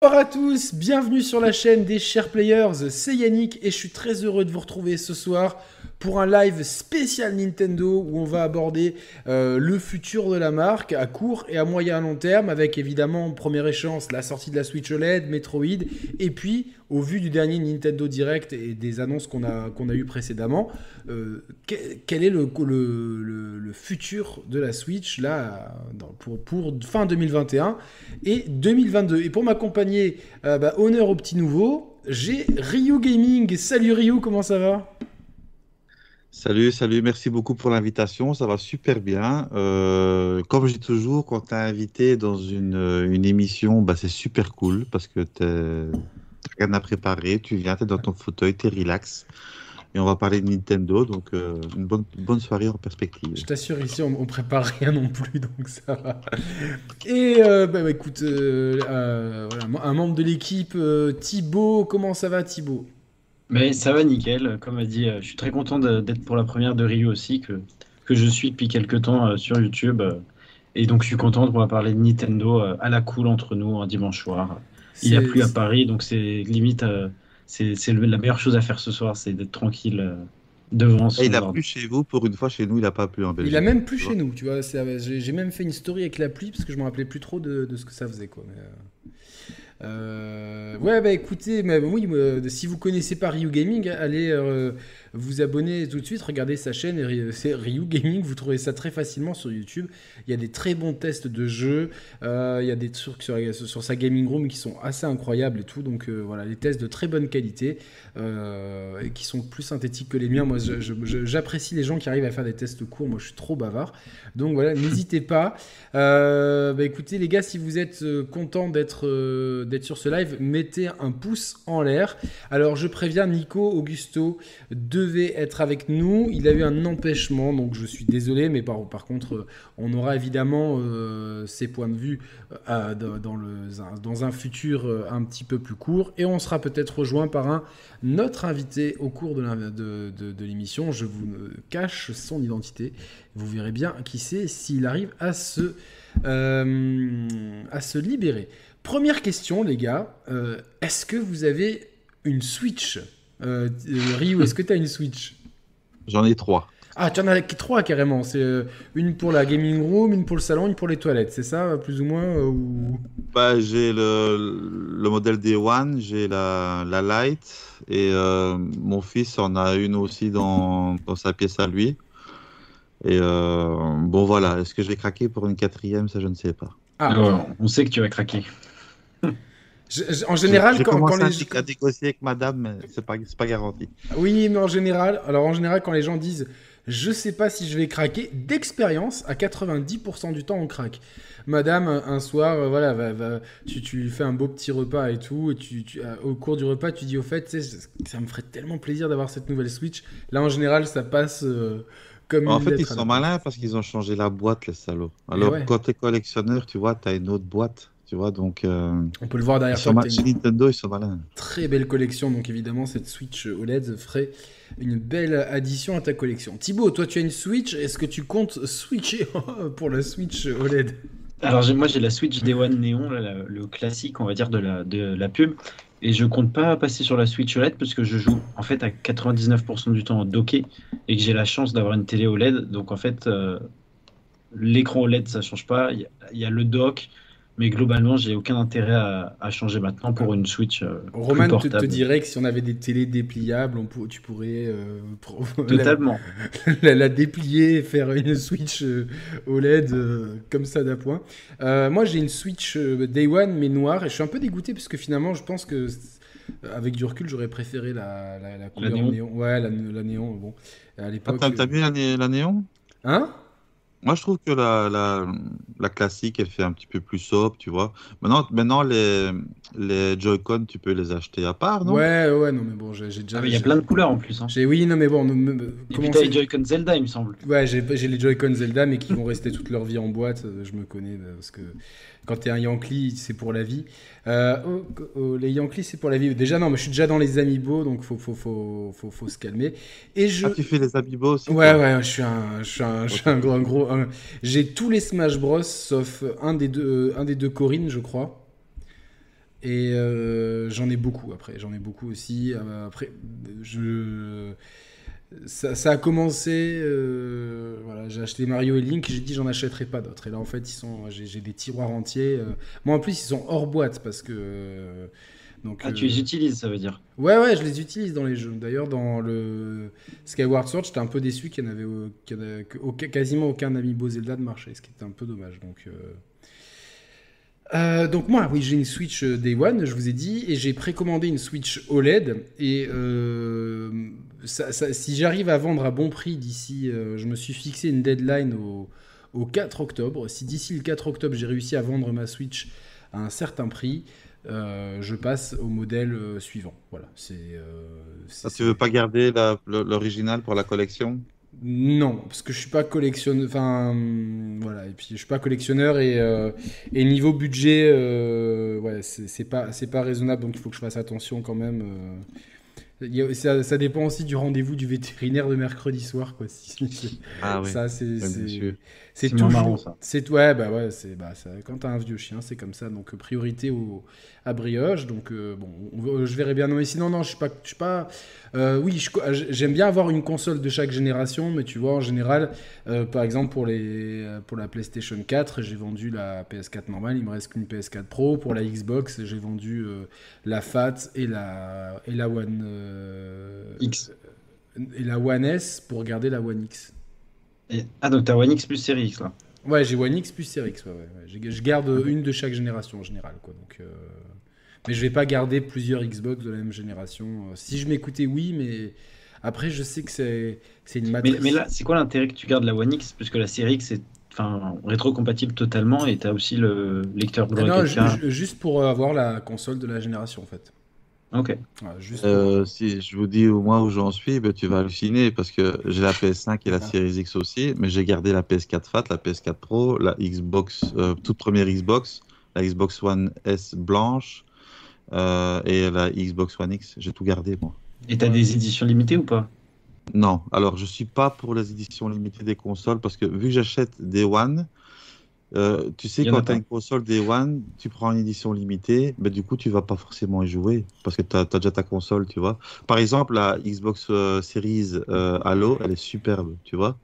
Bonjour à tous, bienvenue sur la chaîne des chers players, c'est Yannick et je suis très heureux de vous retrouver ce soir pour un live spécial Nintendo où on va aborder euh, le futur de la marque à court et à moyen long terme avec évidemment en première échéance la sortie de la Switch OLED, Metroid et puis au vu du dernier Nintendo Direct et des annonces qu'on a, qu'on a eues précédemment, euh, quel est le, futur de la Switch là pour, pour fin 2021 et 2022 Et pour m'accompagner, euh, bah, honneur au petit nouveau, j'ai Ryu Gaming. Salut Ryu, comment ça va? Salut, salut, merci beaucoup pour l'invitation, ça va super bien. Euh, comme je dis toujours, quand tu es invité dans une, une émission, bah, c'est super cool parce que tu rien à préparer, tu viens, tu es dans ton fauteuil, tu es relax. Et on va parler de Nintendo, donc euh, une bonne, bonne soirée en perspective. Je t'assure, ici, on, ne prépare rien non plus, donc ça va. Et euh, bah, bah, écoute, voilà, un membre de l'équipe, Thibaut, comment ça va Thibaut? Mais ça va nickel, comme a dit, euh, je suis très content d'être pour la première de Ryu aussi, que, que je suis depuis quelques temps euh, sur YouTube. Euh, et donc je suis content de pouvoir parler de Nintendo à la cool entre nous un dimanche soir. Il n'y a plus à Paris, donc c'est limite, c'est la meilleure chose à faire ce soir, c'est d'être tranquille devant son. il a plu chez vous, pour une fois chez nous, il n'a pas plu en Belgique. Il a même plu chez nous, tu vois. J'ai même fait une story avec la pluie parce que je me rappelais plus trop de, de ce que ça faisait, quoi. Mais, euh, ouais, bah écoutez, mais, oui, si vous connaissez pas Ryu Gaming, allez euh, vous abonner tout de suite, regardez sa chaîne, c'est Ryu Gaming, vous trouvez ça très facilement sur YouTube. Il y a des très bons tests de jeux, euh, il y a des trucs sur, sa gaming room qui sont assez incroyables et tout, donc voilà, des tests de très bonne qualité et qui sont plus synthétiques que les miens. Moi, j'apprécie les gens qui arrivent à faire des tests courts, moi je suis trop bavard. Donc voilà, n'hésitez pas. bah écoutez les gars, si vous êtes contents d'être d'être sur ce live, mettez un pouce en l'air. Alors je préviens, Nico Augusto devait être avec nous. Il a eu un empêchement, donc je suis désolé, mais par, contre, on aura évidemment euh, ses points de vue euh, dans, le, un futur euh, un petit peu plus court. Et on sera peut-être rejoint par un autre invité au cours de, l'émission. Je vous cache son identité. Vous verrez bien qui c'est s'il arrive à se, à se libérer. Première question, les gars. Euh, est-ce que vous avez une Switch? Euh, euh, Ryu, est-ce que tu as une Switch J'en ai trois. Ah, tu en as trois carrément. C'est une pour la gaming room, une pour le salon, une pour les toilettes. C'est ça, plus ou moins ou... bah, J'ai le, le, modèle D1, j'ai la, la Lite et mon fils en a une aussi dans, dans sa pièce à lui. Et bon, voilà. Est-ce que je vais craquer pour une quatrième? Ça, je ne sais pas. Ah, on sait que tu vas craquer en général, quand, quand les à négocier avec madame, mais c'est pas, pas garanti. Oui, mais en général, alors en général, quand les gens disent je sais pas si je vais craquer, d'expérience, à 90% du temps, on craque. Madame, un soir, euh, voilà, va, tu, tu, fais un beau petit repas et tout, et tu, euh, au cours du repas, tu dis au fait, ça me ferait tellement plaisir d'avoir cette nouvelle Switch. Là, en général, ça passe. Euh, comme en fait, ils sont malins parce qu'ils ont changé la boîte, les salauds. Alors, quand tu es collectionneur, tu vois, tu as une autre boîte. Tu vois, donc. Euh, On peut le voir derrière sur Nintendo, ils sont malins. Très belle collection, donc évidemment, cette Switch OLED ferait une belle addition à ta collection. Thibaut, toi, tu as une Switch. Est-ce que tu comptes switcher pour la Switch OLED? Alors moi j'ai la Switch Day One Neon, le classique on va dire de la, de la pub, et je compte pas passer sur la Switch OLED parce que je joue en fait à 99% du temps en docké et que j'ai la chance d'avoir une télé OLED, donc en fait euh, l'écran OLED ça change pas, il y, y, a le dock, mais globalement, j'ai aucun intérêt à, changer maintenant pour une Switch. Euh, Roman te, te, dirait que si on avait des télés dépliables, on tu pourrais euh, totalement la, déplier et faire une Switch euh, OLED comme ça d'appoint. moi, j'ai une Switch Day One mais noire et je suis un peu dégoûté parce que finalement, je pense que avec du recul, j'aurais préféré la, la, couleur néon. Ouais, la, néon. Bon, à l'époque. Ah, t'as vu la néon? Hein? Moi, je trouve que la, la, la, classique, elle fait un petit peu plus sobre, tu vois. Maintenant, maintenant les, les Joy-Con, tu peux les acheter à part, non? Ouais, ouais, non, mais bon, j'ai déjà. Ah, il y a plein de couleurs en plus. Hein. Oui, non, mais bon. Et puis, t'as les Joy-Con Zelda, il me semble. Ouais, j'ai les Joy-Con Zelda, mais qui vont rester toute leur vie en boîte. Je me connais, parce que quand t'es un Yankee, c'est pour la vie. Euh, oh, oh, les Yankees, c'est pour la vie. Déjà, non, mais je suis déjà dans les Amiibo, donc faut, faut, faut, faut, faut se calmer. Et je... Ah, tu fais les Amiibo aussi Ouais, ouais, je suis un, je suis un, je suis un gros. Un gros J'ai tous les Smash Bros, sauf un des deux, un des deux Corinne, je crois. Et euh, j'en ai beaucoup après, j'en ai beaucoup aussi. Euh, après, je... Ça, ça a commencé, euh, voilà, j'ai acheté Mario et Link, j'ai dit j'en achèterai pas d'autres. Et là en fait, ils sont, j'ai des tiroirs entiers. euh. Moi en plus, ils sont hors boîte parce que. euh, donc, Ah, tu les utilises, ça veut dire. Ouais, ouais, je les utilise dans les jeux. D'ailleurs, dans le Skyward Sword, j'étais un peu déçu qu'il n'y en avait, au- qu'il y en avait que- aucun- quasiment aucun amiibo Zelda de marché, ce qui était un peu dommage. Donc, euh, donc moi, oui, j'ai une Switch Day One, je vous ai dit, et j'ai précommandé une Switch OLED. Et euh, ça- ça- si j'arrive à vendre à bon prix d'ici, euh, je me suis fixé une deadline au, au 4 octobre. Si d'ici le 4 octobre, j'ai réussi à vendre ma Switch à un certain prix, euh, je passe au modèle euh, suivant. Voilà, c'est. Ah, tu veux pas garder l'original pour la collection? Non, parce que je suis pas collectionneur. Enfin, hum, voilà. Et puis je suis pas collectionneur et, euh, et niveau budget, euh, ouais, c'est c'est pas c'est pas raisonnable. Donc il faut que je fasse attention quand même. euh. Ça, ça dépend aussi du rendez-vous du vétérinaire de mercredi soir, quoi. Ah oui. Ça, c'est c'est- sûr. c'est C'est moins toujours. marrant, ça. C'est ouais, bah ouais, c'est bah ça- quand t'as un vieux chien, c'est comme ça. Donc euh, priorité au à brioche. Donc euh, bon, on- je verrai bien. Non, mais sinon non, je suis pas, je suis pas. euh, oui, j'aime bien avoir une console de chaque génération, mais tu vois, en général, euh, par exemple pour les pour la PlayStation 4, j'ai vendu la PS4 normale. Il me reste qu'une PS4 Pro. Pour la Xbox, j'ai vendu euh, la Fat et la et la One euh, X. et la One S pour garder la One X. Et- Ah, donc t'as One X plus Series X là. Ouais, j'ai One X plus Series X. Ouais, ouais, ouais. J'ai- Je garde une de chaque génération en général. Quoi, donc, euh, Mais je vais pas garder plusieurs Xbox de la même génération. Euh, Si je m'écoutais, oui, mais après, je sais que c'est une matrice. mais là, c'est quoi l'intérêt que tu gardes la One X? Parce que la Series X est enfin, rétro-compatible totalement et t'as aussi le lecteur Ah Blu-ray non, 4K. ju- ju- juste pour avoir la console de la génération, en fait. Ok. Juste Euh, si je vous dis au moins où j'en suis, ben, tu vas halluciner parce que j'ai la PS5 et la Ah. Series X aussi, mais j'ai gardé la PS4 Fat, la PS4 Pro, la Xbox, euh, toute première Xbox, la Xbox One S blanche euh, et la Xbox One X. J'ai tout gardé, moi. Et t'as des éditions limitées ou pas? Non, alors je suis pas pour les éditions limitées des consoles parce que vu que j'achète des One, euh, tu sais, quand tu as une console Day One, tu prends une édition limitée, mais du coup, tu vas pas forcément y jouer parce que tu as, déjà ta console, tu vois. Par exemple, la Xbox euh, Series euh, Halo, elle est superbe, tu vois.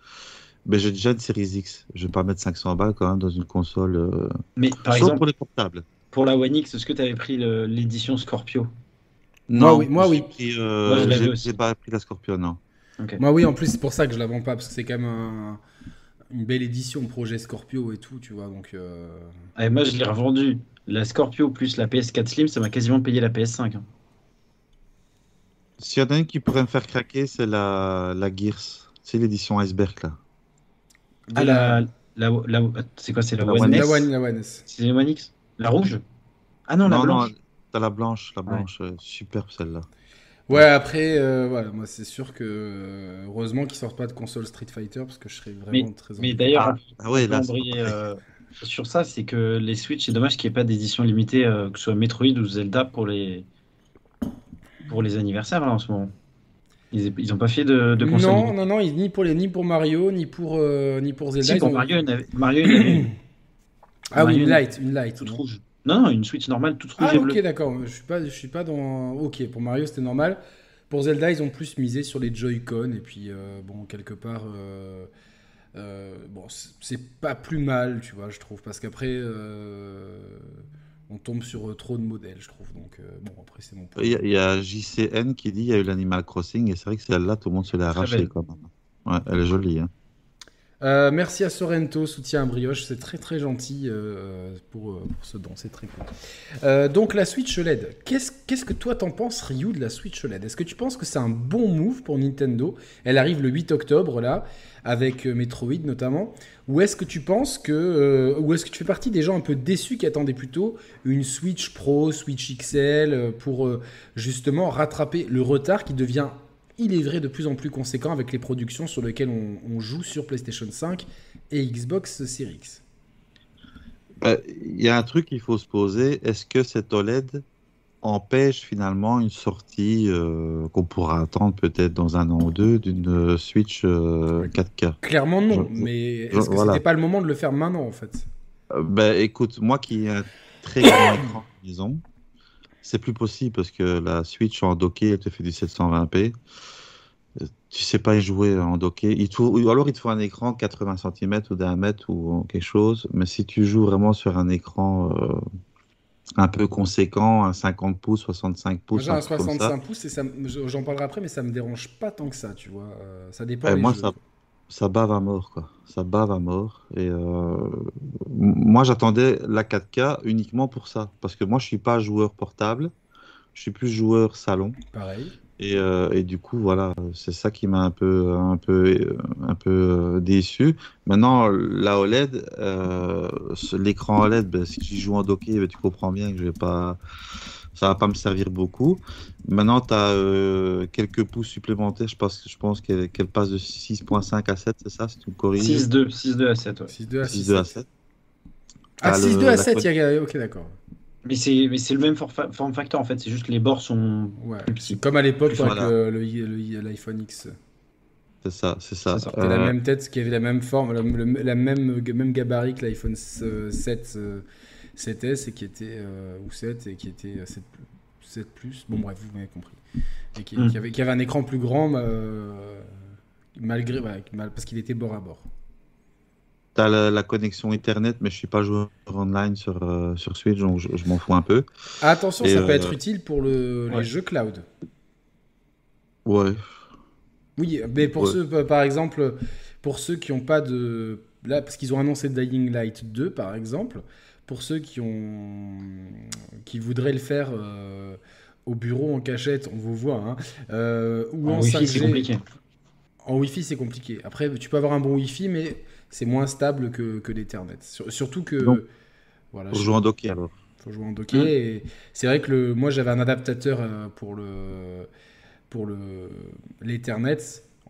Mais j'ai déjà une Series X. Je vais pas mettre 500 balles quand même dans une console. euh, Mais par Sauf exemple, pour les portables. pour la One X, est-ce que t'avais pris le- l'édition Scorpio? Moi, oui, moi, oui. pris, euh, Moi, je l'avais j'ai- pas pris la Scorpion, non. Moi, oui, en plus, c'est pour ça que je la vends pas, parce que c'est quand même un- une belle édition projet Scorpio et tout, tu vois. Donc, euh, Et moi, je l'ai revendu. La Scorpio plus la PS4 Slim, ça m'a quasiment payé la PS5. hein. S'il y en a une qui pourrait me faire craquer, c'est la, la Gears. C'est l'édition Iceberg, là. Ah, la, la, la- c'est quoi C'est la, La One, S One, la One S. C'est la One X? La rouge? Ah non, la blanche. non, t'as la blanche, la blanche, euh, superbe celle-là. Ouais, après, euh, voilà, moi c'est sûr que euh, heureusement qu'ils sortent pas de console Street Fighter parce que je serais vraiment très Mais embêté. d'ailleurs, Ah, ah ouais, là, euh, sur ça, c'est que les Switch, c'est dommage qu'il n'y ait pas d'édition limitée, euh, que ce soit Metroid ou Zelda pour les, pour les anniversaires là, en ce moment. Ils ils ont pas fait de, de console non, limitée. non, non, ni pour les, ni pour Mario, ni pour, euh, ni pour Zelda. Si, pour ont- Mario, il avait, Mario, il avait Ah oui, une light, une light. toute rouge. Non, non, une Switch normale, toute rouge Ah et ok, bleue. d'accord. Je suis pas, je suis pas dans. Ok, pour Mario c'était normal. Pour Zelda, ils ont plus misé sur les Joy-Con et puis euh, bon quelque part. euh, euh, bon, c'est- pas plus mal, tu vois, je trouve, parce qu'après, euh, on tombe sur trop de modèles, je trouve. Donc, euh, bon, après, c'est mon point. Il y, a- il y a JCN qui dit il y a eu l'Animal Crossing et c'est vrai que celle-là, tout le monde se l'est Très arraché belle. quand même. Ouais, elle est jolie. Hein. Euh, merci à Sorrento, soutien à Brioche, c'est très très gentil euh, pour, euh, pour ce don, c'est très cool. Donc la Switch LED, qu'est-ce que toi t'en penses Ryu de la Switch LED Est-ce que tu penses que c'est un bon move pour Nintendo? Elle arrive le 8 octobre là, avec Metroid notamment. Ou est-ce que tu penses que, ou est-ce que tu fais partie des gens un peu déçus qui attendaient plutôt une Switch Pro, Switch XL pour justement rattraper le retard qui devient il est vrai de plus en plus conséquent avec les productions sur lesquelles on, on joue sur PlayStation 5 et Xbox Series X. Euh, Il y a un truc qu'il faut se poser est-ce que cet OLED empêche finalement une sortie euh, qu'on pourra attendre peut-être dans un an ou deux d'une euh, Switch euh, 4K Clairement non, Je- mais est-ce que voilà. c'était pas le moment de le faire maintenant en fait? Euh, Ben, écoute, moi qui ai un très grand écran maison, c'est plus possible parce que la Switch en docké, elle te fait du 720p. Tu sais pas y jouer en docké. Il faut, alors il te faut un écran de 80 cm ou d'un mètre ou quelque chose. Mais si tu joues vraiment sur un écran euh, un peu conséquent, un 50 pouces, 65 pouces. J'ai un un truc comme ça. 65 pouces et j'en parlerai après, mais ça me dérange pas tant que ça, tu vois. Euh, ça dépend. Des moi, jeux. ça, ça bave à mort, quoi. Ça bave à mort. Et euh, moi, j'attendais la 4K uniquement pour ça. Parce que moi, je suis pas joueur portable. Je suis plus joueur salon. Pareil. Et, euh, et du coup, voilà, c'est ça qui m'a un peu, un peu, euh, un peu déçu. Maintenant, la OLED, euh, l'écran OLED, ben, si j'y joue en docké, ben, tu comprends bien que je vais pas, ça va pas me servir beaucoup. Maintenant, tu as quelques pouces supplémentaires. Je pense, je pense qu'elle qu'elle passe de 6.5 à 7, c'est ça, si tu me corriges 6-2, 6-2 à 7, ouais. 6-2 à 6.2 à 6. 7. Ah, T'as 6-2 le- à la 7, code- il y a... ok, d'accord. Mais c'est mais c'est le même form factor en fait, c'est juste que les bords sont Ouais. plus petits. Comme à l'époque avec voilà. l'iPhone X. C'est ça, c'est ça. C'est ça. C'était la Euh, même tête, qui avait la même forme, la, le- la même, même gabarit que l'iPhone 7, euh, 7S et qui était euh, ou 7 et qui était euh, 7, 7 plus. Bon bref, vous m'avez compris. Et qui, Mm. qui avait, qui avait un écran plus grand euh, malgré voilà, parce qu'il était bord à bord. T'as la, la connexion Ethernet, mais je suis pas joueur online sur, euh, sur Switch, donc je, je m'en fous un peu. Attention, Et, ça peut euh, être utile pour le, les jeux cloud. Ouais. Oui, mais pour Ouais. ceux, euh, par exemple, pour ceux qui n'ont pas de. Là, parce qu'ils ont annoncé Dying Light 2, par exemple, pour ceux qui ont qui voudraient le faire euh, au bureau en cachette, on vous voit, hein, euh, ou en, En Wi-Fi, 5G. c'est compliqué. En Wi-Fi, c'est compliqué. Après, tu peux avoir un bon Wi-Fi, mais c'est moins stable que, que l'Ethernet. Sur- surtout que. Voilà, Pour je- jouer en docké alors. faut jouer en docké. Et c'est vrai que le, moi j'avais un adaptateur euh, pour le pour le l'Ethernet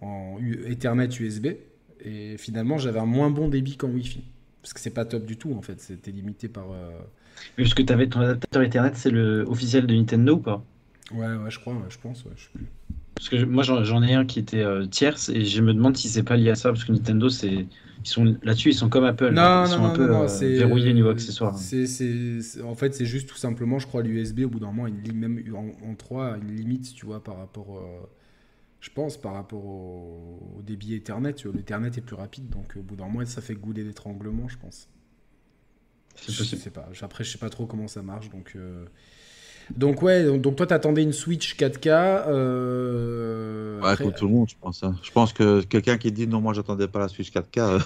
en Ethernet USB et finalement j'avais un moins bon débit qu'en Wi-Fi parce que c'est pas top du tout en fait. C'était limité par euh, Mais parce que tu avais ton adaptateur Ethernet, c'est le officiel de Nintendo ou pas? Ouais ouais je crois ouais, je pense ouais, je sais plus. Parce que moi j'en ai un qui était euh, tierce et je me demande si c'est pas lié à ça parce que Nintendo c'est ils sont là-dessus ils sont comme Apple Non ils sont non un peu non, euh, verrouillés niveau accessoires. C'est en fait c'est juste tout simplement je crois l'USB au bout d'un moment il lit même en, en 3 une limite tu vois par rapport euh, je pense par rapport au, au débit Ethernet, tu vois, l'Ethernet est plus rapide, donc au bout d'un moment, ça fait gouler d'étranglement, je pense. C'est Je possible. sais pas. Après, je sais pas trop comment ça marche, donc. euh, Donc ouais, donc, toi t'attendais une Switch 4K. euh, Ouais, après- comme tout le monde, je pense. hein. Je pense que quelqu'un qui dit non, moi j'attendais pas la Switch 4K. euh,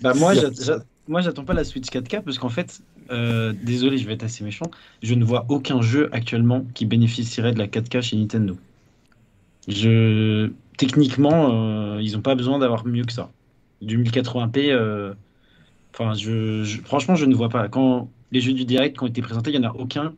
Bah moi, j'a- j'a- moi j'attends pas la Switch 4K parce qu'en fait, euh, désolé, je vais être assez méchant, je ne vois aucun jeu actuellement qui bénéficierait de la 4K chez Nintendo. Je techniquement, euh, ils n'ont pas besoin d'avoir mieux que ça. Du 1080p, euh, enfin, je, je- franchement, je ne vois pas. Quand les jeux du direct qui ont été présentés, il n'y en a aucun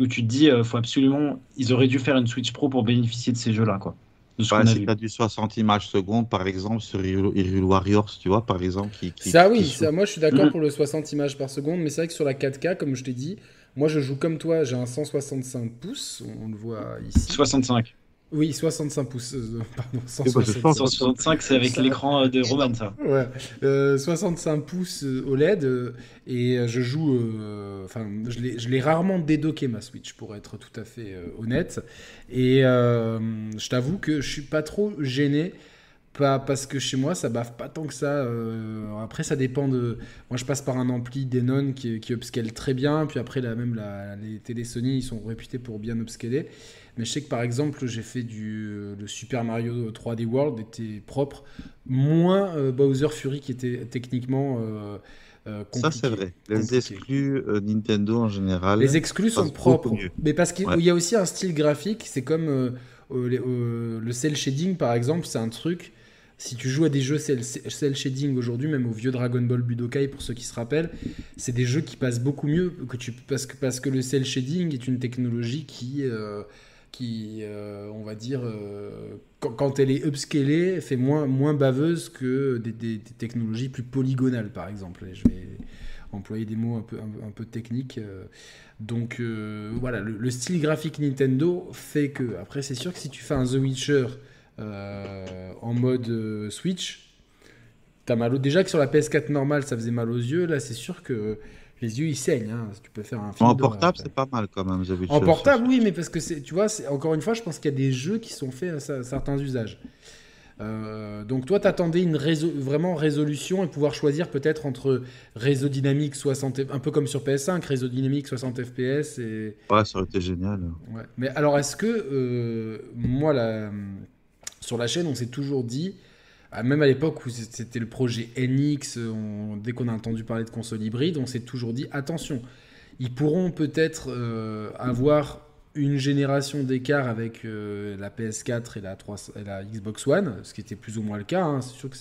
où tu te dis, euh, faut absolument, ils auraient dû faire une Switch Pro pour bénéficier de ces jeux-là, quoi. De ce ouais, qu'on a si vu. tu as du 60 images secondes, par exemple, sur Hyrule Warriors, tu vois, par exemple. Qui, qui- Ça qui oui, ça, moi je suis d'accord Mhm. pour le 60 images par seconde, mais c'est vrai que sur la 4K, comme je t'ai dit, moi je joue comme toi, j'ai un 165 pouces, on le voit ici. 65. Oui, 65 pouces, euh, pardon, bah, je 165. pense- 165, c'est avec l'écran euh, de Roman, ça. Ouais, euh, 65 pouces euh, OLED euh, et euh, je joue, euh, enfin, je l'ai- je l'ai rarement dédocké ma Switch pour être tout à fait euh, honnête. Et euh, je t'avoue que je suis pas trop gêné. Pas parce que chez moi ça baffe pas tant que ça. euh, après ça dépend de. Moi je passe par un ampli Denon qui, qui upscale très bien. Puis après là même la- les télé Sony ils sont réputés pour bien upscaler. Mais je sais que par exemple j'ai fait du euh, le Super Mario 3D World était propre, moins euh, Bowser Fury qui était techniquement euh, euh, Ça, c'est vrai. Les Compliqué. exclus euh, Nintendo en général. Les exclus sont propres. Mais parce qu'il Ouais. y a aussi un style graphique, c'est comme les- le cel shading par exemple, c'est un truc. Si tu joues à des jeux cel, cel shading aujourd'hui, même au vieux Dragon Ball Budokai pour ceux qui se rappellent, c'est des jeux qui passent beaucoup mieux que tu parce que parce que le cel shading est une technologie qui euh, qui euh, on va dire euh, quand, elle est upscalée fait moins moins baveuse que des, technologies plus polygonales par exemple. Je vais employer des mots un peu un, peu techniques. euh, donc voilà, le, le style graphique Nintendo fait que. Après, c'est sûr que si tu fais un The Witcher en mode Switch, t'as mal au... Déjà que sur la PS4 normale, ça faisait mal aux yeux. Là, c'est sûr que Les yeux ils saignent, hein. tu peux faire un film. En portable, c'est pas mal quand même. En portable, oui, mais parce que c'est, tu vois, c'est, encore une fois, je pense qu'il y a des jeux qui sont faits à certains usages. Euh, donc toi, t'attendais une réso- vraiment résolution et pouvoir choisir peut-être entre réseau dynamique 60, un peu comme sur PS5, réseau dynamique 60 FPS et Ouais, ça aurait été génial. Ouais. Mais alors, est-ce que euh, moi, la- sur la chaîne, on s'est toujours dit, ah, même à l'époque où c'était le projet NX, on- dès qu'on a entendu parler de console hybride, on s'est toujours dit, attention, ils pourront peut-être euh, avoir une génération d'écart avec euh, la PS4 et la, 3 et la Xbox One, ce qui était plus ou moins le cas. hein. C'est sûr que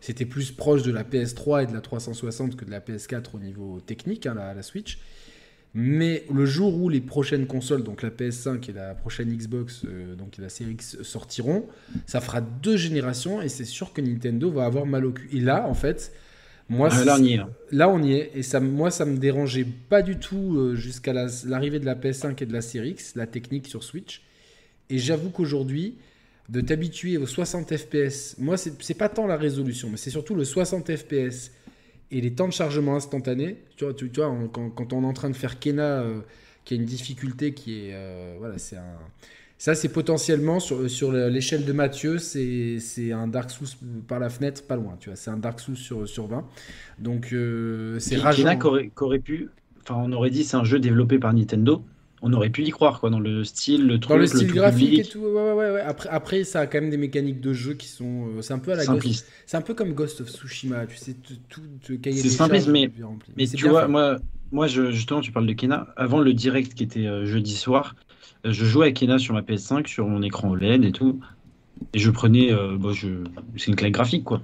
c'était plus proche de la PS3 et de la 360 que de la PS4 au niveau technique, hein, la Switch. Mais le jour où les prochaines consoles, donc la PS5 et la prochaine Xbox, euh, donc la série X, sortiront, ça fera deux générations et c'est sûr que Nintendo va avoir mal au cul. Et là, en fait, moi, Ah, là, on y est. là. on y est. Et ça, moi, ça me dérangeait pas du tout euh, jusqu'à la- l'arrivée de la PS5 et de la série X, la technique sur Switch. Et j'avoue qu'aujourd'hui, de t'habituer aux 60 FPS, moi, c'est pas tant la résolution, mais c'est surtout le 60 FPS et les temps de chargement instantanés. Tu vois, tu, tu vois on- quand, quand on est en train de faire Kena, euh, qui a une difficulté qui est. euh, voilà, c'est un. Ça, c'est potentiellement sur, sur l'échelle de Mathieu, c'est c'est un Dark Souls par la fenêtre, pas loin. Tu vois, c'est un Dark Souls sur, sur 20. Donc, euh, c'est rageant. Kena qu'aurait qu'aurait pu. Enfin, on aurait dit c'est un jeu développé par Nintendo. On aurait pu y croire, quoi, dans le style, le truc, Dans le style tout graphique public, et tout, ouais, ouais, ouais. Après, après, ça a quand même des mécaniques de jeu qui sont. euh, c'est un peu à la simpliste. C'est un peu comme Ghost of Tsushima, tu sais, tout, le C'est simpliste, mais-. Mais tu vois, fait. moi, moi je, justement, tu parles de Kena. Avant le direct qui était euh, jeudi soir, euh, je jouais à Kena sur ma PS5, sur mon écran OLED et tout. Et je prenais. euh, bon, je... C'est une claque graphique, quoi.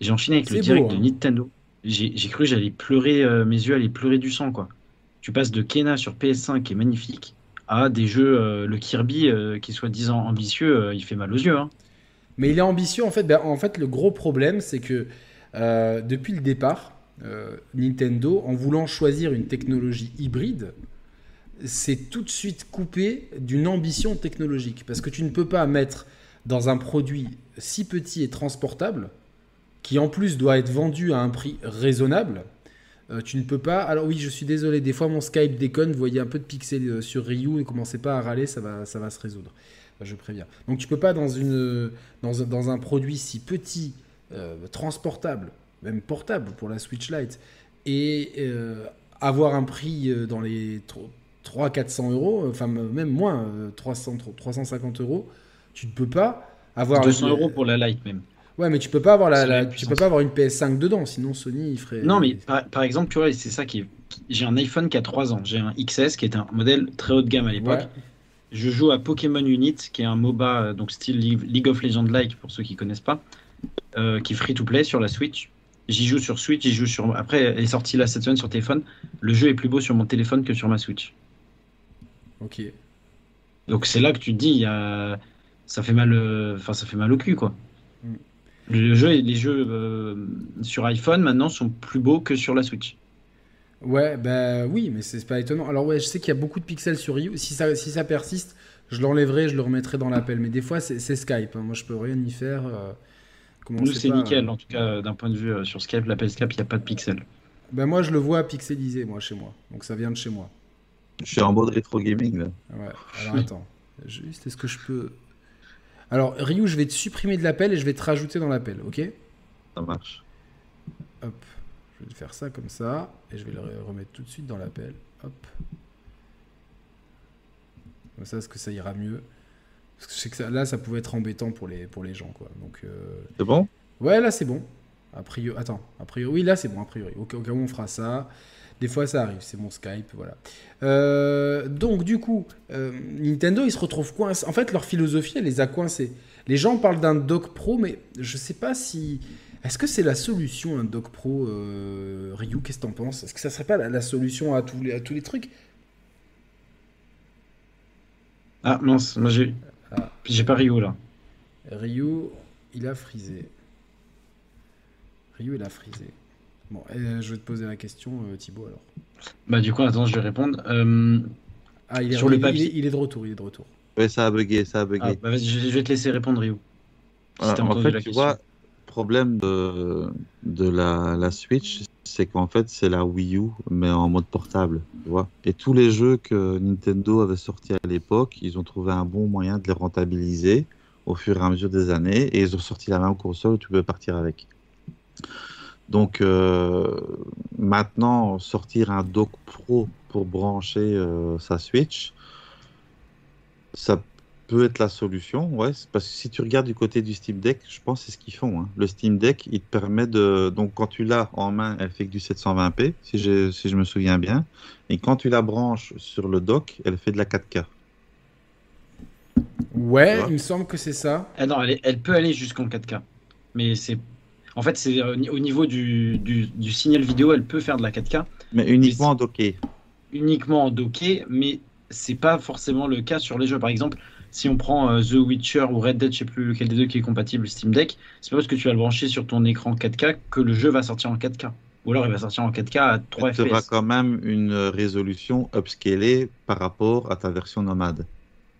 J'ai enchaîné avec le C'est direct beau, de hein. Nintendo. J'ai cru que j'allais pleurer, euh, mes yeux allaient pleurer du sang, quoi. Tu passes de Kena sur PS5 qui est magnifique à des jeux, euh, le Kirby euh, qui soit disant ambitieux, euh, il fait mal aux yeux. Hein. Mais il est ambitieux en fait. Ben, en fait, le gros problème, c'est que depuis le départ, Nintendo, en voulant choisir une technologie hybride, s'est tout de suite coupé d'une ambition technologique. Parce que tu ne peux pas mettre dans un produit si petit et transportable, qui en plus doit être vendu à un prix raisonnable, euh, tu ne peux pas. Alors oui, je suis désolé, des fois mon Skype déconne, vous voyez un peu de pixels euh, sur Ryu, ne commencez pas à râler, ça va, ça va se résoudre. Euh, Je préviens. Donc tu peux pas dans, une, dans, un- dans un produit si petit, euh, transportable, même portable pour la Switch Lite, et euh, avoir un prix dans les 300-400 euros, enfin même moins, euh, 300, 350 euros, tu ne peux pas avoir... 200 euros pour la Lite même. Ouais, mais tu peux pas avoir la, tu peux pas avoir une PS5 dedans, sinon Sony il ferait. Non, mais par, par exemple, tu vois, c'est ça qui est. J'ai un iPhone qui a 3 ans. J'ai un XS qui est un modèle très haut de gamme à l'époque. Ouais. Je joue à Pokémon Unit, qui est un MOBA, euh, donc style League of Legends-like pour ceux qui connaissent pas, euh, qui est free to play sur la Switch. J'y joue sur Switch, j'y joue sur. Après, elle est sortie là cette semaine sur téléphone. Le jeu est plus beau sur mon téléphone que sur ma Switch. Ok. Donc c'est là que tu te dis, ça fait mal, euh, enfin ça fait mal au cul quoi. Mm. Le jeu, les jeux euh, sur iPhone maintenant sont plus beaux que sur la Switch. Ouais, bah oui, mais c'est pas étonnant. Alors ouais, je sais qu'il y a beaucoup de pixels sur Ryu. Si ça, si ça persiste, je l'enlèverai, je le remettrai dans l'appel. Mais des fois, c'est Skype. hein. Moi, je peux rien y faire. euh, comment Nous c'est nickel, euh, en tout cas d'un point de vue euh, sur Skype, l'appel Skype, il n'y a pas de pixels. Bah moi, je le vois pixelisé, moi, chez moi. Donc ça vient de chez moi. Je suis en mode rétro gaming là. Ouais. Alors attends. Juste, est-ce que je peux. Alors, Ryu, je vais te supprimer de l'appel et je vais te rajouter dans l'appel, ok? Ça marche. Hop. Je vais faire ça comme ça. Et je vais le re- remettre tout de suite dans l'appel. Hop. Comme ça, est-ce que ça ira mieux? Parce que je sais que ça- là, ça pouvait être embêtant pour les, pour les gens, quoi. Donc, euh, C'est bon? Ouais, là, c'est bon. A priori, attends. A priori, oui, là, c'est bon, a priori. Au cas où on fera ça. Des fois, ça arrive. C'est mon Skype, voilà. Euh, donc, du coup, euh, Nintendo, ils se retrouvent coincés. En fait, leur philosophie, elle les a coincés. Les gens parlent d'un dock pro, mais je sais pas si. Est-ce que c'est la solution, un dock pro euh, Ryu, qu'est-ce que t'en penses? Est-ce que ça serait pas la, la solution à tous les, à tous les trucs? Ah mince, moi j'ai Ah. j'ai pas Rio là. Ryu, il a frisé. Ryu, il a frisé. Bon, euh, je vais te poser la question, euh, Thibaut, alors. Bah du coup, attends, je vais répondre. Euh, Ah, il est, Sur le papier. il est- il est de retour, il est de retour. Ouais, ça a bugué, ça a bugué. ah, bah, vas-y, je, je vais te laisser répondre Rio. Si Ah, en fait, la tu question. vois, problème de, de la, la Switch, c'est qu'en fait, c'est la Wii U, mais en mode portable, tu vois. Et tous les jeux que Nintendo avait sortis à l'époque, ils ont trouvé un bon moyen de les rentabiliser au fur et à mesure des années, et ils ont sorti la même console où tu peux partir avec. Donc euh, maintenant, sortir un dock pro pour brancher euh, sa Switch, ça peut être la solution, ouais. Parce que si tu regardes du côté du Steam Deck, je pense que c'est ce qu'ils font. Hein. Le Steam Deck, il te permet de. Donc, quand tu l'as en main, elle fait que du 720p, si je, si je me souviens bien. Et quand tu la branches sur le dock, elle fait de la 4K. Ouais, il me semble que c'est ça. Ah non, elle, elle peut aller jusqu'en 4K. Mais c'est. En fait, c'est au niveau du, du, du, signal vidéo, elle peut faire de la 4K. Mais uniquement en docké. Uniquement en docké, mais c'est pas forcément le cas sur les jeux. Par exemple, si on prend euh, The Witcher ou Red Dead, je sais plus lequel des deux qui est compatible Steam Deck, c'est pas parce que tu vas le brancher sur ton écran 4K que le jeu va sortir en 4K. Ou alors il va sortir en 4K à 3 FPS. Tu auras quand même une résolution upscalée par rapport à ta version nomade.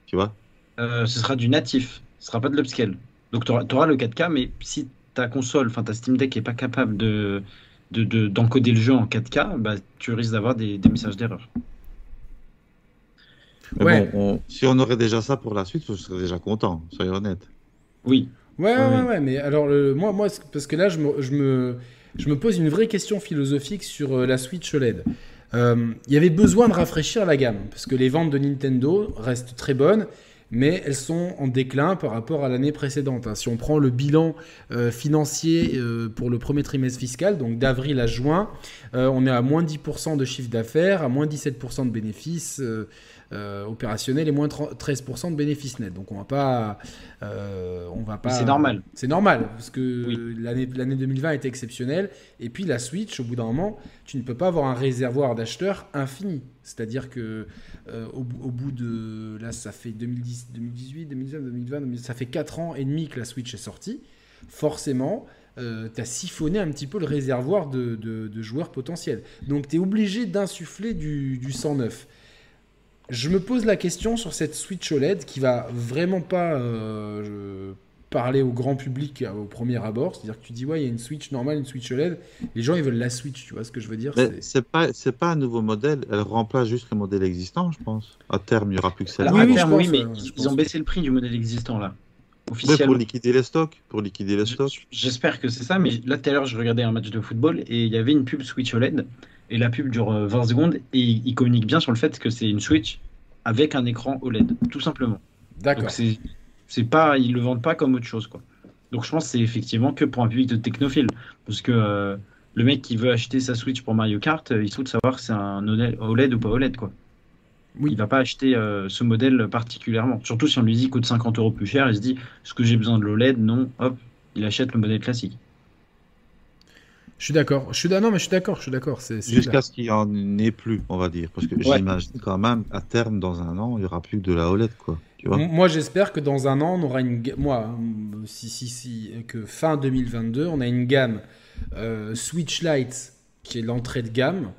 Tu vois? Euh, Ce sera du natif, ce sera pas de l'upscale. Donc tu auras, le 4K, mais si ta console, enfin ta Steam Deck est pas capable de d'encoder de, le jeu en 4K, bah, tu risques d'avoir des, des messages d'erreur. Ouais. Bon, si on aurait déjà ça pour la suite, je serais déjà content, soyons honnêtes. Oui. Ouais, ouais, ouais, mais alors, le, moi, moi, parce que là, je me, je, me, je me pose une vraie question philosophique sur euh, la Switch OLED. Euh, il y avait besoin de rafraîchir la gamme, parce que les ventes de Nintendo restent très bonnes, mais elles sont en déclin par rapport à l'année précédente. Hein. Si on prend le bilan euh, financier euh, pour le premier trimestre fiscal, donc d'avril à juin, euh, on est à moins 10% de chiffre d'affaires, à moins 17% de bénéfices. Euh, opérationnel et moins 13% de bénéfices nets. Donc on va pas, euh, on va pas. C'est normal. C'est normal parce que l'année l'année 2020 était exceptionnelle. Et puis la Switch, au bout d'un moment, tu ne peux pas avoir un réservoir d'acheteurs infini. C'est-à-dire que euh, au, bout de là, ça fait 2010, 2018, 2019, 2020, ça fait 4 ans et demi que la Switch est sortie. Forcément, euh, tu as siphonné un petit peu le réservoir de, de, joueurs potentiels. Donc tu es obligé d'insuffler du, du sang neuf je me pose la question sur cette Switch OLED qui va vraiment pas euh, parler au grand public au premier abord. C'est-à-dire que tu dis, ouais, il y a une Switch normale, une Switch OLED. Les gens, ils veulent la Switch, tu vois ce que je veux dire? C'est pas, pas un nouveau modèle. Elle remplace juste le modèle existant, je pense. À terme, il n'y aura plus que celle-là. Oui, à terme, oui, mais ils ont baissé le prix du modèle existant, là. Officiellement. pour liquider les stocks. Pour liquider les stocks. J'espère que c'est ça, mais là, tout à l'heure, je regardais un match de football et il y avait une pub Switch OLED et la pub dure 20 euh, secondes et il communique bien sur le fait que c'est une Switch avec un écran OLED, tout simplement. D'accord. C'est pas, ils le vendent pas comme autre chose, quoi. Donc je pense que c'est effectivement que pour un public de technophile, parce que euh, le mec qui veut acheter sa Switch pour Mario Kart, euh, il souhaite savoir si c'est un OLED ou pas OLED, quoi. Oui. Il va pas acheter euh, ce modèle particulièrement. Surtout si on lui dit qu'il coûte 50 euros plus cher, il se dit est-ce que j'ai besoin de l'OLED Non, hop, il achète le modèle classique. Je suis d'accord. Je suis non, mais je suis d'accord. Je suis d'accord. Jusqu'à ce qu'il n'y en ait plus, on va dire, parce que j'imagine quand même à terme dans un an, il y aura plus que de la OLED, quoi. Tu vois? Moi, j'espère que dans un an, on aura une. Moi, si si si, que fin 2022, on a une gamme euh, Switch Lite qui est l'entrée de gamme,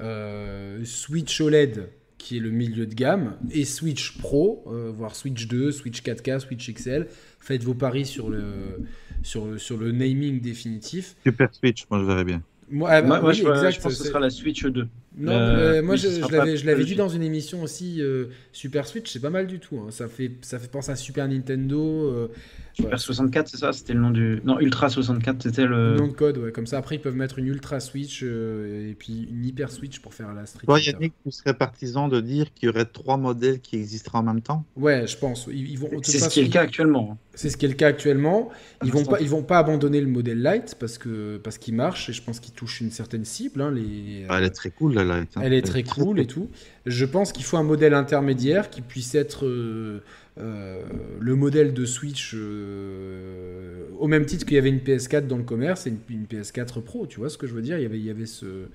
euh, Switch OLED qui est le milieu de gamme, et Switch Pro, euh, voire Switch 2, Switch 4K, Switch XL. Faites vos paris sur le sur le, sur le naming définitif. Super Switch, moi je verrais bien. Moi, moi, je, pense que ce sera la Switch 2. Non, euh, moi je, je l'avais dit dans une émission aussi. Euh, Super Switch, c'est pas mal du tout. Hein. Ça, fait, ça fait penser à Super Nintendo. Euh, Super 64, c'est ça? C'était le nom du. Non, Ultra 64, c'était le. nom de code, ouais. Comme ça, après, ils peuvent mettre une Ultra Switch et puis une Hyper Switch pour faire la Street. Toi, Yannick, tu serais partisan de dire qu'il y aurait trois modèles qui existeraient en même temps? Ouais, je pense. Ils, vont. C'est ce qui est le cas actuellement. Hein. C'est ce qui est le cas actuellement. Ils vont pas, ils vont pas abandonner le modèle Lite parce que parce qu'il marche et je pense qu'il touche une certaine cible. Hein, les. Ah, elle est très cool la Hein. Elle est très cool et tout. Je pense qu'il faut un modèle intermédiaire qui puisse être euh, euh, le modèle de Switch euh, au même titre qu'il y avait une PS4 dans le commerce et une, PS4 Pro. Tu vois ce que je veux dire? Il y avait, il y avait ce,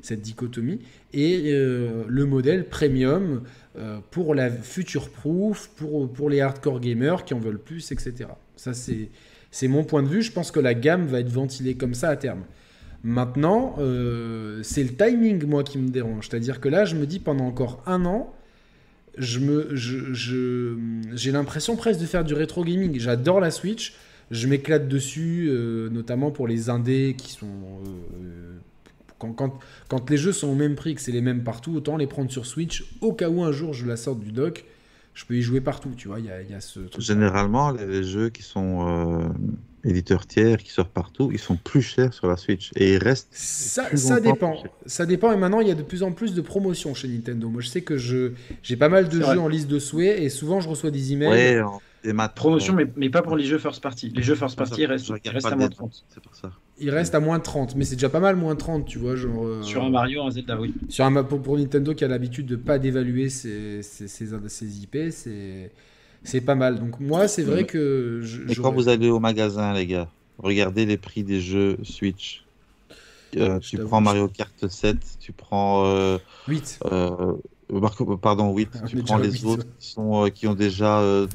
cette dichotomie et le modèle premium pour la future proof, pour, pour les hardcore gamers qui en veulent plus, etc. Ça c'est c'est mon point de vue. Je pense que la gamme va être ventilée comme ça à terme. Maintenant, euh, c'est le timing, moi, qui me dérange. C'est-à-dire que là, je me dis, pendant encore un an, je me, je, j'ai l'impression presque de faire du rétro gaming. J'adore la Switch, je m'éclate dessus, euh, notamment pour les indés qui sont, euh, Quand, quand, quand les jeux sont au même prix, que c'est les mêmes partout, autant les prendre sur Switch. Au cas où un jour je la sorte du dock, je peux y jouer partout. Tu vois, il y a, y a ce. Généralement, les, jeux qui sont éditeurs tiers, qui sortent partout, ils sont plus chers sur la Switch. Et ils restent. Ça, plus ça longtemps dépend. Ça dépend. Et maintenant, il y a de plus en plus de promotions chez Nintendo. Moi, je sais que je j'ai pas mal de jeux vrai. en liste de souhaits et souvent je reçois des emails. Ouais, en démat. Promotion, mais, mais pas pour les jeux first party. Les jeux first party ils restent, ils restent à moins de démat, 30. C'est pour ça. Il reste à moins de 30, mais c'est déjà pas mal moins de 30, tu vois. Genre, euh, Sur un Mario, un Zelda, oui. sur un pour, pour Nintendo qui a l'habitude de pas d'évaluer ses, ses, ses, ses IP, c'est c'est pas mal. Donc moi, c'est vrai que je, Et quand vous allez au magasin, les gars, regardez les prix des jeux Switch. Euh, Je tu prends Mario Kart 7, tu prends. euh, 8. euh, Marco- pardon, 8, On tu prends les 8, autres qui, sont, euh, qui ont déjà euh,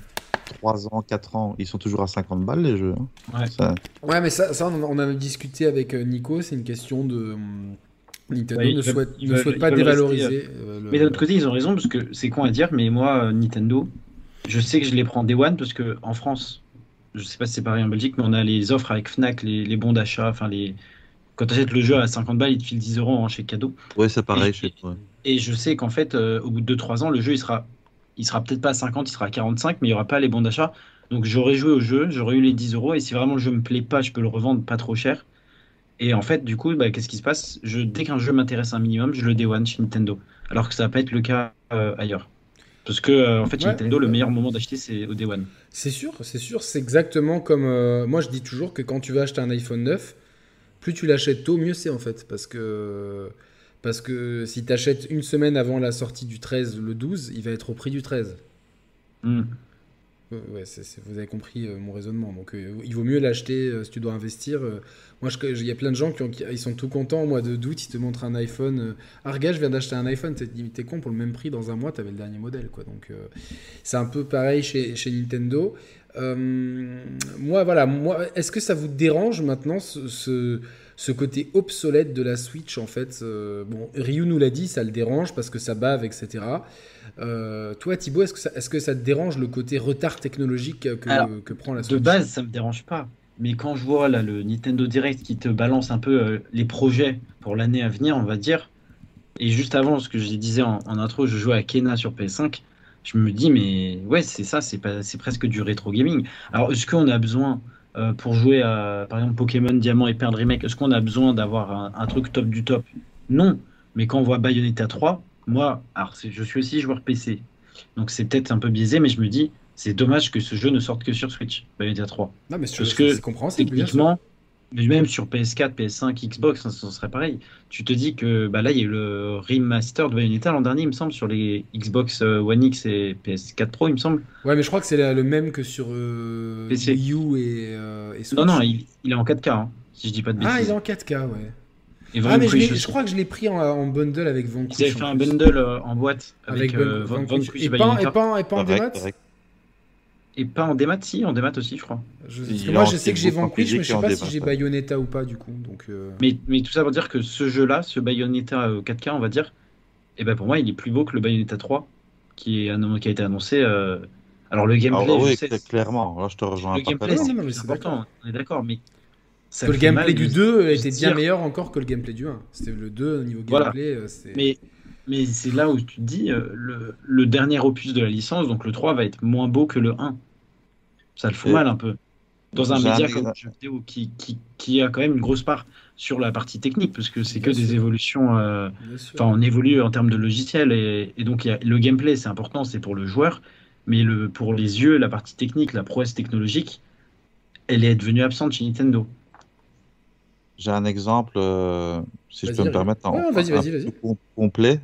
3 ans, 4 ans, ils sont toujours à 50 balles les jeux. hein. Ouais. Ça- Ouais, mais ça, ça on, avait discuté avec euh, Nico, c'est une question de. Nintendo Ouais, ne souhaite, ne pas dévaloriser. euh, le- Mais d'un autre côté, ils ont raison parce que c'est con à dire, mais moi, euh, Nintendo, je sais que je les prends Day One parce que en France, je sais pas si c'est pareil en Belgique, mais on a les offres avec Fnac, les, les bons d'achat, enfin les. Quand tu achètes le jeu à 50 balles, ils te filent 10 euros en chèque cadeau. Ouais, c'est pareil Et- chez toi. Et je sais qu'en fait, euh, au bout de 2-3 ans, le jeu, il sera, il sera peut-être pas à 50, il sera à 45, mais il n'y aura pas les bons d'achat. Donc j'aurais joué au jeu, j'aurais eu les 10 euros, et si vraiment le jeu me plaît pas, je peux le revendre pas trop cher. Et en fait, du coup, bah, qu'est-ce qui se passe? Je, Dès qu'un jeu m'intéresse un minimum, je le day one chez Nintendo. Alors que ça va pas être le cas euh, ailleurs. Parce que, euh, en fait, chez Ouais. Nintendo, le meilleur moment d'acheter, c'est au day one. C'est sûr, c'est sûr, c'est exactement comme. euh, moi, je dis toujours que quand tu vas acheter un iPhone 9, plus tu l'achètes tôt, mieux c'est en fait. Parce que, parce que si tu achètes une semaine avant la sortie du 13, le 12, il va être au prix du 13. Euh, vous avez compris euh, mon raisonnement. Donc, euh, il vaut mieux l'acheter si tu dois investir. moi, il y a plein de gens qui, ils sont tout contents au mois de d'août. Ils te montrent un iPhone. regarde, je viens d'acheter un iPhone. T'es con pour le même prix dans un mois. T'avais le dernier modèle, quoi. Donc, c'est un peu pareil chez, Nintendo. Moi, voilà. Moi, est-ce que ça vous dérange maintenant ce, ce côté obsolète de la Switch en fait euh, Bon, Ryu nous l'a dit, ça le dérange parce que ça bave, etc. Euh, toi, Thibaut, est-ce que, ça, est-ce que ça te dérange le côté retard technologique que, Alors, que prend la De Switch? base, ça me dérange pas. Mais quand je vois là, le Nintendo Direct qui te balance un peu euh, les projets pour l'année à venir, on va dire, et juste avant, ce que je disais en, en intro, je jouais à Kena sur PS5, je me dis, mais ouais, c'est ça, c'est pas, c'est presque du rétro gaming. Alors, est-ce qu'on a besoin, euh, pour jouer à, par exemple, Pokémon Diamant et Perle Remake, est-ce qu'on a besoin d'avoir un, un truc top du top? Non. Mais quand on voit Bayonetta 3, moi, alors je suis aussi joueur PC, donc c'est peut-être un peu biaisé, mais je me dis, c'est dommage que ce jeu ne sorte que sur Switch, Bayonetta 3. Non, mais c'est, Parce que c'est compréhensible. Techniquement, mais même sur PS4, PS5, Xbox, ça, ça serait pareil. Tu te dis que bah là, il y a eu le remaster de Bayonetta l'an dernier, il me semble, sur les Xbox euh, One X et PS4 Pro, il me semble. Ouais, mais je crois que c'est le même que sur euh, PC. Wii U et, euh, et Switch. Non, non, il, il est en 4K, hein, si je dis pas de bêtises. Ah, il est en 4K, ouais. Et Ah, mais je, crois que je l'ai pris en, en bundle avec Vanquish. Ils avaient en fait un bundle euh, en boîte avec avec, euh, Van- Van- Vanquish. Vanquish Et et pas, et Bayonetta. pas, et pas en Correct, démat. Et pas en démat, si, en démat aussi, je crois. Je- parce que moi, je sais que j'ai Vanquish, mais je sais pas si j'ai ouais. Bayonetta ou pas, du coup. Donc, euh, Mais, mais tout ça pour dire que ce jeu-là, ce Bayonetta euh, 4K, on va dire, et ben pour moi, il est plus beau que le Bayonetta 3 qui, est, annon- qui a été annoncé. euh, Alors, le gameplay, Alors, je oui, sais, cl- clairement, là je te rejoins le gameplay, c'est important, on est d'accord, mais ça que le gameplay du de- 2 de était bien meilleur encore que le gameplay du 1. C'était le 2 au niveau Voilà. gameplay. euh, c'est- Mais, mais c'est là où tu te dis, euh, le, le dernier opus de la licence, donc le 3, va être moins beau que le 1. Ça le fout mal un peu. Dans un média comme le jeu vidéo qui, qui, qui a quand même une grosse part sur la partie technique, parce que c'est que des évolutions. euh. Enfin, on évolue en termes de logiciel et, et donc y a, le gameplay, c'est important, c'est pour le joueur, mais le, pour les yeux, la partie technique, la prouesse technologique, elle est devenue absente chez Nintendo. J'ai un exemple, euh, si je peux me permettre, en- vas-y, un vas-y, peu vas-y. com- complet,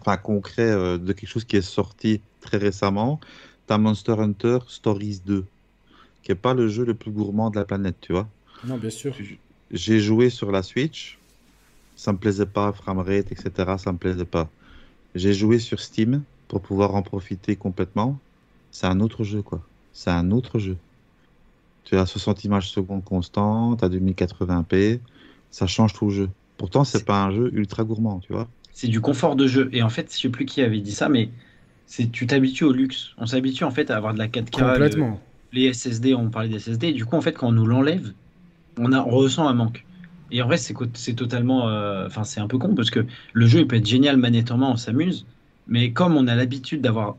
enfin concret euh, de quelque chose qui est sorti très récemment. Monster Hunter Stories 2, qui est pas le jeu le plus gourmand de la planète, tu vois. Non, bien sûr. J'ai joué sur la Switch, ça me plaisait pas, framerate, etc. Ça me plaisait pas. J'ai joué sur Steam pour pouvoir en profiter complètement. C'est un autre jeu, quoi. C'est un autre jeu. Tu as 60 images secondes constantes, à 2080p, ça change tout le jeu. Pourtant, C'est- pas un jeu ultra gourmand, tu vois. C'est du confort de jeu. Et en fait, je sais plus qui avait dit ça, mais c'est tu t'habitues au luxe. On s'habitue en fait à avoir de la 4K, le- Complètement. les SSD, on parlait des SSD, et du coup, en fait, quand on nous l'enlève, on, a, on ressent un manque. Et en vrai, c'est totalement. euh, Enfin, c'est un peu con parce que le jeu il peut être génial manette en main, on s'amuse. Mais comme on a l'habitude d'avoir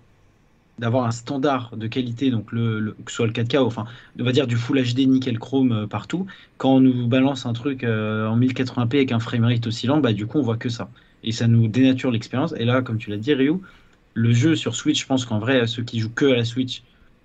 d'avoir un standard de qualité, donc le, le- que ce soit le 4K, enfin, on va dire du Full HD nickel chrome euh, partout, quand on nous balance un truc euh, en 1080p avec un framerate oscillant, bah du coup on voit que ça. Et ça nous dénature l'expérience. Et là, comme tu l'as dit, Ryu, le jeu sur Switch, je pense qu'en vrai, ceux qui jouent que à la Switch,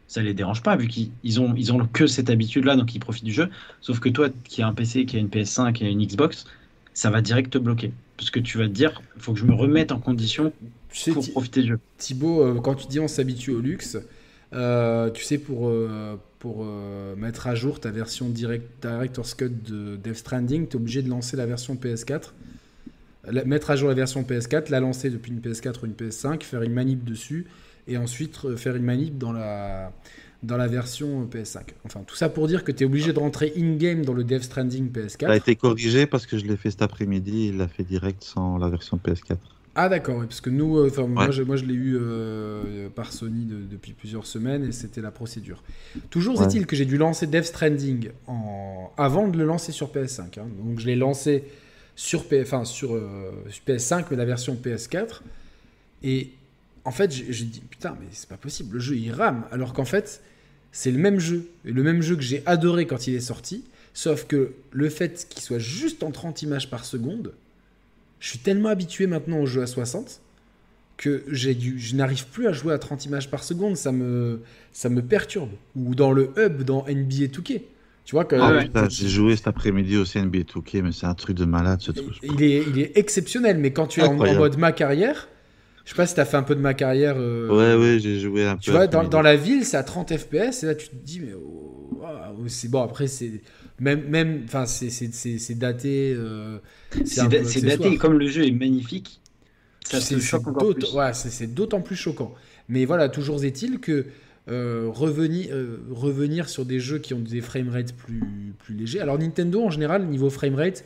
ça les dérange pas, vu qu'ils ils ont, ils ont que cette habitude-là, donc ils profitent du jeu. Sauf que toi, qui as un PC, qui a une PS5, qui a une Xbox, ça va direct te bloquer. Parce que tu vas te dire, il faut que je me remette en condition sais, pour profiter du jeu. Thibaut, euh, quand tu dis on s'habitue au luxe, euh, tu sais, pour, euh, pour euh, mettre à jour ta version direct, Director's Cut de Death Stranding, tu es obligé de lancer la version PS4. Mettre à jour la version PS4, la lancer depuis une PS4 ou une PS5, faire une manip dessus, et ensuite euh, faire une manip dans la, dans la version PS5. Enfin, tout ça pour dire que tu es obligé de rentrer in-game dans le Death Stranding Ça a PS4. été corrigé parce que je l'ai fait cet après-midi. Il l'a fait direct sans la version PS4. Ah d'accord, parce que nous, euh, moi, je, moi je l'ai eu euh, par Sony de- depuis plusieurs semaines et c'était la procédure. Toujours Ouais. est-il que j'ai dû lancer Death Stranding en... avant de le lancer sur PS5. hein. Donc je l'ai lancé sur, P... enfin, sur, euh, sur PS5 mais la version PS4 et en fait j'ai dit putain mais c'est pas possible, le jeu il rame. Alors qu'en fait c'est le même jeu. Le même jeu que j'ai adoré quand il est sorti, sauf que le fait qu'il soit juste en 30 images par seconde je suis tellement habitué maintenant au jeu à 60 que je n'arrive plus à jouer à 30 images par seconde, ça me, ça me perturbe. Ou dans le hub dans NBA 2K. Tu vois que Ah ouais. Putain, J'ai joué cet après-midi au CNB 2K, mais c'est un truc de malade ce truc. il est, il est exceptionnel, mais quand tu es en, mode ma carrière, je sais pas si tu as fait un peu de ma carrière. euh, Ouais, ouais, j'ai joué un peu. Tu vois, dans, la ville, c'est à 30 FPS, et là tu te dis, mais oh, waouh, c'est bon, après, c'est même, même, enfin, c'est- c'est c'est- c'est daté. euh, C'est da- daté, et comme le jeu est magnifique, ça C'est- choque encore d'autant- plus. ouais, c'est- c'est d'autant plus choquant. Mais voilà, toujours est-il que euh, revenir, euh, revenir sur des jeux qui ont des framerates plus, plus légers. Alors Nintendo, en général, niveau framerate,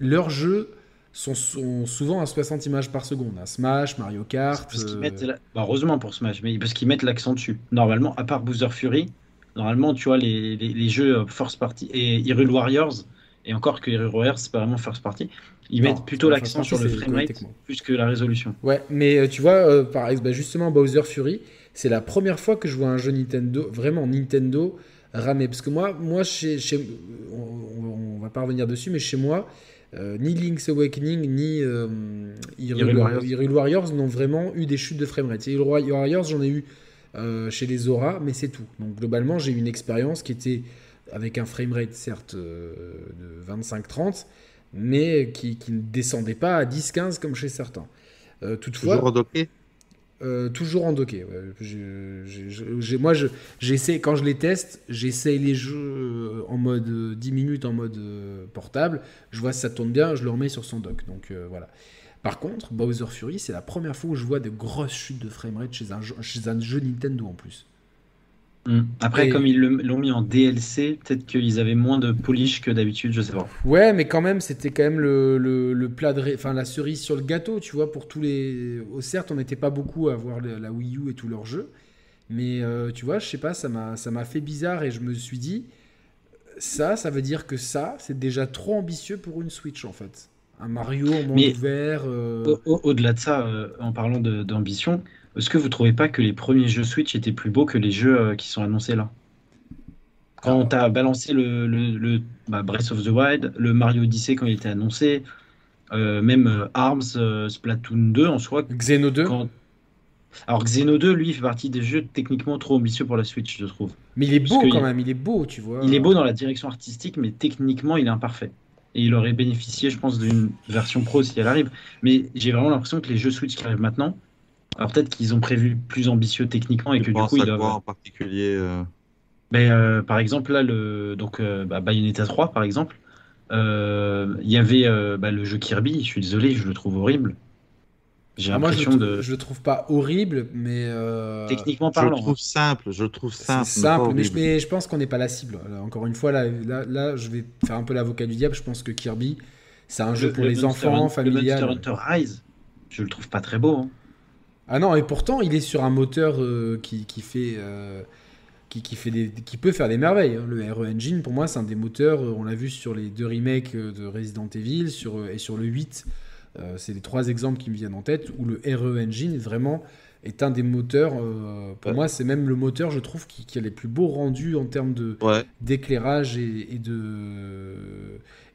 leurs jeux sont, sont souvent à 60 images par seconde. hein. Smash, Mario Kart. Parce euh, mettent la- bah, heureusement pour Smash, mais parce qu'ils mettent l'accent dessus. Normalement, à part Booster Fury, normalement, tu vois, les, les, les jeux first party et Hyrule Warriors, et encore que Hyrule Warriors, c'est pas vraiment first party, ils Non, mettent plutôt l'accent sur le framerate plus que la résolution. Ouais, mais tu vois, euh, par exemple, bah, justement, Bowser Fury, c'est la première fois que je vois un jeu Nintendo, vraiment Nintendo, ramer. Parce que moi, moi chez, chez- on, on- va pas revenir dessus, mais chez moi, euh, ni Link's Awakening, ni euh, Hyrule, Warriors, n'ont vraiment eu des chutes de framerate. Hyrule Warriors, j'en ai eu euh, chez les Aura, mais c'est tout. Donc globalement, j'ai eu une expérience qui était avec un framerate, certes, euh, de 25-30, mais qui, qui ne descendait pas à 10-15 comme chez certains. Euh, toutefois, Toujours en docké euh, toujours en docké. Je- moi, je- j'essaie quand je les teste, j'essaie les jeux euh, en mode euh, 10 minutes en mode euh, portable. Je vois si ça tourne bien, je le remets sur son dock. Donc euh, voilà. Par contre, Bowser Fury, c'est la première fois où je vois de grosses chutes de framerate chez un jeu Nintendo en plus. Mm. Après, Et- comme ils l'ont mis en DLC, peut-être qu'ils avaient moins de polish que d'habitude, je sais pas. Ouais, mais quand même, c'était quand même le, le, le plat de, enfin la cerise sur le gâteau, tu vois, pour tous les. Oh, certes, on n'était pas beaucoup à voir la Wii U et tous leurs jeux, mais euh, tu vois, je sais pas, ça m'a, ça m'a fait bizarre et je me suis dit, ça, ça veut dire que ça, c'est déjà trop ambitieux pour une Switch en fait. Un Mario en monde ouvert. euh, Au- au- Au-delà de ça, euh, en parlant d'ambition, est-ce que vous trouvez pas que les premiers jeux Switch étaient plus beaux que les jeux euh, qui sont annoncés là? Quand on t'a balancé le, le, le- bah, Breath of the Wild, le Mario Odyssey quand il était annoncé, euh, même euh, Arms, euh, Splatoon 2 en soi. Xeno 2. quand- Alors Xeno 2, lui, fait partie des jeux techniquement trop ambitieux pour la Switch, je trouve. Mais il est Parce beau quand il- même, il est beau, tu vois. Il est beau dans la direction artistique, mais techniquement, il est imparfait. Et il aurait bénéficié, je pense, d'une version pro si elle arrive. Mais j'ai vraiment l'impression que les jeux Switch qui arrivent maintenant, alors peut-être qu'ils ont prévu plus ambitieux techniquement et que Tu du penses coup, ils doivent. en particulier euh, Mais, euh, par exemple, là, le... Donc, euh, bah, Bayonetta 3, par exemple, euh, il y avait euh, bah, le jeu Kirby, je suis désolé, je le trouve horrible. J'ai Ah, l'impression de. je le trouve pas horrible, mais. euh, Techniquement Je le parlant. trouve simple, je le trouve simple. mais pas simple, mais je, horrible. mais je pense qu'on n'est pas la cible. Encore une fois, là, là, là, je vais faire un peu l'avocat du diable. Je pense que Kirby, c'est un jeu pour le les Monster enfants, familial. Le Monster Hunter Rise, je le trouve pas très beau. hein. Ah non, et pourtant, il est sur un moteur euh, qui, qui fait. euh, qui, qui fait des, qui peut faire des merveilles. hein. Le RE Engine, pour moi, c'est un des moteurs. euh, On l'a vu sur les deux remakes de Resident Evil sur, et sur le 8. Euh, c'est les trois exemples qui me viennent en tête où le RE Engine est vraiment est un des moteurs. euh, pour Ouais. moi, c'est même le moteur, je trouve, qui, qui a les plus beaux rendus en termes de Ouais. d'éclairage et, et de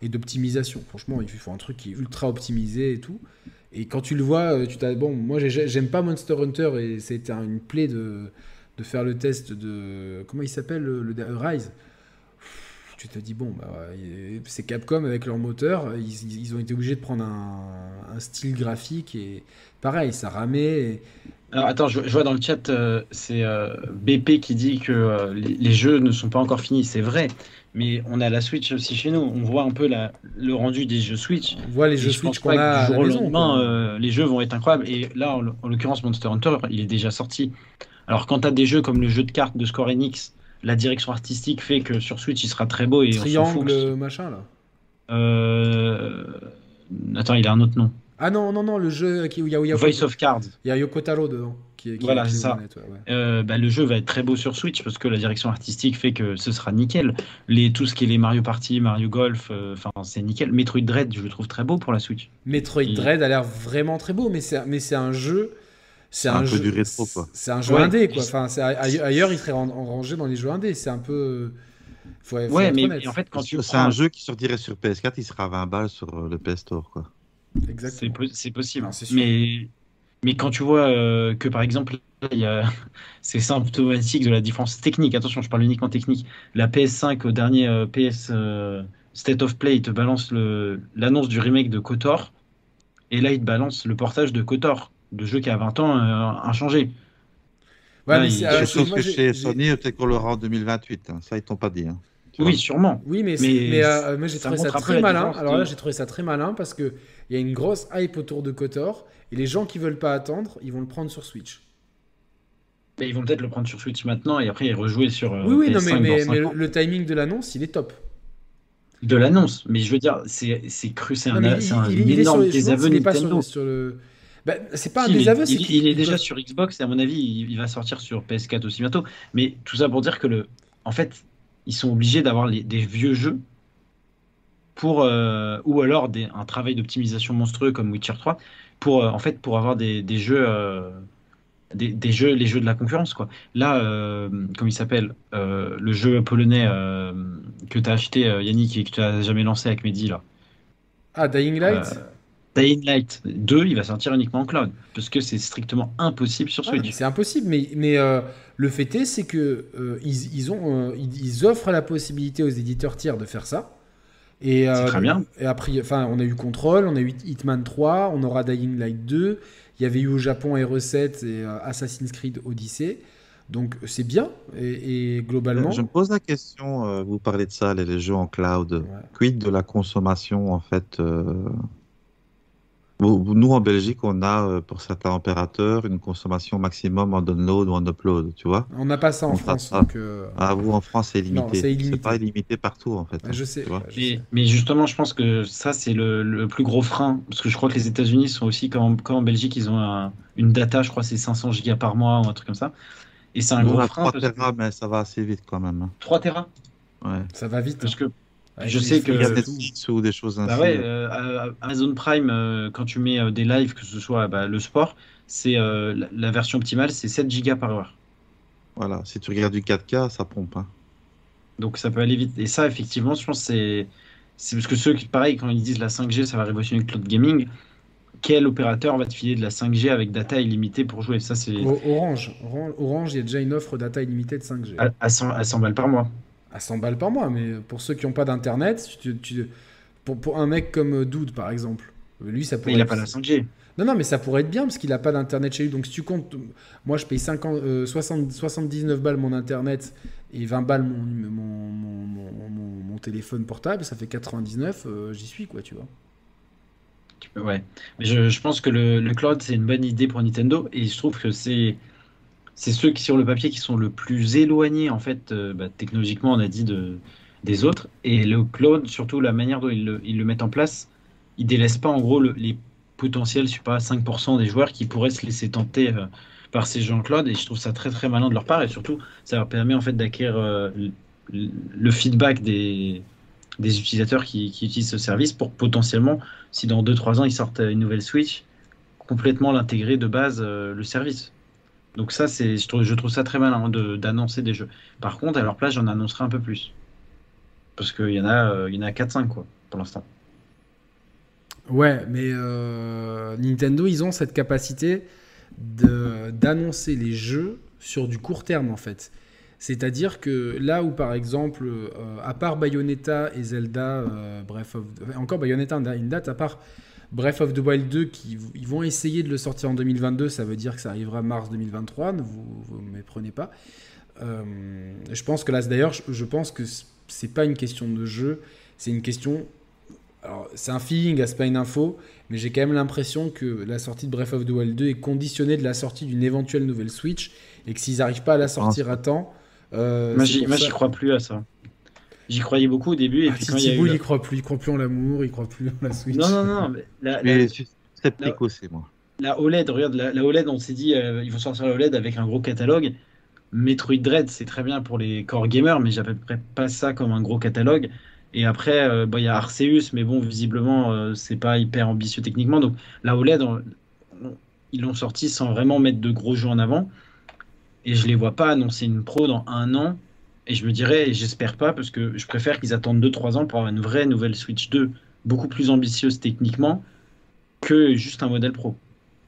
et d'optimisation. Franchement, il faut un truc qui est ultra optimisé et tout. Et quand tu le vois, euh, tu t'as bon, moi j'ai- j'aime pas Monster Hunter et c'était un- une plaie de de faire le test de comment il s'appelle le, Rise? Tu te dis bon, bah, c'est Capcom avec leur moteur, ils, ils ont été obligés de prendre un, style graphique et pareil, ça ramait. et- Alors attends, je, vois dans le chat, euh, c'est euh, BP qui dit que les jeux ne sont pas encore finis. C'est vrai, mais on a la Switch aussi chez nous. On voit un peu la, le rendu des jeux Switch. On voit les Et jeux je Switch qu'on a du jour au lendemain, euh, les jeux vont être incroyables. Et là, en, en l'occurrence, Monster Hunter, il est déjà sorti. Alors quand tu as des jeux comme le jeu de cartes de Square Enix, la direction artistique fait que sur Switch, il sera très beau et on Triangle fout. machin là. Euh... Attends, il a un autre nom. Ah non non non, le jeu qui où il y a, Voice of Cards. il y a Yoko Taro dedans. Qui, est- qui Voilà, est- ça. honnête, ouais, ouais. Euh, bah, le jeu va être très beau sur Switch parce que la direction artistique fait que ce sera nickel. Les, tout ce qui est les Mario Party, Mario Golf, euh, enfin c'est nickel. Metroid Dread, je le trouve très beau pour la Switch. Metroid Et- Dread a l'air vraiment très beau, mais c'est mais c'est un jeu. C'est Un un, peu jeu du rétro, quoi. C'est un jeu Ouais. indé quoi. Enfin, ailleurs il serait ran- rangé dans les jeux indés. C'est un peu. Faut, faut Ouais, mais en fait, quand tu C'est prends, un jeu qui sortirait sur PS4, il sera à 20 balles sur euh, le PS Store. Quoi. c'est Exactement. po- c'est possible. Non, c'est sûr. mais mais quand tu vois euh, que par exemple, là, il y a c'est symptomatique de la différence technique. Attention, je parle uniquement technique. La PS5 au dernier euh, PS euh, State of Play, il te balance le l'annonce du remake de KOTOR, et là il te balance le portage de KOTOR, de jeu qui a 20 ans euh, inchangé. Ouais, Ouais, mais il- Je que chez Sony, peut-être qu'on l'aura en 2028. hein. Ça, ils t'ont pas dit. hein. Oui, vois. sûrement. Oui, mais, Mais mais, euh, j'ai trouvé ça très malin. Alors là, j'ai trouvé ça très malin parce que il y a une grosse hype autour de Kotor et les gens qui veulent pas attendre, ils vont le prendre sur Switch. Mais ils vont peut-être le prendre sur Switch maintenant et après rejouer sur euh, oui, oui, non, PS5 mais, mais, dans mais 5 le, timing de l'annonce, il est top. De l'annonce. Mais je veux dire, c'est cru, c'est un, il, il énorme désaveu Nintendo. Bah, c'est pas un Si, il est- désaveu, c'est il, qu'il- il est il déjà sur Xbox et à mon avis, il, il va sortir sur PS4 aussi bientôt. Mais tout ça pour dire que le, en fait, ils sont obligés d'avoir des vieux jeux pour euh, ou alors des, un travail d'optimisation monstrueux comme Witcher 3 pour euh, en fait pour avoir des, des jeux euh, des, des jeux les jeux de la concurrence quoi. Là, comme il s'appelle le jeu polonais que tu as acheté Yannick et que tu as jamais lancé avec Mehdi là. Ah, Dying Light? Dying Light 2, il va sortir uniquement en cloud parce que c'est strictement impossible sur Ah, Switch. c'est impossible, mais, mais euh, le fait est, c'est que euh, ils, ils ont, euh, ils, ils offrent la possibilité aux éditeurs tiers de faire ça. Et, euh, C'est très bien. Et après, enfin, on a eu Control, on a eu Hitman 3, on aura Dying Light 2. Il y avait eu au Japon RE7 et euh, Assassin's Creed Odyssey. Donc c'est bien. Et, et globalement, Je me pose la question, euh, vous parlez de ça, les, les jeux en cloud. Ouais. Quid de la consommation, en fait euh, Nous, en Belgique, on a, euh, pour certains opérateurs, une consommation maximum en download ou en upload, tu vois. on n'a pas ça en On France. Donc, euh, Ah, vous, en France, c'est Non, illimité. c'est pas illimité partout, en fait. je sais. tu vois. ouais, je Mais, sais. mais justement, je pense que ça, c'est le, le plus gros frein. Parce que je crois que les États-Unis sont aussi, comme, comme en Belgique, ils ont un- une data, je crois, c'est 500 gigas par mois ou un truc comme ça. Et c'est un Nous, on gros a frein. 3 Parce que... Tera, mais ça va assez vite quand même. hein. 3 Tera Ouais. Ça va vite. Parce hein. que, Je sais que-. Netflix ou des choses ainsi. bah ouais, euh, euh, Amazon Prime, euh, quand tu mets euh, des lives, que ce soit bah, le sport, c'est euh, la, la version optimale, c'est 7 gigas par heure. Voilà, si tu regardes du 4K, ça pompe. hein. Donc ça peut aller vite. Et ça, effectivement, je pense que c'est c'est parce que ceux qui, pareil, quand ils disent la 5G, ça va révolutionner le cloud gaming, quel opérateur va te filer de la 5G avec data illimitée pour jouer? Ça, c'est Orange. Orange, Orange, il y a déjà une offre data illimitée de 5G. à, à 100, à 100 balles par mois. À 100 balles par mois, mais pour ceux qui n'ont pas d'internet, tu- tu- pour, pour un mec comme euh, Dude par exemple, lui ça Mais pourrait il n'a pas la 5G. Non, non, mais ça pourrait être bien parce qu'il n'a pas d'internet chez lui. Donc si tu comptes, moi je paye 50, euh, 60 79 balles mon internet et 20 balles mon, mon, mon, mon- mon- mon téléphone portable, ça fait 99, euh, j'y suis quoi, tu vois. Ouais. Mais je, je pense que le, le cloud, c'est une bonne idée pour Nintendo. Et je trouve que c'est c'est ceux qui, sur le papier, qui sont le plus éloignés, en fait, euh, bah, technologiquement, on a dit, de, des autres. Et le cloud, surtout la manière dont ils le, mettent en place, ils délaissent pas, en gros, le- les potentiels, je sais pas, 5% des joueurs qui pourraient se laisser tenter euh, par ces Jean-Claude et je trouve ça très très malin de leur part et surtout ça leur permet en fait d'acquérir euh, le, feedback des, utilisateurs qui, utilisent ce service pour potentiellement, si dans 2-3 ans ils sortent une nouvelle Switch, complètement l'intégrer de base le service. Donc ça, c'est, je, trouve, ça très malin d'annoncer des jeux. Par contre, à leur place, j'en annoncerai un peu plus. Parce qu'il y en a, euh, a 4-5 quoi, pour l'instant. Ouais, mais euh, Nintendo, ils ont cette capacité d'annoncer les jeux sur du court terme, en fait. C'est-à-dire que là où, par exemple, euh, à part Bayonetta et Zelda, enfin, encore Bayonetta une date, à part Breath of the Wild 2, qui ils vont essayer de le sortir en 2022, ça veut dire que ça arrivera mars 2023, ne vous, vous méprenez pas. Euh, je pense que là, d'ailleurs, je, je pense que c'est pas une question de jeu, c'est une question alors, c'est un feeling, c'est pas une info, mais j'ai quand même l'impression que la sortie de Breath of the Wild 2 est conditionnée de la sortie d'une éventuelle nouvelle Switch et que s'ils n'arrivent pas à la sortir à temps. euh, Moi, j'y crois plus à ça. J'y croyais beaucoup au début et Ah, puis quand il y a eu. il la- y croit plus, il croit plus en l'amour, il croit plus en la Switch. Non, non, non, mais la, la- Mais je suis sceptique aussi, moi. la OLED, regarde, la, la OLED, on s'est dit, euh, il faut sortir la OLED avec un gros catalogue. Metroid Dread, c'est très bien pour les core gamers, mais j'appellerais pas ça comme un gros catalogue. Et après, euh, bon, il y a Arceus, mais bon, visiblement, euh, c'est pas hyper ambitieux techniquement. Donc la OLED, on- on- ils l'ont sorti sans vraiment mettre de gros jeux en avant. Et je les vois pas annoncer une pro dans un an. Et je me dirais, et j'espère pas, parce que je préfère qu'ils attendent 2-3 ans pour avoir une vraie nouvelle Switch 2, beaucoup plus ambitieuse techniquement, que juste un modèle pro.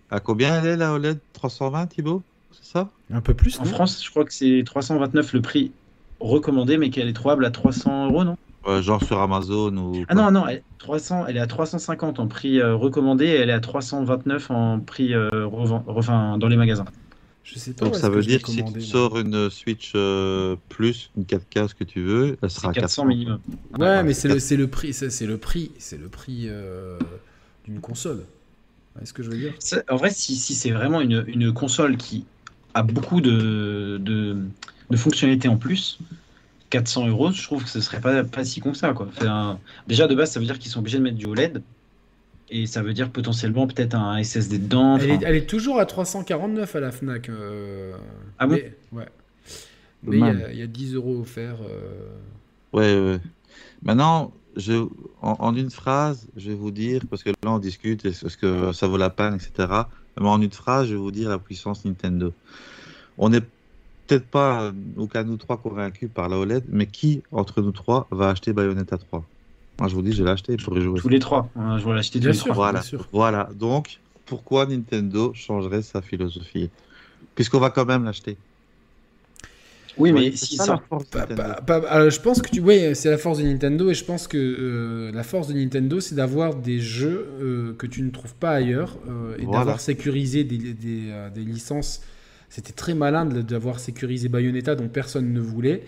À combien elle est la OLED 320, Thibaut? C'est ça? Un peu plus, En France, je crois que c'est 329 le prix recommandé, mais qu'elle est trouvable à 300 euros, non? Euh, Genre sur Amazon ou. Ah non, non, elle, 300, elle est à 350 en prix euh, recommandé et elle est à 329 en prix euh, reven- enfin, dans les magasins. Je sais pas. Donc ça veut dire que si tu sors une Switch euh, plus, une 4K, ce que tu veux, elle sera C'est à 400 minimum. Ouais, mais c'est le, c'est le prix, c'est c'est le prix, c'est le prix euh, d'une console. Est-ce que je veux dire? Ça, En vrai, si, si c'est vraiment une, une console qui a beaucoup de, de, de fonctionnalités en plus, 400 euros, je trouve que ce serait pas, pas si con que ça. Quoi. Enfin, déjà, de base, ça veut dire qu'ils sont obligés de mettre du OLED. Et ça veut dire potentiellement peut-être un SSD dedans. elle est, enfin, elle est toujours à 349 à la Fnac. euh, Ah bon? mais, Ouais. Mais il y, a- il y a 10 euros offerts. euh, Ouais, ouais. Maintenant, je, en, en une phrase, je vais vous dire, parce que là on discute, est-ce que ça vaut la peine, etc. Mais en une phrase, je vais vous dire la puissance Nintendo. On n'est peut-être pas, euh, aucun de nous trois, convaincus par la OLED, mais qui, entre nous trois, va acheter Bayonetta 3 Moi, je vous dis, je vais l'acheter pour y jouer. tous les trois. Hein, je vais l'acheter tous Bien les sûr. trois. Voilà. bien sûr. Voilà. Donc, pourquoi Nintendo changerait sa philosophie? Puisqu'on va quand même l'acheter. Oui, mais si ça, pas- pas- alors, je pense que tu, ouais, c'est la force de Nintendo et je pense que euh, la force de Nintendo, c'est d'avoir des jeux euh, que tu ne trouves pas ailleurs euh, et Voilà. d'avoir sécurisé des, des, des licences. C'était très malin de- d'avoir sécurisé Bayonetta dont personne ne voulait.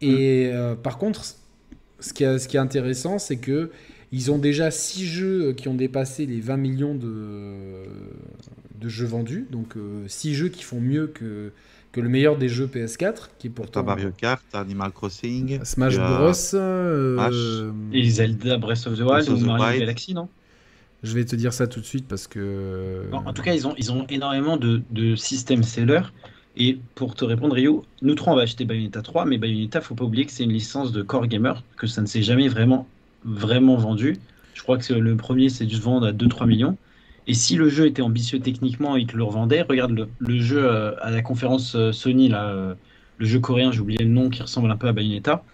Et euh, par contre, ce qui est, ce qui est intéressant, c'est que ils ont déjà 6 jeux qui ont dépassé les 20 millions de, de jeux vendus. Donc 6 jeux qui font mieux que, que le meilleur des jeux PS4, qui est pourtant Mario Kart, Animal Crossing. Smash tu as- Bros. euh, Et Zelda Breath of the Wild ou the Mario Wild. Galaxy, non? Je vais te dire ça tout de suite parce que. Non, En tout cas, ils ont, ils ont énormément de, de systèmes sellers. Et pour te répondre, Rio, nous trois, on va acheter Bayonetta 3, mais Bayonetta, faut pas oublier que c'est une licence de core gamer, que ça ne s'est jamais vraiment, vraiment vendu. Je crois que le premier, c'est dû se vendre à 2-3 millions. Et si le jeu était ambitieux techniquement et qu'ils le revendaient, regarde le, le jeu euh, à la conférence euh, Sony, là, euh, le jeu coréen, j'ai oublié le nom, qui ressemble un peu à Bayonetta.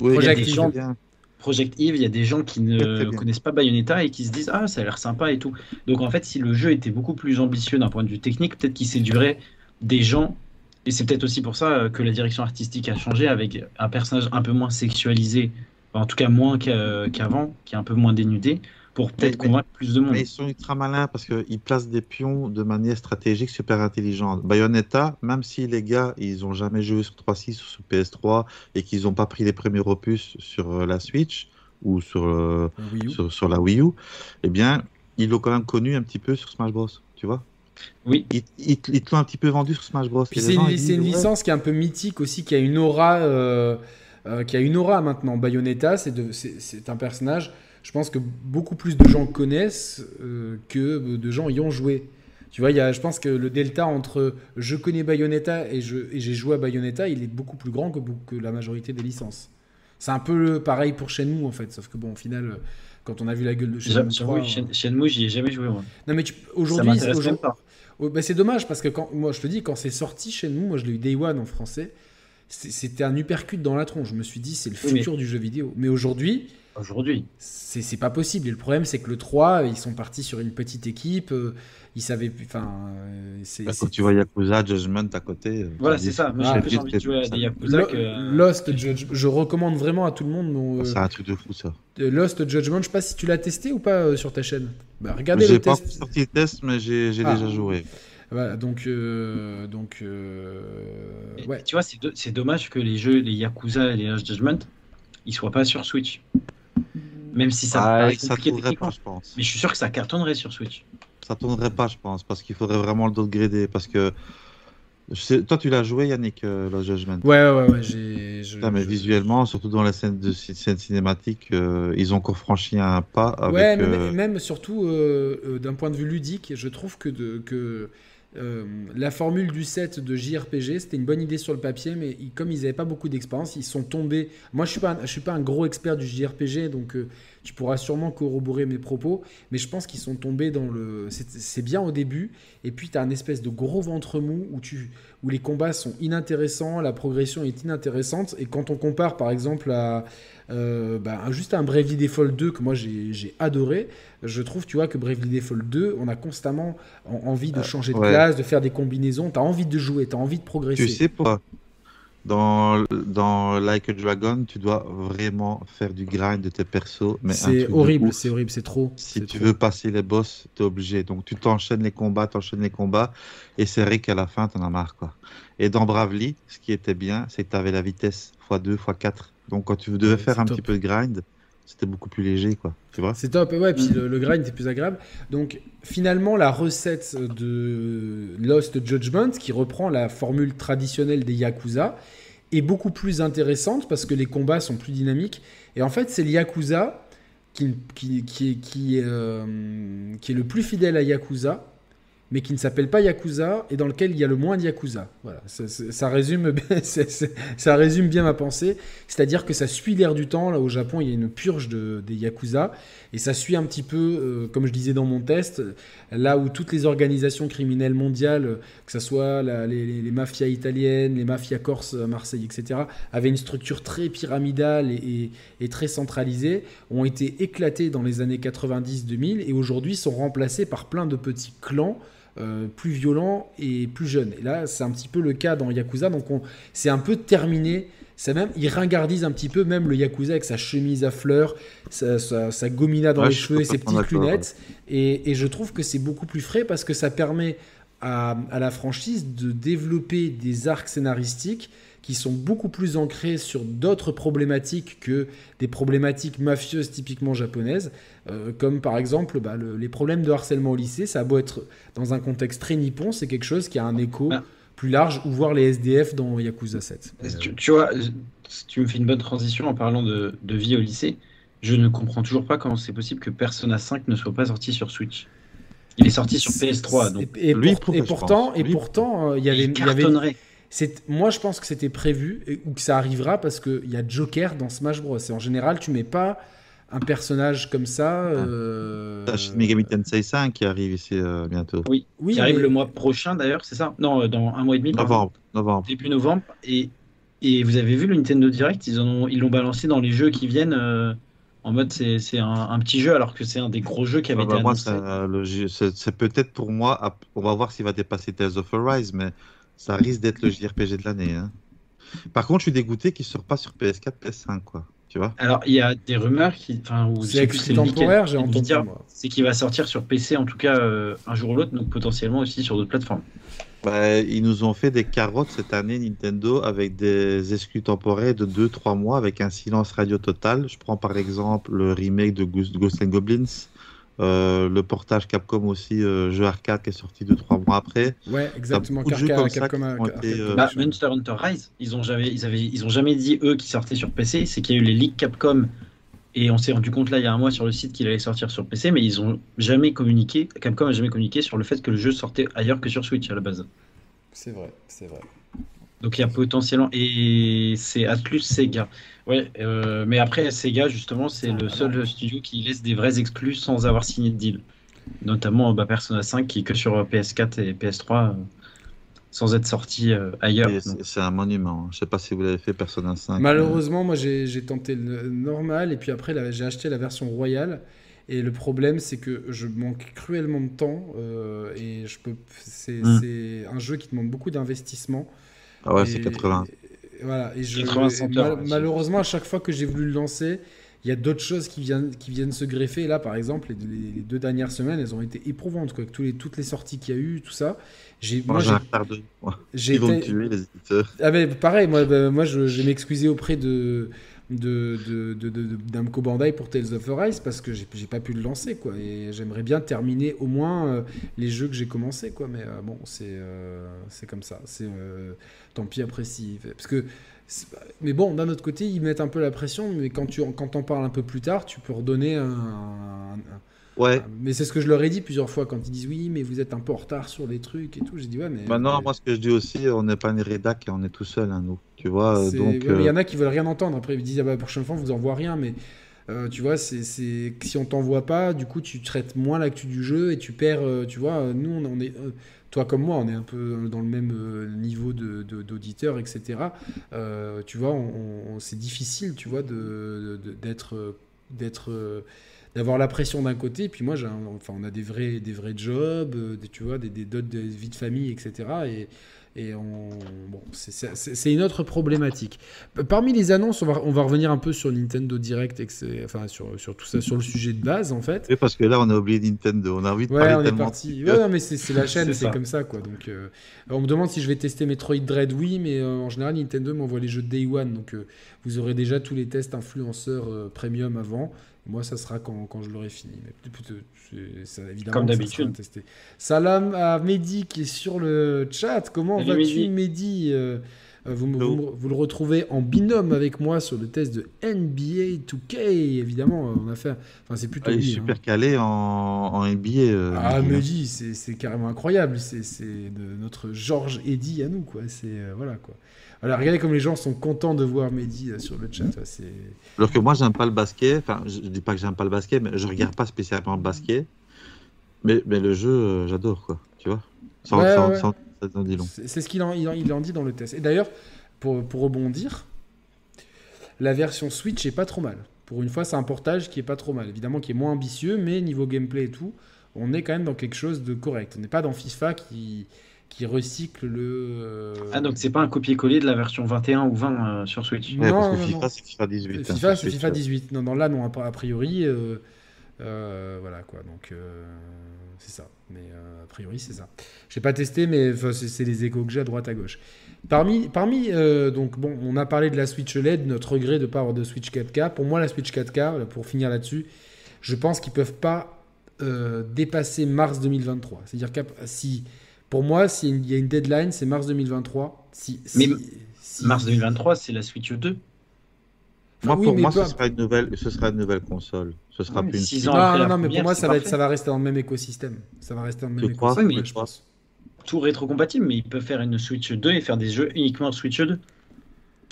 Oui, Project il y a des Eve. gens. Project Eve, il y a des gens qui ne connaissent pas Bayonetta et qui se disent Ah, ça a l'air sympa et tout. Donc en fait, si le jeu était beaucoup plus ambitieux d'un point de vue technique, peut-être qu'il séduirait des gens. Et c'est peut-être aussi pour ça euh, que la direction artistique a changé avec un personnage un peu moins sexualisé, enfin, en tout cas moins qu'a- qu'avant, qui est un peu moins dénudé, pour peut-être convaincre plus de monde. Mais ils sont ultra malins parce qu'ils placent des pions de manière stratégique super intelligente. Bayonetta, même si les gars, ils ont jamais joué sur 3.6 ou sur PS3 et qu'ils n'ont pas pris les premiers opus sur euh, la Switch ou sur, euh, Wii U. sur, sur la Wii U, eh bien, ils l'ont quand même connu un petit peu sur Smash Bros. Tu vois? Oui, Ils, ils, ils te l'ont un petit peu vendu sur Smash Bros. Puis c'est une, ouais, licence qui est un peu mythique aussi, qui a une aura, euh, euh, qui a une aura maintenant. Bayonetta, c'est un personnage, je pense que beaucoup plus de gens connaissent euh, que de gens y ont joué. Tu vois, il y a, je pense que le delta entre je connais Bayonetta et j'ai joué à Bayonetta, il est beaucoup plus grand que, que la majorité des licences. C'est un peu pareil pour Shenmue en fait, sauf que bon, au final, quand on a vu la gueule de Shenmue 3, J'avoue, Shen- Shenmue, j'y ai jamais joué, moi. non mais aujourd'hui, aujourd'hui-. Bah, c'est dommage parce que quand moi je te dis quand c'est sorti chez nous, moi je l'ai eu Day One en français, c'était un uppercut dans la tronche. Je me suis dit c'est le Oui, mais- futur du jeu vidéo. Mais aujourd'hui, Aujourd'hui. c'est pas possible. Et le problème c'est que le 3, ils sont partis sur une petite équipe, euh, ils savaient enfin euh, c'est Bah, c'est- Quand tu vois Yakuza, Judgment à côté. euh, Voilà, c'est ça. Moi, Ah, j'ai envie de jouer à des Yakuza Lo- que. Lost Judge- je recommande vraiment à tout le monde mon, euh, C'est un truc de fou ça. Lost Judgment, je sais pas si tu l'as testé ou pas euh, sur ta chaîne. Bah, regardez J'ai le pas test. sorti le test, mais j'ai j'ai Ah. déjà joué. Voilà, donc euh, donc euh, ouais. Tu vois, c'est do- c'est dommage que les jeux, les Yakuza et les Last Judgment, ils soient pas sur Switch. Même si ça Ah, paraît ça compliqué tournerait pas, je pense. Mais je suis sûr que ça cartonnerait sur Switch. Ça tournerait pas, je pense, parce qu'il faudrait vraiment le downgrader. Parce que. Je sais, toi, tu l'as joué, Yannick, euh, Lost Judgment. Ouais ouais ouais, j'ai je- Putain, mais je- visuellement, surtout dans la scène de scène cinématique, euh, ils ont encore franchi un pas avec. Ouais, mais euh, même- surtout euh, d'un point de vue ludique, je trouve que, de, que euh, la formule du set de JRPG, c'était une bonne idée sur le papier, mais comme ils n'avaient pas beaucoup d'expérience, ils sont tombés. Moi, je suis suis pas un gros expert du JRPG, donc euh, tu pourras sûrement corroborer mes propos, mais je pense qu'ils sont tombés dans le. C'est c'est bien au début, et puis tu as un espèce de gros ventre mou où tu où les combats sont inintéressants, la progression est inintéressante, et quand on compare par exemple à euh, bah, juste un Bravely Default 2 que moi j'ai adoré, je trouve tu vois que Bravely Default 2, on a constamment en- envie de Euh, changer de ouais. classe, de faire des combinaisons, tu as envie de jouer, tu as envie de progresser. Tu sais pourquoi dans, dans Like a Dragon, tu dois vraiment faire du grind de tes persos. C'est horrible, c'est horrible, c'est trop. Si tu trop. veux passer les boss, tu es obligé. Donc tu t'enchaînes les combats, t'enchaînes les combats, et c'est vrai qu'à la fin, t'en as marre. Quoi. Et dans Bravely, ce qui était bien, c'est que tu avais la vitesse x2, x4. Donc quand tu devais Ouais, faire un top. petit peu de grind, c'était beaucoup plus léger. Quoi. Tu vois C'est top, ouais, puis le, grind est plus agréable. Donc finalement, la recette de Lost Judgment, qui reprend la formule traditionnelle des Yakuza, est beaucoup plus intéressante parce que les combats sont plus dynamiques. Et en fait, c'est le Yakuza qui, qui, qui, euh, qui est le plus fidèle à Yakuza, mais qui ne s'appelle pas Yakuza et dans lequel il y a le moins de Yakuza. Voilà, ça, résume, ça résume bien ma pensée. C'est-à-dire que ça suit l'air du temps. Là, au Japon, il y a une purge de, des Yakuza. Et ça suit un petit peu, euh, comme je disais dans mon test, là où toutes les organisations criminelles mondiales, que ce soit les, mafias italiennes, les mafias corses à Marseille, etc., avaient une structure très pyramidale et très centralisée, ont été éclatées dans les années 90-2000 et aujourd'hui sont remplacées par plein de petits clans. Euh, plus violents et plus jeunes. Et là, c'est un petit peu le cas dans Yakuza. Donc, on- c'est un peu terminé. C'est même, il ringardise un petit peu même le Yakuza avec sa chemise à fleurs, sa, sa- sa gomina dans Ouais, les cheveux et ses petites lunettes. Et, et je trouve que c'est beaucoup plus frais parce que ça permet à, à la franchise de développer des arcs scénaristiques qui sont beaucoup plus ancrés sur d'autres problématiques que des problématiques mafieuses typiquement japonaises, euh, comme par exemple bah, le- les problèmes de harcèlement au lycée. Ça a beau être dans un contexte très nippon, c'est quelque chose qui a un écho Ah. plus large, ou voir les SDF dans Yakuza 7. Euh, Tu, tu vois, tu me fais une bonne transition en parlant de, de vie au lycée. Je ne comprends toujours pas comment c'est possible que Persona 5 ne soit pas sorti sur Switch. Il est sorti sur PS3, donc Et, et Lui, pour- pourquoi, et je pourtant, pense. et Lui, pourtant, euh, il y avait, il y avait, moi je pense que c'était prévu et- ou que ça arrivera parce qu'il y a Joker dans Smash Bros. Et en général, tu mets pas un personnage comme ça. euh, T'as Shin Megami Tensei 5 qui arrive ici euh, bientôt. Oui, oui, qui arrive mais- le mois prochain d'ailleurs, c'est ça? Non, euh, dans un mois et demi. Novembre. Novembre. Début novembre. Et, et vous avez vu le Nintendo Direct? Ils en ont- ils l'ont balancé dans les jeux qui viennent euh, en mode c'est c'est un, un petit jeu alors que c'est un des gros jeux qui avait Ah bah, été moi, annoncé. ça, le J- c'est c'est peut-être pour moi, on va voir s'il va dépasser Tales of Arise, mais ça risque d'être le JRPG de l'année. hein. Par contre, je suis dégoûté qu'il ne sort pas sur PS4, PS5, quoi. Tu vois? Alors il y a des rumeurs qui, enfin, C'est temporaire, j'ai entendu. Moi. C'est qu'il va sortir sur PC en tout cas euh, un jour ou l'autre, donc potentiellement aussi sur d'autres plateformes. Bah, Ils nous ont fait des carottes cette année, Nintendo, avec des exclus temporaires de 2-3 mois, avec un silence radio total. Je prends par exemple le remake de Ghost Ghosts and Goblins, euh, le portage Capcom aussi, euh, jeu arcade qui est sorti 2-3 mois après. Ouais, exactement. beaucoup de jeux Capcom, comme ça Capcom, été, euh, Bah. Monster Hunter Rise, ils ont jamais, ils avaient, ils ont jamais dit eux qui sortaient sur PC. C'est qu'il y a eu les leaks Capcom Et on s'est rendu compte là il y a un mois sur le site qu'il allait sortir sur PC, mais ils ont jamais communiqué, Capcom a jamais communiqué sur le fait que le jeu sortait ailleurs que sur Switch à la base. C'est vrai, c'est vrai. Donc il y a potentiellement. Et c'est Atlus Sega. Ouais, euh, mais après, Sega, justement, c'est le seul studio qui laisse des vrais exclus sans avoir signé de deal. Notamment bah, Persona 5 qui est que sur PS4 et PS3 euh, sans être sorti euh, ailleurs. C'est- un monument. Je sais pas si vous l'avez fait, Persona 5. Malheureusement, moi j'ai tenté le normal et puis après j'ai acheté la version royale. Et le problème, c'est que je manque cruellement de temps euh, et je peux. C'est Hmm. c'est un jeu qui demande beaucoup d'investissement. Ah ouais, Et- c'est 80. et Voilà. Et je, 80 et centeurs, mal- ouais, malheureusement, à chaque fois que j'ai voulu le lancer, il y a d'autres choses qui viennent, qui viennent se greffer. Et là, par exemple, les, deux dernières semaines, elles ont été éprouvantes. Quoi. Avec tous les, toutes les sorties qu'il y a eu, tout ça. J'ai, Moi, j'ai Ils vont été- tuer, les éditeurs. ah ben pareil, moi, ben, moi je, je vais m'excuser auprès de, de, de, de, pour Tales of Arise parce que j'ai, j'ai pas pu le lancer quoi. Et j'aimerais bien terminer au moins euh, les jeux que j'ai commencé quoi. Mais euh, bon c'est euh, c'est comme ça. C'est tant pis après si parce que mais bon d'un autre côté ils mettent un peu la pression mais quand tu quand t'en parles un peu plus tard tu peux redonner un- Ouais. mais c'est ce que je leur ai dit plusieurs fois quand ils disent oui mais vous êtes un peu en retard sur les trucs et tout j'ai dit ouais mais Maintenant, Bah moi, ce que je dis aussi, on n'est pas une rédac, on est tout seul, hein, nous. Tu vois, euh, donc. ouais, Il y euh, en a qui veulent rien entendre. Après, ils disent ah bah, la prochaine fois, on vous envoie rien. Mais euh, tu vois, c'est si on t'envoie pas, du coup, tu traites moins l'actu du jeu et tu perds. euh, tu vois, nous, on est. euh, toi comme moi, on est un peu dans le même niveau de- de- d'auditeur, etc. Tu vois, on- on- c'est difficile, tu vois, de- de- d'être, d'être, d'avoir la pression d'un côté. Et puis moi, j'ai enfin, on a des vrais, des vrais jobs, euh, des, tu vois, des, des des vies de famille, etc. Et, et on, bon, c'est- c'est une autre problématique. Parmi les annonces, on va, on va revenir un peu sur Nintendo Direct, et que c'est- enfin sur, sur tout ça, sur le sujet de base en fait. Oui, parce que là, on a oublié Nintendo. On a envie de Ouais, parler on est parti. Ouais, non, mais c'est la chaîne, C'est comme ça quoi. Donc, euh, on me demande si je vais tester Metroid Dread, oui, mais euh, en général Nintendo m'envoie les jeux de Day One, donc euh, vous aurez déjà tous les tests influenceurs premium avant. Moi, ça sera quand, quand je l'aurai fini. Mais ça, évidemment, Comme ça d'habitude. Salam à Mehdi qui est sur le chat. Comment vas-tu, Mehdi. Mehdi Euh, vous, vous, le retrouvez en binôme avec moi sur le test de NBA 2K. Évidemment, euh, on a fait. Enfin, c'est plutôt Ah, il est lui, hein. super calé en, en NBA. euh, Ah, Mehdi, hein. C'est c'est carrément incroyable. C'est notre Georges Eddy à nous, quoi. C'est euh, voilà, quoi. Alors, regardez comme les gens sont contents de voir Mehdi euh, sur le chat. Alors que moi, j'aime pas le basket. Enfin, je dis pas que j'aime pas le basket, mais je regarde pas spécialement le basket. Mais, mais le jeu, euh, j'adore, quoi. Tu vois Sans, Ouais, sans, ouais. sans- ça en dit long. c'est- c'est ce qu'il en, il en, il en dit dans le test. Et d'ailleurs, pour, pour rebondir, la version Switch est pas trop mal. Pour une fois, c'est un portage qui est pas trop mal. Évidemment, qui est moins ambitieux, mais niveau gameplay et tout, on est quand même dans quelque chose de correct. On n'est pas dans FIFA qui, qui recycle le. euh, Ah, donc c'est pas un copier-coller de la version 21 ou 20 euh, sur Switch. Non, Ouais, parce que non. FIFA, c'est FIFA 18. hein, FIFA, sur c'est FIFA ouais. 18. Non, non, là, non, a priori. euh, euh, voilà, quoi. Donc, euh, c'est ça. Mais euh, a priori, c'est ça. J'ai pas testé, mais c'est les échos que j'ai à droite, à gauche. Parmi, parmi euh, donc, bon, on a parlé de la Switch LED, notre regret de ne pas avoir de Switch 4K. Pour moi, la Switch 4K, là, pour finir là-dessus, je pense qu'ils peuvent pas euh, dépasser mars 2023. C'est-à-dire que si, pour moi, s'il y a une deadline, c'est mars 2023. Si, Mais si- Mars 2023, c'est la Switch 2. Moi, Enfin, oui, pour moi, ce sera, une nouvelle, ce sera une nouvelle console. Ce sera plus une six Switch. ans Non, après non, la non, mais pour moi, ça va, être, parfait. ça va rester dans le même écosystème. Ça va rester dans le même écosystème, Oui, mais- je pense. Tout rétrocompatible, mais ils peuvent faire une Switch 2 et faire des jeux uniquement Switch 2.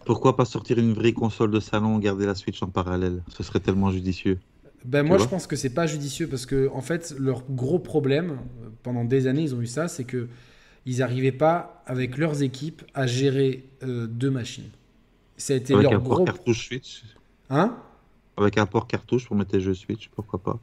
Pourquoi pas sortir une vraie console de salon, garder la Switch en parallèle? Ce serait tellement judicieux. Ben, moi, je pense que c'est pas judicieux parce que, en fait, leur gros problème, pendant des années, ils ont eu ça, c'est que ils n'arrivaient pas, avec leurs équipes, à gérer euh, deux machines. Ça a été Avec leur un port cartouche Switch. Hein? Avec un port cartouche pour mettre tes jeux Switch, pourquoi pas?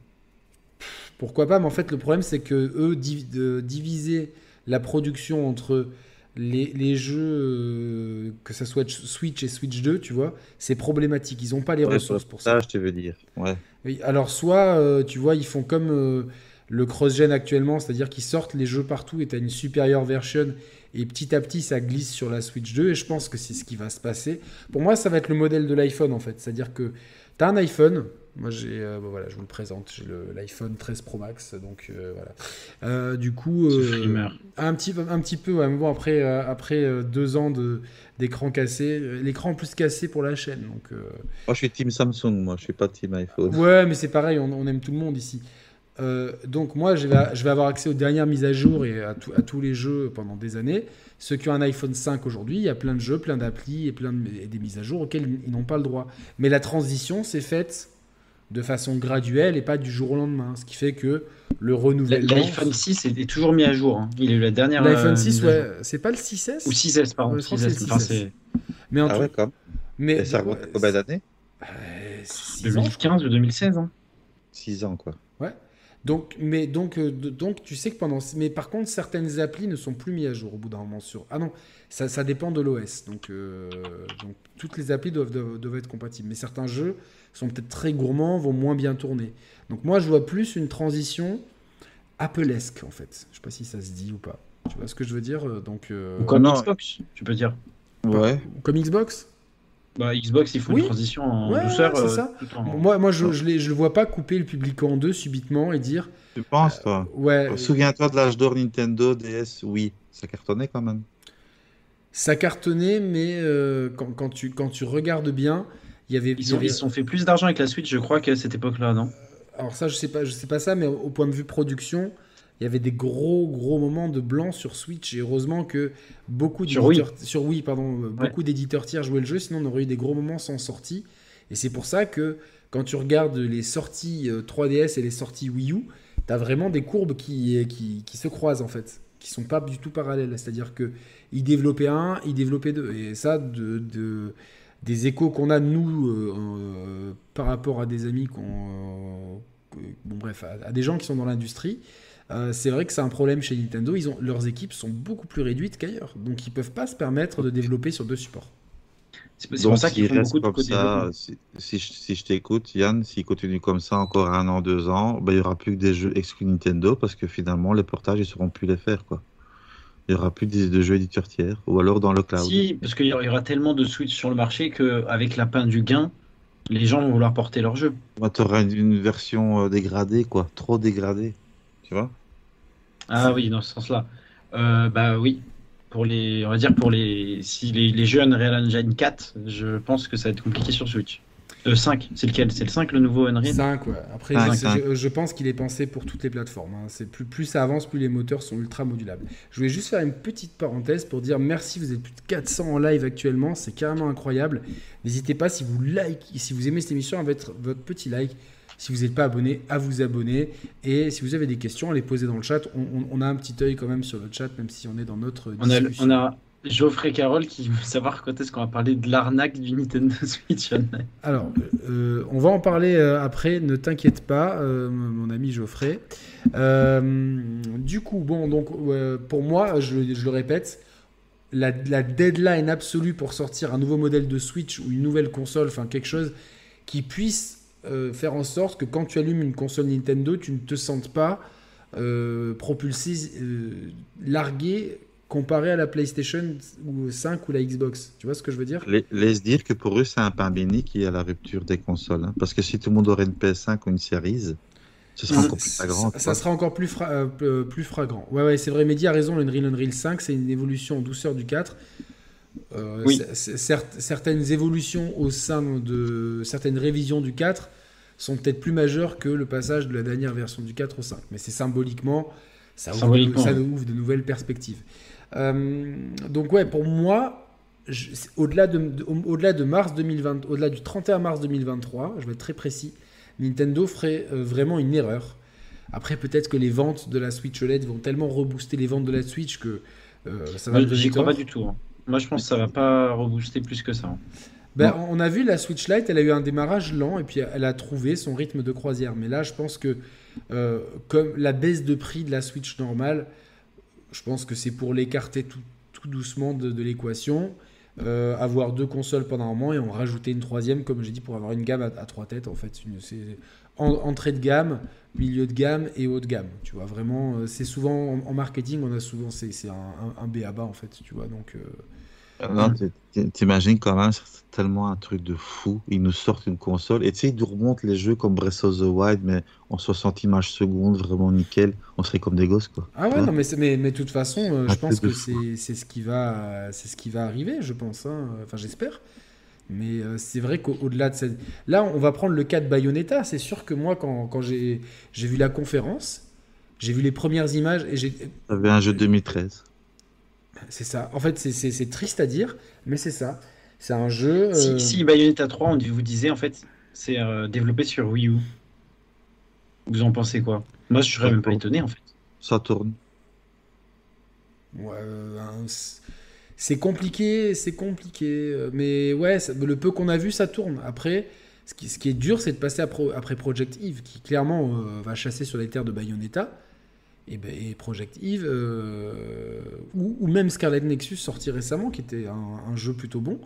Pourquoi pas Mais en fait, le problème, c'est que eux, div- diviser la production entre les, les jeux, euh, que ça soit Switch et Switch 2, tu vois, c'est problématique. Ils n'ont pas les Ouais, ressources pour ça. Ça, je te veux dire. Ouais. Alors soit, euh, tu vois, ils font comme euh, le cross-gen actuellement, c'est-à-dire qu'ils sortent les jeux partout et tu as une supérieure version et petit à petit ça glisse sur la Switch 2 et je pense que c'est ce qui va se passer. Pour moi, ça va être le modèle de l'iPhone en fait, c'est-à-dire que tu as un iPhone, Moi, j'ai, euh, bah, voilà, je vous le présente. J'ai le- l'iPhone 13 Pro Max, donc euh, voilà. Euh, du coup, euh, un petit, peu- un petit peu. ouais, mais bon, après, euh, après euh, deux ans de d'écran cassé, l'écran plus cassé pour la chaîne, donc. euh, Moi, je suis team Samsung, moi, je suis pas team iPhone. Ouais, mais c'est pareil, on, on aime tout le monde ici. Euh, donc moi, je vais, je vais avoir accès aux dernières mises à jour et à, tout- à tous les jeux pendant des années. Ceux qui ont un iPhone 5 aujourd'hui, il y a plein de jeux, plein d'applis et plein de, et des mises à jour auxquelles ils, ils n'ont pas le droit. Mais la transition s'est faite de façon graduelle et pas du jour au lendemain, ce qui fait que le renouvellement. L'iPhone 6 est, est toujours mis à jour. hein. Il eu la dernière. L'iPhone euh, 6, mise à jour. ouais, c'est pas le 6S Ou 6S, pardon. Ouais, je crois que 6S. c'est le Enfin, 6S. c'est Mais en Ah tout- ouais, mais Et ça remonte à combien d'années Euh, six ans, je crois. 2015 ou 2016. hein. 6 ans, quoi. Donc, mais donc, euh, donc, tu sais que pendant. Mais par contre, certaines applis ne sont plus mises à jour au bout d'un moment sur. Ah non, ça, ça dépend de l'OS. Donc, euh, donc, toutes les applis doivent, doivent, doivent être compatibles. Mais certains jeux sont peut-être très gourmands, vont moins bien tourner. Donc, moi, je vois plus une transition Applesque, en fait. Je sais pas si ça se dit ou pas. Tu vois ce que je veux dire euh, Donc, euh, Ou comme non. Xbox, tu peux dire. Ouais. comme Xbox Bah, Xbox, ils font Oui. une transition en Ouais, douceur. euh, ça. tout en- Moi, moi je, je le vois pas couper le public en deux subitement et dire Tu penses, toi Ouais, Souviens-toi de l'âge d'or Nintendo, DS, oui. Ça cartonnait quand même. ça cartonnait, mais euh, quand, quand, tu, quand tu regardes bien, il y avait. il Ils avait- sont fait plus d'argent avec la Switch, je crois, qu'à cette époque-là, non? Alors ça, je sais pas, je sais pas ça, mais au point de vue production, il y avait des gros gros moments de blanc sur Switch et heureusement que beaucoup Sur Wii. d'éditeurs sur Wii, pardon, euh, beaucoup d'éditeurs tiers jouaient le jeu, sinon on aurait eu des gros moments sans sortie. Et c'est pour ça que quand tu regardes les sorties euh, 3DS et les sorties Wii U, tu as vraiment des courbes qui, qui, qui se croisent en fait, qui sont pas du tout parallèles. C'est-à-dire que ils développaient un, ils développaient deux. Et ça, de, de- des échos qu'on a nous euh, euh, par rapport à des amis qu'on euh, bon bref à, à des gens qui sont dans l'industrie euh, c'est vrai que c'est un problème chez Nintendo ils ont leurs équipes sont beaucoup plus réduites qu'ailleurs donc ils peuvent pas se permettre de développer sur deux supports C'est pour ça qu'ils font beaucoup de côté ça, si, si je, si je t'écoute, Yann, s'il continue comme ça encore un an, deux ans, ben, il n'y aura plus que des jeux exclus Nintendo parce que finalement, les portages, ils ne sauront plus les faire. Quoi. Il n'y aura plus de, de jeux éditeurs tiers ou alors dans le cloud. Si, parce qu'il y aura tellement de Switch sur le marché qu'avec la peine du gain, les gens vont vouloir porter leur jeu. tu auras une, une version euh, dégradée, quoi, trop dégradée. Tu vois? Ah oui, dans ce sens-là. Euh, bah oui, pour les, on va dire pour les, si les, les jeux Unreal Engine 4, je pense que ça va être compliqué sur Switch. Euh, 5, c'est lequel? C'est le 5 le nouveau Unreal? 5 ouais après je, cinq. je- je pense qu'il est pensé pour toutes les plateformes hein. c'est plus plus ça avance plus les moteurs sont ultra modulables je voulais juste faire une petite parenthèse pour dire merci vous êtes plus de 400 en live actuellement c'est carrément incroyable n'hésitez pas si vous like si vous aimez cette émission à mettre votre petit like si vous n'êtes pas abonné, à vous abonner. Et si vous avez des questions, à les poser dans le chat. On, on- on a un petit œil quand même sur le chat, même si on est dans notre on a, on a Geoffrey Carroll qui veut savoir quand est-ce qu'on va parler de l'arnaque du Nintendo Switch. Alors, euh, on va en parler euh, après, ne t'inquiète pas, euh, mon ami Geoffrey. Du coup, bon, donc pour moi, je, le- répète, la, la deadline absolue pour sortir un nouveau modèle de Switch ou une nouvelle console, enfin quelque chose qui puisse faire en sorte que quand tu allumes une console Nintendo, tu ne te sentes pas propulsé, largué comparé à la PlayStation ou 5 ou la Xbox. Tu vois ce que je veux dire? La- Laisse dire que pour eux, c'est un pain béni qui est à la rupture des consoles. hein. Parce que si tout le monde aurait une PS5 ou une Series, ce serait Mm. encore plus flagrant. Ça, sera encore plus, fra- euh, plus- fragrant. Ouais, ouais, c'est vrai, Mehdi a raison, l'Unreal Unreal 5, c'est une évolution en douceur du 4. Euh, Oui. certes- certaines évolutions au sein de certaines révisions du 4 sont peut-être plus majeures que le passage de la dernière version du 4 au 5. Mais c'est symboliquement, ça ouvre, Symboliquement, ça ouvre de nouvelles perspectives. Euh, donc ouais, pour moi, au-delà de, de- au- au-delà de mars 2020, au-delà du 31 mars 2023, je vais être très précis, Nintendo ferait euh, vraiment une erreur. Après, peut-être que les ventes de la Switch OLED vont tellement rebooster les ventes de la Switch que euh, ça va J'y crois pas du tout. hein. Moi, je pense que ça va pas rebooster plus que ça. hein. Ben, on a vu la Switch Lite, elle a eu un démarrage lent et puis elle a trouvé son rythme de croisière. Mais là, je pense que euh, comme la baisse de prix de la Switch normale, je pense que c'est pour l'écarter tout, tout doucement de, l'équation. Euh, avoir deux consoles pendant un moment et en rajouter une troisième, comme j'ai dit, pour avoir une gamme à, trois têtes. En fait, c'est en- entrée de gamme, milieu de gamme et haut de gamme. Tu vois, vraiment, euh, c'est souvent en, marketing, on a souvent, c'est un, un, un B à bas en fait. Tu vois, donc. euh, Non, t'imagines quand même, c'est tellement un truc de fou. Ils nous sortent une console et tu sais, ils nous remontent les jeux comme Breath of the Wild, mais en 60 images secondes, vraiment nickel. On serait comme des gosses, quoi. Ah ouais, Ouais. non, mais c'est- mais, mais de toute façon, euh, je pense de que c'est ce qui va, ce qui va arriver, je pense. hein. Enfin, j'espère. Mais euh, c'est vrai qu'au-delà de cette... Là, on va prendre le cas de Bayonetta. C'est sûr que moi, quand, quand j'ai j'ai vu la conférence, j'ai vu les premières images et j'ai... T'avais un jeu de 2013. C'est ça. En fait, c'est- triste à dire, mais c'est ça. C'est un jeu... euh, Si, si Bayonetta 3, on vous disait en fait, c'est euh, développé sur Wii U. Vous en pensez quoi? Moi, je serais même pas étonné en fait. Ça tourne. Ouais, euh, c'est compliqué, c'est compliqué. Mais ouais, ça- le peu qu'on a vu, ça tourne. Après, ce qui, ce qui est dur, c'est de passer à Pro- après Project Eve, qui clairement euh, va chasser sur les terres de Bayonetta. Et, ben, et Project Eve, euh, ou, ou même Scarlet Nexus sorti récemment, qui était un, un jeu plutôt bon.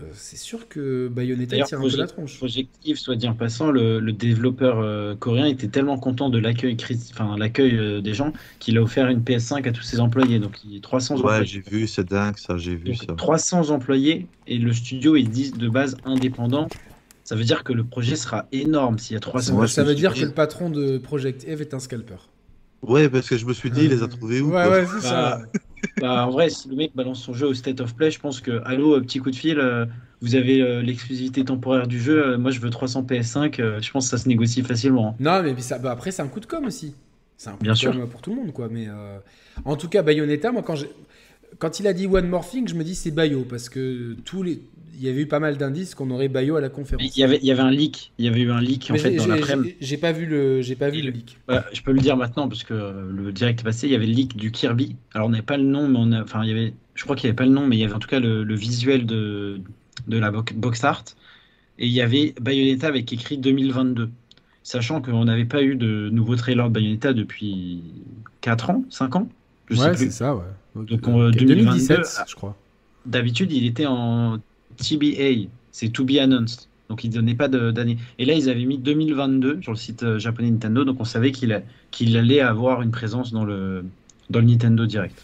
euh, c'est sûr que Bayonetta tire un peu la Project, tronche. Project Eve, soit dit en passant, le, le développeur euh, coréen était tellement content de l'accueil crit- enfin, l'accueil euh, des gens qu'il a offert une PS5 à tous ses employés. Donc, il y a 300 Ouais, employés. j'ai vu, c'est dingue ça, j'ai vu Donc, ça. 300 employés et le studio est dit de base indépendant. Ça veut dire que le projet sera énorme s'il y a 300 moi, ça veut dire que le patron de Project Eve est un scalper. Ouais, parce que je me suis dit, il les a trouvés où Ouais, quoi ouais, c'est ça. Bah, bah, en vrai, si le mec balance son jeu au State of Play, je pense que, allô, euh, petit coup de fil, euh, vous avez euh, l'exclusivité temporaire du jeu, euh, moi je veux 300 PS5, euh, je pense que ça se négocie facilement. Non, mais ça, bah après, c'est un coup de com aussi. C'est un coup Bien de sûr. com pour tout le monde, quoi. Mais euh, en tout cas, Bayonetta, moi, quand, quand il a dit One More Thing, je me dis c'est Bayo, parce que tous les... il y avait eu pas mal d'indices qu'on aurait Bayo à la conférence. Il y avait, il y avait un leak, il y avait eu un leak en fait dans l'après-midi. j'ai pas vu le, j'ai pas vu le le- leak. Bah, je peux le dire maintenant parce que euh, le direct est passé, il y avait le leak du Kirby. Alors on n'avait pas le nom, mais on a, enfin il y avait, je crois qu'il n'y avait pas le nom, mais il y avait en tout cas le, le visuel de, de la bo- box art. Et il y avait Bayonetta avec écrit 2022. Sachant qu'on n'avait pas eu de nouveau trailer de Bayonetta depuis 4 ans, 5 ans, je sais ouais, plus. c'est ça, ouais. Donc, en, euh, 2022, 2017, je crois. D'habitude, il était en TBA, c'est To Be Announced. Donc, il ne donnait pas de- d'année. Et là, ils avaient mis 2022 sur le site euh, japonais Nintendo. Donc, on savait qu'il allait avoir une présence dans le, dans le Nintendo Direct.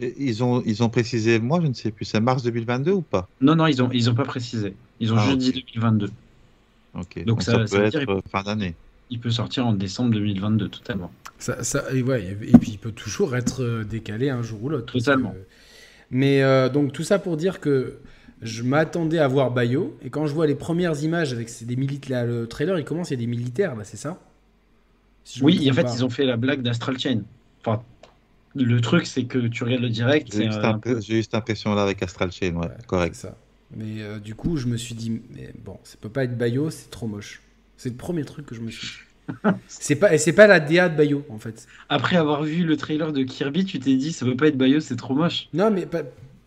Et Ils ont, ils ont précisé, moi je ne sais plus, c'est mars 2022 ou pas? Non, non, ils n'ont ils ont pas précisé. Ils ont Ah, juste ok. dit 2022. Ok, Donc, donc, ça- ça, ça peut veut être dire- euh, fin d'année. Il peut sortir en décembre 2022, totalement. Ça, ça- et, ouais, et puis il peut toujours être euh, décalé un jour ou l'autre. Totalement. que- Mais euh, donc tout ça pour dire que je m'attendais à voir Bayo, et quand je vois les premières images avec ces- des militaires, le trailer il commence, il y a des militaires là, c'est ça? Si Oui, en fait, pas. ils ont fait la blague d'Astral Chain. Enfin, le truc, c'est que tu regardes le direct, J'ai c'est eu cette euh, eu cette impression là avec Astral Chain, ouais, correct. C'est ça. Mais euh, du coup, je me suis dit, mais bon, ça peut pas être Bayo, c'est trop moche. C'est le premier truc que je me suis dit. c'est pas, et c'est pas la DA de Bayo en fait. Après avoir vu le trailer de Kirby, tu t'es dit, ça peut pas être Bayo, c'est trop moche. Non, mais pas-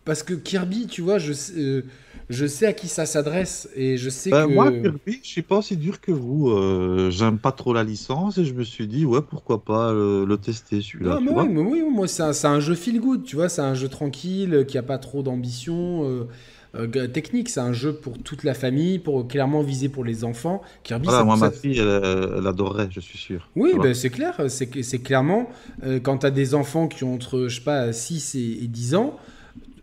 parce que Kirby, tu vois, je sais, euh, je sais à qui ça s'adresse et je sais Ben, que. Moi, Kirby, je suis pas aussi dur que vous. euh, J'aime pas trop la licence et je me suis dit, ouais, pourquoi pas le tester celui-là. Oui, mais oui, moi, c'est un, jeu feel good, tu vois, c'est un jeu tranquille, euh, qui a pas trop d'ambition euh, technique, c'est un jeu pour toute la famille, pour clairement visé pour les enfants. Kirby, Voilà, ça- moi, ça- ma fille, elle, elle adorait, je suis sûr. Oui, vois ben, c'est clair, c'est clairement, euh, quand tu as des enfants qui ont entre, je sais pas, 6 et, et 10 ans,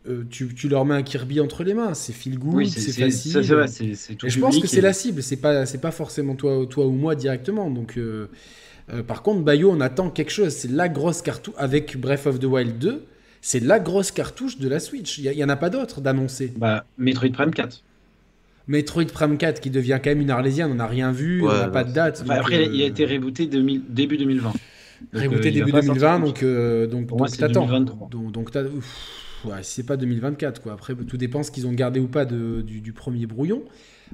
euh, tu, tu leur mets un Kirby entre les mains, c'est feel good, Oui, c'est facile. ça, tout Et je pense que c'est et- la cible, c'est pas, c'est pas forcément toi, toi ou moi directement. Donc, euh, euh, par contre, Bayo, on attend quelque chose. C'est la grosse cartouche avec Breath of the Wild 2. C'est la grosse cartouche de la Switch. Il y, en a pas d'autre d'annoncer. Bah, Metroid Prime 4. Metroid Prime 4 qui devient quand même une arlésienne, on n'a rien vu, on n'a pas non, de date. Enfin, donc, après, euh, il a été rebooté 2000 début 2020. Donc, rebooté euh, début pas 2020, sortir donc, euh, donc, Pour moi, donc c'est t'attends. 2023. Donc, donc t'as- ouf, ouais, c'est pas 2024, quoi. Après, tout dépend ce qu'ils ont gardé ou pas de- du, du premier brouillon.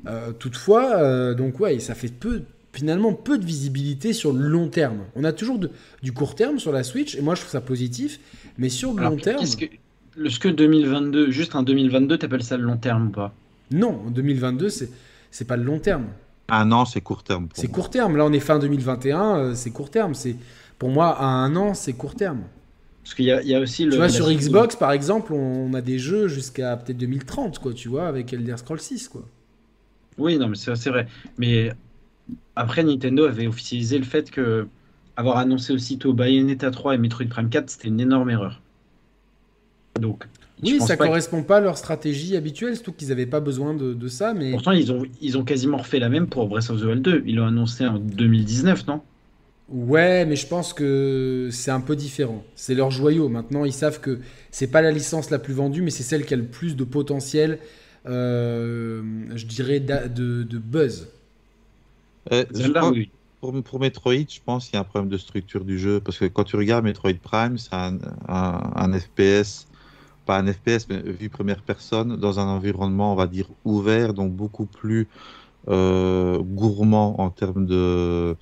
Euh, toutefois, euh, donc ouais, ça fait peu, finalement peu de visibilité sur le long terme. On a toujours de- du court terme sur la Switch, et moi je trouve ça positif, mais sur le Alors, long terme, qu'est-ce que, le- ce que 2022, juste un 2022, t'appelles ça le long terme ou pas? Non, en 2022, c'est c'est pas le long terme. Un an, c'est court terme. pour C'est moi. court terme. Là, on est fin 2021, euh, c'est court terme. C'est pour moi à un an, c'est court terme. Parce qu'il y a, il y a aussi le. Tu vois, sur Xbox, par exemple, on a des jeux jusqu'à peut-être 2030, quoi, tu vois, avec Elder Scrolls 6, quoi. Oui, non, mais c'est vrai. Mais après, Nintendo avait officialisé le fait que avoir annoncé aussitôt Bayonetta 3 et Metroid Prime 4, c'était une énorme erreur. Donc, Oui, ça correspond pas à leur stratégie habituelle, surtout qu'ils n'avaient pas besoin de, de, ça. Mais... Pourtant, ils ont, ils ont quasiment refait la même pour Breath of the Wild 2. Ils l'ont annoncé en 2019, non? Ouais, mais je pense que c'est un peu différent. C'est leur joyau. Maintenant, ils savent que c'est pas la licence la plus vendue, mais c'est celle qui a le plus de potentiel, euh, je dirais, de, de buzz. Euh, pour, pour, Metroid, je pense qu'il y a un problème de structure du jeu. Parce que quand tu regardes Metroid Prime, c'est un, un, FPS, pas un FPS, mais vue première personne, dans un environnement, on va dire, ouvert, donc beaucoup plus euh, gourmand en termes de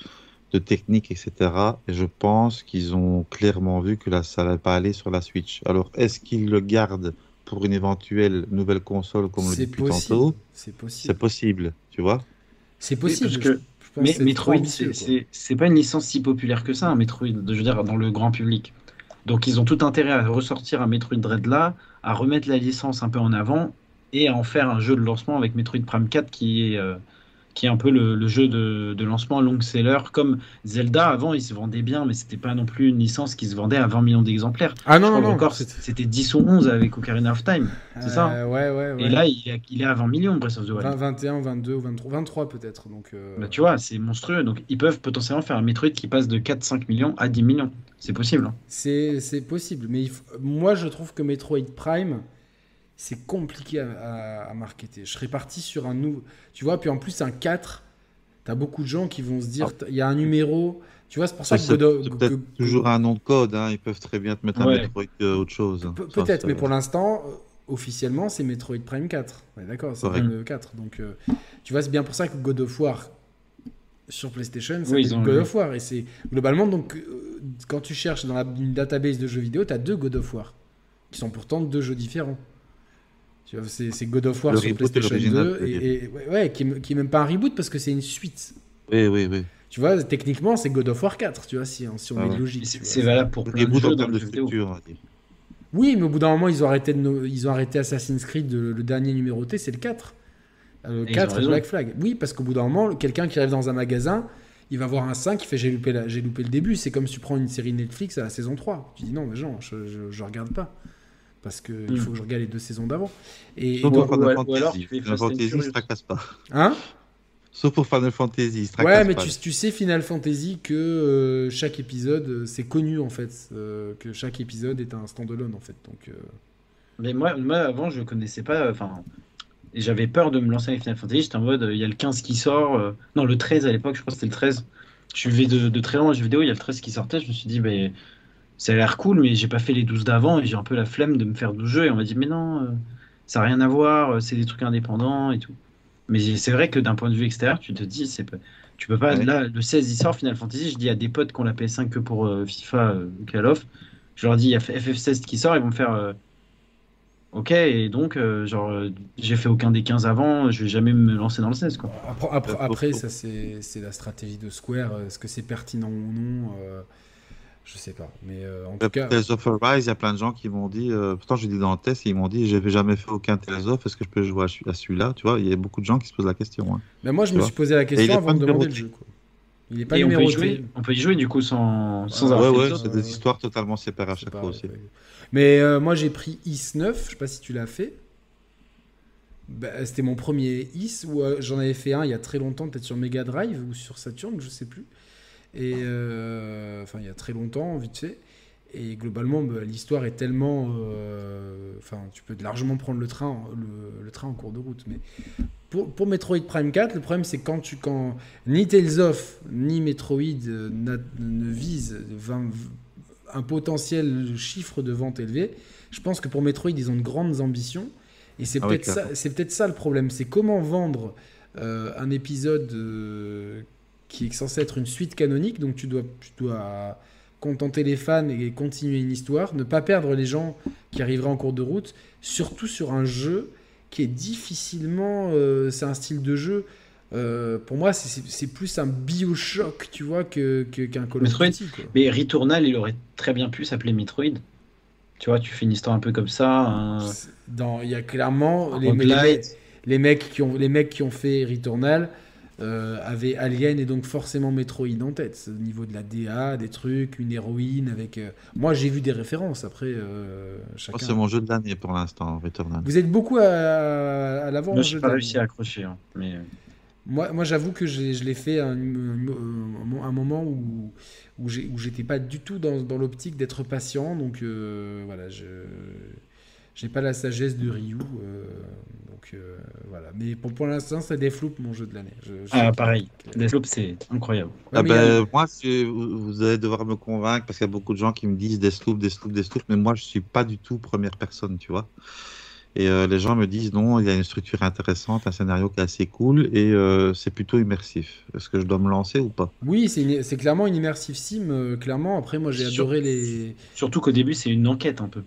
de technique, etc. Et je pense qu'ils ont clairement vu que là, ça n'allait pas aller sur la Switch. Alors, est-ce qu'ils le gardent pour une éventuelle nouvelle console, comme le dit depuis tantôt? C'est possible. C'est possible, tu vois? C'est possible. parce que, mais Metroid, c'est pas une licence si populaire que ça, un Metroid, je veux dire, dans le grand public. Donc, ils ont tout intérêt à ressortir un Metroid Dread là, à remettre la licence un peu en avant et à en faire un jeu de lancement avec Metroid Prime 4 qui est. Euh, qui est un peu le, jeu de, lancement long seller. Comme Zelda, avant, il se vendait bien, mais c'était pas non plus une licence qui se vendait à 20 millions d'exemplaires. Ah non, non, non. Encore, c'était 10 ou 11 avec Ocarina of Time. C'est ça? Euh, ouais, ouais, ouais, Et là, il est, à 20 millions, Breath of the Wild. 21, 22, 23, 23 peut-être. Donc, euh, bah, tu vois, c'est monstrueux. Donc, ils peuvent potentiellement faire un Metroid qui passe de 4-5 millions à 10 millions. C'est possible. Hein. C'est possible. Mais moi, je trouve que Metroid Prime c'est compliqué à, marketer. Je serais parti sur un nouveau. Tu vois, puis en plus, un 4, tu as beaucoup de gens qui vont se dire ah. il y a un numéro. Tu vois, c'est pour ça, que. C'est peut-être toujours un nom de code. Hein. Ils peuvent très bien te mettre un Metroid euh, autre chose. peut-être, mais pour l'instant, euh, officiellement, c'est Metroid Prime 4. D'accord, c'est le 4. Donc, euh, tu vois, c'est bien pour ça que God of War sur PlayStation, c'est God of War. Et c'est globalement, donc, quand tu cherches dans la, une database de jeux vidéo, tu as deux God of War, qui sont pourtant deux jeux différents. C'est God of War sur PlayStation 2, et, ouais, qui, est, même pas un reboot parce que c'est une suite. Oui, oui, oui. Tu vois, techniquement, c'est God of War 4, tu vois, si, si on ah est logique. C'est valable pour plein de jeux dans de structure, Oui, mais au bout d'un moment, ils ont arrêté, de ils ont arrêté Assassin's Creed, le, dernier numéroté, c'est le 4. Le 4 Black Flag. Oui, parce qu'au bout d'un moment, quelqu'un qui arrive dans un magasin, il va voir un 5, il fait j'ai loupé, loupé le début. C'est comme si tu prends une série Netflix à la saison 3. Tu dis non, mais genre, je, je, je regarde pas parce qu'il il hmm. faut que je regarde les deux saisons d'avant. Et, Sauf pour Final Fantasy, Final Fantasy ne se tracasse pas. Hein Sauf pour Final Fantasy, se Ouais, mais tu, tu, sais Final Fantasy que euh, chaque épisode, euh, c'est connu en fait, euh, que chaque épisode est un standalone en fait. Donc. Mais moi, moi, avant, je connaissais pas. Enfin, j'avais peur de me lancer avec Final Fantasy. J'étais en mode, il y a le 15 qui sort. non, le 13 à l'époque, je crois que c'était le 13. Je vais de, de très loin jeux vidéo, il y a le 13 qui sortait. Je me suis dit, mais ça a l'air cool, mais j'ai pas fait les 12 d'avant et j'ai un peu la flemme de me faire 12 jeux. Et on m'a dit, mais non, euh, ça n'a rien à voir, euh, c'est des trucs indépendants et tout. Mais c'est vrai que d'un point de vue extérieur, tu te dis, c'est tu peux pas. Là, le 16, il sort Final Fantasy. Je dis à des potes qu'on la PS5 que pour euh, FIFA Call of. Je leur dis, il y a FF16 qui sort, ils vont me faire. Ok, et donc, genre, j'ai fait aucun des 15 avant, je vais jamais me lancer dans le 16. Quoi. Après, après, ça, c'est la stratégie de Square. Est-ce que c'est pertinent ou non je sais pas. Mais euh, en tout cas. Tales of Arise, il y a plein de gens qui m'ont dit. Euh, pourtant, j'ai dit dans le test, ils m'ont dit j'avais jamais fait aucun Tales of, est-ce que je peux jouer à celui-là Tu vois, il y a beaucoup de gens qui se posent la question. Hein. Mais moi, je me suis posé la question avant de demander le jeu. Il est pas numéroté. On peut, y jouer, on peut y jouer du coup sans, sans ah, Ouais, ouais, c'est des histoires totalement séparées à chaque fois aussi. Mais euh, moi, j'ai pris Is 9, je sais pas si tu l'as fait. Bah, C'était mon premier Is, où j'en avais fait un il y a très longtemps, peut-être sur Mega Drive ou sur Saturn, je sais plus. Et euh, enfin, il y a très longtemps, vite fait. Et globalement, bah, l'histoire est tellement. Euh, enfin, tu peux largement prendre le train, le, train en cours de route. Mais pour, pour, Metroid Prime 4, le problème, c'est quand tu. Quand ni Tales of, ni Metroid euh, ne visent un potentiel chiffre de vente élevé, je pense que pour Metroid, ils ont de grandes ambitions. Et c'est ah peut-être ça, peut ça, le problème. C'est comment vendre un épisode qui est censé être une suite canonique, donc tu dois, tu dois contenter les fans et continuer une histoire, ne pas perdre les gens qui arriveraient en cours de route, surtout sur un jeu qui est difficilement... Euh, c'est un style de jeu... Euh, pour moi, c'est plus un Bioshock, tu vois, qu'un que, qu'un Call of Duty. Mais Returnal, il aurait très bien pu s'appeler Metroid. Tu vois, tu fais une histoire un peu comme ça. Dans, il y a clairement les, les, les, mecs qui ont, les mecs qui ont fait Returnal euh, avait Alien et donc forcément Metroid en tête. Au niveau de la DA, des trucs, une héroïne avec. euh, Moi, j'ai vu des références. Après, euh, chacun. c'est mon jeu de l'année pour l'instant, Returnal. Vous êtes beaucoup à, à l'avant. Moi, j'ai jeu pas réussi à accrocher. hein, mais Moi, moi j'avoue que je l'ai je l'ai fait à un, un- un moment où, où j'ai- où j'étais pas du tout dans, dans l'optique d'être patient. Donc euh, voilà, je j'ai pas la sagesse de Ryu. euh, donc euh, voilà. Mais pour, pour l'instant, c'est Deathloop mon jeu de l'année. Je- je- Ah, pareil. Deathloop, c'est incroyable. Ouais, Ah a- ben, moi, vous allez devoir me convaincre parce qu'il y a beaucoup de gens qui me disent Deathloop, Deathloop, Deathloop, mais moi, je suis pas du tout première personne, tu vois. Et euh, les gens me disent non, il y a une structure intéressante, un scénario qui est assez cool et euh, c'est plutôt immersif. Est-ce que je dois me lancer ou pas? Oui, c'est clairement une immersive sim, euh, clairement. Après, moi, j'ai adoré les. Surtout qu'au début, c'est une enquête un peu.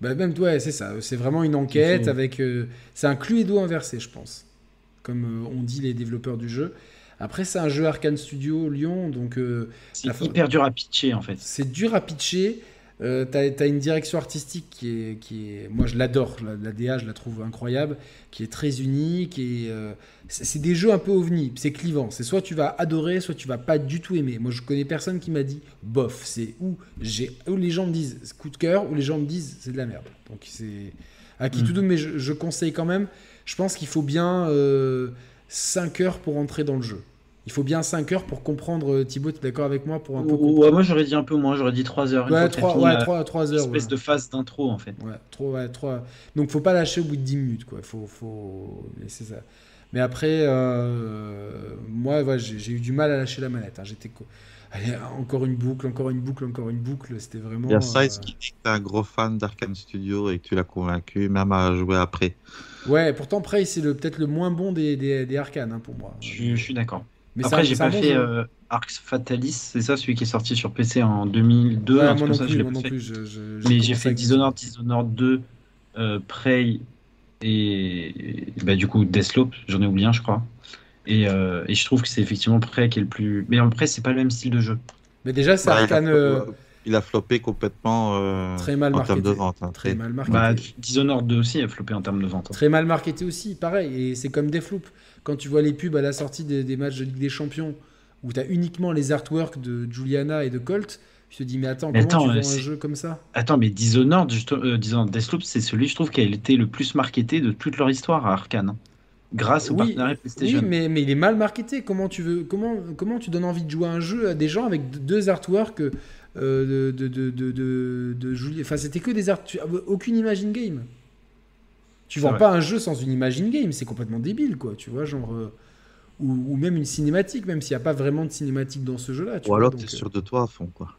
Bah, même, ouais, c'est ça. C'est vraiment une enquête avec. euh, c'est un Cluedo inversé, je pense. Comme euh, on dit les développeurs du jeu. Après, c'est un jeu Arkane Studio Lyon, donc euh, C'est hyper dur à pitcher en fait. c'est dur à pitcher. Euh, t'as, t'as une direction artistique qui est, qui est moi je l'adore, la, la DA je la trouve incroyable, qui est très unique et euh, c'est, des jeux un peu ovni, c'est clivant. C'est soit tu vas adorer, soit tu vas pas du tout aimer. Moi je connais personne qui m'a dit bof, c'est où? J'ai où les gens me disent coup de cœur, ou les gens me disent c'est de la merde. Donc c'est à qui Mm. tout donne, mais je, je conseille quand même. Je pense qu'il faut bien 5 heures pour entrer dans le jeu. Il faut bien 5 heures pour comprendre. euh, Thibaut, tu es d'accord avec moi pour un peu Ouais, moi j'aurais dit un peu moins, j'aurais dit 3 heures. Une Ouais, fois que t'as 3, fini ouais, la- 3, 3 heures. espèce ouais. de phase d'intro en fait. Ouais, trop, ouais, trop. Donc, faut pas lâcher au bout de 10 minutes, quoi. Faut, faut laisser ça. Mais après, euh, moi, ouais, j'ai j'ai eu du mal à lâcher la manette. hein. J'étais encore une boucle, encore une boucle, encore une boucle. C'était vraiment. Il y a Size euh, qui dit que tu es un gros fan d'Arkane Studio et que tu l'as convaincu, même à jouer après. Ouais, pourtant, Prey, c'est le- peut-être le moins bon des, des, des arcanes hein, pour moi. Je, je suis d'accord. Mais Après, j'ai pas bon fait euh, Arx Fatalis, c'est ça celui qui est sorti sur PC en 2002. Ouais, moi non ça, je plus, l'ai moi pas non fait. plus. je- je- Mais j'ai fait Dishonored, Dishonored 2, euh, Prey et bah, du coup Deathloop, j'en ai oublié un, je crois. Et, euh, et je trouve que c'est effectivement Prey qui est le plus. Mais après, c'est pas le même style de jeu. Mais déjà, c'est Ouais, il, a, arcane euh, il a floppé complètement euh, très mal en termes de marketé. vente. hein. Très mal marketé. Bah, Dishonored 2 aussi a floppé en termes de vente. hein. Très mal marketé aussi, pareil. Et c'est comme Deathloop. Quand tu vois les pubs à la sortie des, des matchs de Ligue des Champions, où tu as uniquement les artworks de Juliana et de Colt, tu te dis, mais attends, Mais comment attends, tu euh, vends un jeu comme ça? Attends, mais Dishonored, juste- euh, Dishonored Deathloop, c'est celui, je trouve, qui a été le plus marketé de toute leur histoire à Arkane. hein. Grâce au Oui, partenariat PlayStation. Oui, mais, mais il est mal marketé. Comment tu, veux, comment, comment tu donnes envie de jouer à un jeu à des gens avec deux artworks euh, de, de, de, de, de, de Julie- Enfin, c'était que des art... tu- Aucune imagine game. Tu vends pas un jeu sans une imagine game. C'est complètement débile, quoi. Tu vois, genre. euh, ou, ou même une cinématique, même s'il n'y a pas vraiment de cinématique dans ce jeu-là. tu Ou vois, alors tu es euh, sûr de toi à fond. Quoi.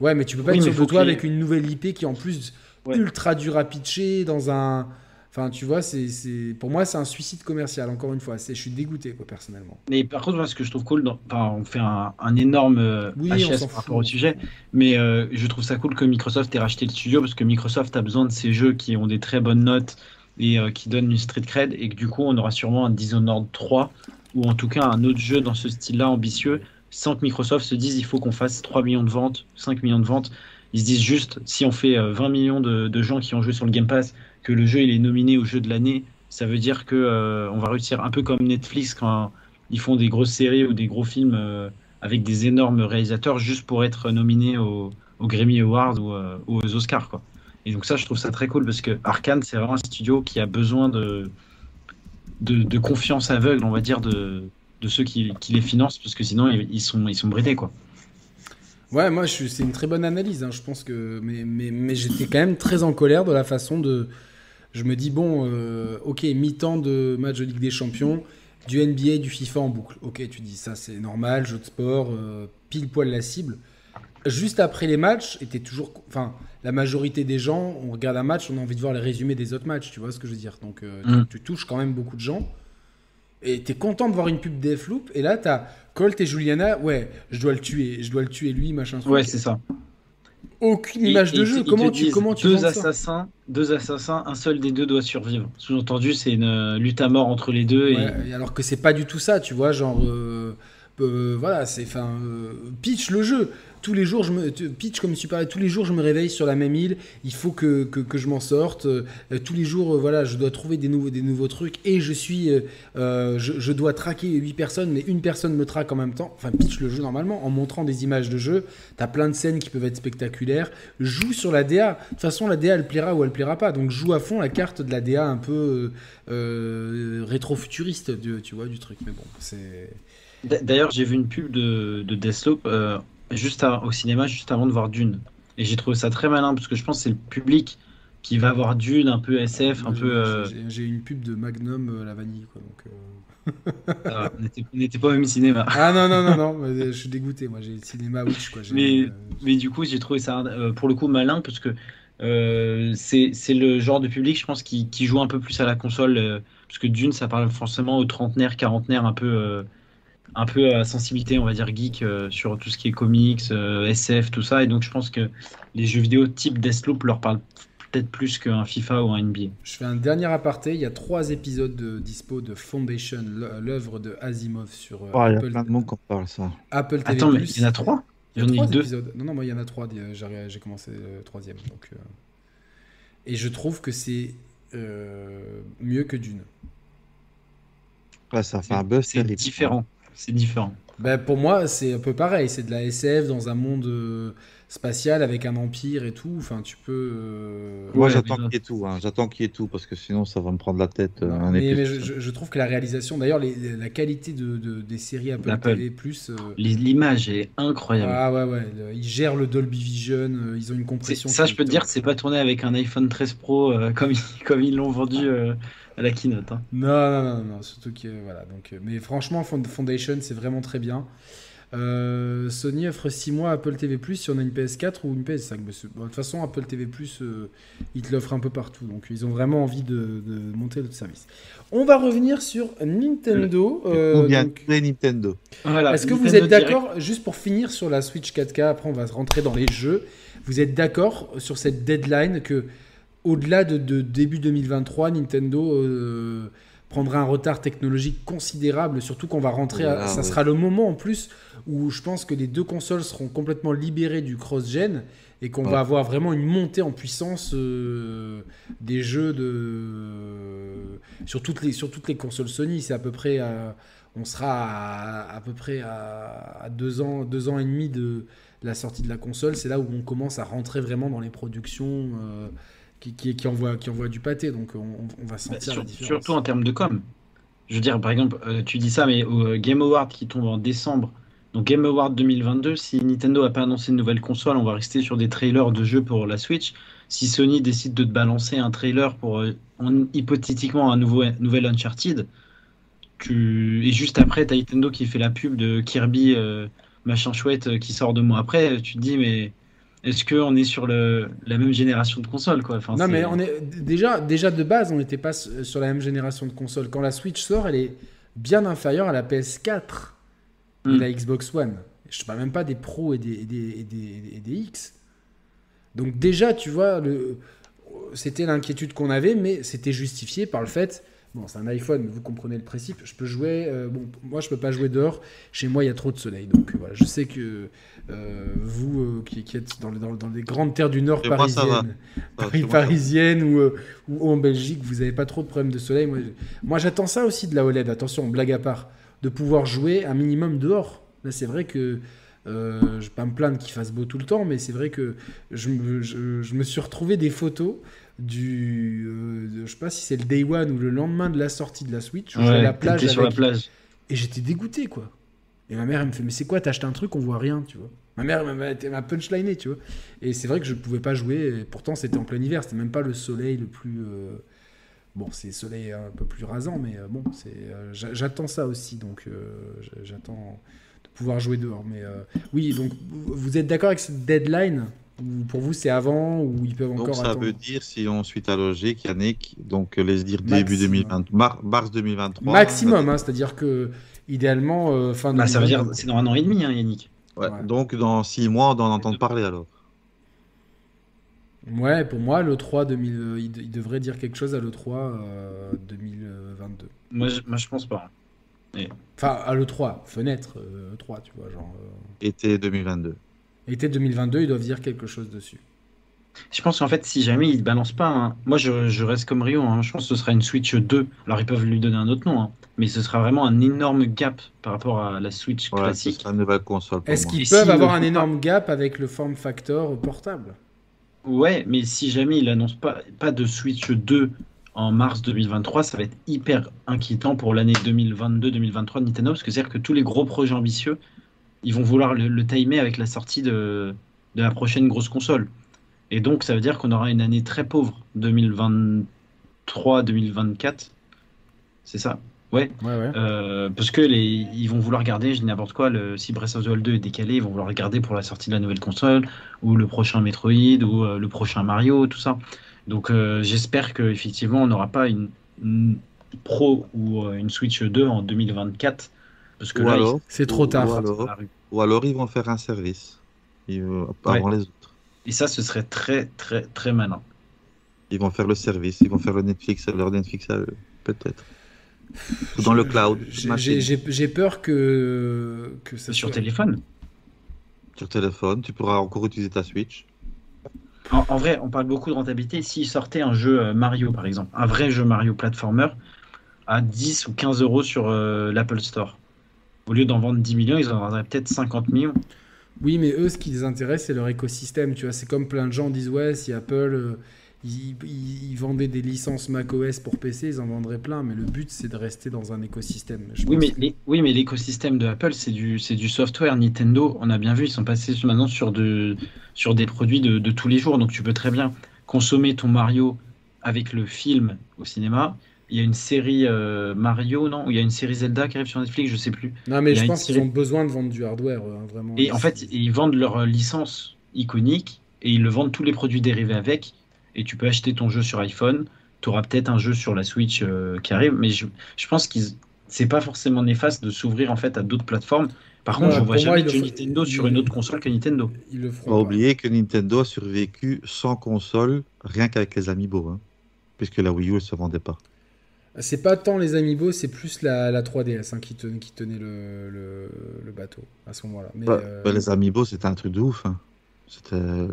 Ouais, mais tu peux pas Oui, être sûr de toi avec une nouvelle IP qui est en plus Ouais. ultra dur à pitcher dans un. Enfin, tu vois, c'est, c'est... pour moi, c'est un suicide commercial, encore une fois. C'est... Je suis dégoûté, quoi, personnellement. Mais par contre, moi, ce que je trouve cool, dans- enfin, on fait un, un énorme euh, Oui, on HS s'en par rapport au sujet, mais euh, je trouve ça cool que Microsoft ait racheté le studio parce que Microsoft a besoin de ces jeux qui ont des très bonnes notes et euh, qui donnent une street cred et que du coup, on aura sûrement un Dishonored 3 ou en tout cas un autre jeu dans ce style-là ambitieux sans que Microsoft se dise il faut qu'on fasse 3 millions de ventes, 5 millions de ventes. Ils se disent juste si on fait euh, 20 millions de, gens qui ont joué sur le Game Pass, que le jeu il est nominé au jeu de l'année, ça veut dire que euh, on va réussir un peu comme Netflix quand ils font des grosses séries ou des gros films euh, avec des énormes réalisateurs juste pour être nominé aux au Grammy Awards ou, euh, ou aux Oscars quoi. Et donc ça je trouve ça très cool parce que Arkane c'est vraiment un studio qui a besoin de de, confiance aveugle on va dire de, de ceux qui, qui les financent parce que sinon ils, sont ils sont bridés quoi. Ouais, moi, c'est une très bonne analyse. hein. Je pense que, mais, mais, mais j'étais quand même très en colère de la façon de. Je me dis bon, euh, ok, mi-temps de match de Ligue des Champions, du NBA, du FIFA en boucle. Ok, tu dis ça, c'est normal, jeu de sport, euh, pile poil la cible. Juste après les matchs, était toujours, enfin, la majorité des gens, on regarde un match, on a envie de voir les résumés des autres matchs. Tu vois ce que je veux dire Donc, euh, tu- Mm. tu, touches quand même beaucoup de gens. Et t'es content de voir une pub Deathloop. Et là, t'as Colt et Juliana. Ouais, je dois le tuer. Je dois le tuer lui, machin. Ouais c'est ça. Aucune image de jeu. comment tu comment tu deux assassins, deux assassins, un seul des deux doit survivre. Sous-entendu, c'est une euh, lutte à mort entre les deux. Et... Ouais, et alors que c'est pas du tout ça, tu vois, genre euh, euh, voilà, c'est enfin pitch le jeu. Tous les jours, je me, pitch comme tous les jours je me réveille sur la même île, il faut que, que, je m'en sorte, euh, tous les jours, euh, voilà, je dois trouver des nouveaux, des nouveaux trucs, et je suis, euh, je, dois traquer 8 personnes, mais une personne me traque en même temps, enfin pitch le jeu normalement, en montrant des images de jeu, t'as plein de scènes qui peuvent être spectaculaires, joue sur la DA, de toute façon la DA elle plaira ou elle plaira pas, donc joue à fond la carte de la DA un peu rétro-futuriste, tu vois, du truc, mais bon, c'est... D'ailleurs, j'ai vu une pub de, de Deathloop juste à- au cinéma, juste avant de voir Dune. Et j'ai trouvé ça très malin parce que je pense que c'est le public qui va voir Dune, un peu SF, un peu. euh, J'ai une pub de Magnum euh, la vanille, quoi. Donc, euh. ah, on n'était- on n'était pas au même cinéma. Ah non, non, non, non, je suis dégoûté. Moi, j'ai le cinéma Witch, quoi. Mais- euh, Mais du coup, j'ai trouvé ça euh, pour le coup malin parce que euh, c'est c'est le genre de public, je pense, qui, qui joue un peu plus à la console. euh, parce que Dune, ça parle forcément aux trentenaires, quarantenaires, un peu, euh, un peu à sensibilité, on va dire, geek euh, sur tout ce qui est comics, euh, SF, tout ça. Et donc, je pense que les jeux vidéo type Deathloop leur parlent peut-être plus qu'un FIFA ou un NBA. Je fais un dernier aparté. Il y a trois épisodes de dispo de Foundation, l'œuvre de Asimov sur euh, Oh, il y a Apple, plein de monde qui en parle, ça. Apple TV+. Attends, mais il y en a trois? Il y a trois que deux. épisodes. Non, non, moi, il y en a trois. J'ai j'ai commencé le troisième. Donc, euh, Et je trouve que c'est euh, mieux que Dune. Ouais, ça fait un buzz C'est différent. C'est différent. Ben, pour moi, c'est un peu pareil. C'est de la SF dans un monde euh, spatial avec un empire et tout. Enfin, tu peux. euh, Moi, Ouais, j'attends qu'il y ait tout. hein. J'attends qu'il y ait tout parce que sinon, ça va me prendre la tête. euh, un mais, je, trouve que la réalisation, d'ailleurs, les- les- la qualité de, de- des séries Apple. TV+, euh, Les- L'image est incroyable. ah ouais, ouais, ils gèrent le Dolby Vision, ils ont une compression. Ça, qui je peux est te dire, c'est pas tourné avec un iPhone 13 Pro euh, comme, ils- comme ils l'ont vendu euh, à la keynote. hein. Non, non, non, non, surtout que voilà. Donc, euh, mais franchement, Foundation, c'est vraiment très bien. Euh, Sony offre 6 mois Apple TV+, si on a une PS4 ou une PS5. Mais c'est- bon, de toute façon, Apple TV+, euh, ils te l'offrent un peu partout. Donc, ils ont vraiment envie de, de monter le service. On va revenir sur Nintendo. euh, bien donc- Nintendo. Voilà, Est-ce que vous êtes d'accord, juste pour finir sur la Switch 4K, après on va rentrer dans les jeux, vous êtes d'accord sur cette deadline que au-delà de, de début 2023, Nintendo euh, prendra un retard technologique considérable, surtout qu'on va rentrer, à- ça ouais. sera le moment en plus où je pense que les deux consoles seront complètement libérées du cross-gen et qu'on Ouais. va avoir vraiment une montée en puissance euh, des jeux de sur toutes les sur toutes les consoles Sony. C'est à peu près à- on sera à, à peu près à, à deux ans deux ans et demi de la sortie de la console. C'est là où on commence à rentrer vraiment dans les productions euh, qui, qui, qui envoient du pâté. Donc on, on va Bah, sentir sur- la différence. surtout en termes de com. Je veux dire, par exemple, euh, tu dis ça, mais au euh, Game Award qui tombe en décembre, donc Game Award 2022, si Nintendo n'a pas annoncé une nouvelle console, on va rester sur des trailers de jeux pour la Switch. Si Sony décide de te balancer un trailer pour euh, en- hypothétiquement un nouveau, nouvel Uncharted, tu... et juste après, tu Nintendo qui fait la pub de Kirby euh, machin chouette qui sort deux mois après, tu te dis, mais est-ce qu'on est sur le, la même génération de consoles quoi? Enfin, Non, mais on est déjà, déjà de base, on n'était pas sur la même génération de consoles. Quand la Switch sort, elle est bien inférieure à la PS4 et Hmm. la Xbox One. Je ne parle même pas des Pro et des, et des, et des- et des X. Donc déjà, tu vois, c'était l'inquiétude qu'on avait, mais c'était justifié par le fait. Bon, c'est un iPhone, vous comprenez le principe. Je peux jouer. euh, bon, moi, je peux pas jouer dehors. Chez moi, il y a trop de soleil. Donc euh, voilà, je sais que euh, vous euh, qui, qui êtes dans, les- dans, dans les grandes terres du Nord Et moi, ça va. parisiennes, ça va. parisienne ou, ou en Belgique, vous n'avez pas trop de problèmes de soleil. Moi, moi, j'attends ça aussi de la OLED. Attention, blague à part, de pouvoir jouer un minimum dehors. Là, c'est vrai que euh, je vais pas me plaindre qu'il fasse beau tout le temps, mais c'est vrai que je me, je, je me suis retrouvé des photos du, euh, je sais pas si c'est le day one ou le lendemain de la sortie de la Switch. Je à Ouais, la plage t'étais sur la plage. et j'étais dégoûté, quoi. Et ma mère, elle me fait, mais c'est quoi, t'as acheté un truc, on voit rien, tu vois. Ma mère elle m'a- punchliné, tu vois. Et c'est vrai que je pouvais pas jouer, et pourtant c'était en plein hiver, c'était même pas le soleil le plus... euh, Bon, c'est le soleil un peu plus rasant, mais euh, bon, c'est, euh, j'a- j'attends ça aussi, donc j'a- j'attends de pouvoir jouer dehors. Mais oui, donc vous êtes d'accord avec cette deadline? Ou pour vous c'est avant, ou ils peuvent Donc encore ça attendre veut dire, si on suit ta logique, Yannick, donc euh, laisse dire début Maximum. 2020, mar- mars 2023. Maximum, hein, c'est-à-dire que idéalement, euh, fin Bah, ça veut dire 2022. c'est dans un an et demi, hein, Yannick. Ouais, Ouais. Donc dans six mois, on doit en entendre parler alors. Ouais, pour moi, le 3 2000, euh, il, de- il devrait dire quelque chose à l'E3 euh, 2022. Moi, je, moi, je pense pas. Enfin, à l'E3, fenêtre euh, E3, tu vois, genre. euh, Été 2022. Été 2022, ils doivent dire quelque chose dessus. Je pense qu'en fait, si jamais ils ne balancent pas, hein, moi je, je reste comme Rio, hein, je pense que ce sera une Switch 2. Alors ils peuvent lui donner un autre nom, hein, mais ce sera vraiment un énorme gap par rapport à la Switch Ouais, ce classique. sera une nouvelle console pour Est-ce qu'ils peuvent avoir le un énorme gap avec le form factor portable? Ouais, mais si jamais il annonce pas, pas de Switch 2 en mars 2023, ça va être hyper inquiétant pour l'année 2022-2023 de Nintendo, parce que c'est-à-dire que tous les gros projets ambitieux, ils vont vouloir le, le timer avec la sortie de, de la prochaine grosse console. Et donc, ça veut dire qu'on aura une année très pauvre, 2023-2024. C'est ça? Ouais. Ouais, ouais. Euh, parce que les, ils vont vouloir garder, je dis n'importe quoi, le, si Breath of the Wild 2 est décalé, ils vont vouloir le garder pour la sortie de la nouvelle console, ou le prochain Metroid, ou euh, le prochain Mario, tout ça. Donc euh, j'espère qu'effectivement on n'aura pas une, une Pro ou une Switch 2 en 2024. Parce que Ou là, alors, C'est trop ou tard. alors-. Ou alors ils vont faire un service et, avant les autres. Et ça, ce serait très, très, très malin. Ils vont faire le service, ils vont faire le Netflix, leur Netflix à eux, peut-être. Ou dans le cloud, J'ai-. J'ai peur que, que ça Sur soit- téléphone. sur téléphone, tu pourras encore utiliser ta Switch. En, en vrai, on parle beaucoup de rentabilité. S'ils sortaient un jeu euh, Mario, par exemple, un vrai jeu Mario platformer, à 10 ou 15 euros sur euh, l'Apple Store, au lieu d'en vendre 10 millions, ils en vendraient peut-être 50 millions. Oui, mais eux, ce qui les intéresse, c'est leur écosystème. Tu vois, c'est comme plein de gens disent ouais, si Apple euh, ils, ils- ils vendaient des licences macOS pour PC, ils en vendraient plein. Mais le but, c'est de rester dans un écosystème. Je Oui, mais, que- les- oui, mais l'écosystème de Apple, c'est du, c'est du software. Nintendo, on a bien vu, ils sont passés maintenant sur, de, sur des produits de, de tous les jours. Donc tu peux très bien consommer ton Mario avec le film au cinéma. Il y a une série euh, Mario, non Ou il y a une série Zelda qui arrive sur Netflix, je sais plus. Non, mais je pense qu'ils ont besoin de vendre du hardware, euh, vraiment. Et en fait, ils vendent leur licence iconique et ils le vendent tous les produits dérivés avec. Et tu peux acheter ton jeu sur iPhone. Tu auras peut-être un jeu sur la Switch euh, qui arrive. Mais je, je pense qu'ils c'est pas forcément néfaste de s'ouvrir en fait à d'autres plateformes. Par Ouais, contre, je vois moi, jamais de faut- Nintendo sur une autre console que Nintendo. ils le Faut feront. pas pas. oublier que Nintendo a survécu sans console, rien qu'avec les Amiibo, hein, puisque la Wii U ne se vendait pas. C'est pas tant les Amiibo, c'est plus la, la 3DS hein, qui, tenait, qui tenait le, le, le bateau à ce moment-là. Mais, Bah, euh, bah, les Amiibo, c'était un truc de ouf. hein.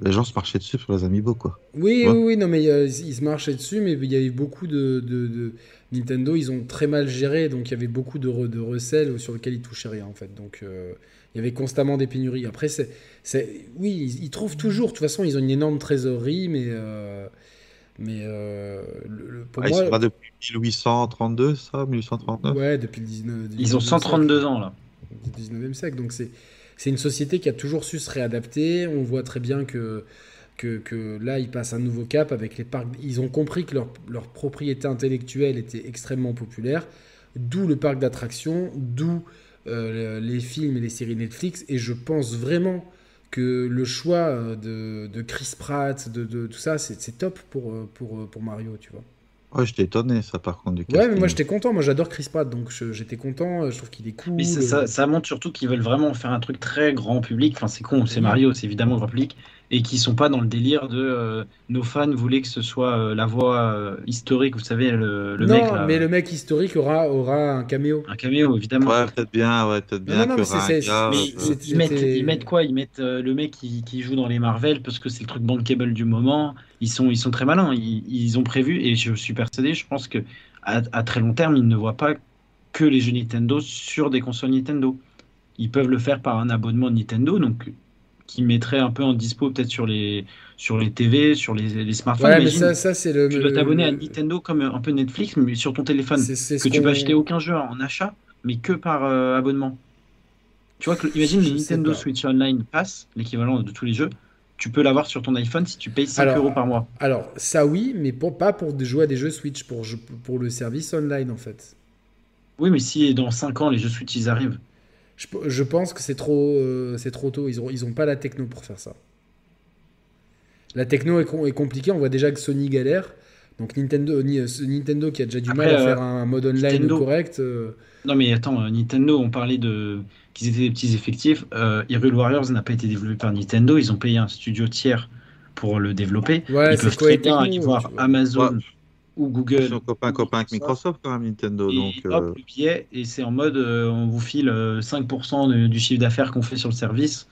Les gens se marchaient dessus sur les Amiibo, quoi. Oui, Ouais. oui, oui, non, mais euh, ils se marchaient dessus, mais il y avait beaucoup de, de- de- Nintendo, ils ont très mal géré, donc il y avait beaucoup de, re- de recels sur lesquels ils touchaient rien, en fait. Donc euh, il y avait constamment des pénuries. Après, c'est, oui, ils, ils trouvent toujours, de toute façon, ils ont une énorme trésorerie, mais, mais euh, le- le- pour Ah, ils sont là depuis 1832, ça 1839 ouais, depuis le 19, Ils ont 19e 132 ans là. du 19e siècle. Donc c'est c'est une société qui a toujours su se réadapter. On voit très bien que, que, que là, ils passent un nouveau cap avec les parcs. Ils ont compris que leur, leur propriété intellectuelle était extrêmement populaire, d'où le parc d'attractions, d'où euh, les films et les séries Netflix. Et je pense vraiment que le choix euh, de, de Chris Pratt, de, de tout ça, c'est c'est top pour, euh, pour, euh, pour Mario, tu vois. Ouais, j'étais étonné, ça, par contre, du Ouais, mais casting. moi j'étais content, moi j'adore Chris Pratt, donc j'étais content, je trouve qu'il est cool. Mais ça, ça montre surtout qu'ils veulent vraiment faire un truc très grand public. Enfin, c'est con, c'est. Mario, c'est évidemment grand public. Et qui sont pas dans le délire de euh, nos fans voulaient que ce soit euh, la voix euh, historique, vous savez, le, le non, mec là. mais le mec historique aura, aura un caméo. Un caméo, évidemment. Ouais, peut-être bien, ouais, peut-être bien non, non, mais gars, Mais ils, mettent, ils mettent quoi? Ils mettent euh, le mec qui, qui joue dans les Marvel parce que c'est le truc bankable du moment. Ils sont, ils sont très malins. Ils, ils ont prévu, et je suis persuadé, je pense que à, à très long terme, ils ne voient pas que les jeux Nintendo sur des consoles Nintendo. Ils peuvent le faire par un abonnement Nintendo, donc qui mettrait un peu en dispo peut-être sur les, sur les TV, sur les, les smartphones. Ouais, mais Imagine, ça, ça c'est le. tu dois t'abonner à Nintendo comme un peu Netflix, mais sur ton téléphone ce que tu peux qu'on- acheter aucun jeu en achat, mais que par euh, abonnement. Tu vois, que, imagine le Nintendo. Switch Online Pass, l'équivalent de tous les jeux, tu peux l'avoir sur ton iPhone si tu payes 5 Alors, euros par mois. Alors, ça oui, mais pour, pas pour jouer à des jeux Switch, pour, pour le service online en fait. Oui, mais si dans 5 ans les jeux Switch ils arrivent, Je, je pense que c'est trop, euh, c'est trop tôt. Ils ont, ils ont pas la techno pour faire ça. La techno est, com- est compliquée. On voit déjà que Sony galère. Donc Nintendo, ni- euh, ce Nintendo qui a déjà du Après, mal à euh, faire un mode online Nintendo- correct. euh, Non mais attends, euh, Nintendo, on parlait de qu'ils étaient des petits effectifs. Euh, Hyrule Warriors n'a pas été développé par Nintendo, ils ont payé un studio tiers pour le développer. Ouais, ils c'est peuvent quoi très bien aller voir. Amazon Ouais. Ou Ils Google. sont copains, copains avec Microsoft, quand même, Nintendo. Et donc, hop, euh, le billet, et c'est en mode euh, on vous file euh, 5% de- du chiffre d'affaires qu'on fait sur le service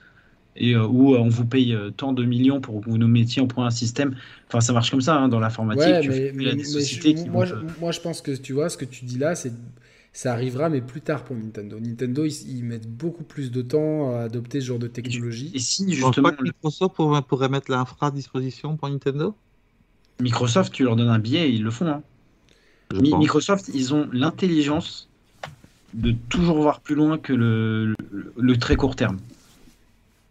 et euh, où euh, on vous paye euh, tant de millions pour que vous nous mettiez en point un système. Enfin, ça marche comme ça hein, dans l'informatique. Ouais, Tu mais, je- qui moi, vont je, te- moi, je pense que tu vois, ce que tu dis là, c'est ça arrivera, mais plus tard pour Nintendo. Nintendo, ils, ils mettent beaucoup plus de temps à adopter ce genre de Et technologie. si Je pense justement pas que Microsoft pourrait, pourrait mettre l'infra à disposition pour Nintendo? Microsoft, tu leur donnes un billet et ils le font. hein. Je Mi- pense. Microsoft, ils ont l'intelligence de toujours voir plus loin que le, le- le très court terme.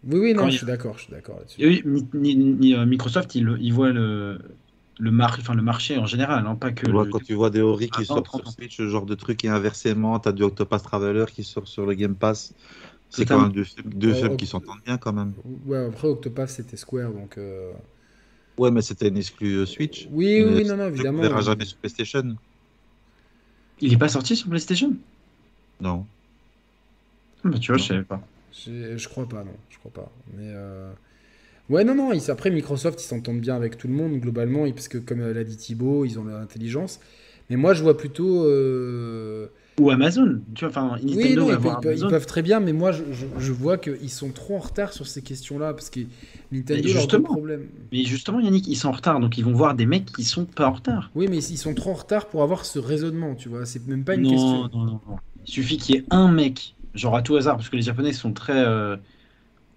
Oui, oui, non, Quand je il- suis d'accord, je suis d'accord là-dessus. Et oui, ni- ni- ni- euh, Microsoft, ils, ils voient le, le, mar- enfin, le marché en général, hein, pas que Tu vois, le- quand tu vois des Ori Ah, qui non, sortent 30 sur. Switch, ce genre de truc, et inversement, tu as du Octopath Traveler qui sort sur le Game Pass. C'est quand même deux, deux films oh. qui s'entendent bien quand même. Ouais, après, Octopath, c'était Square, donc... euh, Ouais, mais c'était une exclue euh, Switch. Oui, oui, Mais oui, non, non, évidemment. On verra jamais sur PlayStation. Il est pas sorti sur PlayStation? Non. Ah, bah, Tu vois, Non. je savais pas. Je, crois pas, non, je crois pas. Mais euh, ouais, non, non. Ils, après, Microsoft, ils s'entendent bien avec tout le monde globalement, et- parce que comme euh, l'a dit Thibaut, ils ont l'intelligence. Mais moi, je vois plutôt. euh, Ou Amazon, tu vois, enfin, Nintendo Oui, non, va ils, peuvent, ils très bien, mais moi, je, je- je vois qu'ils sont trop en retard sur ces questions-là, parce que Nintendo Mais justement. pose problème. Mais justement, Yannick, ils sont en retard, donc ils vont voir des mecs qui sont pas en retard. Oui, mais ils sont trop en retard pour avoir ce raisonnement, tu vois. C'est même pas une non, question. non, non, non. Il suffit qu'il y ait un mec, genre à tout hasard, parce que les Japonais sont très euh,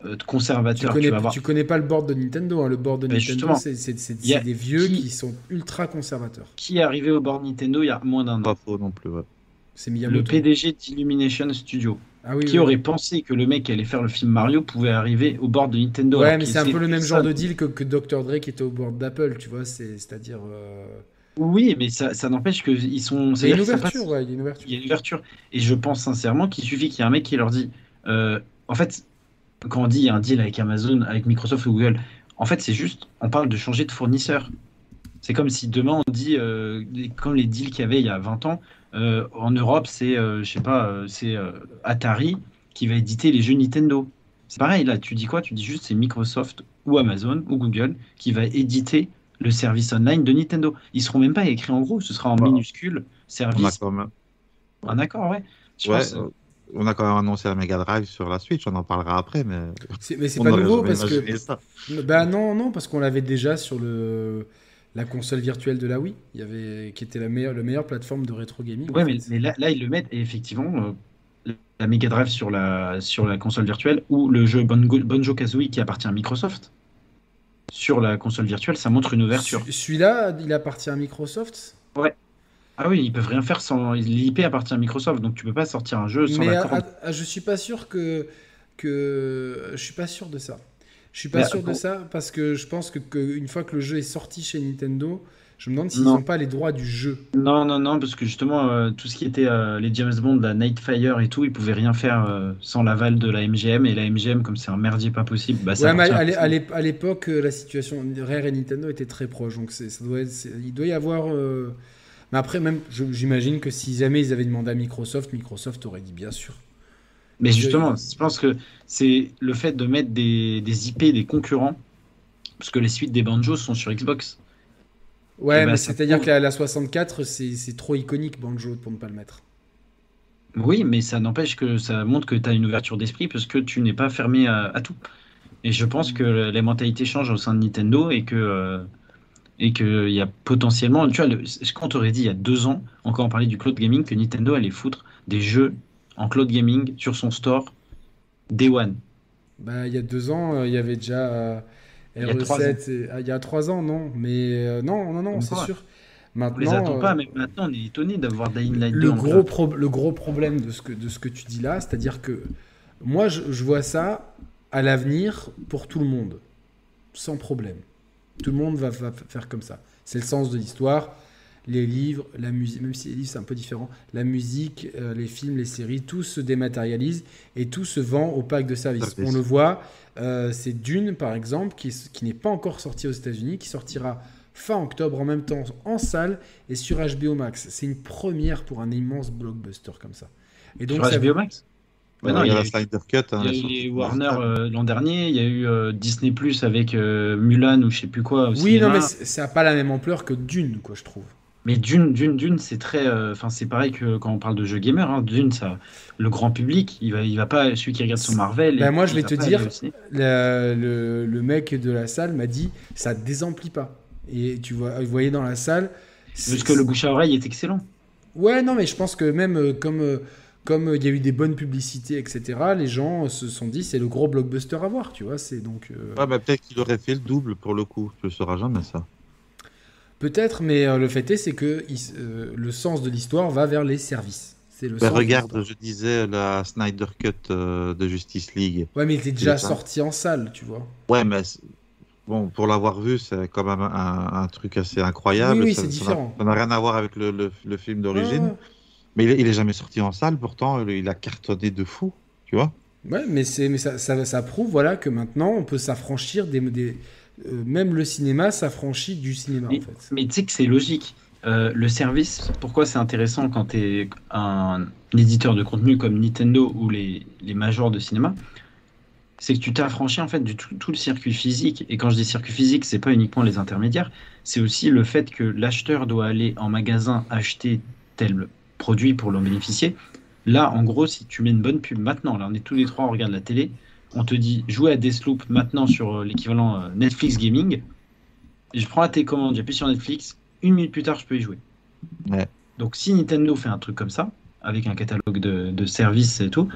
euh, Tu conservateurs. connais, tu connais pas le board de Nintendo, hein. Le board de Mais Nintendo, justement, c'est a des vieux qui- qui sont ultra conservateurs. Qui est arrivé au bord Nintendo il y a moins d'un an? Pas faux non plus. ouais. C'est Le. PDG d'Illumination Studio. Ah oui, qui oui. aurait pensé que le mec qui allait faire le film Mario pouvait arriver au bord de Nintendo Ouais, mais c'est un peu le même genre de deal que, que Dr. Dre qui était au board d'Apple, tu vois. c'est- C'est-à-dire. euh, Oui, mais ça, ça n'empêche qu'ils sont. Il y a une ouverture, passe- ouais, il y a une ouverture. Il y a une ouverture. Et je pense sincèrement qu'il suffit qu'il y ait un mec qui leur dit. euh, en fait, quand on dit il y a un deal avec Amazon, avec Microsoft ou Google, en fait, c'est juste, on parle de changer de fournisseur. C'est comme si demain on dit, euh, comme les deals qu'il y avait il y a 20 ans, en Europe, c'est, euh, je sais pas, euh, c'est euh, Atari qui va éditer les jeux Nintendo. C'est pareil, là, tu dis quoi? Tu dis juste c'est Microsoft ou Amazon ou Google qui va éditer le service online de Nintendo. Ils seront même pas écrits en gros, ce sera en Bah, minuscule, On a service. quand même, Un accord, ouais. Je ouais, pense, euh, on a quand même annoncé la Mega Drive sur la Switch, on en parlera après, mais C'est- Mais c'est pas nouveau parce que. ça. Bah non, non, parce qu'on l'avait déjà sur le la console virtuelle de la Wii, il y avait qui était la meilleure, le meilleure plateforme de rétro gaming. Ouais, mais, là, là, ils le mettent, et effectivement, euh, la Mega Drive sur la, sur la console virtuelle ou le jeu Bongo- Banjo Kazooie qui appartient à Microsoft sur la console virtuelle, ça montre une ouverture. Ce- Celui-là, il appartient à Microsoft? Ah oui, ils peuvent rien faire sans. L'IP appartient à Microsoft, donc tu peux pas sortir un jeu sans Mais à- à- je suis pas sûr que que je suis pas sûr de ça. Je suis pas Bah, sûr de ça parce que je pense que, que une fois que le jeu est sorti chez Nintendo, je me demande s'ils Non. n'ont pas les droits du jeu. Non, non, non, parce que justement, euh, tout ce qui était euh, les James Bond, la Nightfire et tout, ils pouvaient rien faire euh, sans l'aval de la MGM. Et la MGM, comme c'est un merdier pas possible, bah, ça Ouais, mais appartient à l'époque, la situation Rare et Nintendo étaient très proches, donc ça doit être- il doit y avoir. Mais après, même, j'imagine que si jamais ils avaient demandé à Microsoft, Microsoft aurait dit bien sûr. Mais justement, je pense que c'est le fait de mettre des, des IP, des concurrents, parce que les suites des Banjos sont sur Xbox. Ouais, Eh ben, mais c'est-à-dire que la, la 64, c'est c'est trop iconique Banjo pour ne pas le mettre. Oui, mais ça n'empêche que ça montre que tu as une ouverture d'esprit parce que tu n'es pas fermé à, à tout. Et je pense que les mentalités changent au sein de Nintendo et que euh, et qu'il y a potentiellement, tu vois, le, ce qu'on t'aurait dit il y a deux ans, encore on parlait du cloud gaming, que Nintendo allait foutre des jeux en cloud gaming sur son store Day One. Bah, il y a deux ans, euh, il y avait déjà euh, Il y a trois RE7. et- ah, il y a trois ans, non? Mais euh, non, non, non, c'est sûr. On les Maintenant, attend pas, mais maintenant on est étonné d'avoir Dying Light 2 le gros, pro- le gros problème de ce, que, de ce que tu dis là, c'est-à-dire que moi, je, je vois ça à l'avenir pour tout le monde, sans problème. Tout le monde va, va faire comme ça. C'est le sens de l'histoire. Les livres, la musique, même si les livres c'est un peu différent, la musique, euh, les films, les séries, tout se dématérialise et tout se vend au pack de service. Service. On le voit, euh, c'est Dune par exemple, qui, est- qui n'est pas encore sorti aux États-Unis, qui sortira fin octobre en même temps en salle et sur HBO Max. C'est une première pour un immense blockbuster comme ça. Et donc, Sur ça- HBO Max? Ouais, non, il y a il y la a eu- Snyder Cut. hein, Il y a eu les Warner euh, l'an dernier, il y a eu euh, Disney Plus avec euh, Mulan ou je sais plus quoi. au Oui, non, mais ça n'a pas la même ampleur que Dune, quoi, je trouve. Mais d'une, d'une, d'une, c'est très. euh, Enfin, c'est pareil que quand on parle de jeux gamer. Hein, d'une, ça, le grand public, il va, il va pas. Celui qui regarde son Marvel. Il- moi, je vais va te dire. Le, le- le mec de la salle m'a dit ça désemplit pas. Et tu vois, vous voyez dans la salle. Parce que le bouche à oreille est excellent. Ouais, non, mais je pense que même euh, comme euh, comme euh, il y a eu des bonnes publicités, etc., les gens euh, se sont dit c'est le gros blockbuster à voir, tu vois. C'est donc euh, Ouais, mais peut-être qu'il aurait fait le double pour le coup. Tu ne sauras jamais ça. Peut-être, mais euh, le fait est c'est que euh, le sens de l'histoire va vers les services. C'est le Ben, sens regarde, je disais la Snyder Cut euh, de Justice League. Ouais, mais il était déjà sorti en salle, tu vois. Ouais, mais bon, pour l'avoir vu, c'est quand même un, un truc assez incroyable. Oui, oui, c'est différent. Ça n'a rien à voir avec le, le- le film d'origine. Mais il il est jamais sorti en salle, pourtant il a cartonné de fou, tu vois. Ouais, mais, ça, ça, ça prouve voilà, que maintenant on peut s'affranchir des. des euh, même le cinéma s'affranchit du cinéma Mais, en fait. mais tu sais que c'est logique. Euh, le service, pourquoi c'est intéressant quand tu es un, éditeur de contenu comme Nintendo ou les, les majors de cinéma? C'est que tu t'affranchis en fait du tout, tout le circuit physique. Et quand je dis circuit physique, c'est pas uniquement les intermédiaires, c'est aussi le fait que l'acheteur doit aller en magasin acheter tel produit pour l'en bénéficier. Là, en gros, si tu mets une bonne pub maintenant, là on est tous les trois, on regarde la télé, on te dit jouer à Deathloop maintenant sur euh, l'équivalent euh, Netflix Gaming. Je prends la télécommande, j'appuie sur Netflix, une minute plus tard, je peux y jouer. Ouais. Donc si Nintendo fait un truc comme ça, avec un catalogue de, de services et tout,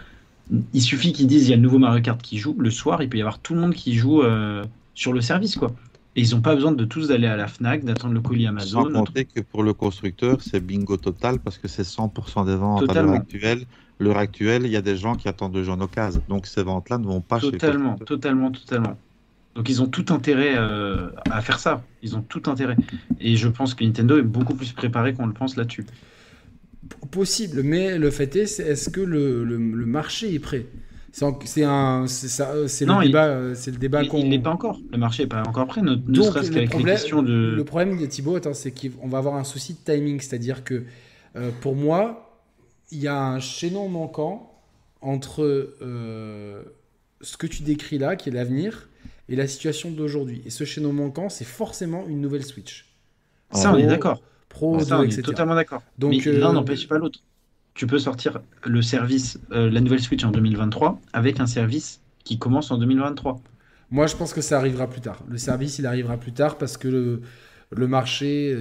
il suffit qu'ils disent il y a le nouveau Mario Kart qui joue, le soir, il peut y avoir tout le monde qui joue euh, sur le service, quoi. Et ils n'ont pas besoin de tous aller à la FNAC, d'attendre le colis Amazon. Sans compter que pour le constructeur, c'est bingo total parce que c'est 100% des ventes à l'heure actuelle. L'heure actuelle, il y a des gens qui attendent le jeu en occasion. Donc ces ventes-là ne vont pas Totalement, totalement, totalement. Donc ils ont tout intérêt euh, à faire ça. Ils ont tout intérêt. Et je pense que Nintendo est beaucoup plus préparé qu'on le pense là-dessus. Possible, mais le fait est, est-ce que le, le, le marché est prêt? C'est un, c'est ça, euh, c'est Non, le débat, c'est le débat qu'on. il n'est pas encore. Le marché n'est pas encore prêt, ne, ne Donc, serait-ce le qu'avec les problème- questions de. Le problème de Thibaut, c'est qu'on va avoir un souci de timing, c'est-à-dire que euh, pour moi, il y a un chaînon manquant entre euh, ce que tu décris là, qui est l'avenir, et la situation d'aujourd'hui. Et ce chaînon manquant, c'est forcément une nouvelle Switch. Ça, on est Pro, d'accord. Pro, Ça, 2, on est etc. totalement d'accord. Donc, Mais euh, l'un n'empêche pas l'autre. Tu peux sortir le service, euh, la nouvelle Switch en 2023 avec un service qui commence en 2023. Moi, je pense que ça arrivera plus tard. Le service, il arrivera plus tard parce que le, le marché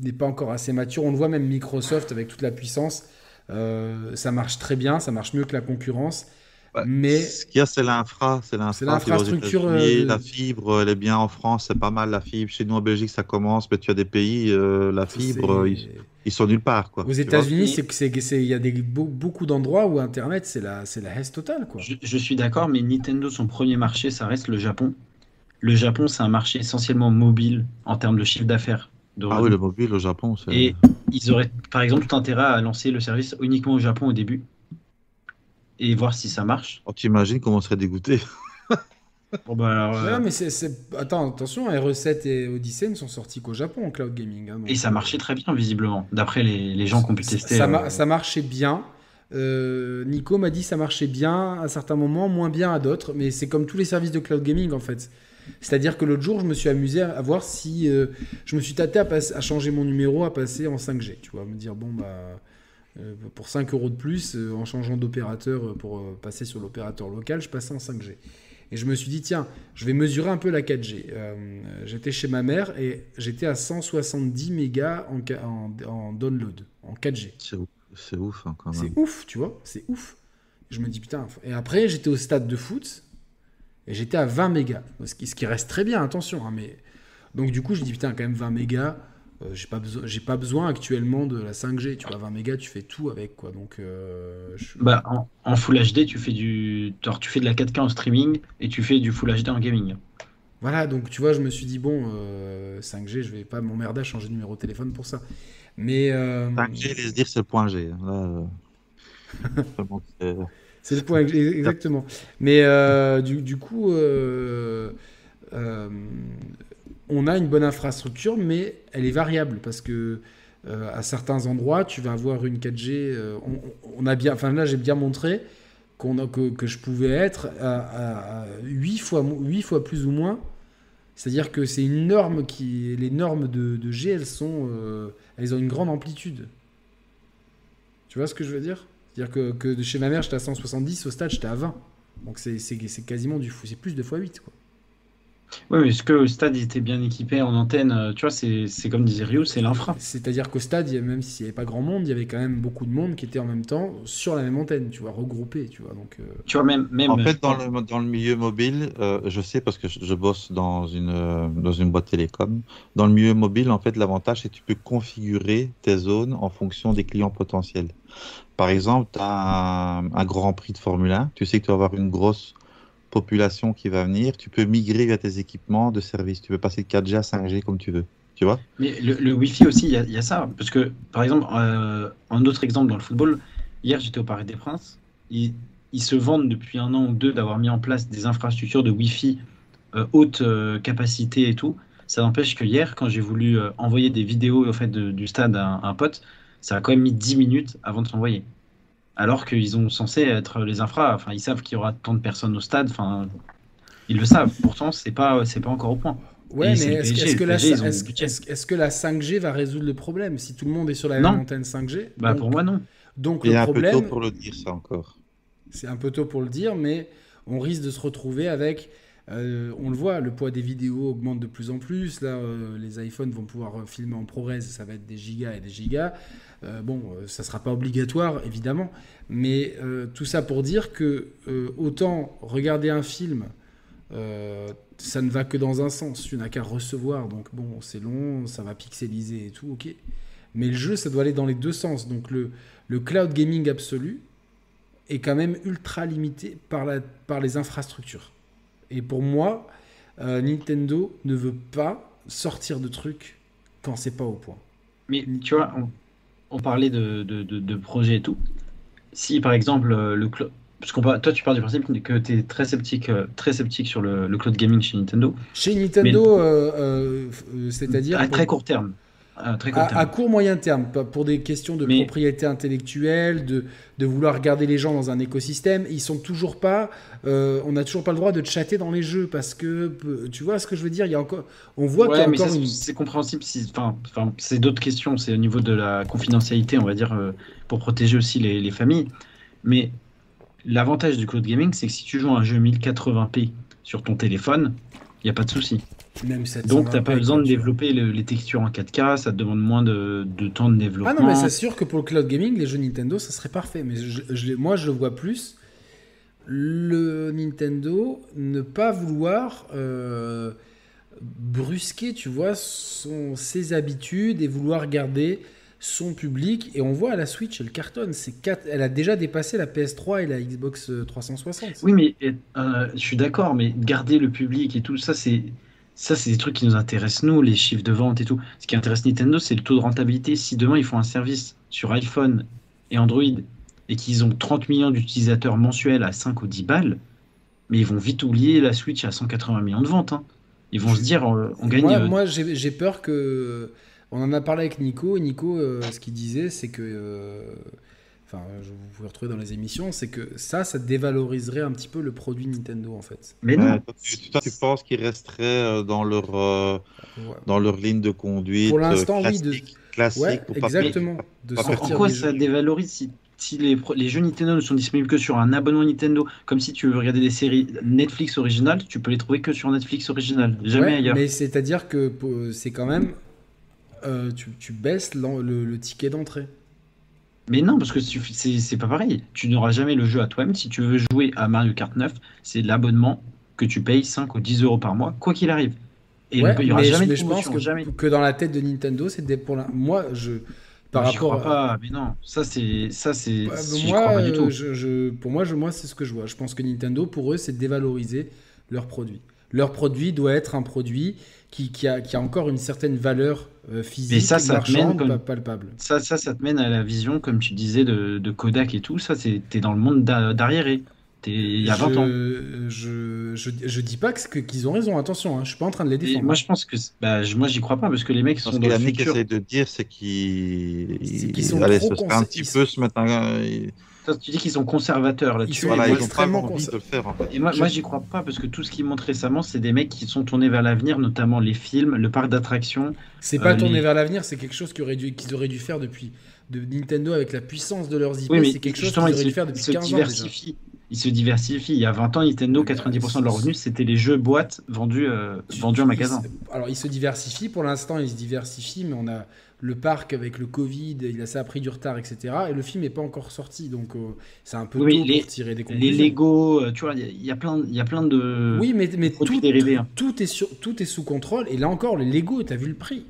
n'est pas encore assez mature. On le voit même Microsoft avec toute la puissance. Euh, ça marche très bien, ça marche mieux que la concurrence. Ouais. Mais Ce qu'il y a, c'est l'infra. C'est l'infrastructure, euh, de- La fibre, elle est bien en France. C'est pas mal la fibre. Chez nous en Belgique, ça commence. Mais tu as des pays, euh, la fibre, ils, ils sont nulle part. Quoi, aux. États-Unis, c'est que c'est- que c'est- il y a des, beaucoup d'endroits où Internet, c'est la, c'est la hesse totale. Quoi. Je, je suis d'accord, mais Nintendo, son premier marché, ça reste le Japon. Le Japon, c'est un marché essentiellement mobile en termes de chiffre d'affaires. De Ah oui, le mobile au Japon, c'est. Et ils auraient, par exemple, tout intérêt à lancer le service uniquement au Japon au début et voir si ça marche. Oh, tu imagines comment on serait dégoûté. Bon, bah, alors, euh, Ouais, mais c'est, c'est- Attends, attention, RE7 et Odyssey ne sont sortis qu'au Japon en cloud gaming. hein, donc, Et ça marchait très bien, visiblement, d'après les, les gens qui ont pu tester. Ça, euh, ma- ça marchait bien. Euh, Nico m'a dit ça marchait bien à certains moments, moins bien à d'autres, mais c'est comme tous les services de cloud gaming en fait. C'est-à-dire que l'autre jour, je me suis amusé à, voir si euh, je me suis tâté à, changer mon numéro, à passer en 5G. Tu vois, me dire bon bah euh, pour 5 euros de plus, euh, en changeant d'opérateur pour passer sur l'opérateur local, je passais en 5G. Et je me suis dit tiens, je vais mesurer un peu la 4G. Euh, j'étais chez ma mère et j'étais à 170 mégas en, ca- en- en download en 4G. C'est ouf, c'est ouf hein, quand C'est même. ouf, tu vois, c'est ouf. Je me dis putain. Et après, j'étais au stade de foot et j'étais à 20 mégas. Ce qui, ce qui reste très bien, attention. hein, mais... Donc, du coup, je dis putain, quand même 20 mégas, euh, j'ai pas, besoin, j'ai pas besoin actuellement de la 5G. Tu vois, 20 mégas, tu fais tout avec quoi. Donc, euh, je- Bah, en, en Full HD, tu fais du, alors, tu fais de la 4K en streaming et tu fais du Full HD en gaming. voilà. Donc, tu vois, je me suis dit bon, euh, 5G, je vais pas m'emmerder à changer de numéro de téléphone pour ça. Mais. euh, 5G, laisse dire, c'est le point G. Là, euh, c'est- le point ex- exactement. Mais euh, du, du coup, euh, euh, on a une bonne infrastructure, mais elle est variable parce que à certains endroits, tu vas avoir une 4G. euh, on, on a bien, enfin là, j'ai bien montré qu'on a, que, que je pouvais être à, 8 fois, mo- huit fois plus ou moins C'est-à-dire que c'est une norme qui. Les normes de, de G, elles sont. elles ont une grande amplitude. Tu vois ce que je veux dire? C'est-à-dire que, que de chez ma mère, j'étais à 170, au stade, j'étais à 20. Donc c'est c'est- c'est quasiment du fou. C'est plus de x8, quoi. Oui, mais est-ce que le stade était bien équipé en antenne euh, Tu vois, c'est c'est comme disait Rio, c'est l'infra. C'est-à-dire qu'au stade, même s'il n'y avait pas grand monde, il y avait quand même beaucoup de monde qui était en même temps sur la même antenne, tu vois, regroupé, tu vois. Donc, euh, Tu vois, même. même En fait, dans le, dans le milieu mobile, euh, je sais parce que je, je bosse dans une, euh, dans une boîte télécom. Dans le milieu mobile, en fait, l'avantage, c'est que tu peux configurer tes zones en fonction des clients potentiels. Par exemple, tu as un, Grand Prix de Formule 1. Tu sais que tu vas avoir une grosse population qui va venir. Tu peux migrer vers tes équipements de service. Tu peux passer de 4G à 5G comme tu veux. Tu vois? Mais le, Wi-Fi aussi, il y, a- ça. Parce que, par exemple, euh, un autre exemple dans le football, hier j'étais au Paris des Princes. Ils, se vendent depuis un an ou deux d'avoir mis en place des infrastructures de Wi-Fi euh, haute euh, capacité et tout. Ça n'empêche que hier, quand j'ai voulu envoyer des vidéos au fait, du stade à un pote, ça a quand même mis 10 minutes avant de s'envoyer. Alors qu'ils ont censé être les infras. Enfin, ils savent qu'il y aura tant de personnes au stade. Enfin, ils le savent. Pourtant, c'est pas, c'est pas encore au point. Ouais, Et c'est mais le est-ce que, le la, PSG, ils ont est-ce- le budget. est-ce- est-ce que la 5G va résoudre le problème si tout le monde est sur la Non. même antenne 5G Bah, donc, pour moi, non. donc Il est le un peu problème, tôt pour le dire, ça encore. c'est un peu tôt pour le dire, mais on risque de se retrouver avec, euh, on le voit, le poids des vidéos augmente de plus en plus. Là, euh, les iPhones vont pouvoir euh, filmer en ProRes, ça va être des gigas et des gigas. Bon, ça sera pas obligatoire, évidemment, mais tout ça pour dire que autant regarder un film, ça ne va que dans un sens. Tu n'as qu'à recevoir, donc bon, c'est long, ça va pixeliser et tout, ok. Mais le jeu, ça doit aller dans les deux sens. Donc le, cloud gaming absolu est quand même ultra limité par les infrastructures. Et pour moi, euh, Nintendo ne veut pas sortir de trucs quand c'est pas au point. Mais tu vois, on, on parlait de, de, de, de projets et tout. Si par exemple euh, le cloud. Parce qu'on toi, tu pars du principe que tu es très sceptique, euh, très sceptique sur le, le cloud gaming chez Nintendo. Chez Nintendo, euh, euh, euh, c'est-à-dire à très court terme. À très court à, terme. à court moyen terme, pour des questions de Mais- propriété intellectuelle, de, de vouloir garder les gens dans un écosystème, ils sont toujours pas, euh, on n'a toujours pas le droit de chatter dans les jeux parce que euh, tu vois ce que je veux dire, il y a encore, on voit Ouais, encore une, c'est compréhensible. Si, enfin, enfin, c'est d'autres questions. C'est au niveau de la confidentialité, on va dire, euh, pour protéger aussi les, les familles. Mais l'avantage du cloud gaming, c'est que si tu joues à un jeu 1080p sur ton téléphone, il n'y a pas de souci. Même 720p, Donc, tu n'as pas besoin de développer le- les textures en 4K, ça te demande moins de, de temps de développement. Ah non, mais c'est sûr que pour le cloud gaming, les jeux Nintendo, ça serait parfait. Mais je, je l'ai- moi, je le vois plus. Le Nintendo ne pas vouloir euh, brusquer, tu vois, son, ses habitudes et vouloir garder son public. Et on voit à la Switch, elle cartonne. C'est quatre- elle a déjà dépassé la PS3 et la Xbox 360. Oui, mais euh, je suis d'accord, mais garder le public et tout, ça, c'est. Ça, c'est des trucs qui nous intéressent, nous, les chiffres de vente et tout. Ce qui intéresse Nintendo, c'est le taux de rentabilité. Si demain, ils font un service sur iPhone et Android et qu'ils ont 30 millions d'utilisateurs mensuels à 5 ou 10 balles, mais ils vont vite oublier la Switch à 180 millions de ventes. hein. Ils vont se dire, euh, on gagne. Moi, euh, moi, j'ai peur que. On en a parlé avec Nico. Et Nico, euh, ce qu'il disait, c'est que. euh, Enfin, je vous pouvez retrouver dans les émissions, c'est que ça, ça dévaloriserait un petit peu le produit Nintendo en fait. Mais Ouais, non, toi, tu, toi, tu penses qu'ils resteraient euh, dans leur, euh, Ouais. dans leur ligne de conduite Pour l'instant, euh, oui, de- classique, Ouais, pour pas exactement. De pas En- en sortir quoi des ça jeux. dévalorise si, si les, jeux Nintendo ne sont disponibles que sur un abonnement Nintendo? Comme si tu veux regarder des séries Netflix originales, tu peux les trouver que sur Netflix original, jamais Ouais, ailleurs. Mais c'est-à-dire que c'est quand même. euh, tu, tu baisses le ticket d'entrée. Mais non, parce que c'est pas pareil. Tu n'auras jamais le jeu à toi-même. Si tu veux jouer à Mario Kart 9, c'est l'abonnement que tu payes 5 ou 10 euros par mois, quoi qu'il arrive. Et Ouais, il n'y aura mais, jamais de mais je pense que, jamais. que dans la tête de Nintendo, c'est des pour la... Moi, je. Par Moi, rapport crois pas, mais non, ça c'est ça c'est moi, crois pas du tout. je- je- pour moi, je, moi c'est ce que je vois. Je pense que Nintendo, pour eux, c'est dévaloriser leur produit. Leur produit doit être un produit qui, qui a, qui a encore une certaine valeur euh, physique, Mais ça, ça te mène marchande, comme- pa- palpable. Ça, ça, ça te mène à la vision, comme tu disais, de, de Kodak et tout. Ça, c'est t'es dans le monde d'a- d'arriéré. Il y a 20 ans. Je, je, je dis pas que- qu'ils ont raison, attention, hein, je suis pas en train de les Et défendre. moi, je pense que. Bah, je- moi, j'y crois pas parce que les mecs Ce sont que dans le Yannick futur. essaie de dire, c'est qu'ils ils- sont allez, trop ce serait un petit ils peu se ils- Toi, Tu dis qu'ils sont conservateurs là-dessus. et Voilà, ils ont pas extrêmement envie de le faire en fait. Et moi, Je- moi j'y crois pas parce que tout ce qu'ils montrent récemment, c'est des mecs qui sont tournés vers l'avenir, notamment les films, le parc d'attractions. C'est pas Euh, tourné les- vers l'avenir, c'est quelque chose qu'ils auraient, dû, qu'ils auraient dû faire depuis de Nintendo avec la puissance de leurs IP. Oui, mais c'est quelque chose qu'ils auraient ils dû faire ils depuis se 15 ans. déjà. Ils se diversifient. Il y a 20 ans, Nintendo, 90% de leurs revenus, c'était les jeux boîtes vendus, euh, vendus en Ils magasin. Alors, ils se diversifient. Pour l'instant, ils se diversifient, mais on a le parc avec le Covid, il a, ça a pris du retard, etc. Et le film n'est pas encore sorti, donc euh, c'est un peu Oui, tôt les- pour tirer des Les conclusions. Lego, euh, tu vois, il y a- il y, a plein, il y a plein de. Oui, mais, mais tout, dérivés, hein. tout, est sur, tout est sous contrôle. Et là encore, les Lego, t'as vu le prix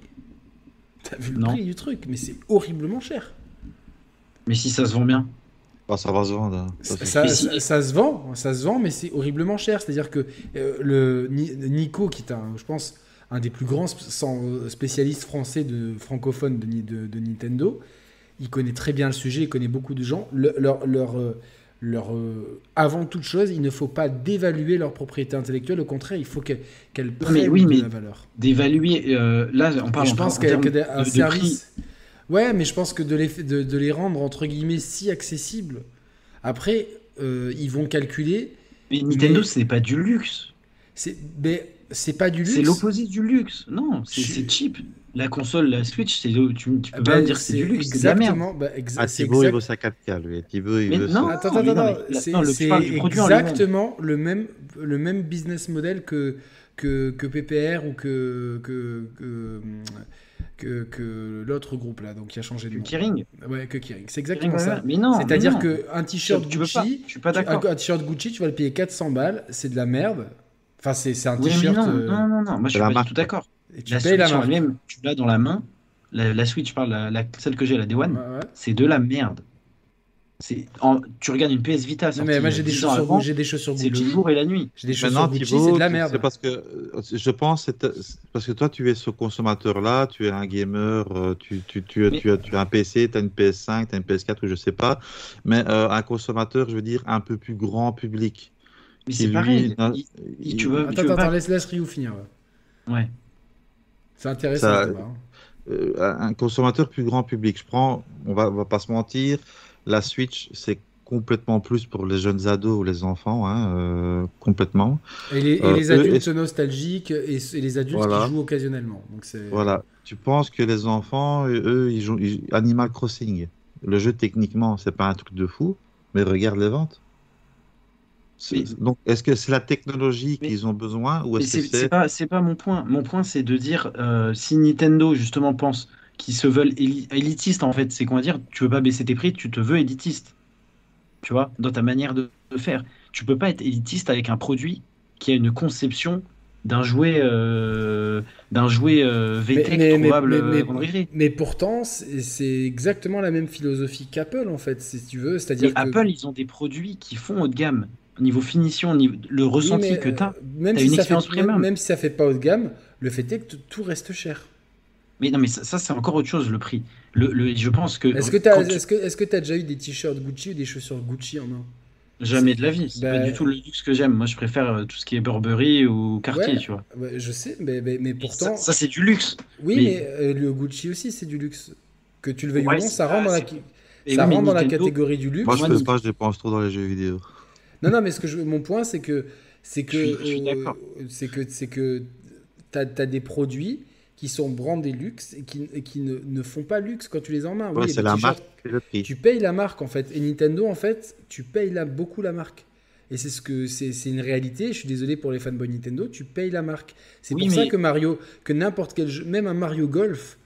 T'as vu le Non. prix du truc Mais c'est horriblement cher. Mais si ça se vend bien. Bah, ça va se vendre. hein. Ça, se vend, ça se vend, mais c'est horriblement cher. C'est-à-dire que euh, le Ni- Nico, qui est un, je pense, un des plus grands sans- spécialistes français de francophones de, Ni- de- de Nintendo, il connaît très bien le sujet, il connaît beaucoup de gens. Le- leur, leur, euh, leur, euh, avant toute chose, il ne faut pas dévaluer leur propriété intellectuelle. Au contraire, il faut qu'elle qu'elle prenne oui, de la valeur. D'évaluer. euh, là, on parle je en- pense en que, termes que de- un de service. Ouais, mais je pense que de les, de, de les rendre entre guillemets si accessibles. Après, euh, ils vont calculer. Mais Nintendo, Mais- c'est pas du luxe. C'est, mais c'est pas du luxe. C'est l'opposé du luxe. Non, c'est Je- cheap. La console, la Switch, c'est tu, tu peux pas bah, me dire que c'est du luxe, c'est de la merde. exactement. bah, exa- Ah, c'est Thibaut, il exact- veut sa 4K, lui. Thibaut, il Mais veut non, sa- Attends, attends, attends. C'est exactement le même, le même business model que, que, que PPR ou que, que, que, que, que l'autre groupe là, donc qui a changé de nom. Kering. Ouais, que Kering. C'est Kering, exactement ça. Mais non. C'est-à-dire que un t-shirt tu. Gucci, Je suis pas tu- d'accord. un, un t-shirt Gucci, tu vas le payer 400 balles, c'est de la merde. Enfin, c'est c'est un Oui, mais t-shirt. non, euh, non, non, non, moi je suis la pas marque. du tout d'accord. et tu La payes la Switch en marque. elle-même, tu l'as dans la main. La, la Switch, je parle, la, la- celle que j'ai, la Day One, Ouais, ouais. c'est de la merde. C'est en- tu regardes une PS Vita, Non, mais moi j'ai des 10 ans chaussures, avant, j'ai des chaussures c'est le jour et la nuit. J'ai des chaussures Gucci, c'est de la merde. c'est parce que euh, je pense c'est c'est parce que toi tu es ce consommateur-là, tu es un gamer, euh, tu, tu, tu, Mais- tu, as, tu as un PC, tu as une PS5, tu as une PS4 ou je sais pas, mais euh, un consommateur, je veux dire, un peu plus grand public. Mais c'est pareil. n'a- il- il- il- tu veux, Attends, tu veux attends, laisse, laisse Ryu finir. ouais. Ouais. C'est intéressant. Ça- hein. euh, un consommateur plus grand public. Je prends, on va, on va pas se mentir, la Switch, c'est complètement plus pour les jeunes ados ou les enfants, hein, euh, complètement. Et les, et Euh, les adultes nostalgiques et, et les adultes Voilà. qui jouent occasionnellement. Donc c'est. Voilà. Tu penses que les enfants, eux, ils jouent ils- Animal Crossing. Le jeu, techniquement, c'est pas un truc de fou, mais regarde les ventes. C'est- Mais- Donc, est-ce que c'est la technologie qu'ils ont besoin ou est-ce que c'est c'est c'est pas, c'est pas mon point. Mon point, c'est de dire euh, si Nintendo justement pense qu'ils se veulent éli- élitistes, en fait, c'est qu'on va dire tu veux pas baisser tes prix, tu te veux élitiste. Tu vois, dans ta manière de, de faire. Tu peux pas être élitiste avec un produit qui a une conception d'un jouet, euh, d'un jouet euh, VTech mais- euh, mais- mais pourtant, c'est c'est exactement la même philosophie qu'Apple, en fait, si tu veux. Mais C'est-à-dire que. Apple, ils ont des produits qui font haut de gamme. Au niveau finition, niveau, le ressenti que tu as. euh, même t'as si une ça expérience fait, même, premium. même si ça fait pas haut de gamme, le fait est que tout reste cher. Mais non, mais ça, ça, c'est encore autre chose, le prix. Le, le- je pense que. Est-ce que tu as, est-ce que, est-ce que as déjà eu des t-shirts Gucci ou des chaussures Gucci en main? Jamais de la vie. C'est Bah- pas du tout le luxe que j'aime. Moi, je préfère euh, tout ce qui est Burberry ou Cartier, Ouais. tu vois. Ouais, Je sais, mais, mais, pourtant. Ça, ça, c'est du luxe. oui, mais- mais euh, le Gucci aussi, c'est du luxe. Que tu le veuilles Ouais, ou non, ça rentre dans la, ça oui, rentre dans la catégorie du luxe. Moi, je Moi, peux pas, je dépense trop dans les jeux vidéo. Non, non, mais ce que je, mon point, c'est que c'est que euh, c'est que c'est que t'as as des produits qui sont brandés luxe et qui, et qui ne, ne font pas luxe quand tu les as en main. Ouais, Oui, c'est la marque le prix. Tu payes la marque en fait. Et Nintendo en fait, tu payes la, beaucoup la marque. Et c'est ce que c'est c'est une réalité. Je suis désolé pour les fanboys Nintendo. Tu payes la marque. C'est Oui, pour ça que Mario, que n'importe quel jeu, même un Mario Golf,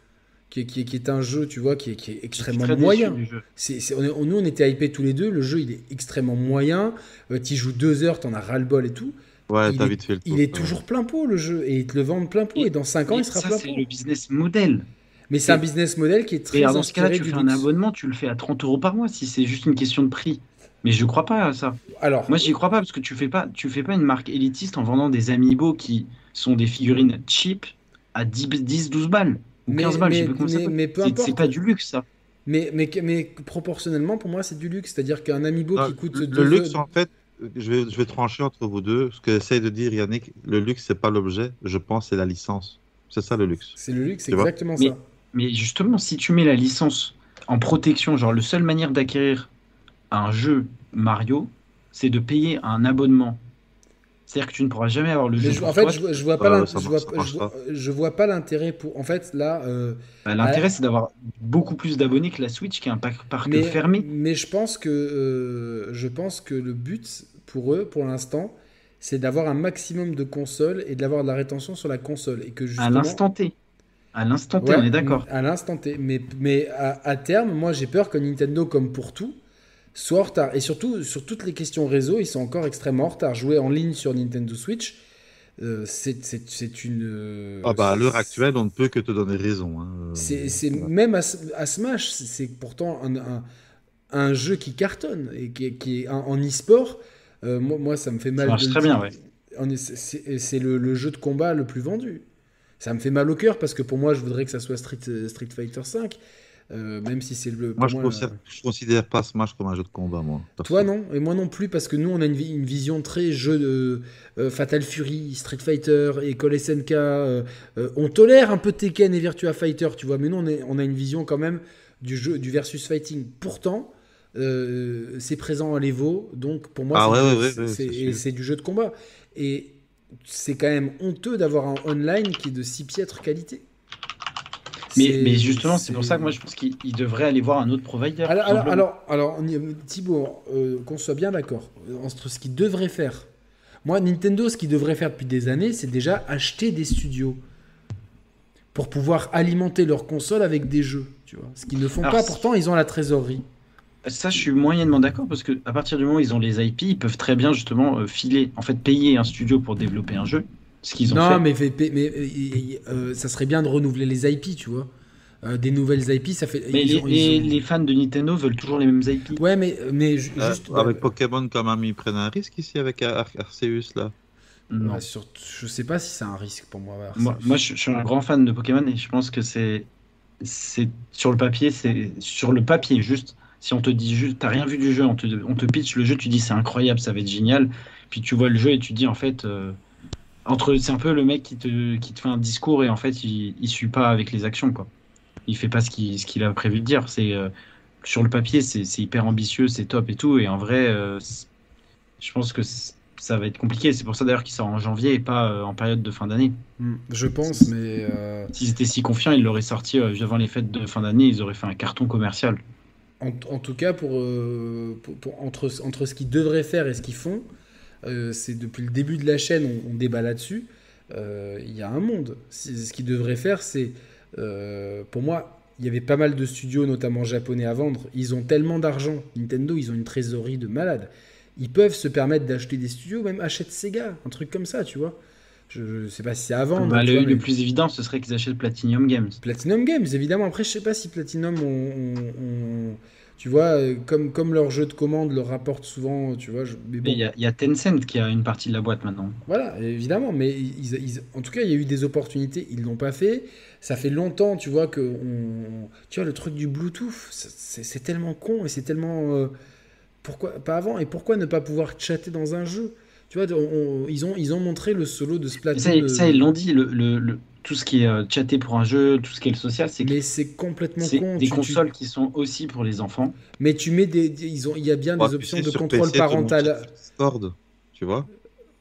qui est, qui est, qui est un jeu, tu vois, qui est, qui extrêmement moyen. C'est, c'est- on nous, on était hypés tous les deux. Le jeu, il est extrêmement moyen. Euh, tu joues deux heures, t'en as ras-le-bol et tout. Ouais, il t'as est- vite fait le tour. Il est ouais. toujours plein pot, le jeu. Et ils te le vendent plein pot. Et, Et- dans 5 ans, il sera ça, plein c'est pot. le business model. Mais c'est un business model qui est très Et alors, dans ce cas-là, tu fais un abonnement, tu le fais à 30 euros par mois si c'est juste une question de prix. Mais je crois pas à ça. Alors, Moi, j'y crois pas parce que tu fais pas, tu fais pas une marque élitiste en vendant des amiibo qui sont des figurines cheap à 10, 10 12 balles Mais- 15 balles. je sais mais- pas comment ça mais- mais peu C'est- importe. C'est pas du luxe, ça. mais, mais, mais proportionnellement, pour moi, c'est du luxe. C'est-à-dire qu'un amiibo Non, qui coûte le deux luxe, en fait, je vais, je vais trancher entre vous deux. Ce que essaye de dire Yannick, le luxe, c'est pas l'objet. Je pense c'est la licence. C'est ça le luxe. C'est le luxe, c'est exactement Mais- ça. Mais justement, si tu mets la licence en protection, genre la seule manière d'acquérir un jeu Mario, c'est de payer un abonnement. C'est-à-dire que tu ne pourras jamais avoir le jeu. je- en fait, je, vois- je vois pas, Euh, je vois, je vois- pas. je vois pas l'intérêt pour. En fait, là, euh, Bah, L'intérêt, c'est d'avoir beaucoup plus d'abonnés que la Switch, qui est un parc, parc mais, fermé. mais je pense que euh, je pense que le but pour eux, pour l'instant, c'est d'avoir un maximum de consoles et d'avoir de la rétention sur la console et que À l'instant T. À l'instant T, Ouais, on est d'accord. À l'instant T. Mais, mais à, à terme, moi j'ai peur que Nintendo, comme pour tout, soit en retard. Et surtout, sur toutes les questions réseau, ils sont encore extrêmement en retard. Jouer en ligne sur Nintendo Switch, euh, c'est une. euh, Ah bah, à l'heure actuelle, on ne peut que te donner raison. hein. C'est Voilà. même à, à Smash, c'est- pourtant un, un- un jeu qui cartonne et qui, est- qui est en, en e-sport. euh, moi, moi, ça me fait mal. marche de le très dire. bien, ouais. C'est c'est le, le jeu de combat le plus vendu. Ça me fait mal au cœur parce que pour moi, je voudrais que ça soit Street, Street Fighter 5, même si c'est le. Moi, je ne considère, euh, considère pas Smash comme un jeu de combat, moi. toi non et moi non plus parce que nous on a une, vi- une vision très jeu de euh, Fatal Fury, Street Fighter, École SNK. euh, euh, on tolère un peu Tekken et Virtua Fighter, tu vois, mais nous on, est- on a une vision quand même du jeu du versus fighting. Pourtant, euh, c'est présent à l'Evo, donc pour moi Ah ouais, ouais, c'est du jeu de combat. Et c'est quand même honteux d'avoir un online qui est de si piètre qualité. Mais, justement, c'est pour ça que moi, je pense qu'il il devrait aller voir un autre provider. alors, alors, alors, alors, on y- Thibaut, euh, qu'on soit bien d'accord, euh, entre ce qu'il devrait faire. Moi, Nintendo, ce qu'il devrait faire depuis des années, c'est déjà acheter des studios pour pouvoir alimenter leur console avec des jeux. Tu vois, ce qu'ils ne font Alors, pas. Pourtant, ils ont la trésorerie. Ça, je suis moyennement d'accord parce que à partir du moment où ils ont les IP, ils peuvent très bien justement euh, filer, en fait, payer un studio pour développer un jeu. Ce qu'ils ont Non, fait. mais, mais, mais, euh, euh, ça serait bien de renouveler les IP, tu vois. Euh, des nouvelles IP, ça fait. Mais les, ont- les- ils ont- les fans de Nintendo veulent toujours les mêmes IP. Ouais, mais, mais ju- Euh, juste. avec Pokémon, quand même, ils prennent un risque ici avec Ar- Arceus, là. Non. Ouais, sur- je sais pas si c'est un risque pour moi. Moi, je, je suis un grand fan de Pokémon et je pense que c'est, c'est sur le papier, c'est sur le papier juste. Si on te dit juste, t'as rien vu du jeu, on te, on te pitch le jeu, tu dis c'est incroyable, ça va être génial. Puis tu vois le jeu et tu dis en fait, euh, entre, c'est un peu le mec qui te, qui te fait un discours et en fait il, il suit pas avec les actions quoi. Il fait pas ce qu'il, ce qu'il a prévu de dire. C'est euh, sur le papier, c'est, c'est hyper ambitieux, c'est top et tout. Et en vrai, euh, je pense que ça va être compliqué. C'est pour ça d'ailleurs qu'il sort en janvier et pas euh, en période de fin d'année. Hmm, Je pense, mais. euh, S'ils étaient si confiants, ils l'auraient sorti euh, avant les fêtes de fin d'année, ils auraient fait un carton commercial. En, en tout cas, pour, euh, pour- pour- entre, entre ce qu'ils devraient faire et ce qu'ils font, euh, c'est depuis le début de la chaîne, on, on débat là-dessus. euh, Il y a un monde. Ce qu'ils devraient faire, c'est. euh, pour moi, il y avait pas mal de studios, notamment japonais, à vendre. Ils ont tellement d'argent. Nintendo, ils ont une trésorerie de malade. Ils peuvent se permettre d'acheter des studios, même achète Sega, un truc comme ça, tu vois. Je, je sais pas si c'est à vendre. Bah, le, vois, le mais- plus évident, ce serait qu'ils achètent Platinum Games. Platinum Games, évidemment. Après, je sais pas si Platinum, tu vois, euh, comme, comme leur jeu de commande leur rapporte souvent, tu vois. je- mais bon, il y, a- il y a Tencent qui a une partie de la boîte maintenant. voilà, évidemment. Mais ils, ils- en tout cas, il y a eu des opportunités, ils l'ont pas fait. Ça fait longtemps, tu vois, que on, tu vois, le truc du Bluetooth, c'est- tellement con et c'est tellement euh, pourquoi pas avant et pourquoi ne pas pouvoir chatter dans un jeu? Tu vois, on- on- ils ont ils ont montré le solo de Splatoon. ça, euh, ça, ils l'ont dit, le, le- le- tout ce qui est euh, chaté pour un jeu, tout ce qui est le social, c'est mais c'est complètement con. des Tu- tu- consoles qui sont aussi pour les enfants. Mais tu mets des, des- ils ont, il y a bien Ouais, des options de contrôle PC, parental. Discord, tu vois.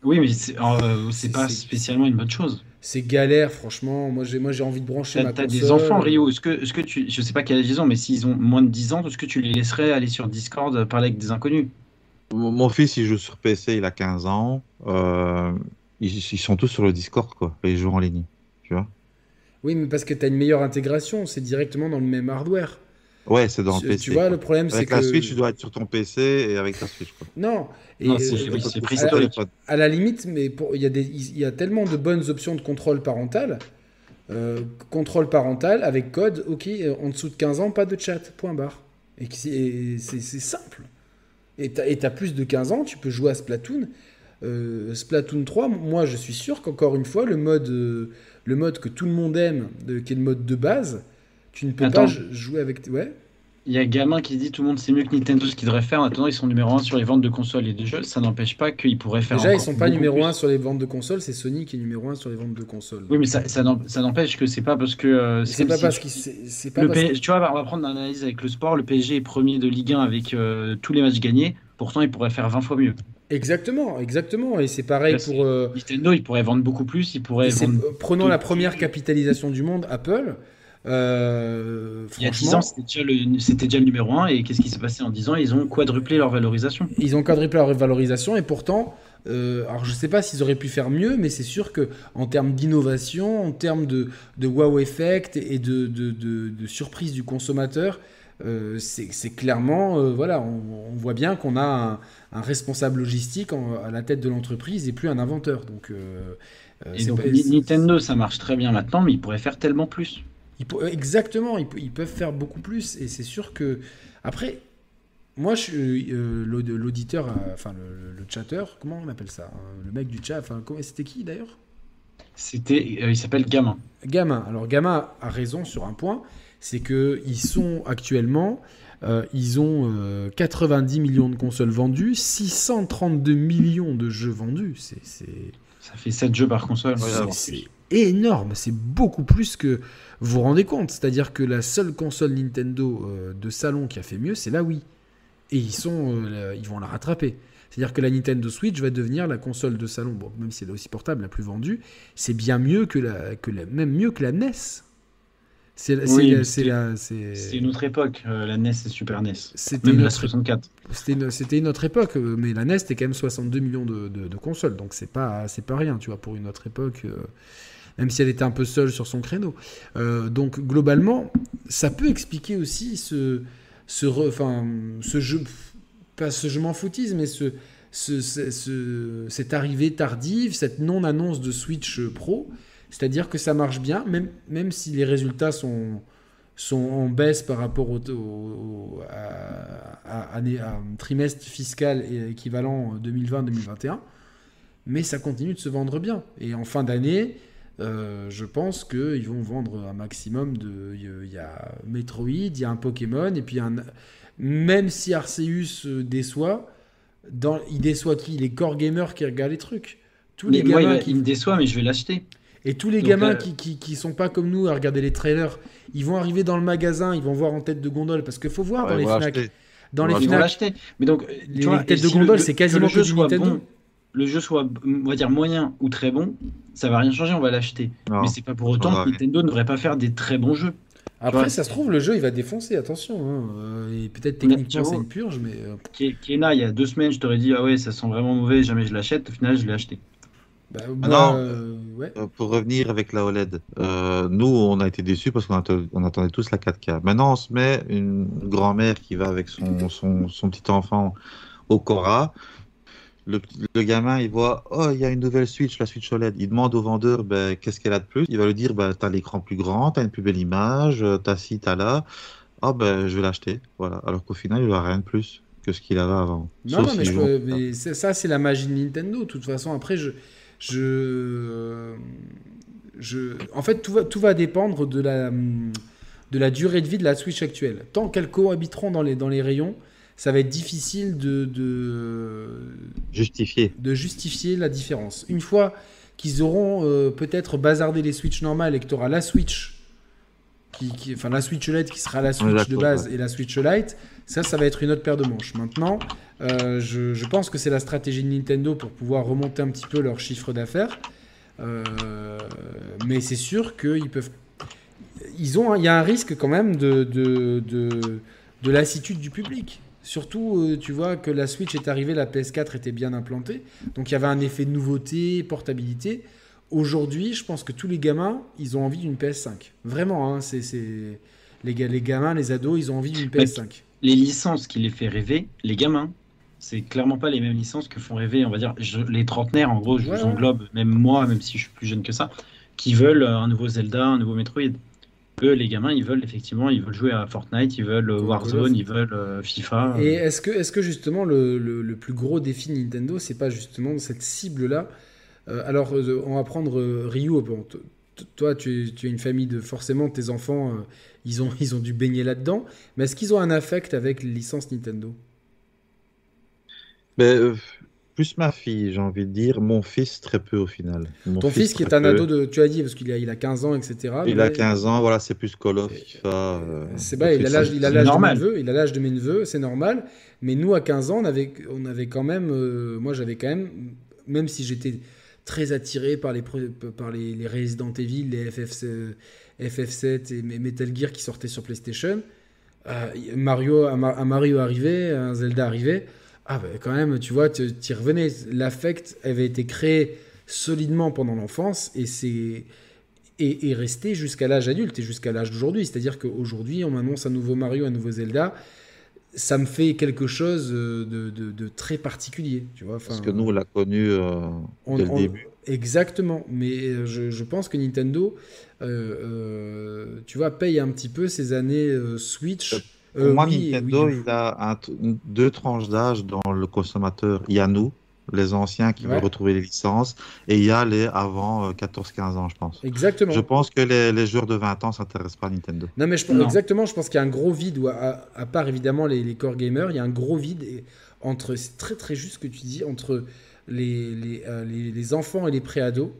Oui, mais c'est euh, pas spécialement une bonne chose. C'est galère, franchement. Moi, j'ai, moi, j'ai envie de brancher T'as ma t'as des enfants, Rio. Est-ce que, est-ce que tu, je sais pas quel âge ils ont, mais s'ils ont moins de 10 ans, est-ce que tu les laisserais aller sur Discord euh, parler avec des inconnus? Mon mon fils, il joue sur PC, il a 15 ans. euh, ils, ils sont tous sur le Discord, quoi. Ils jouent en ligne, tu vois. Oui, mais parce que tu as une meilleure intégration. C'est directement dans le même hardware. Ouais, c'est dans le PC. tu vois, quoi. le problème, c'est Avec que. la Switch, tu dois être sur ton PC et avec ta Switch, quoi. Non. Et, Non, c'est- euh, oui, c'est préhistorique. téléphone. à la limite, mais il y, a des- il y a tellement de bonnes options de contrôle parental. Euh, contrôle parental avec code, ok, euh, en dessous de 15 ans, pas de chat, point barre. Et que c'est et c'est- c'est simple. Et t'as et t'as plus de 15 ans, tu peux jouer à Splatoon. Euh, Splatoon 3, moi je suis sûr qu'encore une fois, le mode, euh, le mode que tout le monde aime, de- qui est le mode de base, tu ne peux Attends. pas jouer avec. Ouais. il y a Gamin qui dit tout le monde c'est mieux que Nintendo ce qu'ils devrait faire. En attendant, ils sont numéro 1 sur les ventes de consoles et de jeux. Ça n'empêche pas qu'ils pourraient faire. Déjà, ils sont pas numéro plus. 1 sur les ventes de consoles, c'est Sony qui est numéro 1 sur les ventes de consoles. Oui, mais ça, n'empêche que c'est pas parce que. euh, c'est pas si parce tu- qu'ils. c'est- C'est pas Le parce que- P- Tu vois, on va prendre l'analyse avec le sport. Le PSG est premier de Ligue 1 avec euh, tous les matchs gagnés. Pourtant, il pourrait faire 20 fois mieux. Exactement, exactement. Et c'est pareil Là, pour. euh, Nintendo, il pourrait vendre beaucoup plus. Il pourrait et c'est- vendre. euh, prenons tout- la première capitalisation du monde, Apple. Euh, Il y a 10 franchement, ans, c'était déjà, le- c'était déjà le numéro 1. Et qu'est-ce qui s'est passé en 10 ans? Ils ont quadruplé leur valorisation. Ils ont quadruplé leur valorisation et pourtant, euh, alors je sais pas s'ils auraient pu faire mieux, mais c'est sûr que en termes d'innovation, en termes de, de wow effect et de, de, de- de surprise du consommateur, euh, c'est clairement, euh, voilà, on, on voit bien qu'on a un, un responsable logistique en- à la tête de l'entreprise et plus un inventeur. Donc, euh, Et donc, pas- Nintendo, ça marche très bien maintenant, mais ils pourraient faire tellement plus. Ils exactement, ils, peuvent faire beaucoup plus. Et c'est sûr que. Après, moi, je l'auditeur, enfin le, le chatter, comment on appelle ça hein, Le mec du chat, enfin, c'était qui d'ailleurs? C'était, il s'appelle Gamin. Gamin. Alors, Gamin a raison sur un point c'est qu'ils sont actuellement. euh, ils ont euh, 90 millions de consoles vendues, 632 millions de jeux vendus. C'est- C'est. Ça fait 7 jeux par console. C'est énorme, c'est beaucoup plus que vous vous rendez compte. C'est-à-dire que la seule console Nintendo euh, de salon qui a fait mieux, c'est la Wii. Et ils, sont, euh, ils vont la rattraper. C'est-à-dire que la Nintendo Switch va devenir la console de salon, bon, même si elle est aussi portable, la plus vendue. C'est bien mieux que la, que la, même mieux que la NES. C'est Oui, une autre époque, euh, la NES et Super NES. C'était Même la notre 64. c'était une, autre époque, euh, mais la NES c'était quand même 62 millions de, de- de consoles, donc c'est pas, pas rien, tu vois, pour une autre époque, euh, même si elle était un peu seule sur son créneau. Euh, donc globalement, ça peut expliquer aussi ce, ce, re- ce jeu, pas ce je m'en foutise, mais ce, ce, ce- ce- cette arrivée tardive, cette non-annonce de Switch Pro, c'est-à-dire que ça marche bien, même, même si les résultats sont sont en baisse par rapport au, au- à, à- année- à un trimestre fiscal équivalent 2020-2021, mais ça continue de se vendre bien. Et en fin d'année, euh, je pense qu'ils vont vendre un maximum de... Il y a Metroid, il y a un Pokémon, et puis un... Même si Arceus déçoit, dans... il déçoit qui? Les core gamers qui regardent les trucs. Tous les moi, il, gamins va- qui... il me déçoit, mais je vais l'acheter. Et tous les Donc, gamins euh, qui, qui, qui sont pas comme nous à regarder les trailers, ils vont arriver dans le magasin, ils vont voir en tête de gondole, parce qu'il faut voir dans les Fnac. acheter. Dans On les Fnac, l'acheter. Mais donc, euh, les, vois, les têtes et de si le- gondole, le- c'est que quasiment le que jeu du soit Nintendo. bon, le jeu soit, on va dire, moyen ou très bon, ça va rien changer, on va l'acheter. Non. Mais c'est pas pour autant que. Nintendo ne devrait pas faire des très bons jeux. Après, ça se trouve, le jeu, il va défoncer, attention. hein. Euh, Et peut-être techniquement, c'est une purge, mais... Kena, il y a deux semaines, je t'aurais dit, ah ouais, ça sent vraiment mauvais, jamais je l'achète. Au final, je l'ai acheté. Bah, Ah moi, non. euh, ouais. Euh, Pour revenir avec la OLED, euh, nous, on a été déçus parce qu'on atte- on attendait tous la 4K. Maintenant, on se met une grand-mère qui va avec son, son, son petit enfant au Cora. Le, le gamin, il voit, oh, il y a une nouvelle Switch, la Switch OLED. Il demande au vendeur, ben, qu'est-ce qu'elle a de plus? Il va lui dire, ben, t'as l'écran plus grand, t'as une plus belle image, t'as ci, t'as là. Ah, ben, je vais l'acheter. Voilà. Alors qu'au final, il aura rien de plus que ce qu'il avait avant. Non, Sauf non, mais, je- mais ça, c'est la magie de Nintendo. De toute façon, après, je, je, je, en fait, tout va, tout va dépendre de la, de la durée de vie de la Switch actuelle. Tant qu'elles cohabiteront dans les, dans les rayons, ça va être difficile de, de, Justifié. de justifier la différence. Une fois qu'ils auront euh, peut-être bazardé les Switch normales et que tu auras la Switch, qui, qui- enfin la Switch LED qui sera la Switch de base et la Switch Lite, ça, ça va être une autre paire de manches. Maintenant, euh, je, je pense que c'est la stratégie de Nintendo pour pouvoir remonter un petit peu leur chiffre d'affaires. Euh, mais c'est sûr qu'ils peuvent. Ils ont, un- il y a un risque quand même de, de, de, de lassitude du public. Surtout, euh, tu vois que la Switch est arrivée, la PS4 était bien implantée, donc il y avait un effet de nouveauté, portabilité. Aujourd'hui, je pense que tous les gamins, ils ont envie d'une PS5. Vraiment, hein, c'est c'est- les, ga- les gamins, les ados, ils ont envie d'une PS5. Les licences qui les fait rêver, les gamins, c'est clairement pas les mêmes licences que font rêver, on va dire, je- les trentenaires, en gros, je Ouais, vous englobe, même moi, même si je suis plus jeune que ça, qui veulent euh, un nouveau Zelda, un nouveau Metroid. Eux, les gamins, ils veulent effectivement, ils veulent jouer à Fortnite, ils veulent euh. Warzone, ils veulent euh, FIFA. Et est-ce que, est que justement le, le- le plus gros défi de Nintendo, c'est pas justement cette cible-là Alors, euh, on va prendre euh, Ryu. Bon, t- toi, tu, tu, es une famille de forcément tes enfants, euh, ils ont ils ont dû baigner là-dedans. Mais est-ce qu'ils ont un affect avec les licences Nintendo? Mais, euh, plus ma fille, j'ai envie de dire. Mon fils, très peu au final. Mon Ton fils, qui est un ado de, tu as dit parce qu'il a il a 15 ans, etc. Il a mais- 15 ans, voilà, c'est plus Call of, FIFA. euh, C'est bah, il a l'âge, il a c'est l'âge de mes normal. neveux, il a l'âge de mes neveux, c'est normal. Mais nous, à 15 ans, on avait, on avait quand même, euh, moi, j'avais quand même, même si j'étais très attiré par les, par les, les Resident Evil, les FF, FF7 et Metal Gear qui sortaient sur PlayStation, euh, Mario, un Ma- un Mario arrivait, un Zelda arrivait. Ah ben quand même, tu vois, tu y revenais. L'affect avait été créé solidement pendant l'enfance et c'est et resté jusqu'à l'âge adulte et jusqu'à l'âge d'aujourd'hui. C'est-à-dire qu'aujourd'hui, on m'annonce un nouveau Mario, un nouveau Zelda. Ça me fait quelque chose euh, de, de- de très particulier, tu vois. Parce que nous, on l'a connu euh, on- dès le on- début. Exactement, mais euh, je, je pense que Nintendo, euh, tu vois, paye un petit peu ces années Switch. Pour moi, oui, Nintendo, oui, il a un deux tranches d'âge dans le consommateur. Il y a nous, les anciens qui Ouais. veulent retrouver les licences, et il y a les avant euh, 14-15 ans, je pense. Exactement. Je pense que les, les joueurs de 20 ans s'intéressent pas à Nintendo. Non, mais je pense, Non. exactement, je pense qu'il y a un gros vide, où, à, à part évidemment les, les core gamers, il y a un gros vide et- entre, c'est très très juste ce que tu dis, entre les, les, euh, les, les enfants et les préados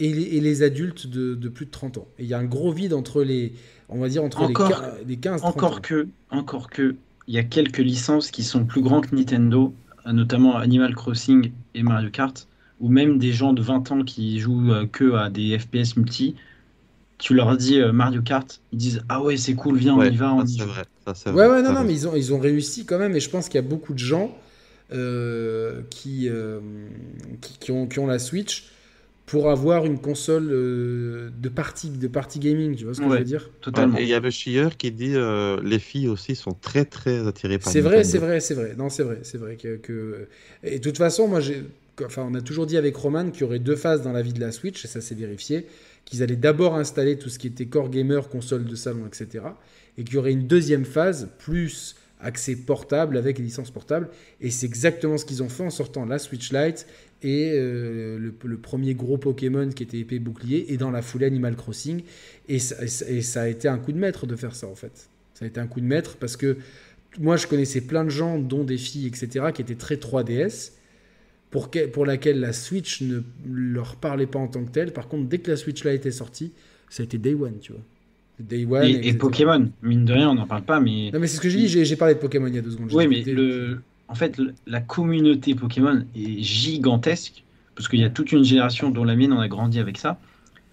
et les, et les adultes de, de plus de 30 ans. Et il y a un gros vide entre les, on va dire, entre Encore- les, quin- les 15 30 ans. Encore que, encore que, il y a quelques licences qui sont plus grands que Nintendo, notamment Animal Crossing et Mario Kart, ou même des gens de 20 ans qui jouent euh, que à des FPS multi. Tu leur dis euh, Mario Kart, ils disent ah ouais c'est cool, viens Ouais, on y va, on ça, y c'est joue. vrai. Ça, c'est Ouais, vrai. ouais, non, non, mais ils ont, ils ont réussi quand même, et je pense qu'il y a beaucoup de gens euh, qui, euh, qui, qui ont, qui ont la Switch pour avoir une console euh, de partie de partie gaming, tu vois ce que je veux dire? Totalement. Et il y avait Chieur qui dit euh, les filles aussi sont très très attirées par C'est vrai, c'est vrai, c'est vrai. Non, c'est vrai, c'est vrai que, que- Et de toute façon, moi, j'ai... Enfin, on a toujours dit avec Roman qu'il y aurait deux phases dans la vie de la Switch, et ça s'est vérifié, qu'ils allaient d'abord installer tout ce qui était core gamer, console de salon, etc. Et qu'il y aurait une deuxième phase, plus accès portable avec les licences portables. Et c'est exactement ce qu'ils ont fait en sortant la Switch Lite et euh, le, le premier gros Pokémon qui était épée bouclier, et dans la foulée Animal Crossing. Et ça, et ça- et ça a été un coup de maître de faire ça, en fait. Ça a été un coup de maître parce que moi, je connaissais plein de gens, dont des filles, etc., qui étaient très 3DS, pour, que- pour laquelle la Switch ne leur parlait pas en tant que telle. Par contre, dès que la Switch là était sortie, ça a été Day One, tu vois. Day One. Et. Pokémon, mine de rien, on n'en parle pas, mais Non, mais c'est ce que j'ai dit, j'ai parlé de Pokémon il y a deux secondes. Oui, mais le, en fait, la communauté Pokémon est gigantesque, parce qu'il y a toute une génération dont la mienne, on a grandi avec ça.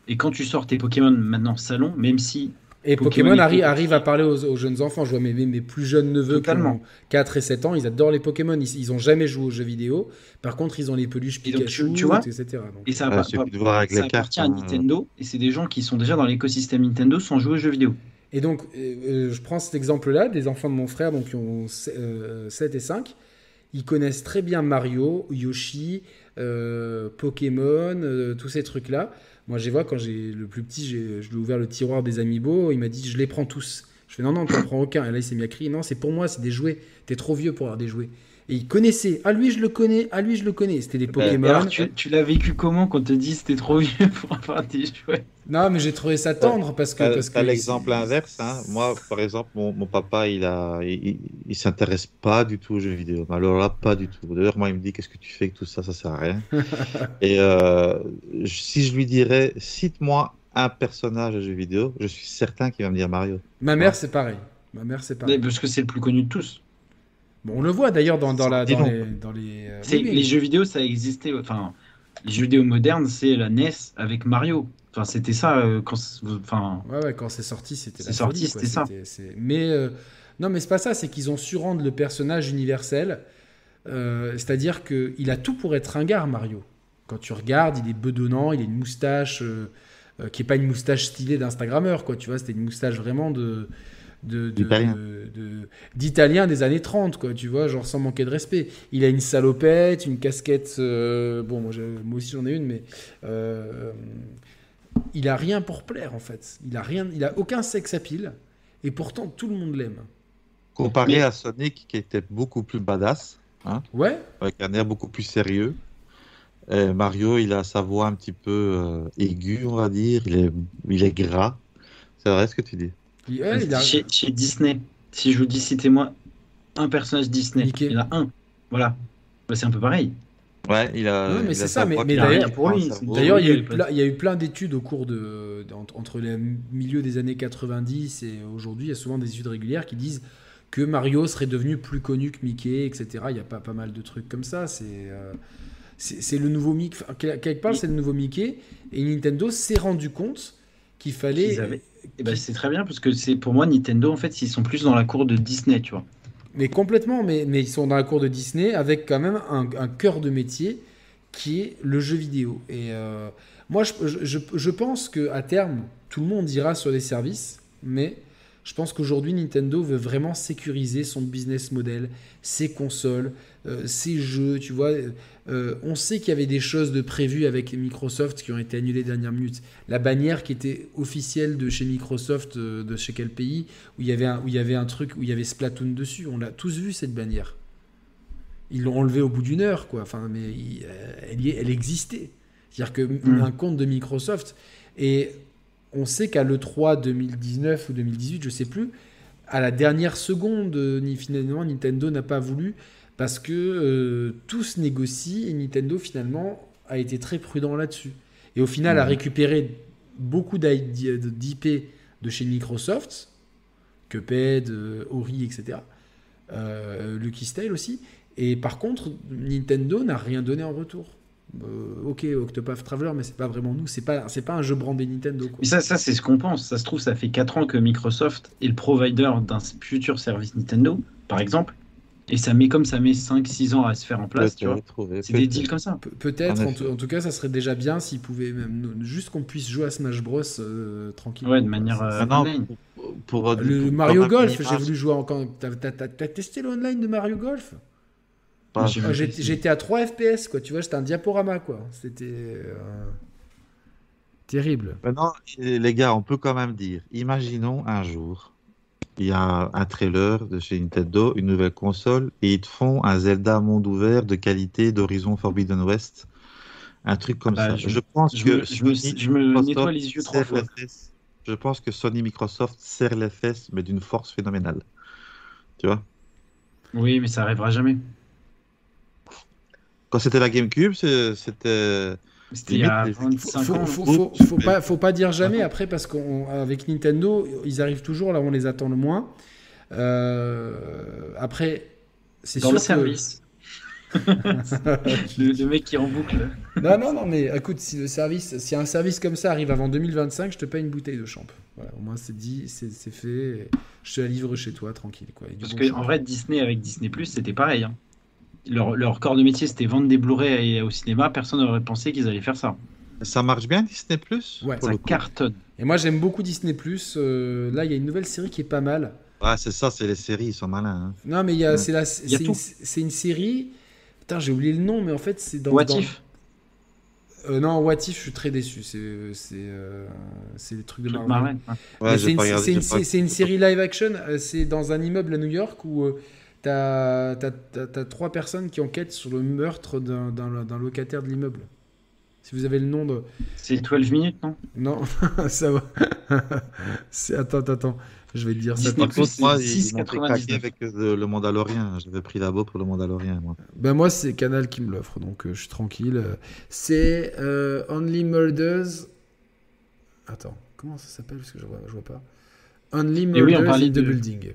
Et quand tu sors tes Pokémon maintenant salon, même si Et Pokémon arrive à parler aux, aux jeunes enfants. Je vois mes, mes- mes plus jeunes neveux Totalement. qui ont 4 et 7 ans, ils adorent les Pokémon. Ils, ils ont jamais joué aux jeux vidéo. Par contre, ils ont les peluches Et donc, Pikachu, tu- tu vois etc. Donc, et ça, voir avec ça les cartes. appartient à hein. Nintendo, et c'est des gens qui sont déjà dans l'écosystème Nintendo sans jouer aux jeux vidéo. Et donc, euh, euh, je prends cet exemple-là, des enfants de mon frère, donc qui ont euh, 7 et 5. Ils connaissent très bien Mario, Yoshi, euh, Pokémon, euh, tous ces trucs-là. Moi, je les vois quand j'ai le plus petit, j'ai- je lui ai ouvert le tiroir des Amiibo, il m'a dit je les prends tous. Je fais non, non, t'en prends aucun. Et là, il s'est mis à crier non, c'est pour moi, c'est des jouets. T'es trop vieux pour avoir des jouets. Et il connaissait. Ah, lui, je le connais. Ah, lui, je le connais. C'était des Et Pokémon. alors, tu, tu l'as vécu comment quand on te dit c'était trop vieux pour avoir des jouets Non, mais j'ai trouvé ça tendre parce que. Parce que l'exemple inverse. Hein. Moi, par exemple, mon, mon papa, il a, il, il- il s'intéresse pas du tout aux jeux vidéo. Alors là, pas du tout. D'ailleurs, moi, il me dit, qu'est-ce que tu fais avec tout ça? Ça sert à rien. Et euh, si je lui dirais, cite-moi un personnage de jeu vidéo, je suis certain qu'il va me dire Mario. Ma mère, c'est pareil. Ma mère, c'est pareil. Parce que c'est le plus connu de tous. Bon, on le voit d'ailleurs dans, dans, la, les. Dans les euh, oui. Les jeux vidéo, ça existait. Enfin, les jeux vidéo modernes, c'est la NES avec Mario. Enfin, c'était ça euh, quand. Enfin, Ouais, ouais, quand c'est sorti, c'était C'est sorti, c'était ça. Mais euh, non, mais c'est pas ça. C'est qu'ils ont su rendre le personnage universel. C'est-à-dire que il a tout pour être ringard, Mario. Quand tu regardes, il est bedonnant, il a une moustache qui est pas une moustache stylée d'Instagrammeur, quoi. Tu vois, c'était une moustache vraiment de de- D'Italien. de- de- d'italien des années 30 quoi tu vois genre sans manquer de respect il a une salopette une casquette euh, bon moi, moi aussi j'en ai une mais euh, il a rien pour plaire en fait. Il a rien, il a aucun sex appeal et pourtant tout le monde l'aime. Comparé à Sonic, qui était beaucoup plus badass, Ouais. avec un air beaucoup plus sérieux. Et Mario, il a sa voix un petit peu euh, aiguë, on va dire. Il est, il est gras. C'est vrai ce que tu dis. Il- ouais, il a- chez, chez Disney, si je vous dis citez-moi un personnage Disney, Mickey. il y en a un. Voilà. Bah, c'est un peu pareil. Ouais, il a. Ouais, mais c'est ça, mais- d'ailleurs, il y, a eu plein, il y a eu plein d'études au cours de, entre, entre le milieu des années 90 et aujourd'hui. Il y a souvent des études régulières qui disent que Mario serait devenu plus connu que Mickey, etc. Il y a pas, pas mal de trucs comme ça. C'est euh, c'est le nouveau Mickey. enfin, quelque part, c'est le nouveau Mickey. Et Nintendo s'est rendu compte qu'il fallait. Avaient- Et bah, c'est très bien parce que c'est pour moi Nintendo en fait ils sont plus dans la cour de Disney, tu vois. Mais complètement, mais, mais ils sont dans la cour de Disney avec quand même un, cœur de métier qui est le jeu vidéo. Et euh, moi, je, je- je- je pense qu'à terme, tout le monde ira sur les services, mais je pense qu'aujourd'hui, Nintendo veut vraiment sécuriser son business model, ses consoles, euh, ses jeux, tu vois. Euh, on sait qu'il y avait des choses de prévues avec Microsoft qui ont été annulées dernière minute. La bannière qui était officielle de chez Microsoft, euh, de chez quel pays, où il y avait un, où il y avait un truc, où il y avait Splatoon dessus. On l'a tous vu cette bannière. Ils l'ont enlevée au bout d'une heure, quoi. Enfin, mais il- elle, y est- elle existait. C'est-à-dire que Mm. un compte de Microsoft et on sait qu'à l'E3 2019 ou 2018, je sais plus, à la dernière seconde, euh, ni finalement Nintendo n'a pas voulu parce que euh, tout se négocie et Nintendo finalement a été très prudent là-dessus. Et au final a Mhm. récupéré beaucoup d'IP de chez Microsoft, Cuphead, euh, Ori, etc. Euh, Lucky Tale aussi. Et par contre, Nintendo n'a rien donné en retour. Euh, ok, Octopath Traveler, mais c'est pas vraiment nous. C'est pas, c'est pas un jeu brandé Nintendo. Quoi. Mais ça, ça c'est ce qu'on pense. Ça se trouve, ça fait 4 ans que Microsoft est le provider d'un futur service Nintendo, par exemple. Et ça met comme ça met 5-6 ans à se faire en place, tu vois. C'est des deals comme ça. Pe- Peut-être, En tout- en tout cas, ça serait déjà bien s'ils pouvaient même nous- juste qu'on puisse jouer à Smash Bros euh, tranquillement. Ouais, de manière, euh, online. pour, pour- Le pour- Mario Golf, j'ai voulu jouer encore. T'as, t'as- t'as- t'as testé le online de Mario Golf? Ah. J'étais à 3 FPS, quoi. Tu vois, j'étais un diaporama, quoi. C'était euh, terrible. Maintenant, les gars, on peut quand même dire, imaginons un jour, il y a un trailer de chez Nintendo, une nouvelle console, et ils te font un Zelda monde ouvert de qualité d'Horizon Forbidden West. Un truc comme Bah, ça. je- Je, pense je que me- je me- Sony, je me Microsoft nettoie les yeux trois fois. les. Je pense que Sony Microsoft serre les fesses, mais d'une force phénoménale. Tu vois? Oui, mais ça arrivera jamais. Quand c'était la GameCube, c'était. C'était il y a Limite, les- 25 Faut, ans. faut, faut- faut pas, faut pas dire jamais après parce qu'avec Nintendo, ils arrivent toujours là où on les attend le moins. Euh, après, c'est Dans sûr le que- service. le, le mec qui est en boucle. Non, non, non, mais écoute, si le service, si un service comme ça arrive avant 2025, je te paye une bouteille de champ. Voilà, au moins c'est dit, c'est fait. Je te la livre chez toi, tranquille. Quoi, Parce bon que champ. en vrai, Disney avec Disney Plus, c'était pareil. hein. Leur, leur corps de métier, c'était vendre des Blu-ray au cinéma. Personne n'aurait pensé qu'ils allaient faire ça. Ça marche bien, Disney Plus Ouais, pour Ça le cartonne. Et moi j'aime beaucoup Disney euh, Là, il y a une nouvelle série qui est pas mal. Ouais, c'est ça, c'est les séries, ils sont malins. hein. Non, mais il y a, Ouais. c'est une, une série. Putain, j'ai oublié le nom, mais en fait c'est dans. What dans- if? Euh, non, What If, je suis très déçu. C'est c'est euh, c'est les trucs de Truc Marvel. Ouais. C'est une, une série live action. euh, C'est dans un immeuble à New York où t'as as, trois personnes qui enquêtent sur le meurtre d'un- locataire de l'immeuble. Si vous avez le nom de. C'est 12 minutes, non? Non, ça va. C'est- attends, attends, attends. Je vais te dire ça. Par contre, moi, ils m'ont fait 6,99. craquer avec euh, le Mandalorien. J'avais pris l'abo pour le Mandalorien, moi. Ben moi, c'est Canal qui me l'offre, donc euh, je suis tranquille. C'est euh, Only Murders. Attends, comment ça s'appelle? Parce que je vois, je vois pas. Only oui, on Murders parlait in the de- Building.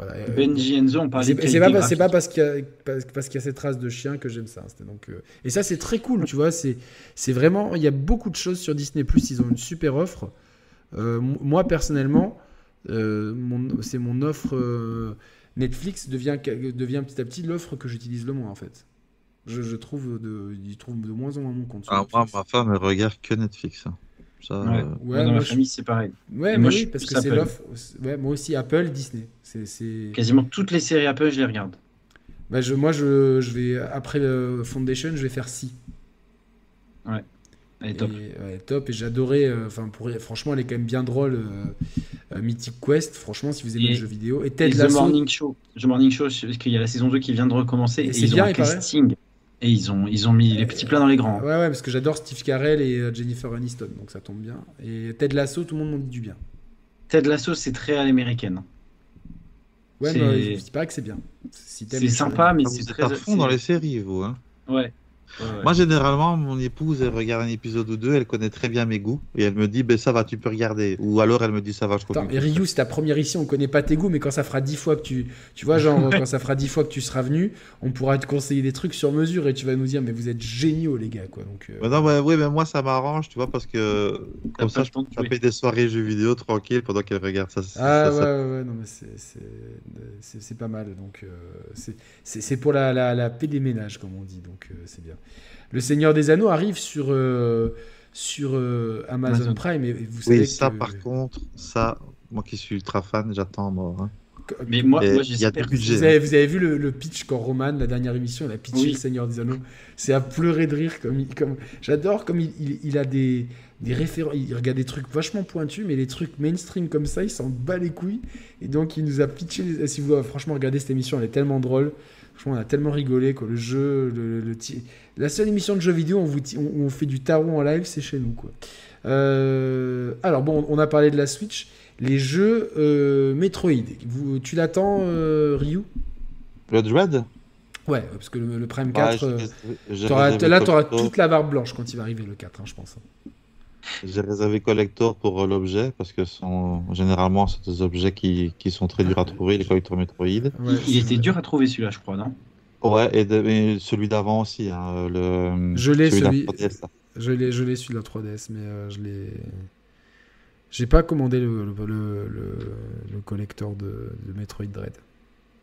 Voilà, euh, Benji Enzo, on parlait C'est de c'est pas, parce qu'il y a, parce, parce qu'il y a cette race de chien que j'aime ça. C'était donc, euh, Et ça, c'est très cool, tu vois. C'est c'est vraiment. Il y a beaucoup de choses sur Disney. Ils ont une super offre. Euh, moi, personnellement, euh, mon- c'est mon offre. euh, Netflix devient, devient petit à petit l'offre que j'utilise le moins, en fait. Je, je trouve de, il trouve de moins en moins mon compte. sur Ah, moi, Netflix. ma femme, elle regarde que Netflix. hein. Ça, Ouais. euh, Ouais, Moi, dans ma je- famille, c'est pareil. Ouais, Et mais moi, oui, parce que c'est Apple. l'offre. Ouais, moi aussi, Apple, Disney. C'est-. Quasiment toutes les séries Apple, je les regarde. Bah, je, moi, je, je vais après euh, Foundation, je vais faire si. Elle est top. Et, ouais, top. Et j'adorais. euh, Enfin, pour franchement, elle est quand même bien drôle. euh, euh, Mythic Quest. Franchement, si vous aimez Et- le jeu vidéo. Et Et Ted The Lasso. Morning Show. The Morning Show, parce qu'il y a la saison 2 qui vient de recommencer. Et Et, c'est ils bien, ont un il paraît. Et ils ont, ils ont mis les petits plats dans les grands. Ouais, ouais, parce que j'adore Steve Carell et euh, Jennifer Aniston, donc ça tombe bien. Et Ted Lasso, tout le monde m'en dit du bien. Ted Lasso, c'est très à l'américaine. Ouais, mais il paraît que c'est bien. Si C'est sympa, mais Ah, c'est très. à fond dans les séries, vous. Hein. Ouais. Ouais, ouais. Moi, généralement, mon épouse, elle regarde un épisode ou deux, elle connaît très bien mes goûts, et elle me dit, ben ça va, tu peux regarder. Ou alors, elle me dit, ça va, je Attends, continue. et Ryu, c'est ta première ici, on connaît pas tes goûts, mais quand ça fera dix fois que tu. Tu vois, genre, quand ça fera dix fois que tu seras venu, on pourra te conseiller des trucs sur mesure et tu vas nous dire, mais vous êtes géniaux, les gars, quoi. Donc, euh, Mais non, oui, mais moi, ça m'arrange, tu vois, parce que comme ça, je peux taper des soirées jeux vidéo tranquille pendant qu'elle regarde ça. Ah ça- ouais, ça- ouais, ouais, non, mais c'est- pas mal. Donc, euh, c'est- c'est c'est pour la, la, la paix des ménages, comme on dit. Donc, euh, c'est bien. Le Seigneur des Anneaux arrive sur, euh, sur euh, Amazon, Amazon. Prime. Et vous savez Oui, ça, que- par contre, ça, moi qui suis ultra fan, j'attends mort. hein. que- Mais moi, moi j'espère. budget. Vous avez, vous avez vu le, le pitch quand Roman, la dernière émission, il a pitché Oui. le Seigneur des Anneaux. C'est à pleurer de rire. Comme, il- comme, J'adore comme il, il- il a des, des références. Il regarde des trucs vachement pointus, mais les trucs mainstream comme ça, il s'en bat les couilles. Et donc, il nous a pitché. les- Si vous franchement regardez cette émission, elle est tellement drôle. Franchement, on a tellement rigolé. Quoi. Le jeu, le, la seule émission de jeux vidéo où on, vous fait du tarot en live, c'est chez nous. Quoi. Euh, alors, bon, on a parlé de la Switch. Les jeux euh, Metroid. Vous, tu l'attends, euh, Ryu? Le Dread Ouais, parce que le, le Prime Ouais, 4, j'ai euh, réservé- j'ai t'auras- réservé là, tu auras toute la barbe blanche quand il va arriver le 4, hein, je pense. J'ai réservé collector pour euh, l'objet parce que sont, généralement c'est des objets qui, qui sont très durs à trouver, les collectors Metroid. Ouais, Il, était dur à trouver celui-là, je crois, non? Ouais, et, de- et celui d'avant aussi. Hein, le, Je l'ai, celui d'un celui- 3DS, là. Je l'ai, je l'ai sur la 3DS, mais euh, je l'ai. J'ai pas commandé le, le, le, le- le collector de, de Metroid Dread.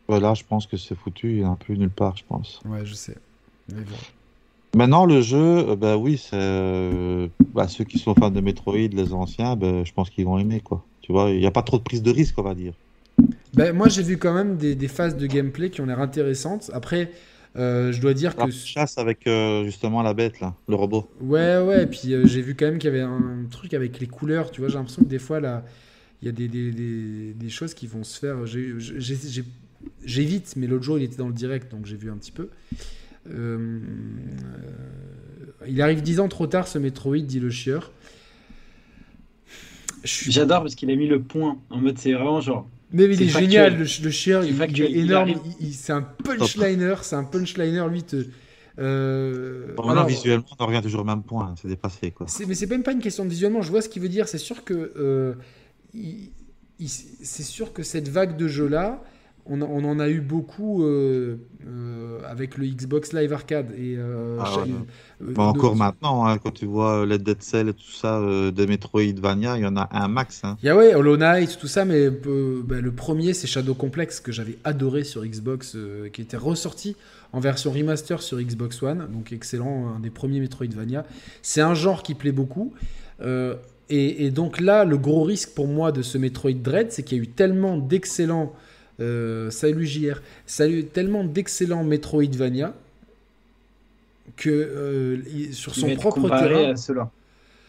Voilà, je pense que c'est foutu, il est un peu nulle part, je pense. Ouais, je sais. Mais bon. Maintenant, le jeu, euh, bah oui, euh, bah, ceux qui sont fans de Metroid, les anciens, bah, je pense qu'ils vont aimer, quoi. Tu vois, il n'y a pas trop de prise de risque, on va dire. Ben, moi, j'ai vu quand même des, des phases de gameplay qui ont l'air intéressantes. Après, euh, je dois dire La que. chasse avec euh, justement la bête, là, le robot. Ouais, ouais, et puis euh, j'ai vu quand même qu'il y avait un truc avec les couleurs, tu vois, j'ai l'impression que des fois, là, il y a des, des, des, des choses qui vont se faire. J'évite, mais l'autre jour, il était dans le direct, donc j'ai vu un petit peu. Euh, il arrive 10 ans trop tard, ce Metroid, dit le chieur. J'adore parce qu'il a mis le point en mode c'est vraiment genre. Mais il est factuel. génial, le, le chieur, C'est il, il est énorme, c'est un punchliner, c'est un punchliner, lui. Te, euh, Bon, maintenant, alors- visuellement, on revient toujours au même point, c'est dépassé, quoi. Mais c'est même pas une question de visuellement. Je vois ce qu'il veut dire. C'est sûr que euh, c'est sûr que cette vague de jeux là, on, en a eu beaucoup euh, euh, avec le Xbox Live Arcade et euh, Ah ouais. Bah, encore maintenant, hein, quand tu vois les Dead Cell et tout ça, des Metroidvania, il y en a un max. Hein. Il y a ouais, Hollow Knight, tout ça, mais bah, le premier c'est Shadow Complex que j'avais adoré sur Xbox, qui était ressorti en version remaster sur Xbox One, donc excellent, un des premiers Metroidvania. C'est un genre qui plaît beaucoup. et, et donc là, le gros risque pour moi de ce Metroid Dread, c'est qu'il y a eu tellement d'excellents. Euh, salut JR. Salut, tellement d'excellents Metroidvania que euh, sur son propre terrain. à cela.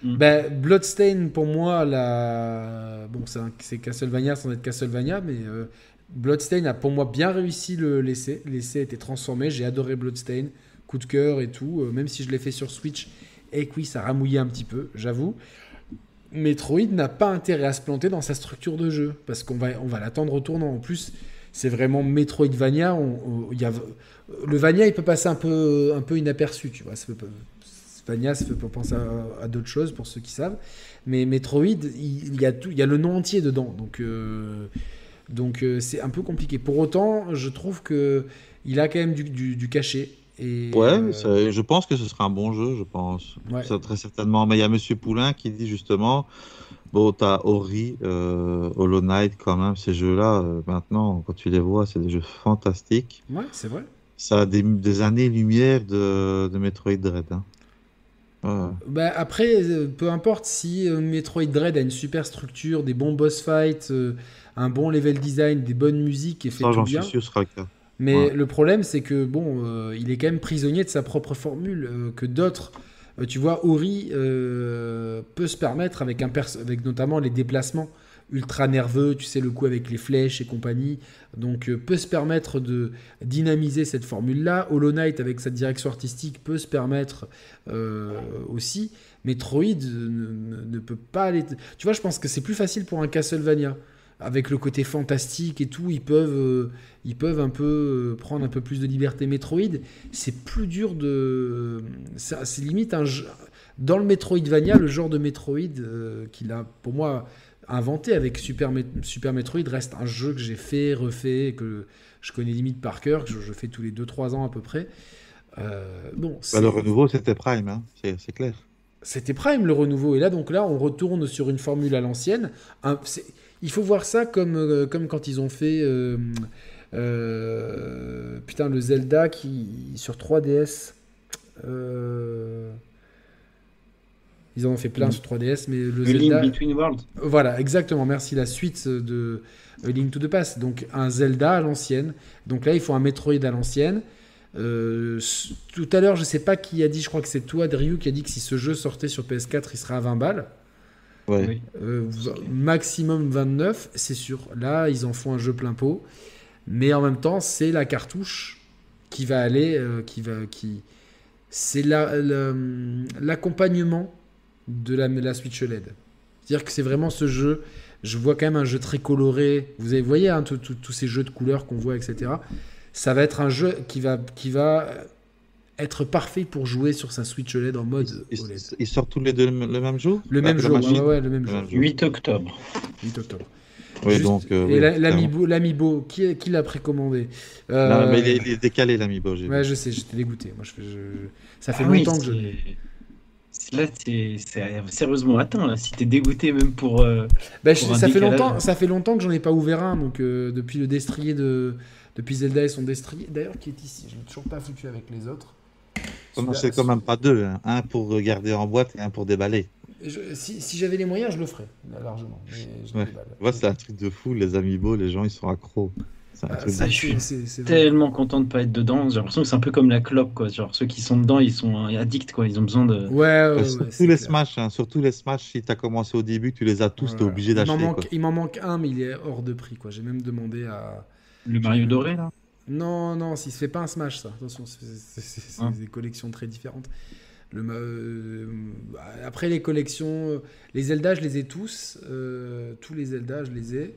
Ben, Bloodstain, pour moi, la... bon, c'est Castlevania sans être Castlevania, mais euh, Bloodstain a pour moi bien réussi le l'essai. L'essai a été transformé, j'ai adoré Bloodstain, coup de cœur et tout, même si je l'ai fait sur Switch, et que oui, ça ramouillait un petit peu, j'avoue. Metroid n'a pas intérêt à se planter dans sa structure de jeu, parce qu'on va, on va l'attendre au tournant. En plus, c'est vraiment Metroidvania. on- on- y a, le Vania, il peut passer un peu, un peu inaperçu, tu vois. Ça peut, Vania, ça fait penser à, d'autres choses pour ceux qui savent. Mais Metroid, il, y a tout, il y a le nom entier dedans, donc euh, donc euh, c'est un peu compliqué. Pour autant, je trouve que il a quand même du, du cachet. Et, Ouais, euh, ça- je pense que ce sera un bon jeu, je pense. Ouais. Ça, très certainement. Mais il y a Monsieur Poulain qui dit justement, bon, t'as Ori, euh, Hollow Knight quand même, ces jeux-là, euh, maintenant, quand tu les vois, c'est des jeux fantastiques. ouais, c'est vrai. Ça a des, des années-lumière de, de Metroid Dread. Hein. Ouais. Bah, après, peu importe si Metroid Dread a une super structure, des bons boss fights, un bon level design, des bonnes musiques et fait Ça, tout j'en bien. suis sûr, ce sera le cas. Mais Ouais. le problème, c'est que bon, euh, il est quand même prisonnier de sa propre formule, euh, que d'autres, euh, tu vois, Ori peut se permettre avec un avec notamment les déplacements, ultra nerveux, tu sais, le coup avec les flèches et compagnie. Donc, peut se permettre de dynamiser cette formule-là. Hollow Knight, avec sa direction artistique, peut se permettre aussi. Metroid ne, ne, peut pas aller. Tu vois, je pense que c'est plus facile pour un Castlevania. Avec le côté fantastique et tout, ils peuvent, euh, ils peuvent un peu prendre un peu plus de liberté. Metroid, c'est plus dur de. C'est limite un jeu. Dans le Metroidvania, le genre de Metroid qu'il a, pour moi, inventé avec Super, Super Metroid reste un jeu que j'ai fait, refait, que je connais limite par cœur, que je, fais tous les 2-3 ans à peu près. Euh, bon, bah, le renouveau, c'était Prime, hein, c'est clair. C'était Prime le renouveau. Et là, donc là, on retourne sur une formule à l'ancienne. Il faut voir ça comme, euh, comme quand ils ont fait. Euh, putain, le Zelda qui, sur 3DS. Ils en ont fait plein mm. sur 3DS, mais le, Zelda... Link Between Worlds. Voilà, exactement. Merci. La suite de Link to the Past. Donc un Zelda à l'ancienne. Donc là, il faut un Metroid à l'ancienne. Euh, tout à l'heure, je sais pas qui a dit, je crois que c'est toi, Drew, qui a dit que si ce jeu sortait sur PS4, il serait à 20 balles. Euh, maximum 29, c'est sûr. Là, ils en font un jeu plein pot. Mais en même temps, c'est la cartouche qui va aller, euh, qui va, qui, c'est l'accompagnement de la, la Switch LED. C'est-à-dire que c'est vraiment ce jeu. Je vois quand même un jeu très coloré. Vous avez, voyez hein, tous ces jeux de couleurs qu'on voit, etc. Ça va être un jeu qui va, qui va être parfait pour jouer sur sa Switch LED en mode ils, OLED. Ils sortent tous les deux le, même jour? Le même jour, ouais, le même jour. 8 octobre. 8 octobre. Oui, donc, euh, et l'Amiibo, qui, qui l'a précommandé? Euh... mais il est, décalé l'Amiibo. Ouais, je sais, j'étais dégoûté. Moi, je, ça fait ah longtemps que je là, c'est sérieusement atteint. Là. Si t'es dégoûté même pour. Euh, bah, ça, fait longtemps, ça fait longtemps que j'en ai pas ouvert un. Donc, euh, depuis le destrier de. Depuis Zelda et son destrier. D'ailleurs, qui est ici. Je n'ai toujours pas foutu avec les autres. C'est quand même pas deux. Hein. Un pour garder en boîte et un pour déballer. si, si j'avais les moyens, je le ferais, largement. Ouais. c'est un truc de fou. Les amiibo, les gens, ils sont accros. Ah, je suis tellement content de pas être dedans. J'ai l'impression que c'est un peu comme la clope, quoi. Genre ceux qui sont dedans, ils sont addicts, quoi. Ils ont besoin de. Ouais. surtout les Smash, hein. surtout les Smash. Si t'as commencé au début, tu les as tous, t'es obligé d'acheter. Il m'en manque, un, mais il est hors de prix, quoi. J'ai même demandé à. Le Mario doré là. Non, non, s'il se fait pas un Smash, ça. Attention, c'est ah. des collections très différentes. Le, euh, après les collections, les Zelda, je les ai tous. Euh, tous les Zelda, je les ai.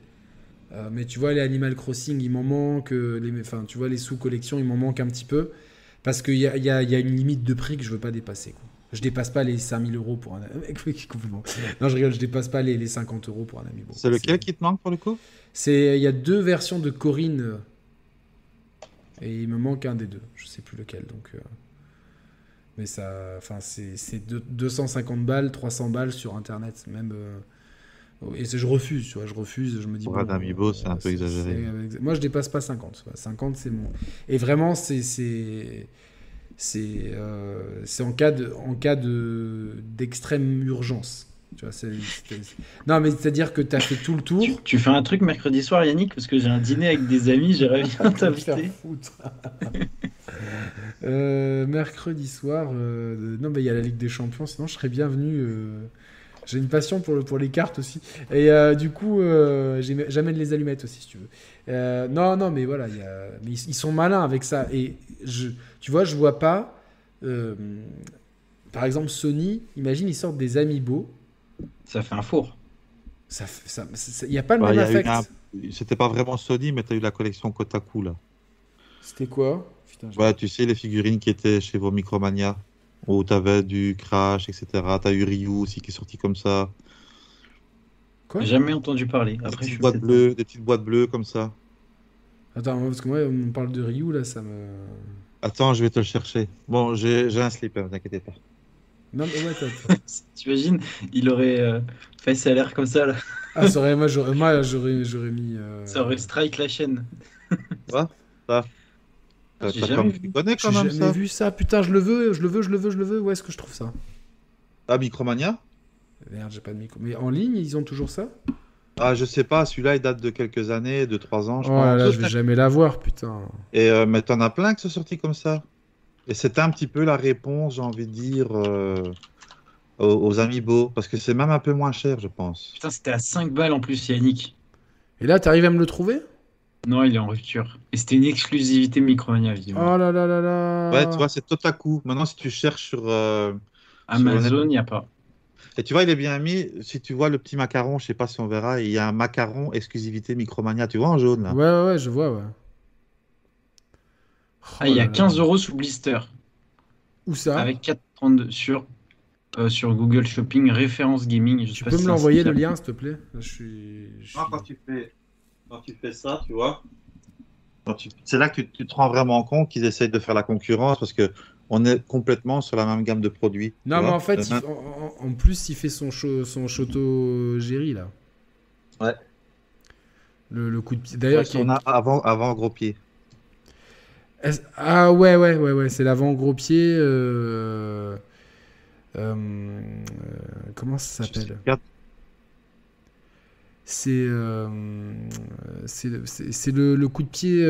Euh, mais tu vois, les Animal Crossing, il m'en manque. Euh, les, enfin, tu vois, les sous-collections, il m'en manque un petit peu. Parce qu'il y a, y, a, y a, une limite de prix que je veux pas dépasser. Quoi. Je dépasse pas les 5000 euros pour un Non, je rigole, je dépasse pas les, les 50 euros pour un ami. c'est lequel qui te manque pour le coup? C'est Il y a deux versions de Corinne. Et il me manque un des deux. Je sais plus lequel. Donc, euh, Mais ça. Enfin, c'est 250 balles, 300 balles sur Internet. Même. Et je refuse, tu vois, je refuse, je me dis... Pour amiibo, c'est un peu exagéré. Moi, je dépasse pas 50. 50, c'est mon... Et vraiment, c'est... C'est euh, en cas de en cas de d'extrême urgence. Tu vois, Non, mais c'est-à-dire que tu as fait tout le tour. Tu, fais un truc mercredi soir, Yannick, parce que j'ai un dîner avec des amis, j'aimerais bien t'inviter. euh, mercredi soir, euh, non, mais il y a la Ligue des Champions, sinon je serais bienvenu. Euh, j'ai une passion pour, le, pour les cartes aussi. Et du coup, j'amène les allumettes aussi, si tu veux. Non, non, mais voilà, y a, mais ils, sont malins avec ça. Et je, tu vois, je vois pas. par exemple, Sony, imagine, ils sortent des amiibo. Ça fait un four. Il n'y a pas le bah, même. C'était pas vraiment Sony, mais tu as eu la collection Kotaku là. C'était quoi? Putain, Tu sais, les figurines qui étaient chez vos Micromania où tu avais du Crash, etc. Tu as eu Ryu aussi qui est sorti comme ça. Quoi? Jamais entendu parler. Après, des, petites boîtes bleues, des petites boîtes bleues comme ça. Attends, parce que moi, on parle de Ryu, là, ça me. Attends, je vais te le chercher. Bon, j'ai un slip, ne t'inquiète pas. Non, mais ouais, T'imagines, il aurait euh, fait ça l'air comme ça, là. ah, ça aurait, moi, j'aurais mis. Euh... Ça aurait strike la chaîne. Quoi Ça j'ai jamais, vu. jamais vu ça. Putain, je le veux, je le veux, je le veux, je le veux. Où est-ce que je trouve ça? Ah, Micromania? Merde, j'ai pas de micro. Mais en ligne, ils ont toujours ça? Ah, je sais pas. Celui-là, il date de quelques années, de 3 ans, je oh Là, je vais jamais l'avoir, putain. Et euh, mais t'en as plein qui sont sortis comme ça. Et c'était un petit peu la réponse, j'ai envie de dire, euh, aux, aux Amiibo, parce que c'est même un peu moins cher, je pense. Putain, c'était à 5 balles en plus, Yannick. Et là, t'arrives à me le trouver? Non, il est en rupture. Et c'était une exclusivité Micromania, visiblement. Oh là là là là Ouais, tu vois, c'est Totaku. Maintenant, si tu cherches sur. euh, Amazon, il n'y a pas. Et tu vois, il est bien mis. Si tu vois le petit macaron, je sais pas si on verra, il y a un macaron exclusivité Micromania. Tu vois en jaune là Ouais, ouais, ouais, je vois, ouais. Ah, il y a Oh là là. 15 euros sous blister. Où ça? Avec 4,32 sur, euh, sur Google Shopping, référence gaming. Je Tu peux me l'envoyer le lien, s'il te plaît? Là, je suis. je suis- Non, quand tu fais, quand tu fais ça, tu vois. tu- C'est là que tu, tu te rends vraiment compte qu'ils essayent de faire la concurrence parce que on est complètement sur la même gamme de produits. Non, mais vois. en fait, il- en, plus, il fait son, cho- son Shoto Jerry, là. Ouais. Le, le coup de pied. D'ailleurs, Ouais, qui on a avant, avant gros pied. Ah ouais, ouais, ouais, ouais, c'est l'avant gros pied. euh, euh, euh, comment ça s'appelle C'est euh, c'est le, le- coup de pied,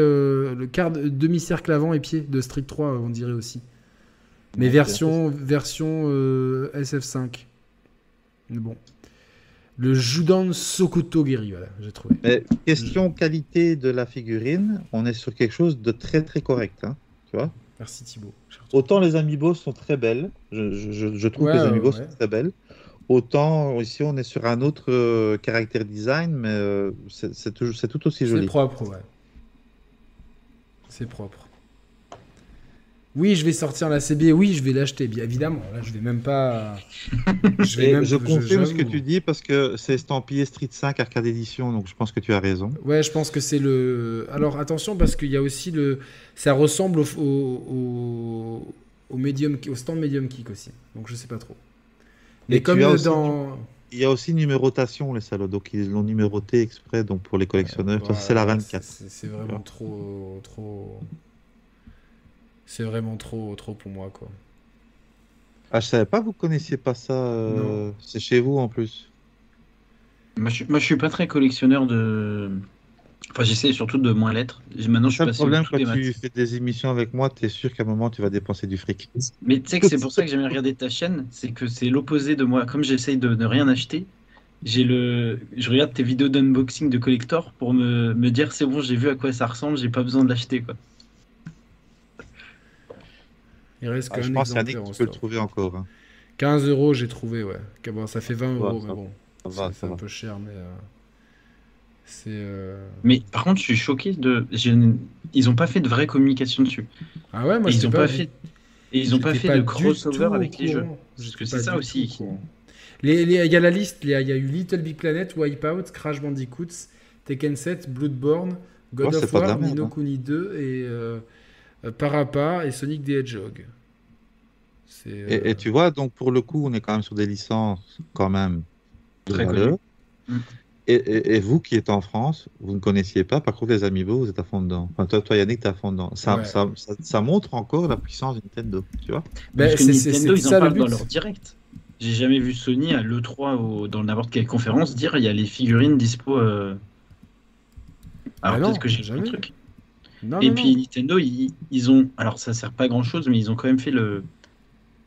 le quart de- demi-cercle avant et pied de Street 3, on dirait aussi. Mais Ouais, version, version euh, SF5. Mais bon. Le Judan Sokoto voilà, j'ai trouvé. Mais question qualité de la figurine, on est sur quelque chose de très très correct. hein, tu vois Merci Thibaut. Autant les amiibo sont très belles, je, je- je- je trouve Ouais, que les amiibo ouais. sont très belles. Autant ici on est sur un autre euh, caractère design, mais euh, c'est c'est c'est tout aussi C'est joli. propre, ouais. C'est propre. Oui, je vais sortir la CB. Oui, je vais l'acheter, bien évidemment. Là, je vais même pas. Je vais Et même. je confirme ce que tu dis parce que c'est estampillé Street 5 Arcade Edition, donc je pense que tu as raison. Ouais, je pense que c'est le. Alors attention parce qu'il y a aussi le. Ça ressemble au, au, medium, au stand medium kick aussi. Donc je sais pas trop. Mais Et comme aussi. Il y a aussi numérotation les salauds, donc ils l'ont numéroté exprès donc pour les collectionneurs. Voilà, c'est la 24. c'est- C'est vraiment trop, trop. C'est vraiment trop, trop pour moi quoi. Ah, je savais pas, vous connaissiez pas ça. euh. C'est chez vous en plus. Moi je, suis- moi, je suis pas très collectionneur de. Enfin, j'essaie surtout de moins l'être. Maintenant, je suis C'est le passé problème quand des tu maths. fais des émissions avec moi, tu es sûr qu'à un moment tu vas dépenser du fric. Mais tu sais que c'est pour ça que j'aime regarder ta chaîne, c'est que c'est l'opposé de moi. Comme j'essaye de ne rien acheter, j'ai le, je regarde tes vidéos d'unboxing de collector pour me, me dire c'est bon, j'ai vu à quoi ça ressemble, j'ai pas besoin de l'acheter quoi. Il reste Ah, qu'un je pense exemplaire en tu peux le trouver encore. hein. 15 euros, j'ai trouvé, ouais. Bon, ça fait 20 va, euros, mais bon. C'est un va. peu cher, mais. euh, C'est. euh, Mais par contre, je suis choqué de, ils ont pas fait de vraie communication dessus. Ah ouais, moi je ils pas, pas j'ai- fait, et ils ont pas fait de du crossover avec les jeux. Parce que pas c'est ça aussi. Il y a la liste, il y a, il y a eu Little Big Planet, Wipeout, Crash Bandicoots, Tekken 7, Bloodborne, God of pas de War, merde, Ni no hein. Kuni 2 et euh, Parappa et Sonic the Hedgehog. C'est, Et, euh, et tu vois, donc pour le coup, on est quand même sur des licences quand même de Très valeur. connues. Mm. Et, et- et vous qui êtes en France, vous ne connaissiez pas. Par contre, les Amiibo, vous êtes à fond dedans. Enfin, toi, toi Yannick, t'es à fond dedans. Ça, Ouais. ça, ça, ça montre encore la puissance de Nintendo, tu vois. ben, Parce que c'est- c'est Nintendo, c'est ils en ça le parlent but. dans leur direct. J'ai jamais vu Sony à l'E3 ou dans n'importe quelle conférence dire il y a les figurines dispo. euh. Alors Ah non, peut-être que j'ai vu jamais. un truc. Non, Et non, puis non. Nintendo, ils, ils ont. Alors ça sert pas à grand chose, mais ils ont quand même fait le,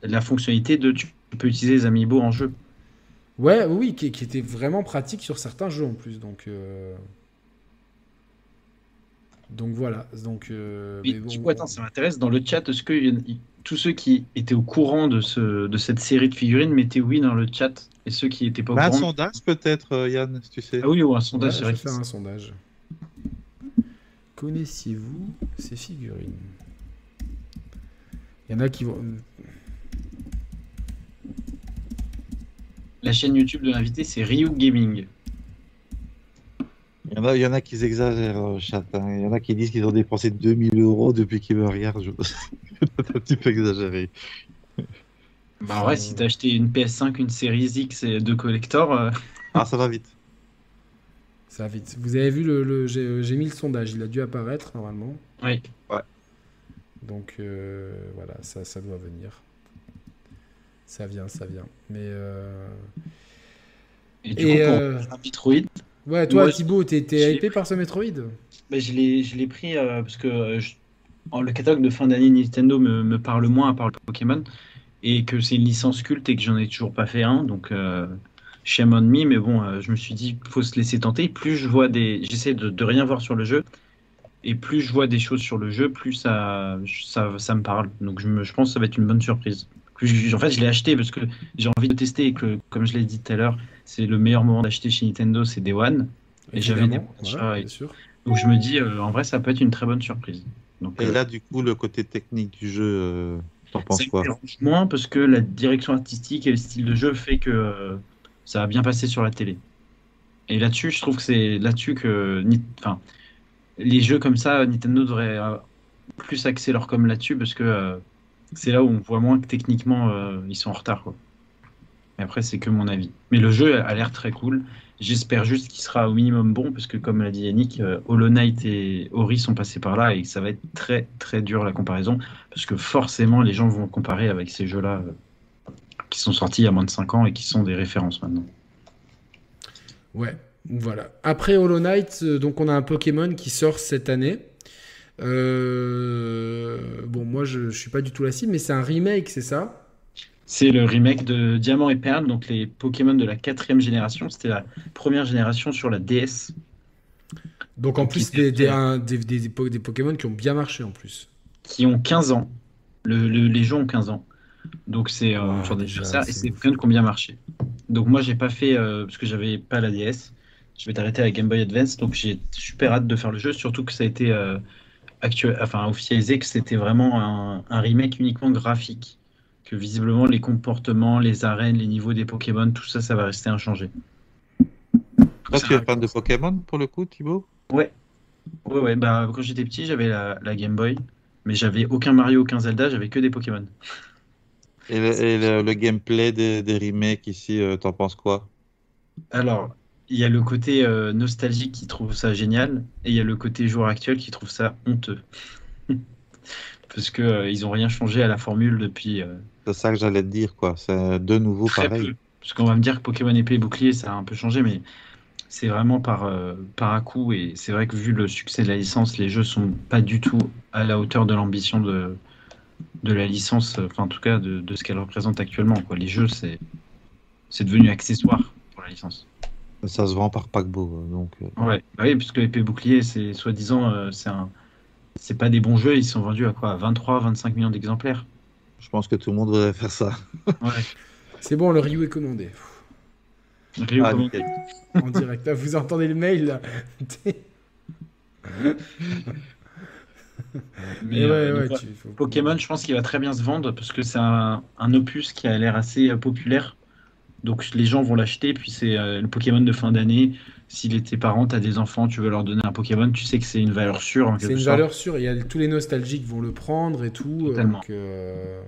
la fonctionnalité de tu peux utiliser les amiibo en jeu. Ouais, oui, qui, qui était vraiment pratique sur certains jeux en plus. Donc, euh, donc voilà. Donc, euh, mais bon, du coup, attends, ça m'intéresse. Dans le chat, est-ce que tous ceux qui étaient au courant de, ce, de cette série de figurines mettaient oui dans le chat? Et ceux qui n'étaient pas au Bah, un courant? sondage peut-être, euh, Yann, si tu sais. Ah oui, ou un ouais, sondage vais X. faire un sondage. Connaissiez-vous ces figurines? Il y en a qui vont. La chaîne YouTube de l'invité, c'est Ryu Gaming. Il y en a, il y en a qui exagèrent, euh, chat. hein. Il y en a qui disent qu'ils ont dépensé 2000 euros depuis qu'ils me regardent. Je... C'est un petit peu exagéré. Bah ouais, si t'as acheté une PS5, une Series X et deux collectors, euh, Ah, ça va vite. Ça va vite. Vous avez vu le, le- j'ai mis le sondage. Il a dû apparaître normalement. oui. Donc euh, voilà, ça, ça doit venir. Ça vient, ça vient. Mais euh, Et du Et, coup, pour euh, un Metroid, ouais, toi Moi, Thibaut, t'es hypé par ce Metroid? Bah, je l'ai je l'ai pris euh, parce que euh, je- en- le catalogue de fin d'année Nintendo me, me parle moins à part le Pokémon. et que c'est une licence culte et que j'en ai toujours pas fait un, donc euh, shame on me, mais bon, euh, je me suis dit, faut se laisser tenter. Plus je vois des. J'essaie de, de rien voir sur le jeu, et plus je vois des choses sur le jeu, plus ça, ça, ça me parle. Donc je, me, je pense que ça va être une bonne surprise. Plus je- en fait, je l'ai acheté parce que j'ai envie de tester et que, comme je l'ai dit tout à l'heure, c'est le meilleur moment d'acheter chez Nintendo, c'est Day One. Et j'avais des et- sûr. Donc je me dis, euh, en vrai, ça peut être une très bonne surprise. Donc, Et euh, là, du coup, le côté technique du jeu, euh, t'en penses quoi? moins parce que la direction artistique et le style de jeu fait que euh, ça va bien passer sur la télé. Et là-dessus, je trouve que c'est là-dessus que enfin, les jeux comme ça, Nintendo devrait euh, plus axer leur com là-dessus parce que euh, c'est là où on voit moins que techniquement euh, ils sont en retard. Quoi. Mais après, c'est que mon avis. Mais le jeu a l'air très cool. J'espère juste qu'il sera au minimum bon parce que, comme l'a dit Yannick, Hollow Knight et Ori sont passés par là et ça va être très très dur la comparaison parce que forcément les gens vont comparer avec ces jeux-là qui sont sortis il y a moins de 5 ans et qui sont des références maintenant. Ouais, voilà. Après Hollow Knight, euh, donc on a un Pokémon qui sort cette année. Euh, Bon, moi je, je suis pas du tout la cible, mais c'est un remake, c'est ça? C'est le remake de Diamant et Perle, donc les Pokémon de la quatrième génération. C'était la première génération sur la DS. Donc en Donc, plus des, des, un- Pokémon qui ont bien marché en plus. qui ont 15 ans. Le, le- les jeux ont 15 ans. Donc c'est euh, Wow, déjà, ça, et c'est ouf. Pokémon qui ont bien marché. Donc moi j'ai pas fait euh, parce que j'avais pas la DS. Je vais t'arrêter à la Game Boy Advance, donc j'ai super hâte de faire le jeu, surtout que ça a été euh, actuel, enfin officialisé que c'était vraiment un, un remake uniquement graphique. Que visiblement les comportements, les arènes, les niveaux des Pokémon, tout ça, ça va rester inchangé. Toi, tu es fan de Pokémon pour le coup, Thibaut? Ouais, ouais, ouais. Bah quand j'étais petit, j'avais la, la Game Boy, mais j'avais aucun Mario, aucun Zelda, j'avais que des Pokémon. Et le, et le- le gameplay des, des remakes ici, euh, t'en penses quoi? Alors, il y a le côté euh, nostalgique qui trouve ça génial, et il y a le côté joueur actuel qui trouve ça honteux. Parce que euh, ils ont rien changé à la formule depuis C'est ça que j'allais te dire, quoi. C'est de nouveau très pareil. peu. Parce qu'on va me dire que Pokémon épée et bouclier, ça a un peu changé, mais c'est vraiment par, par à coup. Et c'est vrai que vu le succès de la licence, les jeux sont pas du tout à la hauteur de l'ambition de, de la licence, euh, enfin en tout cas de, de ce qu'elle représente actuellement. Quoi. Les jeux, c'est c'est devenu accessoire pour la licence. Ça se vend par paquebot, euh, donc. euh, Ouais, bah oui, puisque épée bouclier, c'est soi-disant, euh, c'est un, c'est pas des bons jeux, ils sont vendus à quoi, à 23, 25 millions d'exemplaires. je pense que tout le monde voudrait faire ça. Ouais. C'est bon, le Ryu est commandé. Ryu, Ah, nickel. En direct. Là, vous entendez le mail là Mais, ouais, euh, ouais, tu- Pokémon, je pense qu'il va très bien se vendre parce que c'est un, un opus qui a l'air assez euh, populaire. Donc les gens vont l'acheter, puis c'est euh, le Pokémon de fin d'année. Si les- tes parents, tu as des enfants, tu veux leur donner un Pokémon, tu sais que c'est une valeur sûre. C'est une sorte. valeur sûre. Il y a tous les nostalgiques vont le prendre et tout. euh, Totalement. donc, euh,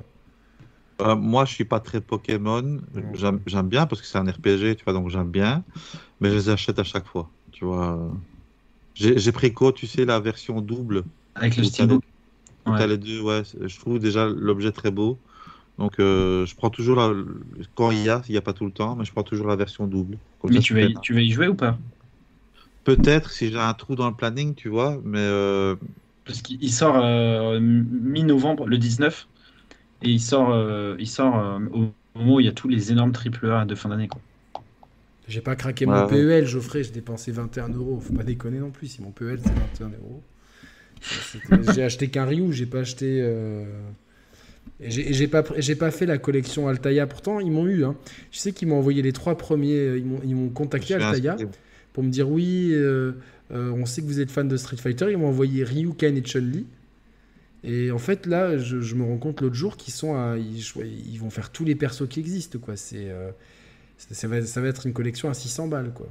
Euh, moi, je suis pas très Pokémon. J'aime bien parce que c'est un RPG, tu vois, donc j'aime bien. Mais je les achète à chaque fois, tu vois. J'ai j'ai pris quoi, tu sais, la version double. Avec le steelbook. Ouais. les deux, ouais. Je trouve déjà l'objet très beau. Donc, euh, je prends toujours la... Quand il y a, il n'y a pas tout le temps, mais je prends toujours la version double. Comme Mais ça, tu vas, y, tu vas y jouer ou pas? Peut-être si j'ai un trou dans le planning, tu vois, mais euh, Parce qu'il il sort euh, mi-novembre, le 19, et il sort, euh, il sort euh, au moment où il y a tous les énormes AAA de fin d'année. quoi. J'ai pas craqué Ouais, mon ouais. PEL, Geoffrey, j'ai dépensé 21 euros. Faut pas déconner non plus. Si mon PEL c'est 21 euros. J'ai acheté qu'un Ryu, j'ai pas acheté. euh, j'ai pas, j'ai pas fait la collection Altaïa. Pourtant, ils m'ont eu. Hein. Je sais qu'ils m'ont envoyé les trois premiers. euh, Ils m'ont, contacté Altaïa pour me dire oui, euh, euh, on sait que vous êtes fan de Street Fighter. Ils m'ont envoyé Ryu, Ken et Chun-Li. Et en fait, là, je, je me rends compte l'autre jour qu'ils sont à- ils, ils vont faire tous les persos qui existent. Quoi. C'est, euh, ça, va, ça va être une collection à 600 balles. Quoi.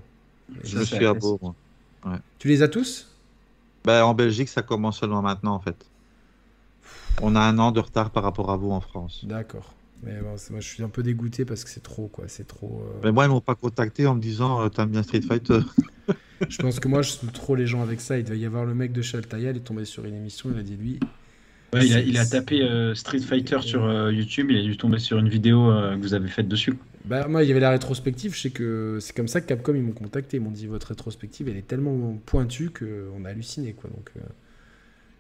Je me suis à beau, moi. Tu les as tous? Ben, en Belgique, ça commence seulement maintenant, en fait. On a un an de retard par rapport à vous en France. D'accord. Mais bon, moi, je suis un peu dégoûté parce que c'est trop. quoi. C'est trop. euh, Mais moi, ils m'ont pas contacté en me disant euh, T'aimes bien Street Fighter Je pense que moi, je saoule trop les gens avec ça. Il devait y avoir le mec de chez Altaïa, il est tombé sur une émission, il a dit lui. Ouais, il, a, C'est- il a tapé euh, Street Fighter sur euh, YouTube, il a dû tomber sur une vidéo euh, que vous avez faite dessus. Bah, moi, il y avait la rétrospective. Je sais que c'est comme ça que Capcom ils m'ont contacté. Ils m'ont dit votre rétrospective, elle est tellement pointue qu'on a halluciné. Quoi. Donc, euh,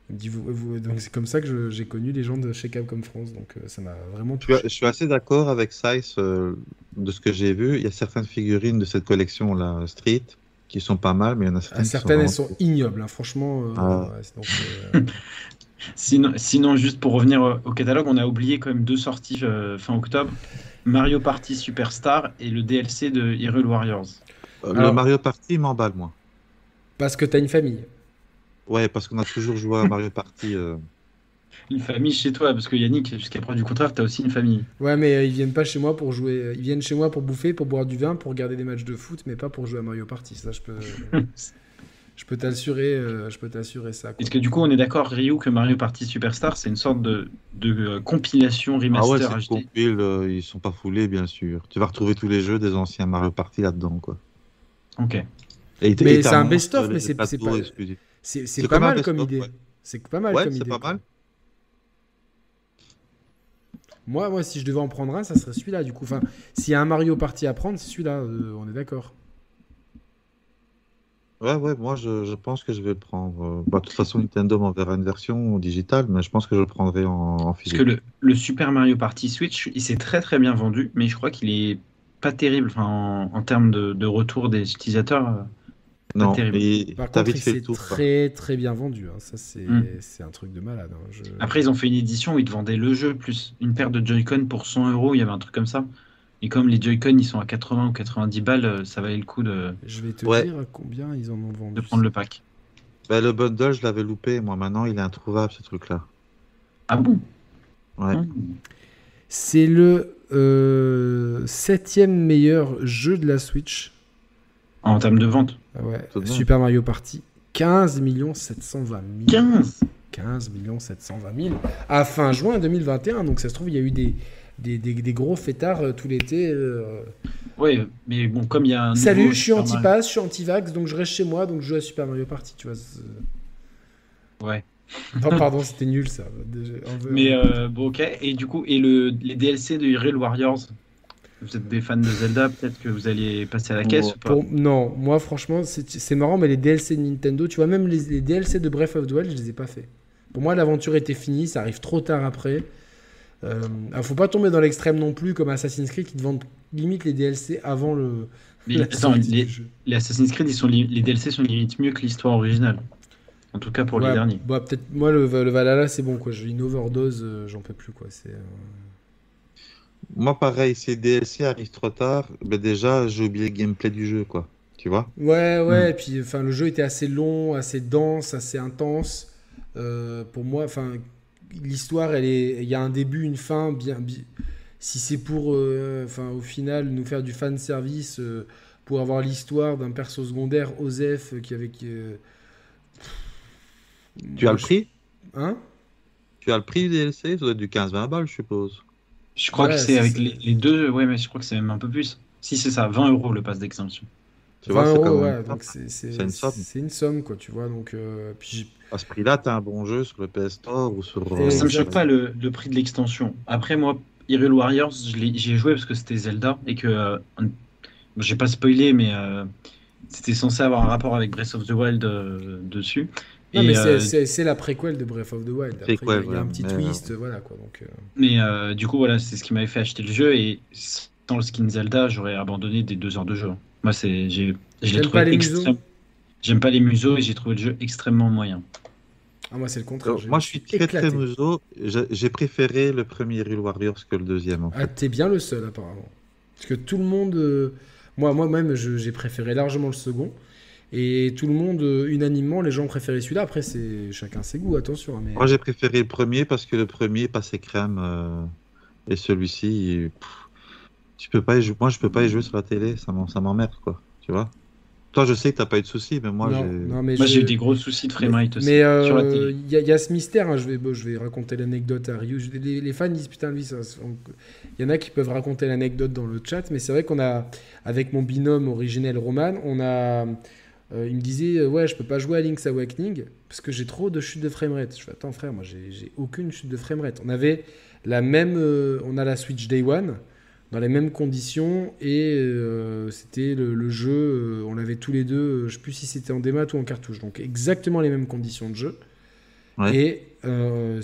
dit, vous- vous- donc c'est comme ça que j'ai connu les gens de chez Capcom France. Donc euh, ça m'a vraiment Je suis, touché. je suis assez d'accord avec Size euh, de ce que j'ai vu. Il y a certaines figurines de cette collection là, Street qui sont pas mal, mais il y en a certaines Ah, qui elles sont sont ignobles, hein, franchement. euh, Ah. ouais, c'est donc, euh, Sinon, sinon, juste pour revenir au catalogue, on a oublié quand même deux sorties euh, fin octobre. Mario Party Superstar et le DLC de Hyrule Warriors. Euh, Alors- Le Mario Party il m'emballe, moi. parce que t'as une famille. Ouais, parce qu'on a toujours joué à Mario Party. euh. Une famille chez toi, parce que Yannick, jusqu'à preuve du contraire, t'as aussi une famille. Ouais, mais euh, ils viennent pas chez moi pour jouer. Ils viennent chez moi pour bouffer, pour boire du vin, pour regarder des matchs de foot, mais pas pour jouer à Mario Party. Ça, je peux, je peux t'assurer, euh, je peux t'assurer ça. Est-ce que du coup, on est d'accord, Ryu, que Mario Party Superstar, c'est une sorte de, de euh, compilation Ah ouais, remaster c'est une HD compile, euh, ils sont pas foulés, bien sûr. Tu vas retrouver tous les jeux des anciens Mario Party là-dedans, quoi. Ok. Et Mais c'est un best-of, mais c'est- c'est pas-. C'est c'est C'est pas mal comme idée. ouais. C'est pas mal Ouais, comme c'est idée. pas quoi. mal. Moi, moi, si je devais en prendre un, ça serait celui-là. Du coup, enfin, s'il y a un Mario Party à prendre, c'est celui-là. euh, on est d'accord. Ouais, ouais, moi je, je pense que je vais le prendre. Bah, de toute façon, Nintendo m'enverra une version digitale, mais je pense que je le prendrai en, en Parce physique. que le, le Super Mario Party Switch, il s'est très très bien vendu, mais je crois qu'il est pas terrible enfin, en, en termes de, de retour des utilisateurs. euh, non, Par contre, il s'est très très bien vendu. hein. Ça, c'est Mm. c'est un truc de malade. hein. Je- Après, ils ont fait une édition où ils te vendaient le jeu plus une paire de Joy-Con pour 100 euros, il y avait un truc comme ça. Et comme les Joy-Con ils sont à 80 ou 90 balles, euh, ça valait le coup de, Je vais te Ouais. dire combien ils en ont vendu. de prendre le pack. Bah, le bundle, je l'avais loupé. Moi, maintenant, il est introuvable, ce truc-là. Ah bon? Ouais. Mmh. C'est le euh, septième meilleur jeu de la Switch. En termes de vente? Ah ouais, Tout. Super Mario Party. 15 720 000. 15 15 720 000 à fin juin 2021. Donc ça se trouve, il y a eu des, des, des- des gros fêtards euh, tout l'été. euh. Ouais, mais bon, comme il y a un. Salut, je suis anti-pass, je suis anti-vax, donc je reste chez moi, donc je joue à Super Mario Party. Tu vois. Ouais. Oh, pardon, c'était nul ça. Mais euh, bon, ok. Et du coup, et le, les DLC de Hyrule Warriors Vous êtes des fans de Zelda, peut-être que vous alliez passer à la caisse ou pas Pour- non, moi franchement, c'est c'est marrant, mais les DLC de Nintendo, tu vois, même les, les DLC de Breath of the Wild, je les ai pas fait. Pour moi, l'aventure était finie, ça arrive trop tard après. Euh, ah, faut pas tomber dans l'extrême non plus, comme Assassin's Creed qui te vendent limite les DLC avant le. Mais attends, les, Assassin's Creed, ils sont les DLC sont limite mieux que l'histoire originale. En tout cas pour Ouais, les derniers. bah, peut-être moi le, le Valhalla c'est bon quoi. J'ai une overdose, euh, j'en peux plus quoi. C'est. euh, Moi, pareil, si les DLC arrivent trop tard, ben déjà, j'ai oublié le gameplay du jeu, quoi. Tu vois? Ouais, ouais. Et puis, enfin, le jeu était assez long, assez dense, assez intense. Euh, pour moi, enfin, l'histoire, elle est, il y a un début, une fin. Bien, bi- si c'est pour, euh, enfin, au final, nous faire du fan service euh, pour avoir l'histoire d'un perso secondaire, Osef, euh, qui avait, euh, Tu as le prix? Hein Tu as le prix du DLC? Ça doit être du 15-20 balles, je suppose. Je crois Ouais, que c'est avec les, les deux. Ouais, mais je crois que c'est même un peu plus. Si c'est ça, 20 euros le pass d'extension. Tu vois, 20 c'est ouais, une somme. c'est une somme, quoi, tu vois. Donc, euh, puis j'ai- À ce prix-là, t'as un bon jeu sur le PS Store ou sur. Euh, Ça me choque pas le, le prix de l'extension. Après, moi, Hyrule Warriors, je l'ai- j'y ai joué parce que c'était Zelda et que. euh, j'ai pas spoilé, mais euh, c'était censé avoir un rapport avec Breath of the Wild euh, dessus. Non, mais c'est- euh, la préquelle de Breath of the Wild. Après, il y a- y, un petit mais, twist, voilà quoi. Donc, euh, Mais euh, du coup, voilà, c'est ce qui m'avait fait acheter le jeu. Et sans le skin Zelda, j'aurais abandonné des deux heures de jeu. Moi, c'est, j'ai, je l'ai T'aimes trouvé J'aime pas les museaux et j'ai trouvé le jeu extrêmement moyen. Ah, moi, c'est le contraire. Alors, moi, je suis très éclaté. très museau. J'ai préféré le premier Hyrule Warriors que le deuxième. en fait. Ah, t'es bien le seul, apparemment. Parce que tout le monde. euh, Moi, moi-même, je- j'ai préféré largement le second. Et tout le monde, euh, unanimement, les gens ont préféré celui-là. Après, c'est chacun ses goûts, attention. hein, Mais... Moi, j'ai préféré le premier parce que le premier passait crème euh, et celui-ci, il- tu peux pas y jouer. Moi, je peux pas y jouer sur la télé. Ça m'en- ça m'emmerde, quoi. Tu vois? Toi, je sais que t'as pas eu de soucis, mais moi, j'ai. eu des gros soucis de framerate aussi Mais euh, il y, a- il y a ce mystère, hein, je, vais, bon, je vais raconter l'anecdote à Ryu. Les, les fans disent putain, lui, ça, il y en a qui peuvent raconter l'anecdote dans le chat, mais c'est vrai qu'on a, avec mon binôme originel Roman, on a, euh, il me disait, euh, ouais, je peux pas jouer à Link's Awakening parce que j'ai trop de chutes de framerate. Je fais, attends frère, moi j'ai j'ai aucune chute de framerate. On avait la même, euh, on a la Switch Day One dans les mêmes conditions et euh, c'était le, le jeu, euh, on l'avait tous les deux, euh, je sais plus si c'était en démat ou en cartouche, donc exactement les mêmes conditions de jeu. Ouais. Et euh,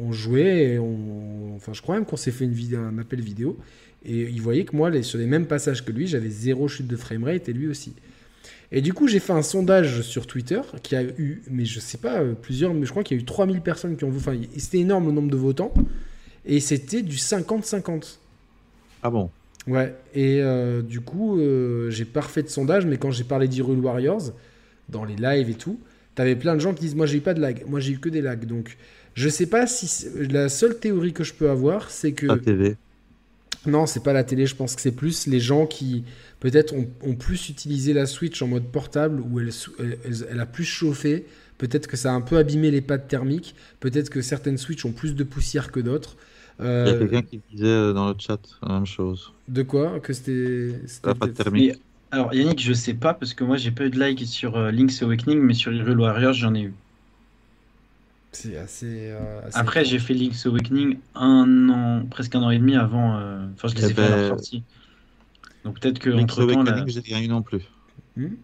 on jouait, et on... enfin je crois même qu'on s'est fait une vidéo, un appel vidéo, et il voyait que moi, les- sur les mêmes passages que lui, j'avais zéro chute de framerate, et lui aussi. Et du coup, j'ai fait un sondage sur Twitter qui a eu, mais je sais pas, plusieurs, mais je crois qu'il y a eu 3000 personnes qui ont voté, enfin c'était énorme le nombre de votants, et c'était du 50-50. Ah bon Ouais, et euh, du coup, euh, j'ai pas refait de sondage, mais quand j'ai parlé d'Hyrule Warriors, dans les lives et tout, t'avais plein de gens qui disent Moi, j'ai eu pas de lag, moi, j'ai eu que des lags. Donc, je sais pas si. La seule théorie que je peux avoir, c'est que. La télé. Non, c'est pas la télé, je pense que c'est plus les gens qui, peut-être, ont, ont plus utilisé la Switch en mode portable, où elle- elle a plus chauffé. Peut-être que ça a un peu abîmé les pattes thermiques. Peut-être que certaines Switch ont plus de poussière que d'autres. Il y a Euh, quelqu'un qui disait euh, dans le chat la même chose. de quoi Que c'était. thermique. Mais alors Yannick, je sais pas parce que moi j'ai pas eu de like sur euh, Link's Awakening, mais sur Hyrule Warriors j'en ai eu. C'est assez. euh, assez Après j'ai fait Link's Awakening un an, presque un an et demi avant. euh, Enfin je les Eh ai fait à leur ben, sortie. Donc peut-être que Link's là. Awakening, j'ai rien eu non plus. Hmm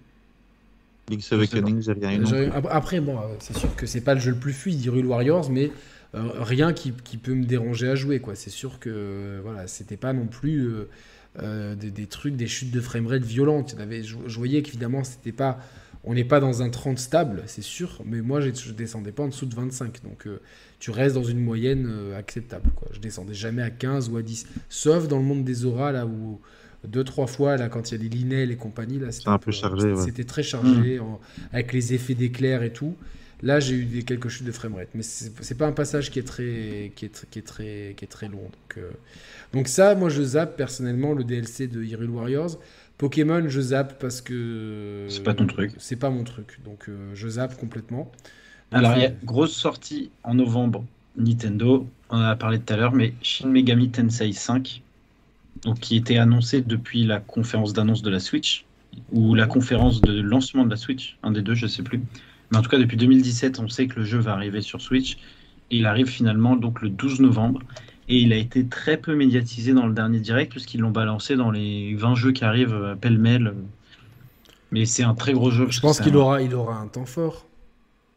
Link's Awakening, j'ai rien eu non plus. ap- Après, bon, euh, c'est sûr que c'est pas le jeu le plus fluide d'Hyrule Warriors, mais euh, rien qui, qui peut me déranger à jouer, quoi. C'est sûr que euh, voilà, c'était pas non plus euh, euh, des, des trucs, des chutes de framerate violentes. Je, je voyais qu'évidemment, c'était pas, on n'est pas dans un 30 stable, c'est sûr, mais moi, je descendais pas en dessous de 25, donc euh, tu restes dans une moyenne euh, acceptable, quoi. Je descendais jamais à 15 ou à 10, sauf dans le monde des auras, là où deux trois fois là quand il y a les linels et compagnie là c'était un peu chargé, ouais. c'était très chargé en- avec les effets d'éclair et tout là j'ai eu des, quelques chutes de framerate mais c'est pas un passage qui est très qui est, qui est très qui est très long donc euh, donc ça moi je zappe personnellement le DLC de Hyrule Warriors Pokémon je zappe parce que C'est pas ton truc. c'est pas mon truc donc euh, je zappe complètement Donc, Alors il y a grosse sortie en novembre Nintendo, on en a parlé tout à l'heure, mais Shin Megami Tensei 5, donc qui était annoncé depuis la conférence d'annonce de la Switch ou la conférence de lancement de la Switch, un des deux, je sais plus. Mais en tout cas depuis 2017, on sait que le jeu va arriver sur Switch et il arrive finalement donc le 12 novembre. Et il a été très peu médiatisé dans le dernier direct puisqu'ils l'ont balancé dans les 20 jeux qui arrivent euh, pêle-mêle. Mais c'est un très gros jeu. parce je pense qu'il un- aura il aura un temps fort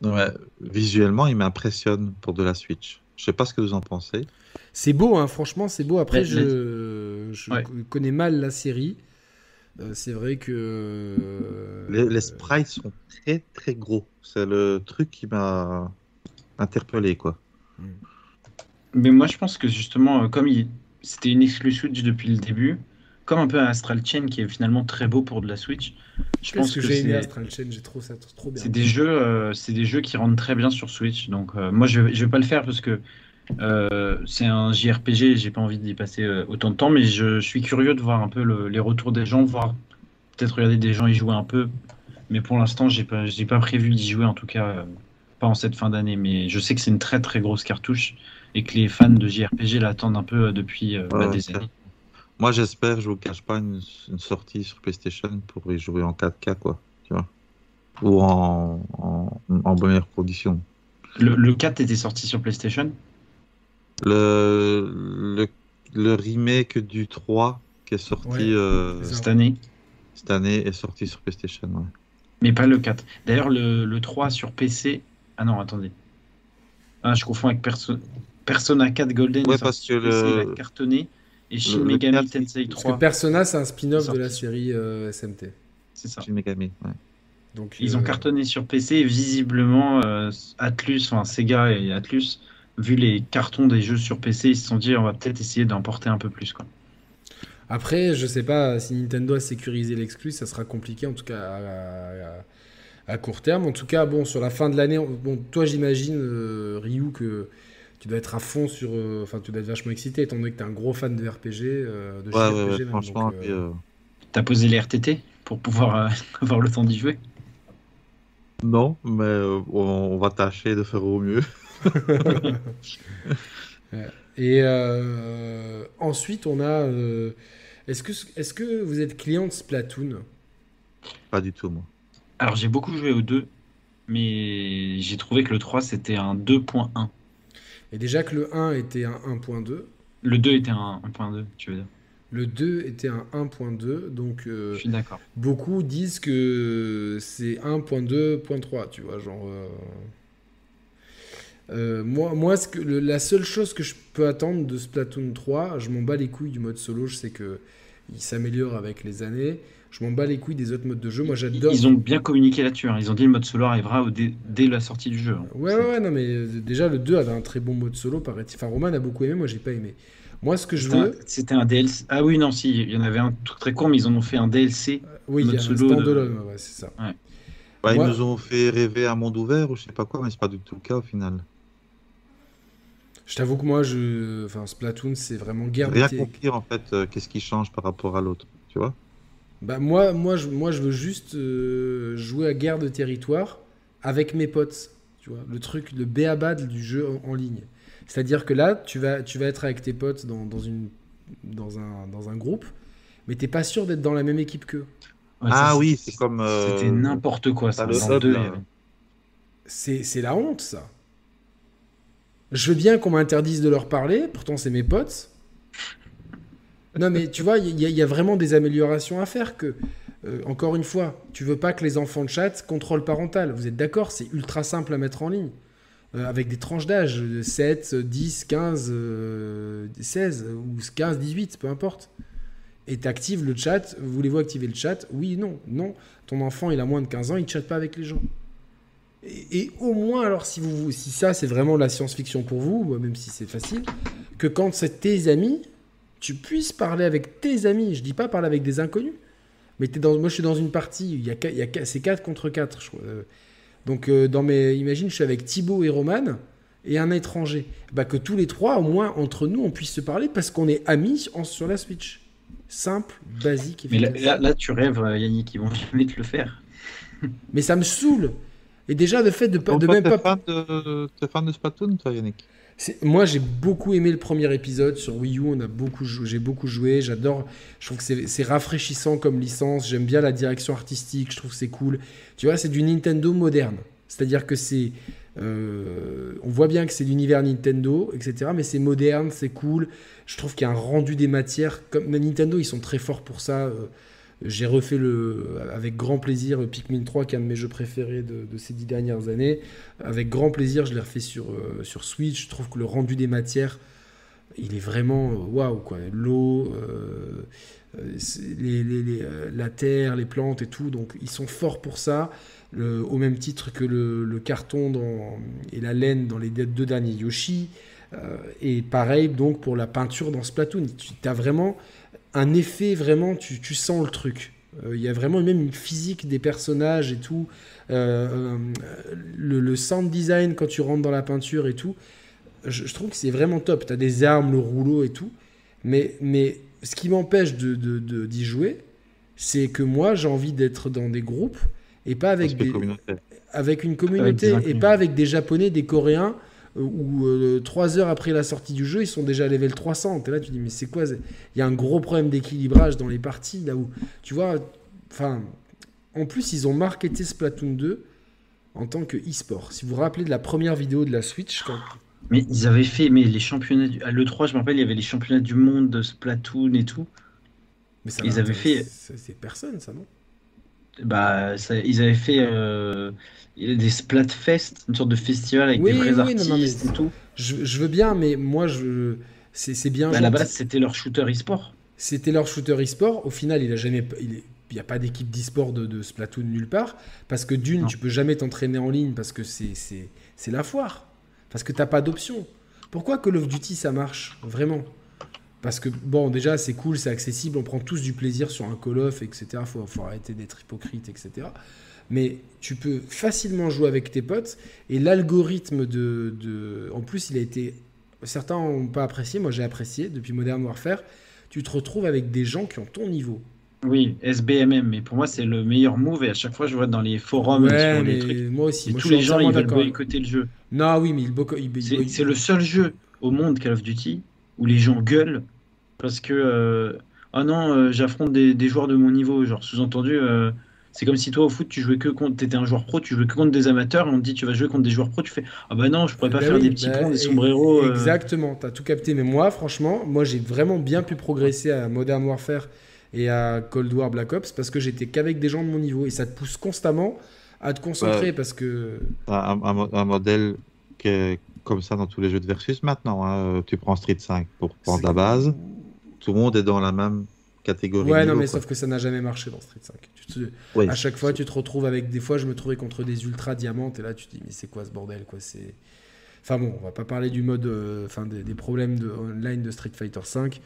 Ouais, visuellement, il m'impressionne pour de la Switch. Je sais pas ce que vous en pensez. C'est beau, hein, franchement, c'est beau. Après, Mais- je, je Ouais. connais mal la série. Euh, c'est vrai que. euh, Les, les sprites sont très très gros. C'est le truc qui m'a interpellé quoi. Mais moi, je pense que justement, euh, comme il... c'était une exclu Switch depuis le début, comme un peu un Astral Chain qui est finalement très beau pour de la Switch, je pense que, que, j'ai aimé c'est Astral Chain, j'ai trop ça, trop bien. c'est des jeux, euh, c'est des jeux qui rendent très bien sur Switch. Donc euh, moi, je, je vais pas le faire parce que euh, c'est un JRPG, j'ai pas envie d'y passer euh, autant de temps, mais je, je suis curieux de voir un peu le- les retours des gens, voir peut-être regarder des gens y jouer un peu. Mais pour l'instant, j'ai pas, j'ai pas prévu d'y jouer en tout cas, euh, pas en cette fin d'année. Mais je sais que c'est une très très grosse cartouche et que les fans de JRPG l'attendent un peu depuis euh, bah, des années. Moi, j'espère, je vous cache pas, une, une sortie sur PlayStation pour y jouer en 4K quoi, tu vois, ou en, en, en conditions. Le, le 4 était sorti sur PlayStation? Le, le, le remake du 3 qui est sorti Ouais, euh, cette année, cette année est sorti sur PlayStation. Ouais. mais pas le 4. D'ailleurs, le, le 3 sur PC. Ah non, attendez. Ah, je confonds avec Perso- Persona 4 Golden. Ouais, parce que PC, le- a cartonné. Et Shin le Megami 4, Tensei Parce 3. que Persona, c'est un spin-off de la série euh, SMT. C'est ça. Shin Megami, ouais. Donc, Ils euh, ont cartonné sur PC et visiblement euh, Atlus, enfin Sega et Atlus, vu les cartons des jeux sur PC, ils se sont dit on va peut-être essayer d'en porter un peu plus quoi. Après, je sais pas si Nintendo a sécurisé l'exclu, ça sera compliqué en tout cas à, à- à court terme. En tout cas, bon, sur la fin de l'année, on- bon, toi j'imagine, euh, Ryu, que tu dois être à fond sur. euh, Enfin, tu dois être vachement excité étant donné que tu es un gros fan de RPG. euh, de Ouais, ouais, JRPG ouais, même, franchement, donc, puis, T'as posé les RTT pour pouvoir euh, avoir le temps d'y jouer? Non, mais on, on va tâcher de faire au mieux. Et euh, ensuite, on a. euh, Est-ce que, est que vous êtes client de Splatoon? Pas du tout, moi. Alors j'ai beaucoup joué au 2, mais j'ai trouvé que le 3 c'était un 2.1. Et déjà que le 1 était un 1.2, Le 2 était un 1.2, tu veux dire? Le 2 était un 1.2, donc euh, Je suis d'accord. beaucoup disent que c'est 1.2.3, tu vois, genre... euh, moi, moi ce que, la seule chose que je peux attendre de Splatoon 3, je m'en bats les couilles du mode solo, je sais que il s'améliore avec les années. Je m'en bats les couilles des autres modes de jeu. Moi, j'adore. Ils ont bien communiqué là-dessus. Hein. Ils ont dit le mode solo arrivera dès, la sortie du jeu. Hein. Ouais, ouais, ouais, non, mais euh, déjà, le 2 avait un très bon mode solo, paraît-il. Enfin, Roman a beaucoup aimé, moi, j'ai pas aimé. Moi, ce que je veux. C'était un DLC. Ah oui, non, si, il y en avait un tout très court, mais ils en ont fait un DLC. Euh, oui, il y a solo un standalone, ouais, c'est ça. Bah, ils nous ont fait rêver un monde ouvert ou je sais pas quoi, mais c'est pas du tout le cas au final. Je t'avoue que moi, je... enfin, Splatoon, c'est vraiment guerre Rien compris en fait, euh, qu'est-ce qui change par rapport à l'autre, tu vois bah moi, moi, je, moi, je veux juste euh, jouer à guerre de territoire avec mes potes. Tu vois, le truc, le béabad du jeu en, ligne. C'est-à-dire que là, tu vas, tu vas être avec tes potes dans, dans une, dans, un, dans un groupe, mais t'es pas sûr d'être dans la même équipe qu'eux. ah oui, c'est comme. Euh, c'était n'importe quoi, ça. C'est la honte, ça. Je veux bien qu'on m'interdise de leur parler, pourtant c'est mes potes. Non, mais tu vois, il y, a vraiment des améliorations à faire que, euh, encore une fois, tu veux pas que les enfants de chat contrôlent parental. Vous êtes d'accord C'est ultra simple à mettre en ligne. Euh, avec des tranches d'âge, 7, 10, 15, 16, ou 15, 18, peu importe. Et tu actives le chat. Voulez-vous activer le chat? Oui, non. Non. Ton enfant, il a moins de 15 ans, il ne chatte pas avec les gens. Et, au moins, alors, si, vous, si ça, c'est vraiment la science-fiction pour vous, même si c'est facile, que quand c'est tes amis, tu puisses parler avec tes amis. Je dis pas parler avec des inconnus. Mais es dans, moi, je suis dans une partie, il y a, il y a c'est 4 contre 4. Je crois. Euh. Donc, euh, dans mes, imagine, je suis avec Thibaut et Roman et un étranger. Bah, que tous les trois, au moins, entre nous, on puisse se parler parce qu'on est amis en, sur la Switch. Simple, basique. Mais là, là, tu rêves, euh, Yannick, ils vont jamais te le faire. Mais ça me saule. Et déjà, le fait de, de même pas. Fan de, fan de Splatoon, toi, Yannick moi, j'ai beaucoup aimé le premier épisode sur Wii U. On a beaucoup, j'ai beaucoup joué. J'adore. Je trouve que c'est rafraîchissant comme licence. J'aime bien la direction artistique. Je trouve que c'est cool. Tu vois, c'est du Nintendo moderne. C'est-à-dire que c'est, euh, on voit bien que c'est l'univers Nintendo, etc. Mais c'est moderne, c'est cool. Je trouve qu'il y a un rendu des matières. Comme Nintendo, ils sont très forts pour ça. Euh, j'ai refait le, avec grand plaisir Pikmin 3, qui est un de mes jeux préférés de, ces dix dernières années. Avec grand plaisir, je l'ai refait sur, euh, sur Switch. Je trouve que le rendu des matières, il est vraiment euh, waouh quoi. L'eau, euh, la terre, les plantes et tout. Donc ils sont forts pour ça. au même titre que le, carton dans, et la laine dans les deux derniers Yoshi. et pareil donc pour la peinture dans Splatoon. Tu as vraiment un effet vraiment, tu, tu sens le truc. Euh, il y a vraiment même une physique des personnages et tout. Euh, euh, le, sound design quand tu rentres dans la peinture et tout. Je, trouve que c'est vraiment top. Tu as des armes, le rouleau et tout. Mais, mais ce qui m'empêche d'y de, de, jouer, c'est que moi, j'ai envie d'être dans des groupes et pas avec, des, avec une communauté et pas avec des Japonais, des Coréens où euh, trois heures après la sortie du jeu, ils sont déjà à level 300. Et là, tu dis, mais c'est quoi Il y a un gros problème d'équilibrage dans les parties, là où, tu vois, enfin, en plus, ils ont marketé Splatoon 2 en tant que e-sport. Si vous vous rappelez de la première vidéo de la Switch, quand... Mais ils avaient fait, mais les championnats, du... à l'E3, je me rappelle, il y avait les championnats du monde de Splatoon et tout. Mais ça ils avaient fait. C'est personne, ça, non? Bah, ils avaient fait euh, des Splatfest, une sorte de festival avec des vrais artistes et tout. Je, veux bien, mais moi, je, c'est bien. Bah, à la base, c'était leur shooter e-sport. C'était leur shooter e-sport. Au final, il a jamais, il n'y a pas d'équipe d'e-sport de, Splatoon nulle part. Parce que d'une, tu peux jamais t'entraîner en ligne parce que c'est la foire. Parce que t'as pas d'option. Pourquoi Call of Duty ça marche Vraiment? Parce que, bon, déjà, c'est cool, c'est accessible, on prend tous du plaisir sur un Call of, etc. Faut, faut arrêter d'être hypocrite, etc. Mais tu peux facilement jouer avec tes potes, et l'algorithme de, de, En plus, il a été. Certains n'ont pas apprécié, moi j'ai apprécié depuis Modern Warfare. Tu te retrouves avec des gens qui ont ton niveau. Oui, SBMM, mais pour moi c'est le meilleur move et à chaque fois je vois dans les forums sur les trucs. Moi aussi. tous les gens ils veulent boycotter le jeu. Non, oui, mais il, C'est le seul jeu au monde Call of Duty où les gens gueulent parce que euh, ah non, euh, j'affronte des, joueurs de mon niveau. Genre, sous-entendu, euh, c'est comme si toi au foot, tu jouais que contre, t'étais un joueur pro, tu jouais que contre des amateurs, et on te dit tu vas jouer contre des joueurs pro, tu fais ah bah non, je pourrais pas bah faire des petits bah, ponts, des sombreros. Exactement, t'as tout capté. Mais moi, franchement, moi j'ai vraiment bien pu progresser à Modern Warfare et à Cold War Black Ops parce que j'étais qu'avec des gens de mon niveau et ça te pousse constamment à te concentrer parce que un, un, modèle que comme ça dans tous les jeux de versus maintenant. hein. Tu prends Street 5 pour prendre la base. Tout le monde est dans la même catégorie. Ouais, non, mais quoi. sauf que ça n'a jamais marché dans Street 5. Tu te- Oui. À chaque fois, tu te retrouves avec. Des fois, je me trouvais contre des ultra diamantes, et là, tu te dis, mais c'est quoi ce bordel, quoi C'est. Enfin bon, on va pas parler du mode. euh, Enfin, des, des problèmes de online de Street Fighter 5.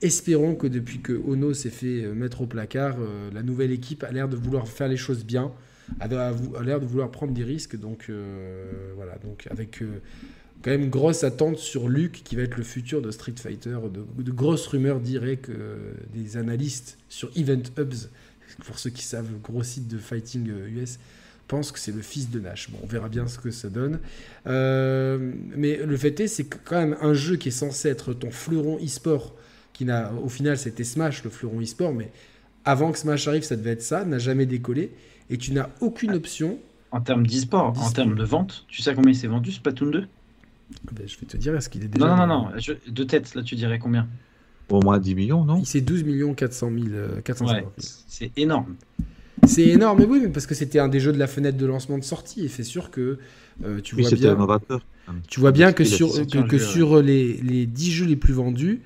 Espérons que depuis que Ono s'est fait euh, mettre au placard, euh, la nouvelle équipe a l'air de vouloir faire les choses bien, a, a- a l'air de vouloir prendre des risques. Donc euh, voilà, donc avec quand même grosse attente sur Luke qui va être le futur de Street Fighter. De, de grosses rumeurs diraient que euh, des analystes sur Event Hubs, pour ceux qui savent, gros site de fighting euh, US, pensent que c'est le fils de Nash. Bon, on verra bien ce que ça donne. Euh, mais le fait est, c'est quand même un jeu qui est censé être ton fleuron e-sport, qui n'a, au final, c'était Smash, le fleuron e-sport, mais avant que Smash arrive, ça devait être ça, n'a jamais décollé, et tu n'as aucune option. En termes d'e-sport, en termes de vente, tu sais combien il s'est vendu Splatoon 2 Ben, je vais te dire, est-ce qu'il est déjà. Non, non, non, non, je- de tête, là tu dirais combien? Au moins 10 millions, non? C'est 12 400 000, euh, 450 Ouais, 000. c'est énorme. C'est énorme, mais oui, mais parce que c'était un des jeux de la fenêtre de lancement de sortie, et c'est sûr que euh, tu Oui, vois bien. Tu vois bien que sur, que, que jeu, sur les, les 10 jeux les plus vendus,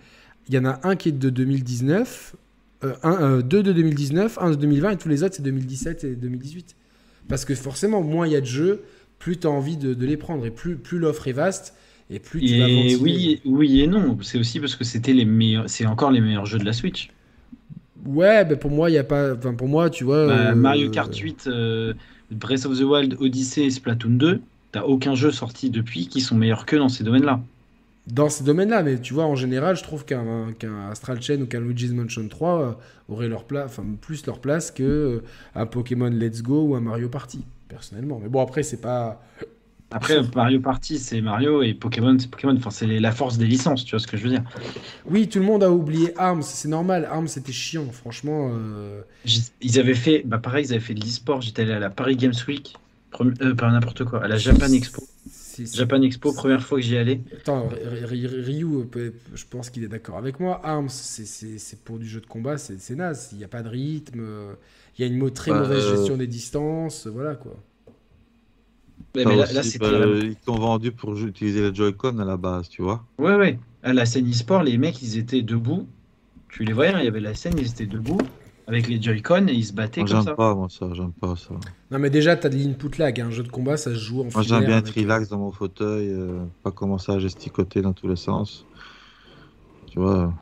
il y en a un qui est de 2019, euh, un, euh, deux de 2019, un de 2020 et tous les autres c'est 2017 et 2018. Parce que forcément, moins il y a de jeux, plus tu as envie de, de les prendre et plus, plus l'offre est vaste et plus tu vas Et ventiler. oui, oui et non, c'est aussi parce que c'était les meilleurs, c'est encore les meilleurs jeux de la Switch. Ouais, pour moi, il y a pas. Enfin, pour moi, tu vois. Bah, euh, Mario Kart 8, euh, Breath of the Wild, Odyssey et Splatoon 2, t'as aucun jeu sorti depuis qui sont meilleurs que dans ces domaines-là. dans ces domaines-là, mais tu vois, en général, je trouve qu'un Astral Chain ou qu'un Luigi's Mansion 3 euh, auraient leur place, enfin plus leur place que un Pokémon Let's Go ou un Mario Party, personnellement. Mais bon, après, c'est pas. Après, Mario Party, c'est Mario et Pokémon, c'est Pokémon. Enfin, c'est la force des licences, tu vois ce que je veux dire. Oui, tout le monde a oublié Arms, c'est normal. Arms, c'était chiant, franchement. euh, Ils avaient fait, bah pareil, ils avaient fait de l'e-sport. J'étais allé à la Paris Games Week, premi- euh, pas n'importe quoi, à la Japan Expo. Japan Expo, première fois que j'y allais. Attends, Ryu, euh, je pense qu'il est d'accord avec moi. Arms, c'est- pour du jeu de combat, c'est c'est naze. Il n'y a pas de rythme. Il y a une mo- très Bah, mauvaise euh, gestion des distances. Voilà quoi. Mais là, là, bah, Ils t'ont vendu pour utiliser les Joy-Con à la base, tu vois. Ouais, ouais. À la scène e-sport, les mecs, ils étaient debout. Tu les voyais, hein, il y avait la scène, ils étaient debout avec les Joy-Con et ils se battaient Moi, comme j'aime ça. pas, moi, ça. J'aime pas ça. Non, mais déjà, tu as de l'input lag. Un jeu de combat, ça se joue en Moi, j'aime bien être relax dans mon fauteuil, euh, pas commencer à gesticoter dans tous les sens. Tu vois.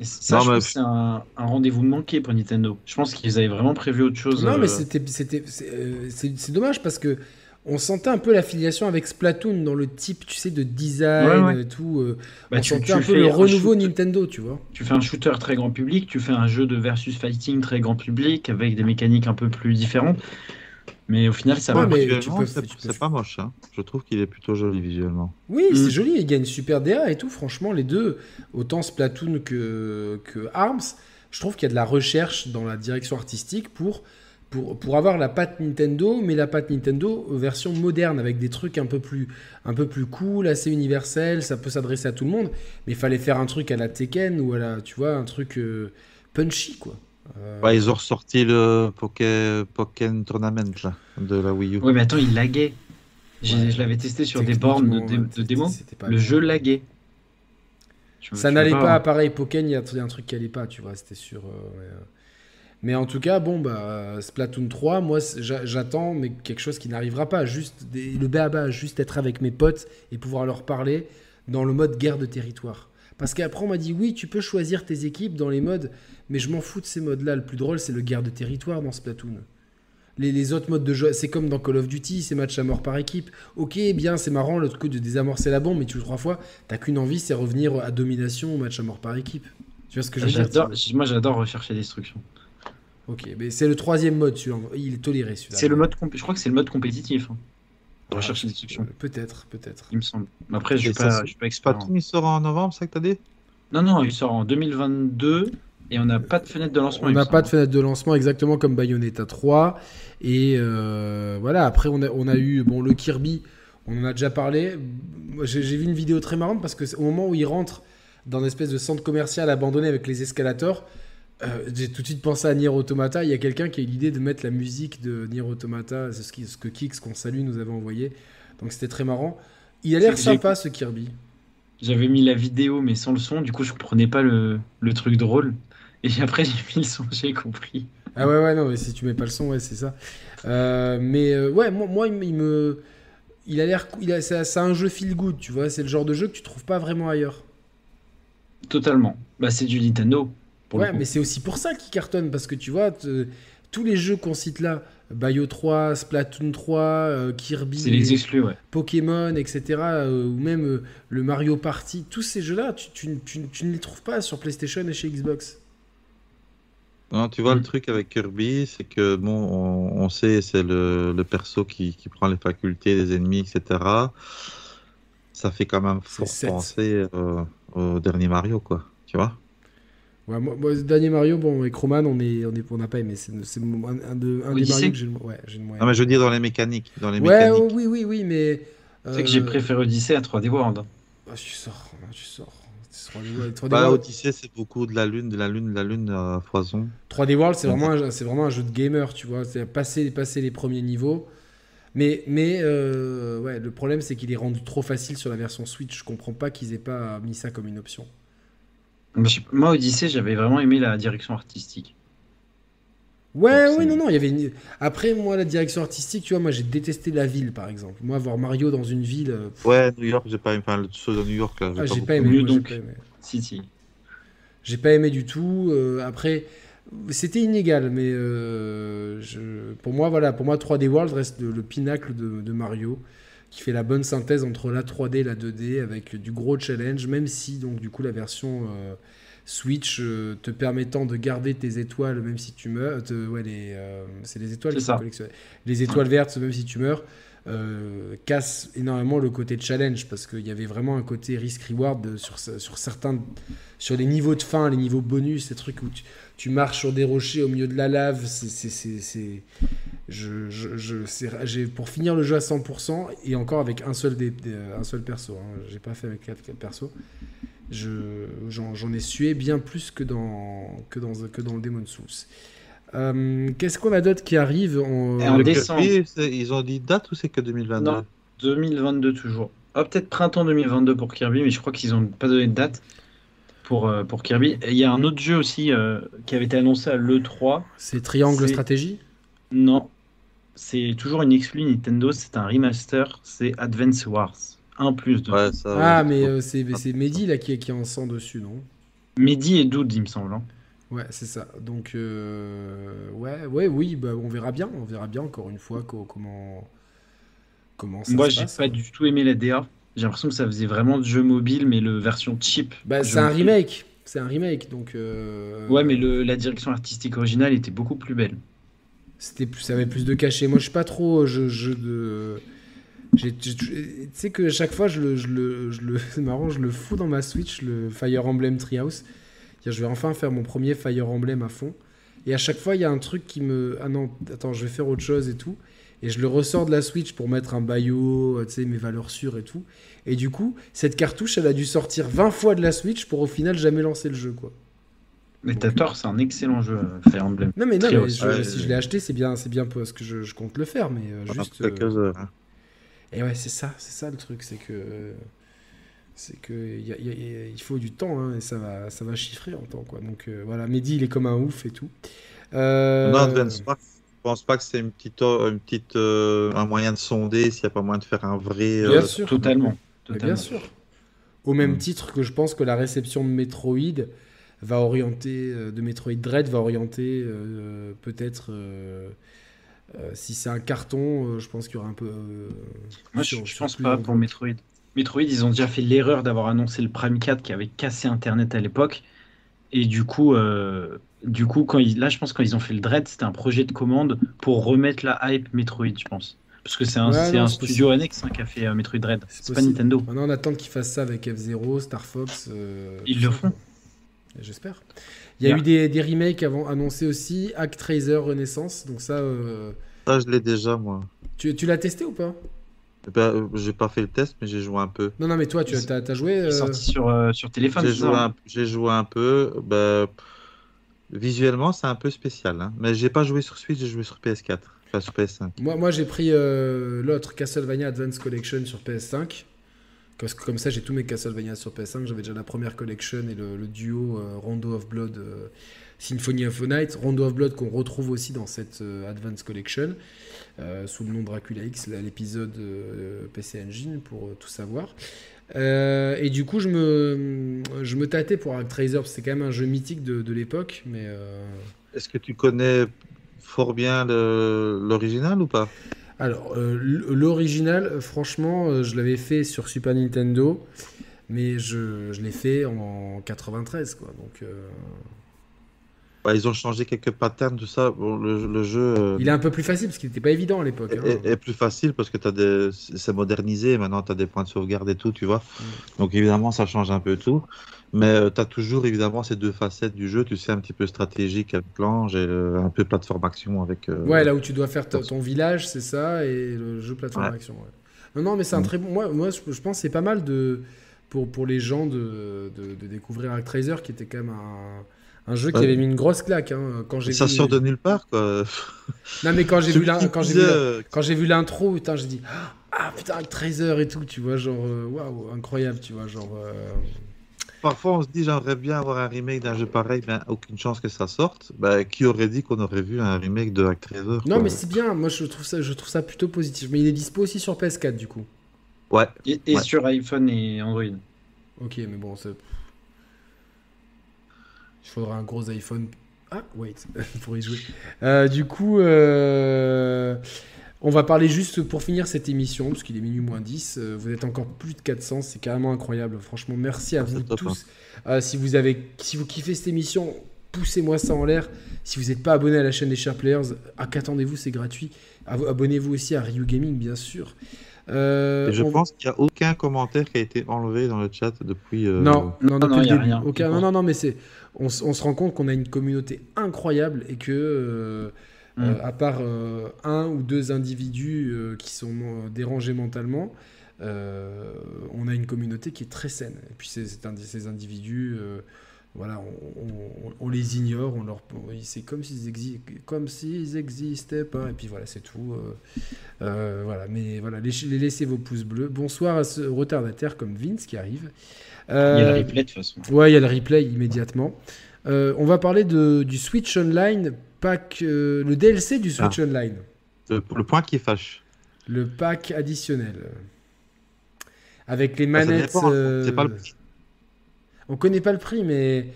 Et ça, Non, je mais- c'est un, un rendez-vous manqué pour Nintendo. Je pense qu'ils avaient vraiment prévu autre chose. Non, euh, mais c'était, c'était, c'est, euh, c'est- c'est dommage parce que on sentait un peu l'affiliation avec Splatoon dans le type, tu sais, de design Ouais, ouais. et tout. euh, bah, on tu- sentait tu un peu le renouveau shoot- Nintendo, tu vois. Tu fais un shooter très grand public, tu fais un jeu de versus fighting très grand public avec des mécaniques un peu plus différentes. Mais au final, ça Ouais, va. mais Visuellement, c'est pas moche. Hein. Je trouve qu'il est plutôt joli visuellement. Oui, Mm. c'est joli, il gagne super DA et tout. Franchement, les deux, autant Splatoon que, que Arms, je trouve qu'il y a de la recherche dans la direction artistique pour, pour, pour avoir la patte Nintendo, mais la patte Nintendo version moderne, avec des trucs un peu plus, un peu plus cool, assez universel, ça peut s'adresser à tout le monde, mais il fallait faire un truc à la Tekken ou à la, tu vois, un truc euh, punchy, quoi. Euh, Ouais, ils ont ressorti le Poké... Pokémon Tournament là, de la Wii U. Ouais, mais attends, il laguait. Ouais. Je l'avais testé sur des bornes de, de démo. pas Le bien. jeu laguait. Ça n'allait vois pas, pareil, Pokémon, il y a un truc qui allait pas, tu vois, c'était sûr. euh, ouais, euh. Mais en tout cas, bon, bah, Splatoon 3, moi, j'attends, mais quelque chose qui n'arrivera pas. Juste des- le béaba, juste être avec mes potes et pouvoir leur parler dans le mode guerre de territoire. Parce qu'après, on m'a dit, oui, tu peux choisir tes équipes dans les modes, mais je m'en fous de ces modes-là. Le plus drôle, c'est le guerre de territoire dans Splatoon. Les, les autres modes de jeu, c'est comme dans Call of Duty, c'est match à mort par équipe. Ok, bien, c'est marrant le coup de désamorcer la bombe, mais tu joues trois fois, t'as qu'une envie, c'est revenir à domination ou match à mort par équipe. Tu vois ce que je veux dire? Moi j'adore rechercher destruction. Ok, mais c'est le troisième mode, celui-là. Il est toléré, celui-là. C'est le mode, je crois que c'est le mode compétitif. hein. Recherche et destruction, Peut-être, peut-être. il me semble. Mais Après, je suis pas, je suis pas expert. il sort en novembre, c'est ça que t'as dit? Non, non, il sort en 2022 et on n'a pas de fenêtre de lancement. On il n'a pas de fenêtre de lancement exactement comme Bayonetta 3. Et euh, voilà, après on a, on a eu bon, le Kirby, on en a déjà parlé. J'ai vu une vidéo très marrante parce que c'est au moment où il rentre dans une espèce de centre commercial abandonné avec les escalators, euh, j'ai tout de suite pensé à Nier Automata. Il y a quelqu'un qui a eu l'idée de mettre la musique de Nier Automata, c'est ce, qui- ce que Kix, qu'on salue, nous avait envoyé. Donc c'était très marrant. Il a l'air sympa ce Kirby. J'avais mis la vidéo mais sans le son, du coup je comprenais pas le, le truc drôle. Et après j'ai mis le son, j'ai compris. Ah ouais, ouais, non, mais si tu mets pas le son, ouais, c'est ça. Euh, mais euh, ouais, moi, moi, il me- il a l'air. c'est un jeu feel good, tu vois. C'est le genre de jeu que tu trouves pas vraiment ailleurs. Totalement. Bah c'est du Nintendo. Ouais, mais c'est aussi pour ça qu'il cartonne, parce que tu vois, te- tous les jeux qu'on cite là, Bayo 3, Splatoon 3, euh, Kirby, les exclus, ouais. Pokémon, etc., euh, ou même euh, le Mario Party, tous ces jeux-là, tu, tu- tu- tu ne les trouves pas sur PlayStation et chez Xbox. Non, tu vois, Mm. le truc avec Kirby, c'est que, bon, on, on sait, c'est le, le perso qui, qui prend les facultés des ennemis, etc. Ça fait quand même fort penser euh, au dernier Mario, quoi. Tu vois? Ouais, moi, moi, dernier Mario, bon, avec Roman, on est, on est, on n'a pas aimé. C'est c'est un, un de- un des Mario que j'ai le, ouais, j'ai moins Non, mais je veux dire dans les mécaniques. Dans les. Ouais, mécaniques. oh, oui, oui, oui, mais. C'est que j'ai euh, préféré Odyssey à 3D World. ah, tu sors, tu sors. 3D World, 3D Bah, World, Odyssey, c'est beaucoup de la lune, de la lune, de la lune à foison. 3D World, c'est vraiment, un- c'est vraiment un jeu de gamer, tu vois. C'est passer, passer les premiers niveaux. Mais, mais euh, ouais, le problème, c'est qu'il est rendu trop facile sur la version Switch. Je comprends pas qu'ils aient pas mis ça comme une option. Bah, je sais pas, Moi Odyssey j'avais vraiment aimé la direction artistique. Ouais, c'est- non, non, il y avait une... Après, moi, la direction artistique, tu vois, moi, j'ai détesté la ville, par exemple. Moi, voir Mario dans une ville, euh, pff, Ouais, New York, j'ai pas aimé. Enfin, le chose de New York, là, ah, j'ai beaucoup pas aimé. mieux, moi, j'ai donc. pas aimé. Si si. J'ai pas aimé du tout. euh, après, c'était inégal, mais euh, je- pour moi, voilà, pour moi, 3D World reste le, le pinacle de, de Mario, qui fait la bonne synthèse entre la 3D et la 2D avec du gros challenge, même si donc du coup la version euh, Switch euh, te permettant de garder tes étoiles même si tu meurs, te- ouais, les, euh, c'est les étoiles qui sont ça. collectionnées. Les étoiles vertes, même si tu meurs. Euh, casse énormément le côté challenge parce qu'il y avait vraiment un côté risk reward de- sur, sur certains sur les niveaux de fin les niveaux bonus ces trucs où tu, marches sur des rochers au milieu de la lave c'est je, je, pour finir le jeu à 100% et encore avec un seul des, un seul perso hein, j'ai pas fait avec quatre, quatre persos. Je j'en j'en ai sué bien plus que dans que dans que dans le Demon Souls Euh, qu'est-ce qu'on a d'autre qui arrive en, décembre. Ils ont dit date ou c'est que 2022? Non. 2022 toujours. Ah, peut-être printemps 2022 pour Kirby, mais je crois qu'ils n'ont pas donné de date pour, euh, pour Kirby. Et il y a un autre jeu aussi euh, qui avait été annoncé à l'E3. c'est Triangle Stratégie Non, c'est toujours une exclue Nintendo, c'est un remaster, c'est Advance Wars. Un plus de. Ouais, ça, ah mais euh, c'est c'est Mehdi là qui, qui est en sang dessus non? Mehdi et Doud, il me semble. hein. Ouais, c'est ça. Donc, euh, ouais, ouais, oui, bah, on verra bien. On verra bien encore une fois co- comment, comment ça Moi, se j'ai pas du tout aimé la DA. J'ai l'impression que ça faisait vraiment de jeu mobile, mais le version cheap. Bah, c'est un remake. C'est un remake, donc. euh, Ouais, mais le, la direction artistique originale était beaucoup plus belle. C'était plus, ça avait plus de cachet. Moi, je suis pas trop jeu, jeu de. Tu sais que chaque fois, je le, je le, je le- c'est marrant, je le fous dans ma Switch, le Fire Emblem Treehouse. C'est-à-dire, Je vais enfin faire mon premier Fire Emblem à fond. Et à chaque fois, il y a un truc qui me. Ah non, attends, je vais faire autre chose et tout. Et je le ressors de la Switch pour mettre un bio, tu sais, mes valeurs sûres et tout. Et du coup, cette cartouche, elle a dû sortir 20 fois de la Switch pour au final jamais lancer le jeu, quoi. Mais t'as tort, c'est un excellent jeu, euh, Fire Emblem. Non, mais non, Très mais haut, je- ouais, si je l'ai aché, c'est bien, c'est bien parce que je, je compte le faire, mais euh, juste. euh. Et ouais, c'est ça, c'est ça le truc, c'est que c'est que y a- y a- y a- il faut du temps hein, et ça va, ça va chiffrer en temps quoi. Donc euh, voilà, Mehdi il est comme un ouf et tout. Euh, Non, Advance Wars, je pense pas que c'est une petite, euh, une petite, euh, un moyen de sonder s'il n'y a pas moyen de faire un vrai. Bien sûr. Totalement. bien sûr. Au même Mm. titre que je pense que la réception de Metroid va orienter, de Metroid Dread va orienter euh, peut-être. euh, euh, si c'est un carton, euh, je pense qu'il y aura un peu. euh, Moi, sur- je, je pense pas pour Metroid. Metroid, ils ont déjà fait l'erreur d'avoir annoncé le Prime 4 qui avait cassé Internet à l'époque. Et du coup, euh, du coup quand ils, là, je pense quand ils ont fait le Dread, c'était un projet de commande pour remettre la hype Metroid, je pense. Parce que c'est un, Ouais, c'est non, un c'est studio annexe hein, qui a fait euh, Metroid Dread. C'est pas. Nintendo. Maintenant, on attend qu'ils fassent ça avec F-Zero, Star Fox. euh, Ils le font. J'espère. Il y a Yeah. eu des, des remakes avant annoncés aussi. Actraiser Renaissance. Donc ça, euh, Ça, je l'ai déjà, moi. tu, tu l'as testé ou pas? Ben, euh, j'ai pas fait le test, mais j'ai joué un peu. Non, non, mais toi, tu as, joué. Euh, sorti sur, euh, sur téléphone. J'ai c'est joué, ça un, j'ai joué un peu. Ben, visuellement, c'est un peu spécial. hein. Mais j'ai pas joué sur Switch, j'ai joué sur PS4. Enfin, sur PS5. Moi, moi j'ai pris euh, l'autre Castlevania Advance Collection sur PS5. Parce que comme ça, j'ai tous mes Castlevania sur PS5. J'avais déjà la première collection et le, duo euh, Rondo of Blood, euh, Symphony of the Night. Rondo of Blood qu'on retrouve aussi dans cette euh, Advance Collection, sous le nom Dracula X, l'épisode PC Engine, pour tout savoir. et du coup, je me, je me tâtais pour Actraiser, c'est quand même un jeu mythique de, de l'époque. Mais Est-ce que tu connais fort bien l'original ou pas? Alors, euh, l'original, franchement, euh, je l'avais fait sur Super Nintendo, mais je, je l'ai fait en 93, quoi. Donc. Euh, ils ont changé quelques patterns, tout ça. le, jeu. Il est un peu plus facile parce qu'il n'était pas évident à l'époque. Hein. Et, plus facile parce que des... c'est modernisé. Maintenant, tu as des points de sauvegarde et tout, tu vois. Mm. Donc, évidemment, ça change un peu tout. Mais euh, tu as toujours évidemment ces deux facettes du jeu, tu sais, un petit peu stratégique avec l'ange et euh, un peu plateforme action avec. Euh, ouais, là où tu dois faire ton village, c'est ça, et le jeu plateforme action. Non, non, mais c'est un mm. très bon. Moi, moi je pense que c'est pas mal de... pour, pour les gens de, de, découvrir Actraiser, qui était quand même un, un jeu qui avait mis une grosse claque. Hein, quand ça sort de nulle part, quoi. non, mais quand j'ai vu l'intro, putain, j'ai dit Ah putain, Actraiser et tout, tu vois, genre, waouh, incroyable, tu vois, genre. Parfois, on se dit, j'aimerais bien avoir un remake d'un jeu pareil, mais aucune chance que ça sorte. Bah, qui aurait dit qu'on aurait vu un remake de Hack Non, mais c'est bien. Moi, je trouve, ça, je trouve ça plutôt positif. Mais il est dispo aussi sur PS4, du coup. Ouais. Et, sur iPhone et Android. Ok, mais bon, ça... il faudra un gros iPhone. Ah, wait, pour y jouer. Euh, du coup, euh... On va parler juste pour finir cette émission, parce qu'il est minuit moins 10. Euh, vous êtes encore plus de 400, c'est carrément incroyable. Franchement, merci à vous tous. Hein. Euh, si, vous avez, si vous kiffez cette émission, poussez-moi ça en l'air. Si vous n'êtes pas abonné à la chaîne des Sharp Players, à qu'attendez-vous, c'est gratuit. Abonnez-vous aussi à Ryu Gaming, bien sûr. Euh, je pense qu'il n'y a aucun commentaire qui a été enlevé dans le chat depuis. Non, non, non, Rien. Aucun, non, non, non, mais c'est. On, on, se rend compte qu'on a une communauté incroyable et que euh, mm. à part euh, un ou deux individus euh, qui sont dérangés mentalement, on a une communauté qui est très saine. Et puis ces, ces individus, voilà, on, les ignore, on leur, c'est comme s'ils comme s'ils existaient pas. Et puis voilà, c'est tout. voilà, mais voilà, laissez, vos pouces bleus. Bonsoir à ce retardataire comme Vince qui arrive. Il y a le replay de toute façon. Ouais, il y a le replay immédiatement. on va parler de, du Switch Online pack, euh, le DLC du Switch ah. Online. Le, point qui fâche. Le pack additionnel. Avec les bah, manettes. Euh, c'est pas le prix. On connaît pas le prix, mais.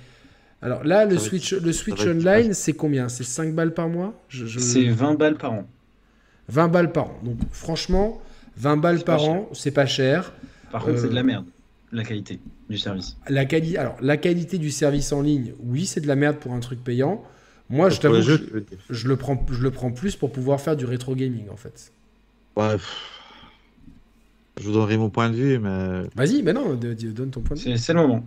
Alors là, le Switch, le Switch Online, c'est combien? C'est 5 balles par mois? C'est 20 balles par an. 20 balles par an. Donc franchement, 20 balles par an, c'est pas cher. Par contre, c'est de la euh, merde, la qualité du service. La quali... Alors, la qualité du service en ligne, oui, c'est de la merde pour un truc payant. Moi, je t'avoue, je, je, le prends, je le prends plus pour pouvoir faire du rétro gaming, en fait. Ouais. Je vous donnerai mon point de vue, mais. Vas-y, mais non, donne ton point de vue. C'est le moment.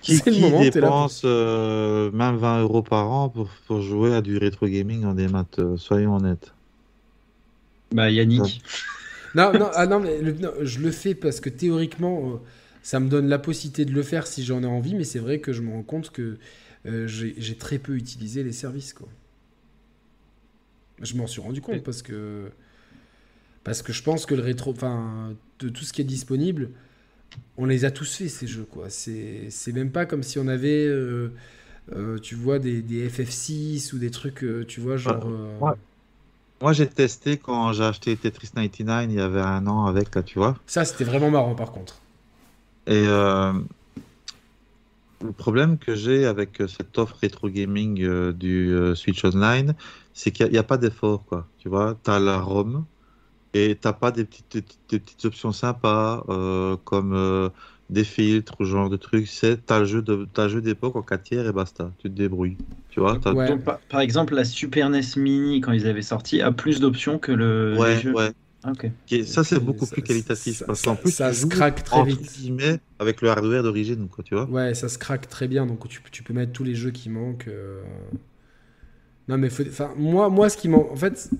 Qui, qui le moment, dépense euh, même 20 euros par an pour, pour, jouer à du rétro gaming en démat euh, Soyons honnêtes. Bah, Yannick. non, non, ah, non, mais je le fais parce que théoriquement, euh, ça me donne la possibilité de le faire si j'en ai envie, mais c'est vrai que je me rends compte que euh, j'ai très peu utilisé les services. Quoi. Je m'en suis rendu compte parce que, parce que je pense que le rétro, enfin, de tout ce qui est disponible, on les a tous fait ces jeux. quoi. C'est même pas comme si on avait, euh, euh, tu vois, des, des, FF6 ou des trucs, tu vois, genre. Moi, j'ai testé quand j'ai acheté Tetris 99 il y avait un an avec, là, tu vois. Ça, c'était vraiment marrant par contre. Et le problème que j'ai avec euh, cette offre rétro gaming euh, du euh, Switch Online, c'est qu'il n'y a, pas d'effort, quoi. Tu vois, tu as la ROM et tu n'as pas des petites, des petites, options sympas comme des filtres ou genre de trucs. C'est tu as le jeu de jeu d'époque en 4 tiers et basta. Tu te débrouilles. Tu vois, par, exemple, la Super NES Mini, quand ils avaient sorti, a plus d'options que le jeu. Ouais. Ah, ça, c'est beaucoup plus qualitatif. parce qu'en plus, ça se craque très vite. avec le hardware d'origine, quoi, tu vois. Ouais, ça se craque très bien. Donc, tu, tu peux mettre tous les jeux qui manquent. Euh. Non, mais enfin, moi, moi, ce qui manque. En fait,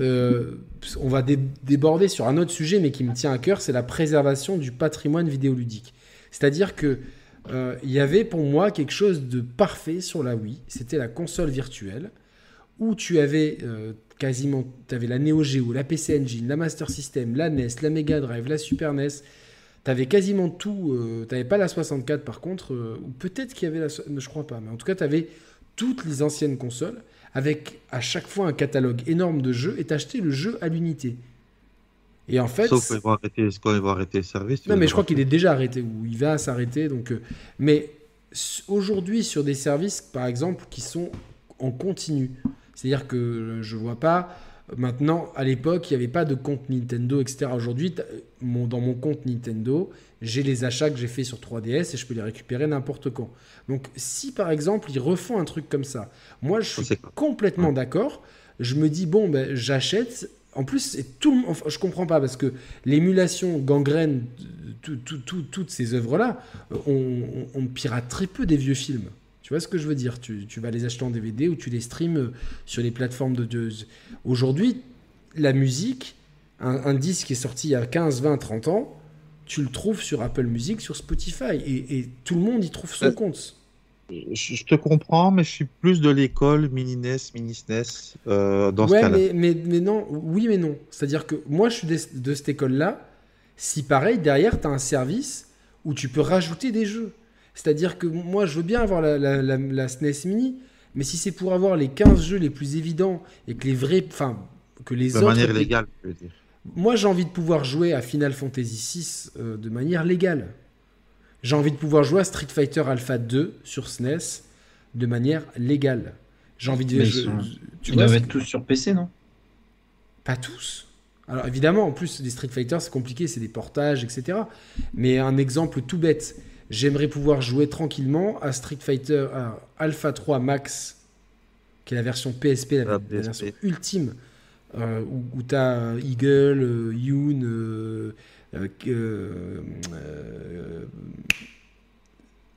euh, on va déborder sur un autre sujet, mais qui me tient à cœur c'est la préservation du patrimoine vidéoludique. C'est-à-dire que. Euh, il y avait pour moi quelque chose de parfait sur la Wii, c'était la console virtuelle, où tu avais quasiment, tu avais la Neo Geo, la PC Engine, la Master System, la NES, la Mega Drive, la Super NES. T'avais quasiment tout. euh, T'avais pas la 64 par contre, euh, ou peut-être qu'il y avait la. Je crois pas, mais en tout cas, t'avais toutes les anciennes consoles avec à chaque fois un catalogue énorme de jeux et t'achetais le jeu à l'unité. Et en fait. Sauf quand ils vont arrêter, quand ils vont arrêter le service. tu Non, mais je crois devoir- qu'il est déjà arrêté ou il va s'arrêter. Donc, euh, mais aujourd'hui, sur des services, par exemple, qui sont en continu, c'est-à-dire que euh, je vois pas. euh, Maintenant, à l'époque, il n'y avait pas de compte Nintendo, etc. Aujourd'hui, mon- dans mon compte Nintendo, j'ai les achats que j'ai fait sur 3DS et je peux les récupérer n'importe quand. Donc, si par exemple, ils refont un truc comme ça, moi, je suis complètement d'accord. Je me dis, bon, ben, j'achète. En plus, c'est tout, enfin, je comprends pas parce que l'émulation gangrène tout- tout- tout- toutes ces œuvres-là. euh, On, on- on pirate très peu des vieux films. Tu vois ce que je veux dire? Tu, tu vas les acheter en DVD ou tu les streams euh, sur les plateformes de. de- Aujourd'hui, la musique, un, un disque qui est sorti il y a 15, 20, 30 ans, tu le trouves sur Apple Music, sur Spotify. Et, et tout le monde y trouve son Euh, compte. Je, te comprends, mais je suis plus de l'école mini NES, mini SNES euh, dans ce ouais, cas-là. mais, mais, mais non, oui, mais non. C'est-à-dire que moi, je suis des- de cette école-là. Si pareil, derrière, tu as un service où tu peux rajouter des jeux. C'est-à-dire que moi, je veux bien avoir la, la, la- la SNES Mini, mais si c'est pour avoir les 15 jeux les plus évidents et que les vrais. Enfin, que les de autres. manière légale, je veux dire. Moi, j'ai envie de pouvoir jouer à Final Fantasy VI euh, de manière légale. J'ai envie de pouvoir jouer à Street Fighter Alpha 2 sur SNES de manière légale. J'ai envie de. Je- sont- tu Ils vois doivent ce être tous sur PC, non? Pas tous. Alors évidemment, en plus, des Street Fighter, c'est compliqué, c'est des portages, etc. Mais un exemple tout bête, j'aimerais pouvoir jouer tranquillement à Street Fighter à Alpha 3 Max, qui est la version PSP, la, La PSP. version ultime, euh, où, où tu as Eagle, euh, Yoon, euh, euh, euh, euh,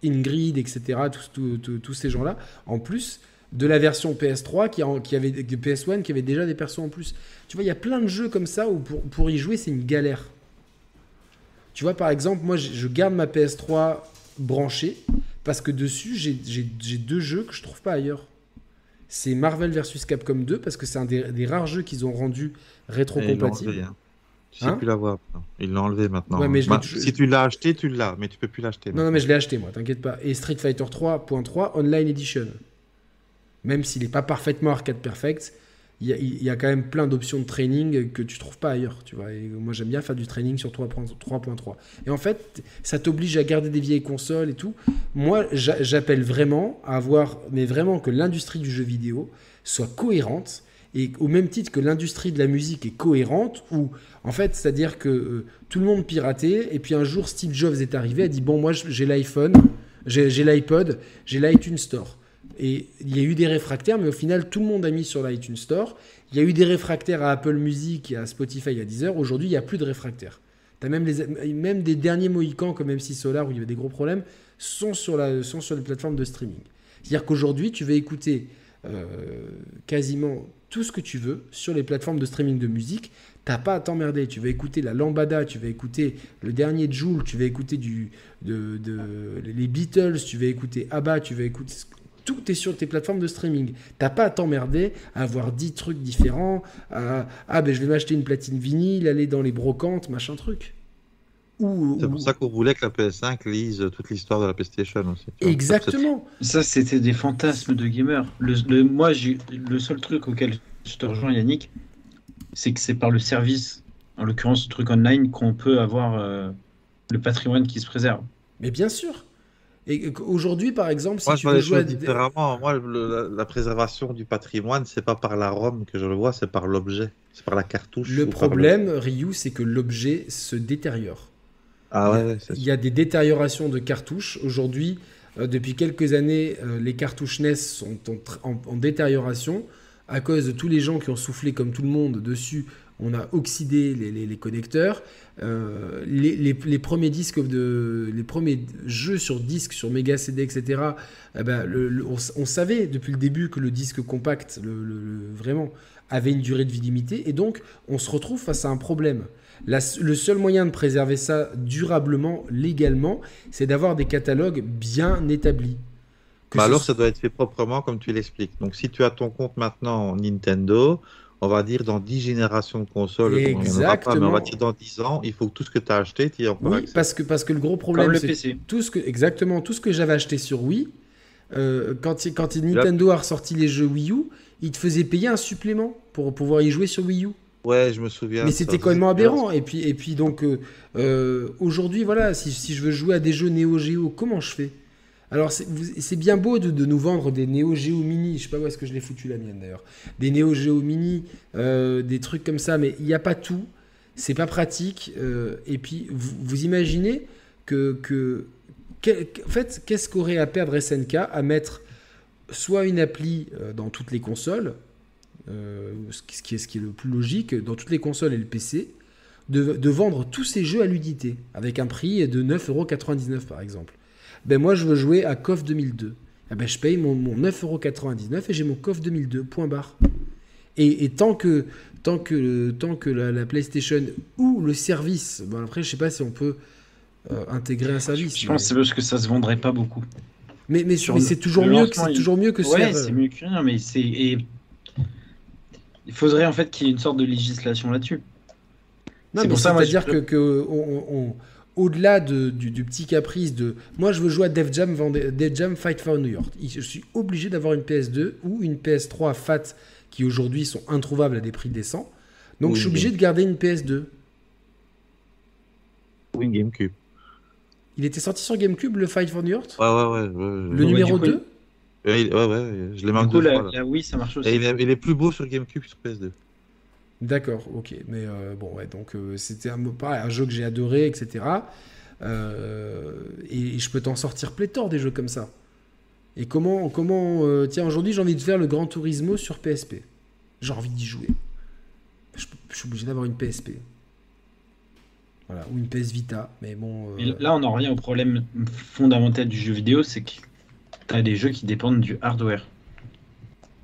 Ingrid, etc., tous, ces gens-là, en plus de la version PS3 qui, avait de PS1 qui avait déjà des persos en plus. Tu vois, il y a plein de jeux comme ça où pour, pour y jouer, c'est une galère. Tu vois, par exemple, moi, je garde ma PS3 branchée parce que dessus, j'ai- deux jeux que je trouve pas ailleurs. C'est Marvel vs Capcom 2 parce que c'est un des, des rares jeux qu'ils ont rendu rétro-compatible. hein. Tu Hein sais plus l'avoir. Ils l'ont enlevé maintenant. Ouais, mais je l'ai Bah, Si tu l'as acheté, tu l'as, mais tu peux plus l'acheter. Non, non, mais je l'ai acheté, moi, t'inquiète pas. Et Street Fighter 3.3 Online Edition. Même s'il n'est pas parfaitement arcade perfect, il y, a, quand même plein d'options de training que tu trouves pas ailleurs, tu vois. Moi, j'aime bien faire du training sur 3.3. Et en fait, ça t'oblige à garder des vieilles consoles et tout. Moi, j'a- j'appelle vraiment à avoir, mais vraiment que l'industrie du jeu vidéo soit cohérente et au même titre que l'industrie de la musique est cohérente, où en fait, c'est-à-dire que euh, tout le monde piratait, et puis un jour Steve Jobs est arrivé, a dit bon moi j'ai l'iPhone, j'ai l'iPod, j'ai l'iTunes Store. Et il y a eu des réfractaires, mais au final tout le monde a mis sur l'iTunes Store. Il y a eu des réfractaires à Apple Music à Spotify à 10 heures. Aujourd'hui, il n'y a plus de réfractaires. Même, les, même des derniers Mohicans comme MC Solar où il y avait des gros problèmes sont sur, la, sont sur les plateformes de streaming. C'est-à-dire qu'aujourd'hui, tu vas écouter euh, quasiment tout ce que tu veux sur les plateformes de streaming de musique. T'as pas à t'emmerder. Tu vas écouter la Lambada, tu vas écouter le dernier Joule, tu vas écouter les Beatles, tu vas écouter ABBA, tu vas écouter. Tout est sur tes plateformes de streaming. T'as pas à t'emmerder à avoir 10 trucs différents. à- ah ben je vais m'acheter une platine vinyle, aller dans les brocantes, machin truc. C'est ou- pour ça qu'on voulait que la PS5 lise toute l'histoire de la PlayStation aussi. Exactement. Ça, c'était des fantasmes de gamers. Le, le- moi, le seul truc auquel je te rejoins, Yannick, c'est que c'est par le service, en l'occurrence, le truc online, qu'on peut avoir euh, le patrimoine qui se préserve. Mais bien sûr. Et aujourd'hui, par exemple, si Moi, tu veux jouer à différemment. Moi, le- la, la préservation du patrimoine, c'est pas par la ROM que je le vois, c'est par l'objet, c'est par la cartouche. Le problème, Ryu, c'est que l'objet se détériore. Ah ouais, Il y a des détériorations de cartouches. Aujourd'hui, euh, depuis quelques années, euh, les cartouches NES sont en, tr- en- en détérioration à cause de tous les gens qui ont soufflé comme tout le monde dessus. On a oxydé les, les- les connecteurs. Euh, les, premiers disques de, les premiers jeux sur disque, sur Mega CD, etc. eh ben, le- le- on, savait depuis le début que le disque compact, le- vraiment, avait une durée de vie limitée. Et donc, on se retrouve face à un problème. La le seul moyen de préserver ça durablement, légalement, c'est d'avoir des catalogues bien établis. Bah alors, soit- ça doit être fait proprement comme tu l'expliques. Donc, si tu as ton compte maintenant en Nintendo, on va dire dans 10 générations de consoles, pas, mais Exactement. on va dire dans 10 ans, il faut que tout ce que tu as acheté, tu y aies encore Oui, parce que, parce que le gros problème, le c'est PC. tout ce que, exactement tout ce que j'avais acheté sur Wii, euh, quand, quand Nintendo a ressorti les jeux Wii U, il te faisait payer un supplément pour pouvoir y jouer sur Wii U. Ouais, je me souviens. Mais c'était complètement aberrant. Et puis, et puis donc, euh, euh, aujourd'hui, voilà, si, si je veux jouer à des jeux Neo Geo, comment je fais? Alors, c'est bien beau de, nous vendre des Neo Geo Mini. Je sais pas où est-ce que je l'ai foutu la mienne d'ailleurs. Des Neo Geo Mini, euh, des trucs comme ça, mais il n'y a pas tout. C'est pas pratique. euh, et puis, vous, imaginez que, que en fait, qu'est-ce qu'aurait à perdre SNK à mettre soit une appli euh, dans toutes les consoles, ce qui est, ce qui est le plus logique, dans toutes les consoles et le PC, de, de vendre tous ces jeux à l'unité, avec un prix de 9,99€ par exemple. Ben moi, je veux jouer à KOF 2002. Eh ben, je paye mon, mon 9,99€ et j'ai mon KOF 2002, point barre. Et, et tant que, tant que, tant que la, la PlayStation ou le service, bon après, je sais pas si on peut euh, intégrer un service. Je mais- pense que c'est parce que ça se vendrait pas beaucoup. mais, mais, mais c'est toujours, mieux que- il- toujours mieux que Ouais, faire, c'est mieux que rien, mais c'est. et Il faudrait en fait qu'il y ait une sorte de législation là-dessus. Non, C'est pour ça, moi, c'est-à-dire je- que, que on- on- on- au-delà de- du, du petit caprice de moi, je veux jouer à Def Jam, Def Jam Fight for New York. Je suis obligé d'avoir une PS2 ou une PS3 FAT qui aujourd'hui sont introuvables à des prix décents. Donc Oui, je suis obligé de garder une PS2. Ou une GameCube. Il était sorti sur GameCube le Fight for New York? Ouais, ouais, ouais. ouais, Le ouais. numéro coup, 2 Ouais, il- ouais, ouais, je l'ai Du même coup, deux la, fois. là. la Wii, ça marche aussi. Et il est, il est plus beau sur GameCube que sur PS2. D'accord, ok. Mais euh, bon, ouais, donc euh, c'était un, un jeu que j'ai adoré, etc. Euh, et, je peux t'en sortir pléthore des jeux comme ça. Et comment, comment tiens, aujourd'hui j'ai envie de faire le Gran Turismo sur PSP. J'ai envie d'y jouer. Je, suis obligé d'avoir une PSP. Voilà, ou une PS Vita. Mais bon. Et là, on en revient au problème fondamental du jeu vidéo, c'est que tu as des jeux qui dépendent du hardware.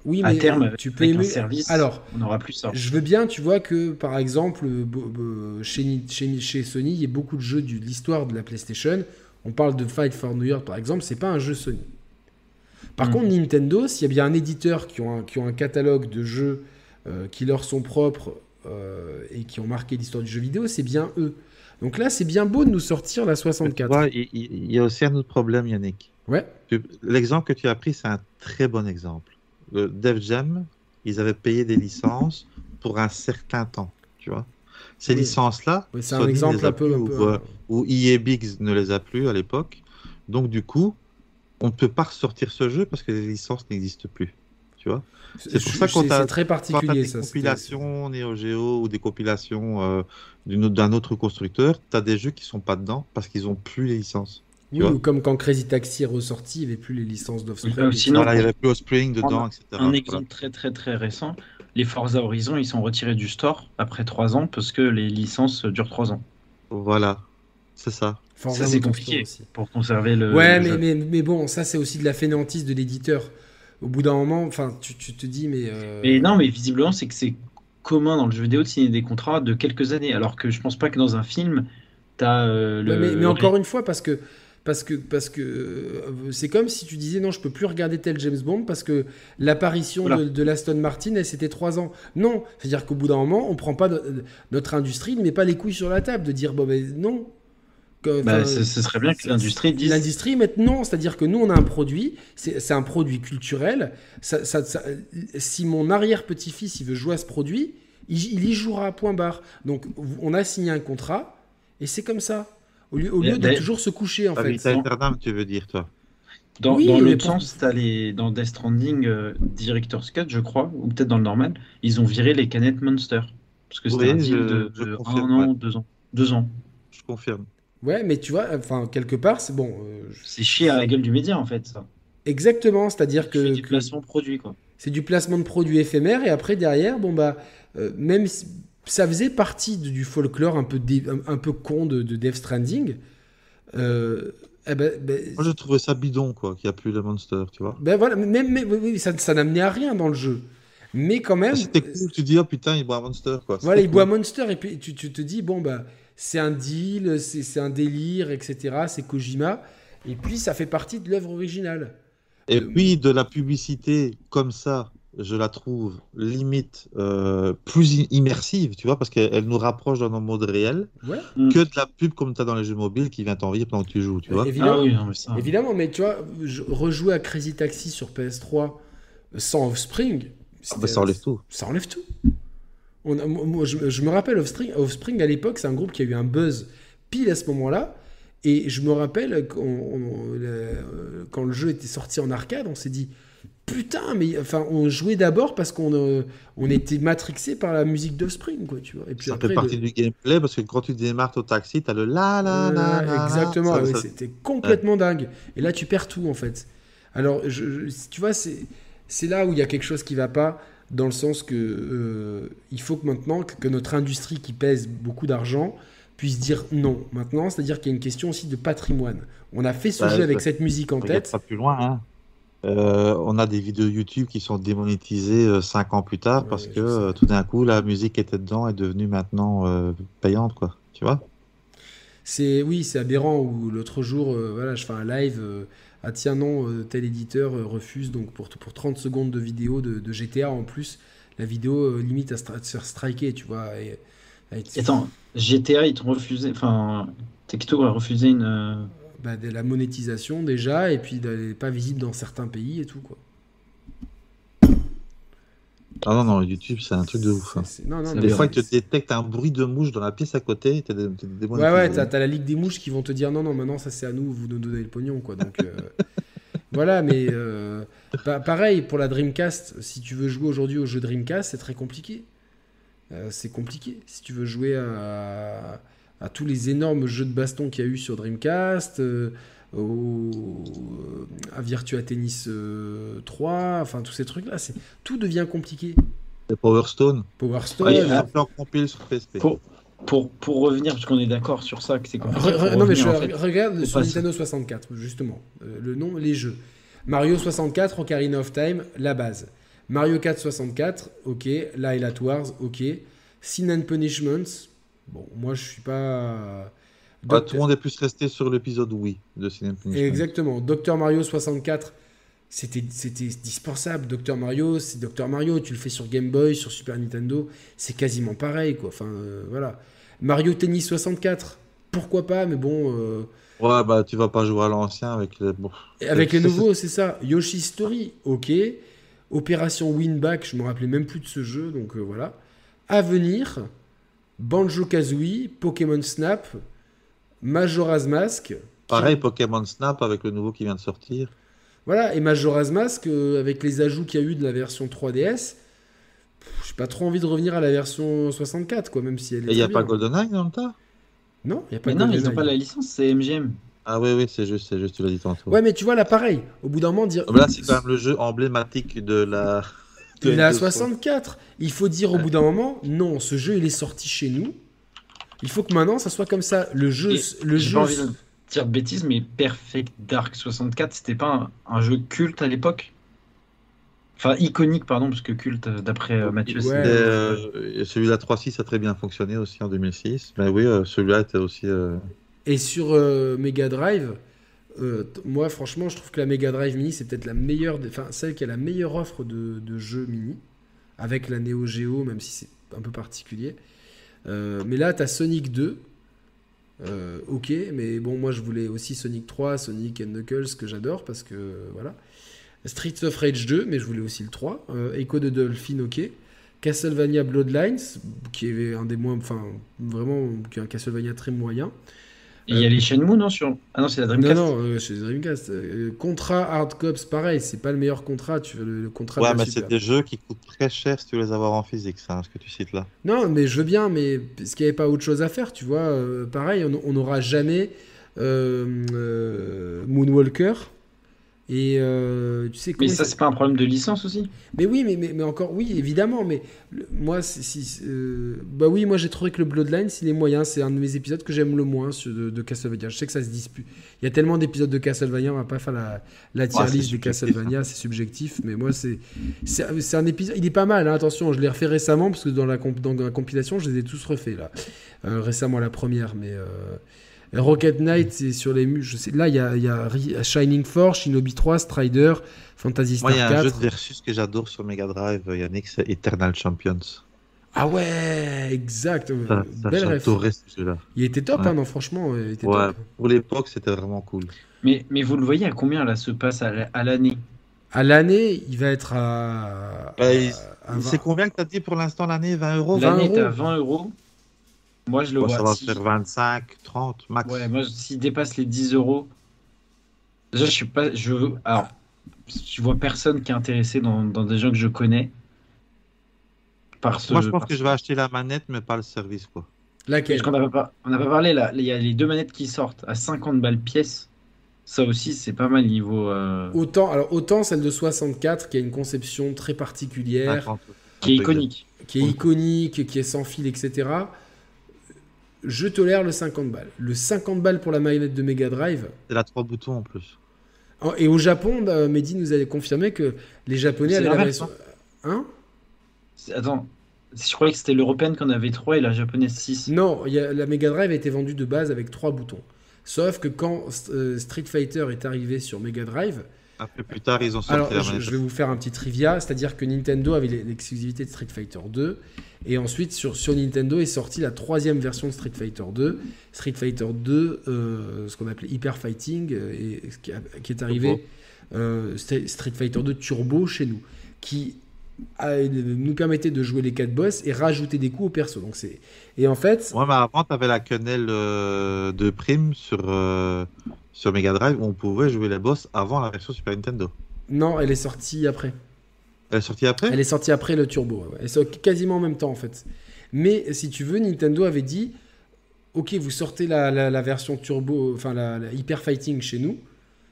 Oui, À mais terme, tu peux un aimer- service, Alors, on n'aura plus ça. Je veux bien, tu vois, que par exemple, euh, chez, Ni- chez, chez Sony, il y a beaucoup de jeux de l'histoire de la PlayStation. On parle de Fight for New York, par exemple, c'est pas un jeu Sony. Par Mm. contre, Nintendo, s'il y a bien un éditeur qui ont un, qui ont un catalogue de jeux euh, qui leur sont propres euh, et qui ont marqué l'histoire du jeu vidéo, c'est bien eux. Donc là, c'est bien beau de nous sortir la Tu 64. vois, il, y a aussi un autre problème, Yannick. Ouais. L'exemple que tu as pris, c'est un très bon exemple. Le Def Jam, ils avaient payé des licences pour un certain temps, tu vois. Ces Oui. licences-là, c'est un exemple a un peu. ou, peu- euh, EA Biggs ne les a plus à l'époque. Donc du coup, on ne peut pas ressortir ce jeu parce que les licences n'existent plus, tu vois. c'est pour ça qu'on c'est très Quand as des ça. compilations Neo Geo ou des compilations euh, d'un autre constructeur, tu as des jeux qui sont pas dedans parce qu'ils ont plus les licences. Oui, tu ou comme quand Crazy Taxi est ressorti, il n'y avait plus les licences d'Offspring. Sinon, il y avait plus Spring dedans, etc. Un Voilà. exemple très très très récent, les Forza Horizon, ils sont retirés du store après 3 ans parce que les licences durent 3 ans Voilà, c'est ça. Forza Ça, c'est compliqué. aussi. pour conserver le. Ouais, le mais, jeu. mais, mais bon, ça c'est aussi de la fainéantise de l'éditeur. Au bout d'un moment, enfin, tu, tu te dis, mais. euh, Mais non, mais visiblement, c'est que c'est commun dans le jeu vidéo de signer des contrats de quelques années, alors que je pense pas que dans un film, t'as euh, le. mais encore une fois, parce que. Parce que, parce que euh, c'est comme si tu disais non, je peux plus regarder tel James Bond parce que l'apparition Voilà. de, de l'Aston Martin, elle, c'était trois ans. Non, c'est-à-dire qu'au bout d'un moment, on prend pas no- notre industrie, ne met pas les couilles sur la table de dire bon ben non. Que- Bah, ce, ce serait bien que c'est- l'industrie dise. L'industrie, maintenant, c'est-à-dire que nous, on a un produit, c'est c'est un produit culturel. Ça, ça- ça- si mon arrière-petit-fils, il veut jouer à ce produit, il, il y jouera, point barre. Donc, on a signé un contrat, et c'est comme ça. Au lieu, au lieu de toujours se coucher, en fait. Vita Aeternam, tu veux dire, toi? Dans, Oui, dans l'autre sens, t'as les dans Death Stranding euh, Director's Cut, je crois, ou peut-être dans le normal, ils ont viré les canettes Monster parce que c'était Oui, un deal je- de, je de confirme, un an, ouais. deux ans, deux ans. Je confirme. Ouais, mais tu vois, enfin, quelque part, c'est bon. euh, je- C'est chier à la gueule du média en fait. Ça. exactement, c'est-à-dire que, du que placement produit quoi. c'est du placement de produits éphémères, et après, derrière, bon, bah, euh, même si- ça faisait partie de- du folklore un peu, dé- un, un peu con de, de Death Stranding. Euh, eh ben, ben, Moi, je trouvais ça bidon, quoi, qu'il n'y a plus le Monster, tu vois. Ben voilà, mais, oui, ça, ça n'amenait à rien dans le jeu. Mais quand même, Ah, C'était cool, tu dis, oh putain, il boit un Monster, quoi. voilà, il boit. Monster et puis tu, tu te dis, bon, bah, c'est un deal, c'est c'est un délire, etc. C'est Kojima. Et puis, ça fait partie de l'œuvre originale. Et Euh, puis, de la publicité comme ça, je la trouve limite euh, plus immersive, tu vois, parce qu'elle elle nous rapproche dans nos modes réels Ouais, Mm. que de la pub comme tu as dans les jeux mobiles qui vient t'envahir pendant que tu joues, tu vois. évidemment. Ah oui, non, mais ça. Évidemment, mais tu vois, je- rejouer à Crazy Taxi sur PS3 sans Offspring, Ah bah, ça enlève tout. ça enlève tout. On a- moi, je, je me rappelle Offspring, Offspring à l'époque, c'est un groupe qui a eu un buzz pile à ce moment-là. Et je me rappelle qu'on- on- le- quand le jeu était sorti en arcade, on s'est dit putain, mais enfin, on jouait d'abord parce qu'on euh, on était matrixé par la musique d'Offspring, quoi, tu vois. Et puis Ça après, fait partie le- du gameplay parce que quand tu démarres ton taxi, tu as le la la la Euh, la. exactement, ça- c'était complètement dingue. Et là, tu perds tout en fait. Alors, je, je- tu vois, c'est c'est là où il y a quelque chose qui va pas, dans le sens que euh, il faut que maintenant que, que notre industrie qui pèse beaucoup d'argent puisse dire non. Maintenant, c'est-à-dire qu'il y a une question aussi de patrimoine. On a fait ce Bah, jeu avec cette musique en tête. pas plus loin. hein. Euh, on a des vidéos YouTube qui sont démonétisées 5 ans plus tard parce que euh, tout d'un coup la musique qui était dedans est devenue maintenant euh, payante quoi. Tu vois? C'est oui, c'est aberrant. Où l'autre jour, euh, voilà, je fais un live. euh, ah tiens non, euh, tel éditeur euh, refuse donc pour pour 30 secondes de vidéo de, de GTA en plus, la vidéo euh, limite à, se faire striker, tu vois. Et, et- Attends, GTA, ils t'ont refusé. Enfin, Tecto a refusé une. Bah, de la monétisation déjà, et puis n'est pas visible dans certains pays et tout quoi. Ah non non YouTube c'est un truc de ouf. hein. Non, non, Des fois ils te détectent un bruit de mouche dans la pièce à côté, t'es dé- t'es Ouais, ouais, t'as la Ligue des Mouches qui vont te dire non, non, maintenant ça c'est à nous, vous nous donnez le pognon, quoi. Donc euh, voilà, mais euh, pa- pareil pour la Dreamcast, si tu veux jouer aujourd'hui au jeu Dreamcast, c'est très compliqué. Euh, c'est compliqué. Si tu veux jouer à, à tous les énormes jeux de baston qu'il y a eu sur Dreamcast, euh, au, à Virtua Tennis euh, 3, enfin tous ces trucs-là, c'est tout devient compliqué. C'est Power Stone. Power Stone. Ouais, Ouais, un peu en compile sur PSP. Pour, pour, pour revenir, parce qu'on est d'accord sur ça, que c'est compliqué. Re- re- non mais je revenir, en fait. regarde sur passer. Nintendo 64 justement Euh, le nom les jeux Mario 64 Ocarina of Time la base Mario 4 64 ok Light Wars ok Sin and Punishments bon moi je suis pas Bah, Doct- tout le monde est plus resté sur l'épisode Wii de Punishment. exactement Dr Mario 64 c'était c'était dispensable Dr Mario c'est Dr Mario tu le fais sur Game Boy sur Super Nintendo c'est quasiment pareil quoi enfin euh, voilà Mario Tennis 64 pourquoi pas mais bon euh, Ouais, bah tu vas pas jouer à l'ancien avec les. Bon, avec les nouveaux, c'est ça. Yoshi Story, ok. Opération Winback, je me rappelais même plus de ce jeu, donc euh, voilà. À venir, Banjo Kazooie, Pokémon Snap, Majora's Mask. qui- Pareil, Pokémon Snap avec le nouveau qui vient de sortir. Voilà, et Majora's Mask, euh, avec les ajouts qu'il y a eu de la version 3DS, pff, j'ai pas trop envie de revenir à la version 64, quoi, même si elle est. Et il n'y a pas. GoldenEye dans le tas? Non, il n'y a pas Mais non, ils n'ont pas la licence, c'est MGM. Ah oui, oui, c'est juste, c'est juste, tu l'as dit tantôt. Ouais, mais tu vois, là, pareil. Au bout d'un moment, dire. Là, c'est quand même le jeu emblématique de la. De Il est à Nintendo 64. Il faut dire au bout d'un moment, non, ce jeu il est sorti chez nous. Il faut que maintenant ça soit comme ça. Le jeu, Et le J'ai jeu. pas envie de dire de bêtises, mais Perfect Dark 64, c'était pas un, un jeu culte à l'époque? Enfin, iconique, pardon, parce que culte, euh, d'après euh, Mathieu, Ouais. Euh, celui-là 3.6 a très bien fonctionné aussi en 2006. Mais oui, euh, celui-là était aussi. euh, Et sur euh, Mega Drive, euh, moi franchement, je trouve que la Mega Drive Mini c'est peut-être la meilleure, enfin celle qui a la meilleure offre de, jeux mini, avec la Neo Geo, même si c'est un peu particulier. Euh, mais là, tu as Sonic 2. Euh, ok, mais bon, moi je voulais aussi Sonic 3, Sonic and Knuckles que j'adore parce que voilà. Streets of Rage 2, mais je voulais aussi le 3. Euh, Echo de Dolphin, ok. Castlevania Bloodlines, qui est un des moins, enfin vraiment, qui est un Castlevania très moyen. Il y a les Shenmue, non sur... Ah non, c'est la Dreamcast. Non, non, euh, chez Dreamcast. Euh, contrat Hard Cops, pareil, c'est pas le meilleur contrat. Tu veux le, le contrat Ouais, mais c'est des jeux qui coûtent très cher si tu veux les avoir en physique, ça, ce que tu cites là. Non, mais je veux bien, mais est-ce qu'il n'y avait pas autre chose à faire Tu vois, euh, pareil, on on n'aura jamais euh, euh, Moonwalker. Et euh, tu sais Mais ça, c'est pas un problème de licence aussi? Mais oui, mais, mais, mais encore, oui, évidemment, mais le- moi, si, euh, bah oui, moi j'ai trouvé que le Bloodlines, il est moyen, c'est un de mes épisodes que j'aime le moins sur- de, de Castlevania. Je sais que ça se dispute. Il y a tellement d'épisodes de Castlevania, on va pas faire la, la tier Ouais, list des subjectif, Castlevania, c'est subjectif, mais moi c'est un épisode, il est pas mal, hein, attention, je l'ai refait récemment parce que dans la, dans la compilation, je les ai tous refaits là, Euh, récemment la première, mais Rocket Knight, c'est sur les mu- je sais, Là, il y a, y Shining Force, Shinobi 3, Strider, Fantasy Moi, Star il y a un 4. jeu de versus que j'adore sur Mega Drive, Yannick, c'est Eternal Champions. Ah ouais, exact. Ça, ça, Belle ce jeu-là. Il était top, Ouais. hein, non, franchement, il était Ouais, top. pour l'époque, c'était vraiment cool. Mais, mais vous le voyez à combien là se passe à la- à l'année? À l'année, il va être à. Bah, il- à- à 20. C'est combien que tu as dit pour l'instant l'année? 20 euros? Là, 20 L'année est à euros. 20 euros. Moi je le Bon, vois. Ça va si- faire 25, 30 max. Ouais, moi s'il dépasse les 10 euros, déjà je suis pas. Je, alors, je vois personne qui est intéressé dans, dans des gens que je connais. Par ce, Moi, je pense par que ce- je vais acheter la manette, mais pas le service. quoi. Laquelle? Parce qu'on n'a pas, on n'a pas parlé là, il y a les deux manettes qui sortent à 50 balles pièce. Ça aussi, c'est pas mal niveau. euh, Autant, alors, autant celle de 64 qui a une conception très particulière, 50, qui est iconique. qui est iconique, qui est sans fil, etc. Je tolère le 50 balles. Le 50 balles pour la manette de Mega Drive. C'est la trois boutons en plus. Et au Japon, euh, Mehdi nous a confirmé que les Japonais avaient la version. Hein? C'est- Attends, je croyais que c'était l'européenne qu'on avait 3 et la japonaise 6. Non, il y a- la Mega Drive a été vendue de base avec trois boutons. Sauf que quand euh, Street Fighter est arrivé sur Mega Drive, Un peu plus tard, ils ont sorti alors la je, je vais vous faire un petit trivia, c'est-à-dire que Nintendo avait l'exclusivité de Street Fighter 2, et ensuite sur, sur Nintendo est sortie la troisième version de Street Fighter 2, Street Fighter 2, euh, ce qu'on appelait Hyper Fighting, euh, et qui, est arrivé euh, Street Fighter 2 Turbo chez nous, qui nous permettait de jouer les quatre boss et rajouter des coups au perso. Donc c'est et en fait, Ouais, mais avant, tu avais la quenelle euh, de prime sur, euh, sur Mega Drive on pouvait jouer les boss avant la version Super Nintendo. non, elle est sortie après. Elle est sortie après? Elle est sortie après le Turbo. ouais. Elle est sortie quasiment en même temps en fait. Mais si tu veux, Nintendo avait dit Ok, vous sortez la, la- la version Turbo, enfin la, la Hyper Fighting chez nous,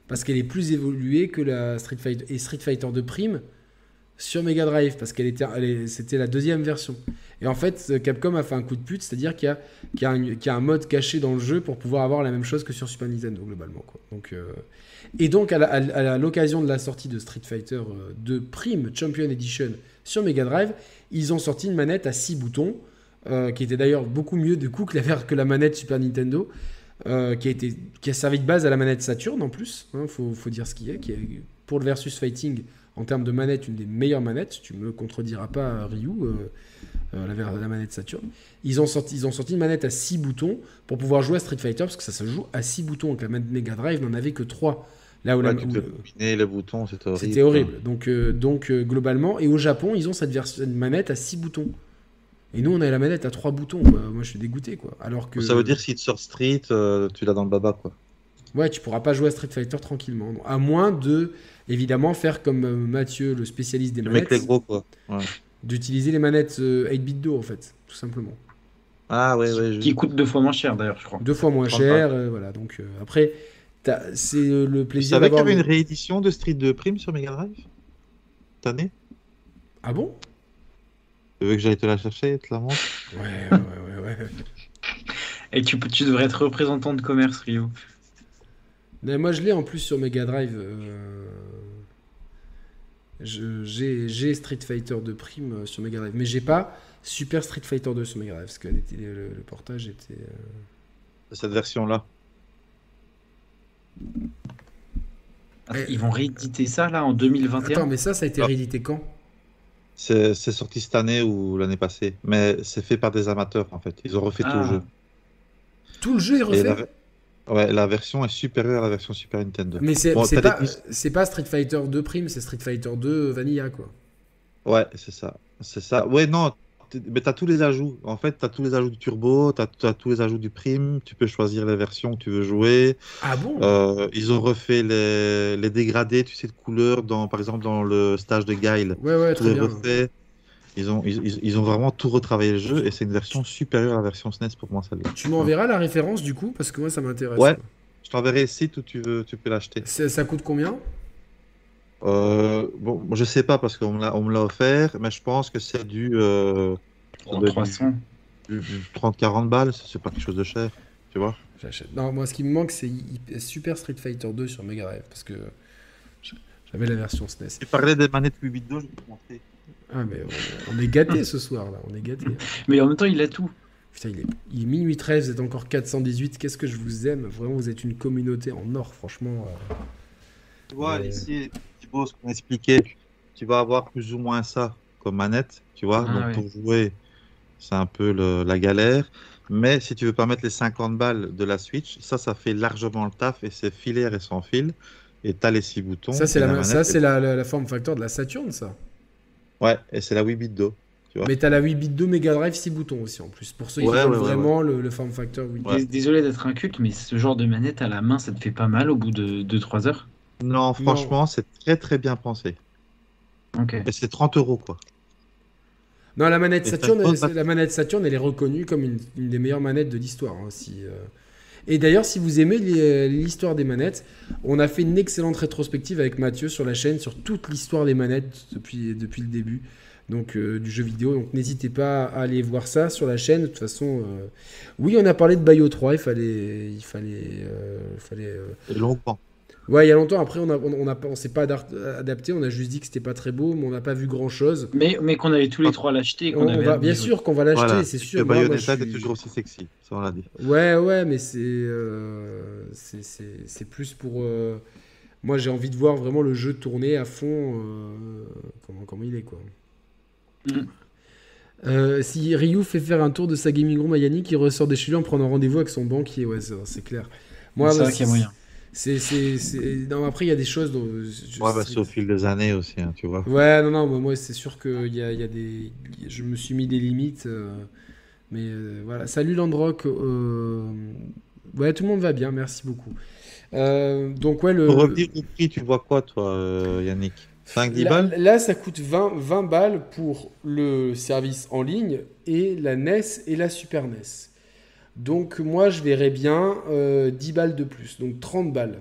parce qu'elle est plus évoluée que la Street Fighter et Street Fighter 2 Prime sur Mega Drive, parce qu'elle était, c'était la deuxième version. Et en fait, Capcom a fait un coup de pute, c'est-à-dire qu'il y a, qu'il y a un, qu'il y a mode caché dans le jeu pour pouvoir avoir la même chose que sur Super Nintendo globalement. Quoi. Donc, euh, Et donc, à à l'occasion de la sortie de Street Fighter euh, 2 Prime Champion Edition sur Mega Drive, ils ont sorti une manette à 6 boutons, euh, qui était d'ailleurs beaucoup mieux du coup que la, que la manette Super Nintendo, euh, qui, a été, qui a servi de base à la manette Saturn en plus, il faut, faut dire ce qui est, qui est pour le versus fighting en termes de manette une des meilleures manettes, tu me contrediras pas Ryu, euh, euh, la, la manette Saturn. Ils ont, sorti, ils ont sorti une manette à 6 boutons pour pouvoir jouer à Street Fighter, parce que ça se joue à 6 boutons, donc la manette Mega Drive n'en avait que 3. Là où la- Ouais, tu où le- c'était horrible. c'était horrible. Donc, euh, donc euh, globalement, et au Japon, ils ont cette version de manette à 6 boutons. Et nous, on a la manette à 3 boutons. quoi. Moi, je suis dégoûté, quoi. Alors que Ça veut dire si tu sors Street, tu l'as dans le baba, quoi. ouais, tu pourras pas jouer à Street Fighter tranquillement, à moins de évidemment faire comme euh, Mathieu, le spécialiste des Le mec, manettes, les gros, quoi. Ouais. d'utiliser les manettes euh, 8-bit do en fait, tout simplement. Ah, ouais, ouais. je- Qui coûte deux fois moins cher d'ailleurs, je crois. Deux fois moins cher, euh, voilà. Donc euh, après, c'est euh, le Tu plaisir savais qu'il y d'avoir. avait une réédition de Street 2 Prime sur Mega Drive Cette année? Ah bon? Tu veux que j'aille te la chercher, te la montre? Ouais, ouais, ouais, ouais. ouais. Et tu, peux- tu devrais être représentant de commerce, Rio. Mais moi, je l'ai en plus sur Mega Drive. euh, je- J'ai Street Fighter 2 Prime euh, sur Mega Drive, mais j'ai pas Super Street Fighter 2 sur Mega Drive parce que le, le portage était. euh, Cette version-là. Eh. Ils vont rééditer ça là en 2021 Attends, mais ça, ça a été Ah. réédité quand? C'est sorti cette année ou l'année passée. Mais c'est fait par des amateurs, en fait. Ils ont refait tout le Ah. jeu. Tout le jeu est Et refait? Ouais, la version est supérieure à la version Super Nintendo. Mais c'est Bon, pas, des- c'est pas Street Fighter 2 Prime, c'est Street Fighter 2 Vanilla quoi. Ouais, c'est ça. C'est ça. Ouais, non, mais t'as tous les ajouts. En fait, t'as tous les ajouts du turbo, t'as as tous les ajouts du prime. Tu peux choisir les versions que tu veux jouer. Ah bon? Euh, ils ont refait les, les dégradés, tu sais, de couleurs, dans, par exemple, dans le stage de Guile. Ouais, ouais, très bien. refait. Ils ont, ils, ont vraiment tout retravaillé le jeu et c'est une version supérieure à la version SNES pour moi, celle-là. Tu m'enverras la référence du coup parce que moi ça m'intéresse. Ouais. Je t'enverrai le site où tu veux, tu peux l'acheter. Ça coûte combien? Euh, bon, je sais pas parce qu'on me l'a offert, mais je pense que c'est du, euh, En doit être 300. du- du 30-40 balles, c'est pas quelque chose de cher, tu vois. J'achète. Non, moi ce qui me manque c'est Super Street Fighter 2 sur Mega Drive parce que j'avais la version SNES. Tu parlais des manettes 8 bits 2, je vais te montrer. Ah mais on, on est gâté ce soir là, on est gâté. Mais en même temps, il a tout. Putain, il est, il est minuit 13, vous êtes encore 418. Qu'est-ce que je vous aime? Vraiment, vous êtes une communauté en or, franchement. euh. Tu vois, Ouais. ici, Thibaut, ce qu'on expliquait, tu vas avoir plus ou moins ça comme manette, tu vois. Ah, Donc ouais. pour jouer, c'est un peu le- la galère. Mais si tu veux pas mettre les 50 balles de la Switch, ça, ça fait largement le taf et c'est filaire et sans fil. Et t'as les six boutons. Ça, c'est et la, manette ça, est- c'est la, la, la forme factor de la Saturn, ça. Ouais, et c'est la 8 bit Do. Tu vois. Mais t'as la 8 bit 2 Mega Drive 6 boutons aussi en plus. Pour ceux qui Ouais, veulent ouais, ouais, vraiment Le, le form factor 8 Ouais. Dés- Désolé d'être inculte, mais ce genre de manette à la main, ça te fait pas mal au bout de 2-3 heures? Non, franchement, c'est très très bien pensé. Ok. Et c'est 30 euros, quoi. Non, la manette Saturn, elle, la manette Saturn, elle est reconnue comme une, une des meilleures manettes de l'histoire. hein, si, euh. Et d'ailleurs, si vous aimez les- l'histoire des manettes, on a fait une excellente rétrospective avec Mathieu sur la chaîne sur toute l'histoire des manettes depuis, depuis le début donc, euh, du jeu vidéo. Donc n'hésitez pas à aller voir ça sur la chaîne. De toute façon, euh, oui, on a parlé de Bayo 3, il fallait... Il fallait, euh, il fallait euh, longtemps. Ouais, il y a longtemps, après, on a, on, on a, pas- on s'est pas adapté, on a juste dit que c'était pas très beau, mais on n'a pas vu grand chose. Mais, mais qu'on allait tous les trois l'acheter. On, va, bien sûr qu'on va l'acheter, Voilà. c'est sûr. Moi, Bayonetta je est suis- toujours aussi sexy, ça on l'a dit. Ouais, ouais, mais c'est euh, c'est- plus pour. euh, Moi, j'ai envie de voir vraiment le jeu tourner à fond. euh, Comment, comment il est, quoi. Mm. Euh, si Ryu fait faire un tour de sa gaming room à Yannick, il ressort des chez lui en prenant rendez-vous avec son banquier. Ouais, c'est c'est clair. Moi, C'est bah, vrai qu'il y a moyen. C'est, c'est, c'est- Non, après, il y a des choses dont. je- Ouais, bah, c'est- au fil des années aussi, hein, tu vois. Ouais, non, non, moi, moi, c'est sûr que y a, y a des... je me suis mis des limites. euh, mais euh, voilà. Salut Landrock. euh, Ouais, tout le monde va bien, merci beaucoup. Donc, ouais, le. Pour revenir au prix, tu vois quoi, toi, Yannick? 5-10 là, balles? là, ça coûte 20, 20 balles pour le service en ligne et la NES et la Super NES. Donc, moi, je verrais bien euh, 10 balles de plus, donc 30 balles.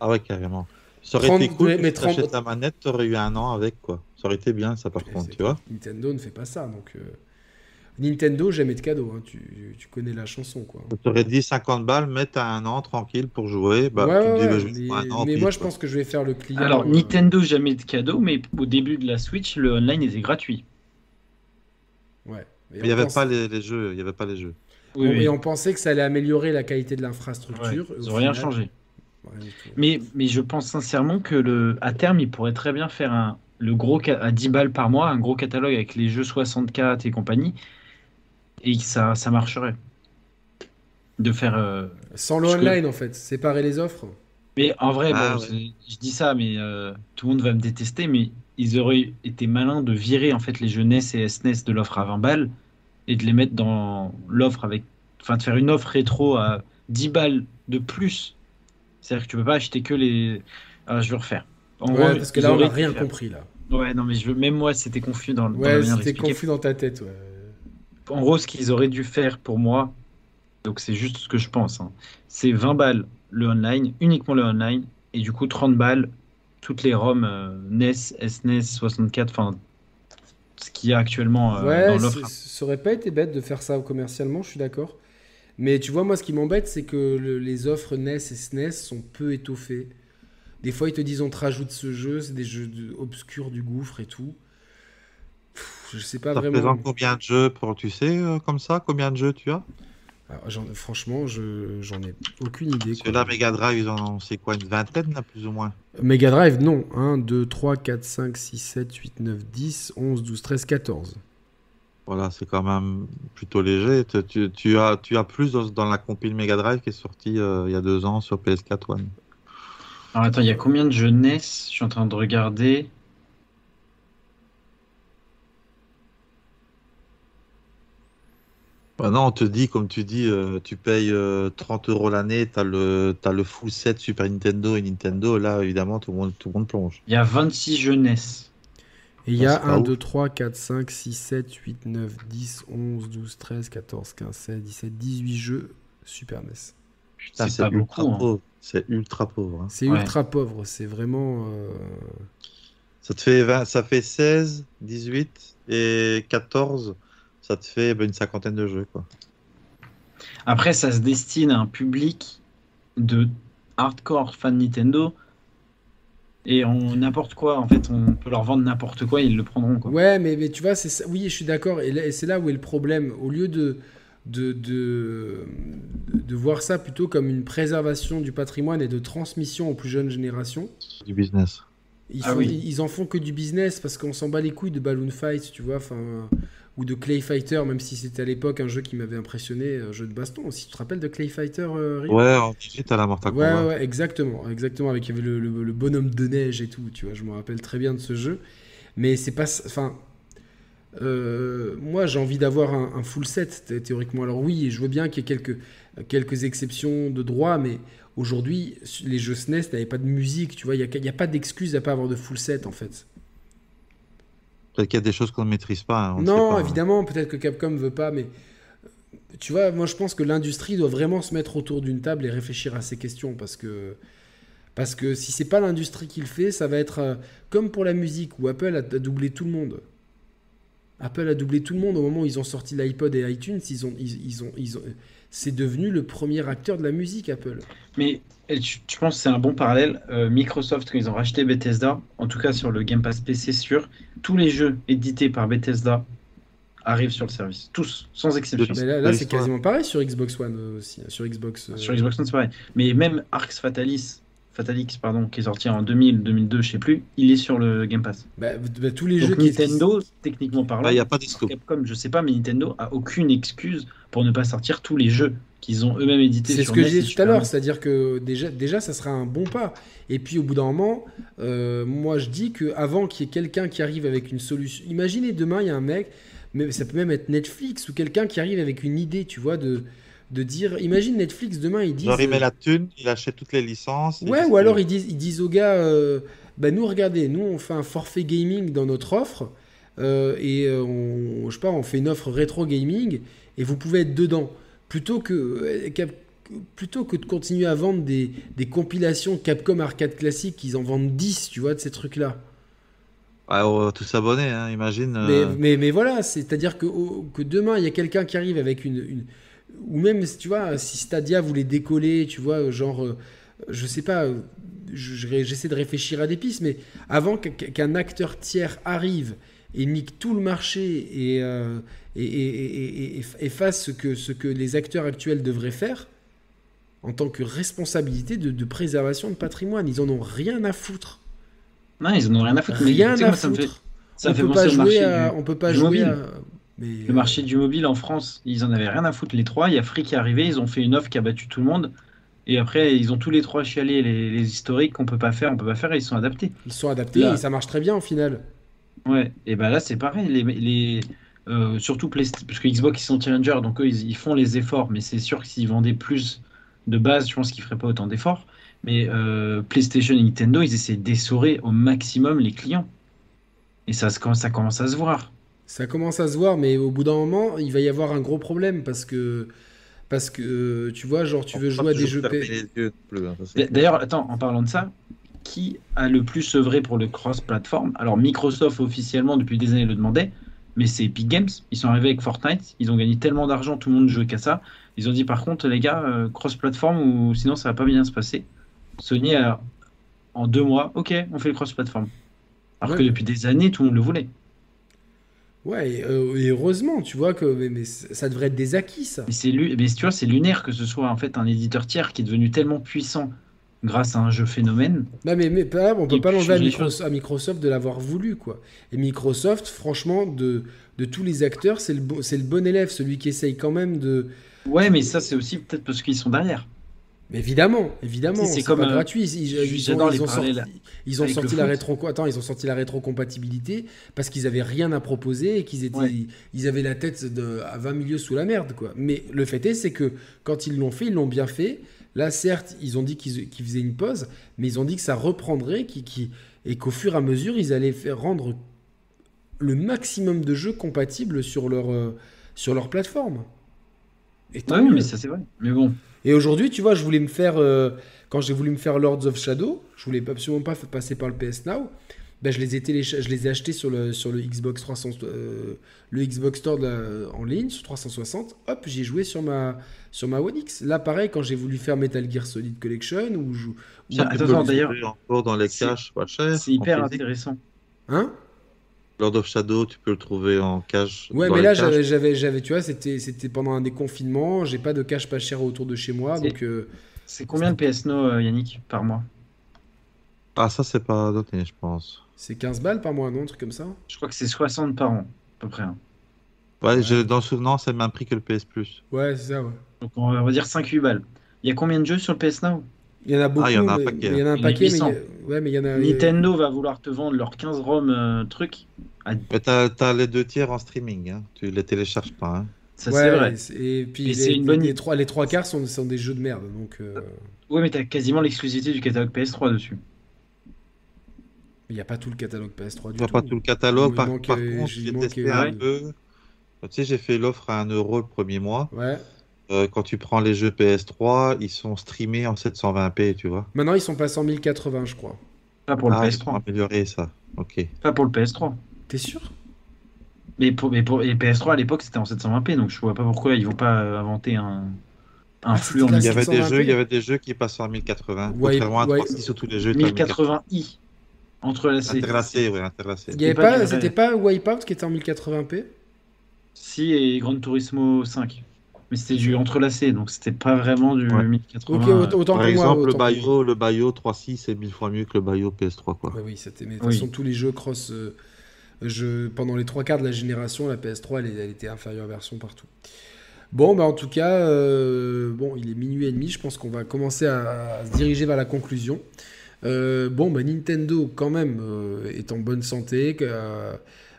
Ah ouais, carrément. Ça aurait 30, été cool mais tu t'achètes 30 la manette, t'aurais eu un an avec, quoi. Ça aurait été bien, ça, par contre, c'est- tu vois. Nintendo ne fait pas ça, donc. euh, Nintendo, jamais de cadeau, hein, tu, tu connais la chanson, quoi. Tu aurais dit 50 balles, mais t'as un an tranquille pour jouer. Bah, ouais, tu te ouais, dis, bah, je mais, an, mais puis, moi je quoi. pense que je vais faire le client. Alors, euh, Nintendo, jamais de cadeau, mais au début de la Switch, le online était gratuit. Ouais. Mais il n'y avait pense- pas les, les jeux, il y avait pas les jeux. Oui, on- oui. Et on pensait que ça allait améliorer la qualité de l'infrastructure. Ouais, Ils n'ont rien changé. Mais, mais je pense sincèrement que le, à terme, ils pourraient très bien faire un, le gros à 10 balles par mois, un gros catalogue avec les jeux 64 et compagnie, et que ça, ça marcherait. De faire. euh, Sans le parce que- online en fait, séparer les offres. Mais en vrai, Ah, bon, ouais. je dis ça, mais euh, tout le monde va me détester, mais ils auraient été malins de virer en fait les jeux NES et SNES de l'offre à 20 balles et de les mettre dans l'offre avec. Enfin, de faire une offre rétro à 10 balles de plus. C'est-à-dire que tu peux pas acheter que les. Ah, je vais refaire. En Ouais, gros, parce que là on n'a rien faire- compris là. Ouais, non, mais je veux... même moi, c'était confus dans, Ouais, c'était confus dans ta tête. Ouais. En gros, ce qu'ils auraient dû faire pour moi, donc c'est juste ce que je pense, hein, c'est 20 balles le online, uniquement le online, et du coup 30 balles toutes les ROM euh, NES, SNES, 64, enfin ce qu'il y a actuellement euh, ouais, dans l'offre. ça aurait pas été bête de faire ça commercialement, je suis d'accord. Mais tu vois, moi ce qui m'embête, c'est que le- les offres NES et SNES sont peu étoffées. Des fois, ils te disent on te rajoute ce jeu, c'est des jeux de- obscurs du gouffre et tout. Pff, je sais pas Ça vraiment. représente combien de jeux pour, tu sais, euh, comme ça, combien de jeux tu as? Alors, j'en- franchement, je j'en ai aucune idée. Parce que quoi. là, Mega Drive, ils en ont, c'est quoi, une vingtaine, là, plus ou moins Mega Drive, non. 1, 2, 3, 4, 5, 6, 7, 8, 9, 10, 11, 12, 13, 14. Voilà, c'est quand même plutôt léger. Tu, tu- tu as, tu as plus dans, dans la compile Mega Drive qui est sortie euh, il y a deux ans sur PS4 One. Alors attends, il y a combien de jeux NES Je suis en train de regarder. Bah non, on te dit, comme tu dis, euh, tu payes euh, 30 euros l'année, tu as le, t'as le full set Super Nintendo et Nintendo. Là, évidemment, tout le monde, tout le monde plonge. Il y a 26 jeux NES. Et il y a Ah, c'est pas 1, ouf. 2, 3, 4, 5, 6, 7, 8, 9, 10, 11, 12, 13, 14, 15, 16, 17, 18 jeux Super NES. Putain, C'est pas ultra beaucoup. hein. pauvre. C'est ultra pauvre. hein. C'est Ouais. ultra pauvre, c'est vraiment. euh, Ça te fait 20 ça fait 16, 18 et 14. Ça te fait bah, une cinquantaine de jeux, quoi. Après, ça se destine à un public de hardcore fan Nintendo. Et on n'importe quoi, en fait, on peut leur vendre n'importe quoi, ils le prendront. Quoi. Ouais, mais, mais tu vois, c'est ça- oui, je suis d'accord. Et, et c'est là où est le problème. Au lieu de, de, de, de voir ça plutôt comme une préservation du patrimoine et de transmission aux plus jeunes générations. Du business. Ils, Ah font- oui. ils en font que du business parce qu'on s'en bat les couilles de Balloon Fight, tu vois, enfin, ou de Clay Fighter, même si c'était à l'époque un jeu qui m'avait impressionné, un jeu de baston. Si tu te rappelles de Clay Fighter, euh, Ouais, en digit à la Mortal Ouais, Kombat. ouais, exactement, exactement. Avec il y avait le, le- le bonhomme de neige et tout, tu vois. Je me rappelle très bien de ce jeu. Mais c'est pas, enfin, euh, moi j'ai envie d'avoir un, un full set thé- théoriquement. Alors oui, je veux bien qu'il y ait quelques quelques exceptions de droit, mais aujourd'hui les jeux SNES n'avaient pas de musique, tu vois. Il y a, y a pas d'excuse à pas avoir de full set en fait. Peut-être qu'il y a des choses qu'on ne maîtrise pas. hein, on ne Non, pas. évidemment, peut-être que Capcom veut pas, mais euh, tu vois, moi je pense que l'industrie doit vraiment se mettre autour d'une table et réfléchir à ces questions parce que parce que si c'est pas l'industrie qui le fait, ça va être euh, comme pour la musique où Apple a, doublé tout le monde. Apple a doublé tout le monde au moment où ils ont sorti l'iPod et iTunes, ils ont ils, ils ont ils ont c'est devenu le premier acteur de la musique Apple. Mais tu, tu penses que c'est un bon parallèle euh, Microsoft, quand ils ont racheté Bethesda, en tout cas sur le Game Pass PC sûr, tous les jeux édités par Bethesda arrivent sur le service. Tous, sans exception. Mais là, c'est quasiment pareil sur Xbox One euh, aussi, hein, sur Xbox. euh, Sur Xbox One, c'est pareil. Mais même Arx Fatalis, Fatalix, pardon, qui est sorti en 2000, 2002, je sais plus, il est sur le Game Pass. bah, bah, tous les jeux qui Nintendo, techniquement parlant, il n'y a pas. Capcom, je sais pas, mais Nintendo a aucune excuse pour ne pas sortir tous les jeux qu'ils ont eux-mêmes édités C'est ce que NES j'ai dit tout à l'heure, c'est-à-dire que déjà, déjà, ça sera un bon pas. Et puis au bout d'un moment, euh, moi je dis que avant qu'il y ait quelqu'un qui arrive avec une solution, imaginez demain il y a un mec, mais ça peut même être Netflix ou quelqu'un qui arrive avec une idée, tu vois, de, de dire, imagine Netflix demain ils disent, Genre, il met la thune, il achète toutes les licences. ouais, ou alors ils disent, ils disent aux gars, euh, bah nous regardez, nous on fait un forfait gaming dans notre offre euh, et euh, on, je sais pas, on fait une offre rétro gaming et vous pouvez être dedans plutôt que euh, Cap- plutôt que de continuer à vendre des, des compilations Capcom arcade classique, ils en vendent 10, tu vois, de ces trucs-là. Ouais, on va tous s'abonner, hein, imagine. Mais, euh, mais, mais voilà, c'est-à-dire que, que demain, il y a quelqu'un qui arrive avec une, une- Ou même, tu vois, si Stadia voulait décoller, tu vois, genre, euh, je sais pas, euh, je- je- j'essaie de réfléchir à des pistes, mais avant qu'un acteur tiers arrive et nique tout le marché et, euh, et, et- et- et- et fasse ce que, ce que les acteurs actuels devraient faire, en tant que responsabilité de, de préservation de patrimoine, ils en ont rien à foutre. Non, ils en ont rien à foutre. Rien à moi, ça me fait, foutre. ça on fait peut pas jouer marché à, du- on peut pas jouer à- mais, Le marché du mobile en France, ils en avaient rien à foutre les trois. Il y a Free qui est arrivé, ils ont fait une offre qui a battu tout le monde. Et après, ils ont tous les trois chialé les, les historiques qu'on peut pas faire, on peut pas faire, et ils sont adaptés. Ils sont adaptés Là. et ça marche très bien au final. Ouais, et ben là c'est pareil, les, les, euh, surtout parce que Xbox ils sont challenger, donc eux ils, ils font les efforts, mais c'est sûr que s'ils vendaient plus de base, je pense qu'ils feraient pas autant d'efforts. Mais euh, PlayStation et Nintendo, ils essaient d'essorer au maximum les clients. Et ça, ça commence à se voir. Ça commence à se voir, mais au bout d'un moment, il va y avoir un gros problème parce que, parce que euh, tu vois, genre, tu on veux jouer à des jeux. fermer P- les yeux non plus, hein, D'ailleurs, attends, en parlant de ça, qui a le plus œuvré pour le cross-platform? Alors Microsoft officiellement depuis des années le demandait, mais c'est Epic Games. Ils sont arrivés avec Fortnite, ils ont gagné tellement d'argent, tout le monde jouait qu'à ça. Ils ont dit par contre, les gars, euh, cross-platform ou sinon ça va pas bien se passer. Sony a en deux mois, ok, on fait le cross-platform. Alors Ouais. que depuis des années, tout le monde le voulait. Ouais, et, euh, et heureusement, tu vois que mais, mais ça devrait être des acquis, ça. Mais c'est lu- mais tu vois, c'est lunaire que ce soit en fait un éditeur tiers qui est devenu tellement puissant grâce à un jeu phénomène. Non, mais, mais pas- on peut pas l'enlever à, à Microsoft de l'avoir voulu, quoi. Et Microsoft, franchement, de, de tous les acteurs, c'est le, c'est le bon élève, celui qui essaye quand même de. Ouais, mais ça c'est aussi peut-être parce qu'ils sont derrière. Mais évidemment, évidemment, C'est comme, pas euh, gratuit. Ils, ont, ils sorti, ils ont sorti la rétro, attends, ils ont sorti la rétrocompatibilité parce qu'ils avaient rien à proposer et qu'ils étaient, Ouais. ils avaient la tête de, à 20 milieux sous la merde, quoi. Mais le fait est, c'est que quand ils l'ont fait, ils l'ont bien fait. Là, certes, ils ont dit qu'ils faisaient une pause, mais ils ont dit que ça reprendrait, et qu'au fur et à mesure, ils allaient faire rendre le maximum de jeux compatibles sur leur, euh, sur leur plateforme. Et Ouais, mais ça c'est vrai. Mais bon, Et aujourd'hui, tu vois, je voulais me faire. euh, quand j'ai voulu me faire Lords of Shadow, je voulais absolument pas passer par le PS Now. Ben, je, les ai télécha- je les ai achetés sur le, sur le Xbox 300, euh, le Xbox Store en ligne sur 360. Hop, j'ai joué sur ma, sur ma One X. Là, pareil, quand j'ai voulu faire Metal Gear Solid Collection ou. je- ou- d'ailleurs, encore dans les c'est- caches pas cher. c'est hyper intéressant. Hein? Lord of Shadow, tu peux le trouver en cache. Ouais, dans mais là, j'avais, j'avais, j'avais- tu vois, c'était, c'était pendant un déconfinement. J'ai pas de cash pas cher autour de chez moi, C'est- donc euh, C'est combien de PS No, euh, Yannick, par mois? Ah, ça, c'est pas donné, je pense. c'est 15 balles par mois, non, un truc comme ça? Je crois que c'est 60 par an, à peu près. hein. Ouais, je- dans le souvenant, c'est le même prix que le PS Plus. Ouais, c'est ça. Ouais. Donc on va, on va dire 5-8 balles. Il y a combien de jeux sur le PS Now? Il y en a beaucoup. Ah, il y en a un paquet. Il y en a un a paquet, mais il y a- 800. ouais, mais il y en a. Nintendo va vouloir te vendre leurs 15 ROM euh, trucs. à- Mais t'as, les deux tiers en streaming, hein. Tu les télécharges pas, hein. Ça Ouais, c'est vrai. et puis les, c'est une bonne les trois, les trois quarts sont, sont des jeux de merde, donc euh, Ouais, mais t'as quasiment l'exclusivité du catalogue PS3 dessus. il n'y a pas tout le catalogue PS3 du Tu vois tout. pas tout le catalogue. Par, manque, par euh, contre, j'ai testé euh, un peu. Tu sais, j'ai fait l'offre à 1 euro le premier mois. Ouais. Euh, quand tu prends les jeux PS3, ils sont streamés en 720p, tu vois. Maintenant, ils sont passés en 1080, je crois. Pas pour le ah, ils ont PS3. amélioré ça. Ok. Pas pour le PS3. T'es sûr? Mais pour, mais pour et PS3 à l'époque c'était en 720p, donc je vois pas pourquoi ils vont pas euh, inventer un, un Ah, flux c'était en Il y avait des 720p. jeux, il y avait des jeux qui passaient en 1080. Ouais, contrairement à ouais. 3.6 sur tous les jeux. t'as 1080i. Entrelacé. Interlacé, ouais, interlacé. Il y avait pas pas, c'était pas Wipeout qui était en 1080p Si, et Gran Turismo 5. Mais c'était du entrelacé, donc c'était pas vraiment du Ouais. 1080. Ok, autant, Par pour exemple, moi. le autant. Bayo, le Bayo 3.6 est mille fois mieux que le Bayo PS3, quoi. Ouais, oui, c'était. Mais de toute façon, tous les jeux cross. euh, je, pendant les trois quarts de la génération, la PS3, elle, elle était inférieure version partout. Bon, bah en tout cas, euh, bon, il est minuit et demi. Je pense qu'on va commencer à, à se diriger vers la conclusion. Euh, bon, bah Nintendo, quand même, euh, est en bonne santé.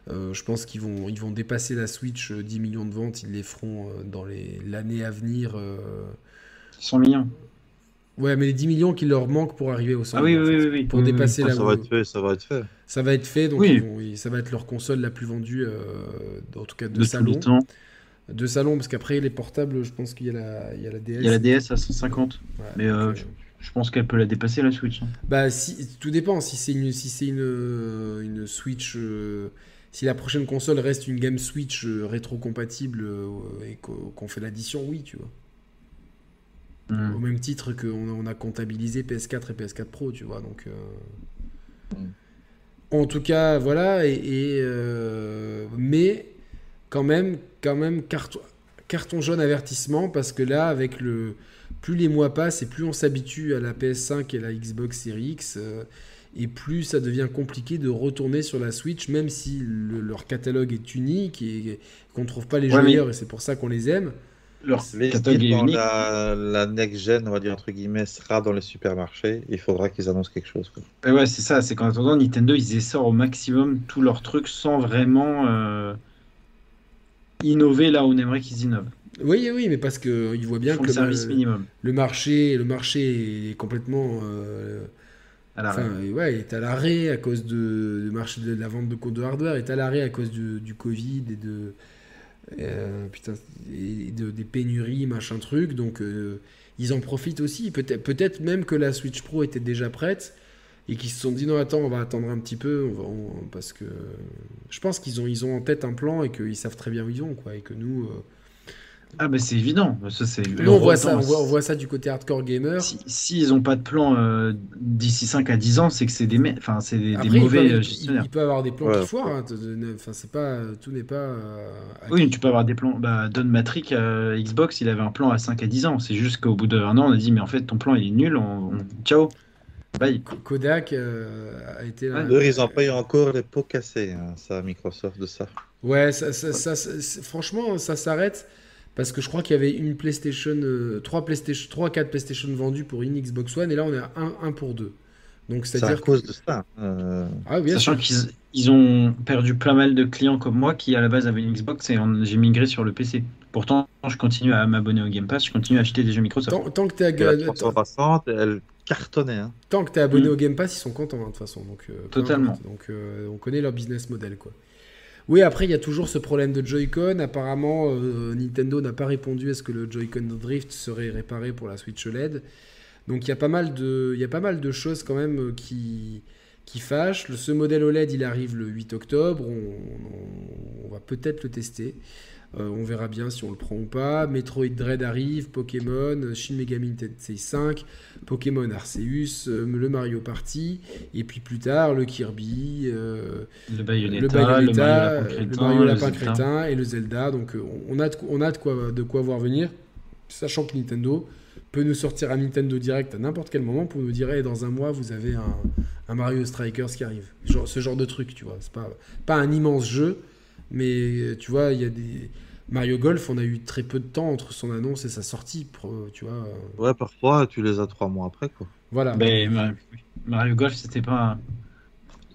Euh, euh, je pense qu'ils vont, ils vont dépasser la Switch euh, 10 millions de ventes. Ils les feront euh, dans les- l'année à venir. euh. 100 millions. Ouais, mais les 10 millions qu'il leur manque pour arriver au 100 Ah oui, millions, oui. Pour Oui, oui. dépasser Ah, la ça va être fait, ça va être fait. ça va être fait, donc Oui. vont- ça va être leur console la plus vendue, euh, en tout cas de, De salon. De salon, parce qu'après les portables, je pense qu'il y a la, il y a la DS. Il y a la DS à 150. Ouais, Mais donc, euh, euh, je, je pense qu'elle peut la dépasser la Switch. hein. bah, si, tout dépend. Si c'est une, si c'est une, euh, une Switch, euh, si la prochaine console reste une Game Switch euh, rétro-compatible euh, et qu'o- qu'on fait l'addition, oui, tu vois. Hmm. Au même titre qu'on a, comptabilisé PS4 et PS4 Pro, tu vois. Donc, euh, Mm. En tout cas, voilà. Et, et, euh, mais quand même, quand même carton, carton jaune avertissement parce que là, avec le plus les mois passent et plus on s'habitue à la PS5 et la Xbox Series X, euh, et plus ça devient compliqué de retourner sur la Switch, même si le- leur catalogue est unique et qu'on ne trouve pas les Ouais, jeux mais- ailleurs et c'est pour ça qu'on les aime. Leur Les catalogue est unique. la, la next gen, on va dire entre guillemets, sera dans les supermarchés. Il faudra qu'ils annoncent quelque chose. quoi. Et ouais, c'est ça. C'est qu'en attendant, Nintendo, ils essorent au maximum tous leurs trucs sans vraiment euh, innover là où on aimerait qu'ils innovent. Oui, oui, mais parce qu'ils voient bien que le le, service minimum. le marché, le marché est complètement euh, Enfin, ouais, est à l'arrêt à cause de, marché de la vente de codes de hardware, est à l'arrêt à cause du, du Covid et de euh, putain, des pénuries, machin truc. Donc euh, ils en profitent aussi. Peut-être peut-être même que la Switch Pro était déjà prête et qu'ils se sont dit non attends on va attendre un petit peu parce que je pense qu'ils ont ils ont en tête un plan et qu'ils savent très bien où ils vont quoi et que nous euh, Ah, bah c'est évident. Ça, c'est nous on voit ça on voit, on voit ça du côté hardcore gamer Si, s'ils n'ont pas de plan euh, d'ici 5 à 10 ans, c'est que c'est des, me- enfin, c'est des, des Après, il mauvais peut, euh, il- gestionnaires. il peut avoir des plans Ouais. qui foirent. hein. Enfin, c'est pas, tout n'est pas. euh, Oui, tu peux avoir des plans. Bah, Don Matrick, euh, Xbox, il avait un plan à 5 à 10 ans. C'est juste qu'au bout d'un an, on a dit, mais en fait, ton plan, il est nul. On... on- Ciao. Bye. Ko- Kodak euh, a été là. Ouais, ils en payent encore les pots cassés, hein, ça, Microsoft, de ça. Ouais, ça, ça- ça- ça- c'est- franchement, ça s'arrête parce que je crois qu'il y avait une PlayStation, euh, 3 PlayStation, 3 4 PlayStation vendus pour une Xbox One et là on est à 1, pour 2. Donc C'est à c'est-à-dire cause de ça. euh, Ah, bien Sachant qu'ils ils ont perdu plein mal de clients comme moi qui, à la base, avaient une Xbox et on- j'ai migré sur le PC. Pourtant, je continue à m'abonner au Game Pass, je continue à acheter des jeux Microsoft. Tant, tant que t'es et la ag- tant, 360, elle cartonnait. Hein. tant que t'es abonné Mm. au Game Pass, ils sont contents hein, de toute façon. Donc, euh, Totalement. Donc euh, on connaît leur business model quoi. Oui, après il y a toujours ce problème de Joy-Con. Apparemment, euh, Nintendo n'a pas répondu à ce que le Joy-Con Drift serait réparé pour la Switch OLED. Donc il y a pas mal de, choses quand même euh, qui, fâchent. Ce modèle OLED, il arrive le 8 octobre. On va peut-être le tester. Euh, on verra bien si on le prend ou pas. Metroid Dread arrive, Pokémon, Shin Megami Tensei 5, Pokémon Arceus, euh, le Mario Party, et puis plus tard le Kirby, euh, Le Bayonetta, le Bayonetta, le Mario Lapin Crétin. Et le Zelda. Donc euh, on a de, on a de quoi, de quoi voir venir, sachant que Nintendo peut nous sortir un Nintendo Direct à n'importe quel moment pour nous dire dans un mois vous avez un, un Mario Strikers qui arrive. Genre, ce genre de truc, tu vois. C'est pas, pas un immense jeu, mais euh, tu vois, il y a des. Mario Golf, on a eu très peu de temps entre son annonce et sa sortie, tu vois. Ouais, parfois, tu les as trois mois après, quoi. Voilà. Ben, Ma- Mario Golf, c'était pas. un-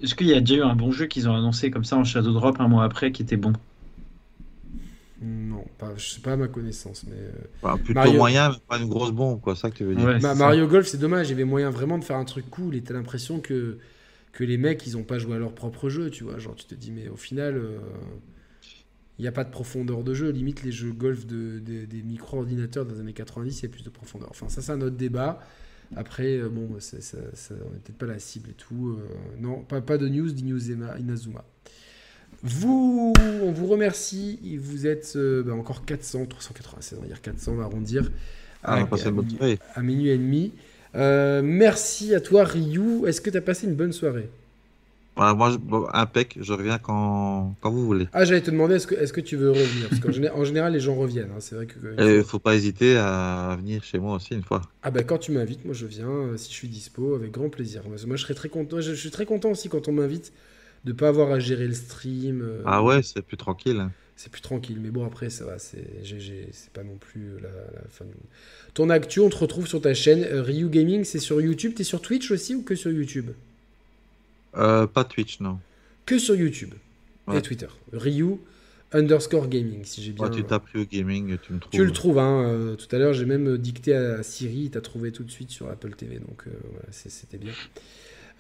Est-ce qu'il y a déjà eu un bon jeu qu'ils ont annoncé comme ça en Shadow Drop un mois après qui était bon? Non, pas, je sais pas à ma connaissance, mais. euh, Enfin, plutôt Mario- moyen, mais pas une grosse bombe, quoi. Ça que tu veux dire. Ouais, Mario Golf, c'est dommage. Il y avait moyen vraiment de faire un truc cool. Et t'as l'impression que, que les mecs, ils ont pas joué à leur propre jeu, tu vois. Genre, tu te dis, mais au final, euh, il n'y a pas de profondeur de jeu. Limite, les jeux golf de, de- des micro-ordinateurs des années 90, il y a plus de profondeur. Enfin, ça, c'est un autre débat. Après, euh, bon, ça, ça- ça- on n'est peut-être pas la cible et tout. euh, non, pas, pas de news d'Inazuma. Inazuma. Vous, on vous remercie. Vous êtes euh, bah, encore 400, 396, on va dire 400, on va arrondir. Ah, À- à à minuit et demi. Euh, merci à toi, Ryu. Est-ce que tu as passé une bonne soirée? Voilà, moi, je- bon, impec, je reviens quand, quand vous voulez. Ah, j'allais te demander, est-ce que, est-ce que tu veux revenir? Parce qu'en en général, les gens reviennent. hein. C'est vrai que. Et il faut pas hésiter à venir chez moi aussi une fois. Ah, bah, quand tu m'invites, moi, je viens. euh, si je suis dispo, avec grand plaisir. Moi, moi, je serais très content. Je, je suis très content aussi quand on m'invite de pas avoir à gérer le stream. euh, Ah ouais, c'est plus tranquille. hein. C'est plus tranquille. Mais bon, après, ça va. C'est GG. C'est pas non plus la, la fin du monde. Ton actu, on te retrouve sur ta chaîne euh, Ryu Gaming. C'est sur YouTube. T'es sur Twitch aussi ou que sur YouTube? Euh, pas Twitch, non. Que sur YouTube et. Twitter. Ryu underscore gaming, si j'ai bien. Ouais, tu tapes Rio Gaming, tu me trouves. Tu le trouves, hein. euh, tout à l'heure, j'ai même dicté à Siri, il t'a trouvé tout de suite sur Apple TV, donc euh, voilà, c'était bien.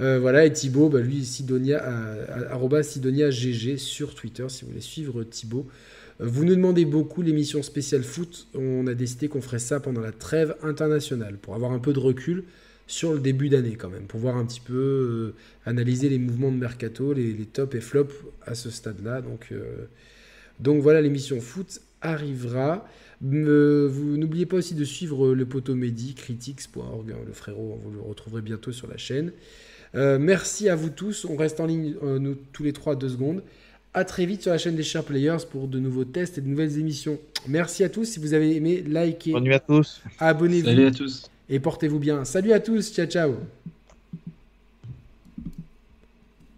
Euh, voilà, et Thibaut, bah, lui, Sidonia, euh, arroba Sidonia GG sur Twitter, si vous voulez suivre Thibaut. Euh, Vous nous demandez beaucoup l'émission spéciale foot. On a décidé qu'on ferait ça pendant la trêve internationale pour avoir un peu de recul sur le début d'année quand même, pour voir un petit peu euh, analyser les mouvements de mercato, les, tops et flops à ce stade-là. Donc, euh, voilà, l'émission foot arrivera. Vous n'oubliez pas aussi de suivre le poteau Mehdi, critiques.org, hein, le frérot, vous le retrouverez bientôt sur la chaîne. Euh, merci à vous tous. On reste en ligne, euh, nous, tous les trois, deux secondes. À très vite sur la chaîne des Share Players pour de nouveaux tests et de nouvelles émissions. Merci à tous. Si vous avez aimé, likez, Bonne nuit à tous. Salut abonnez-vous à tous. et portez-vous bien. Salut à tous. Ciao, ciao.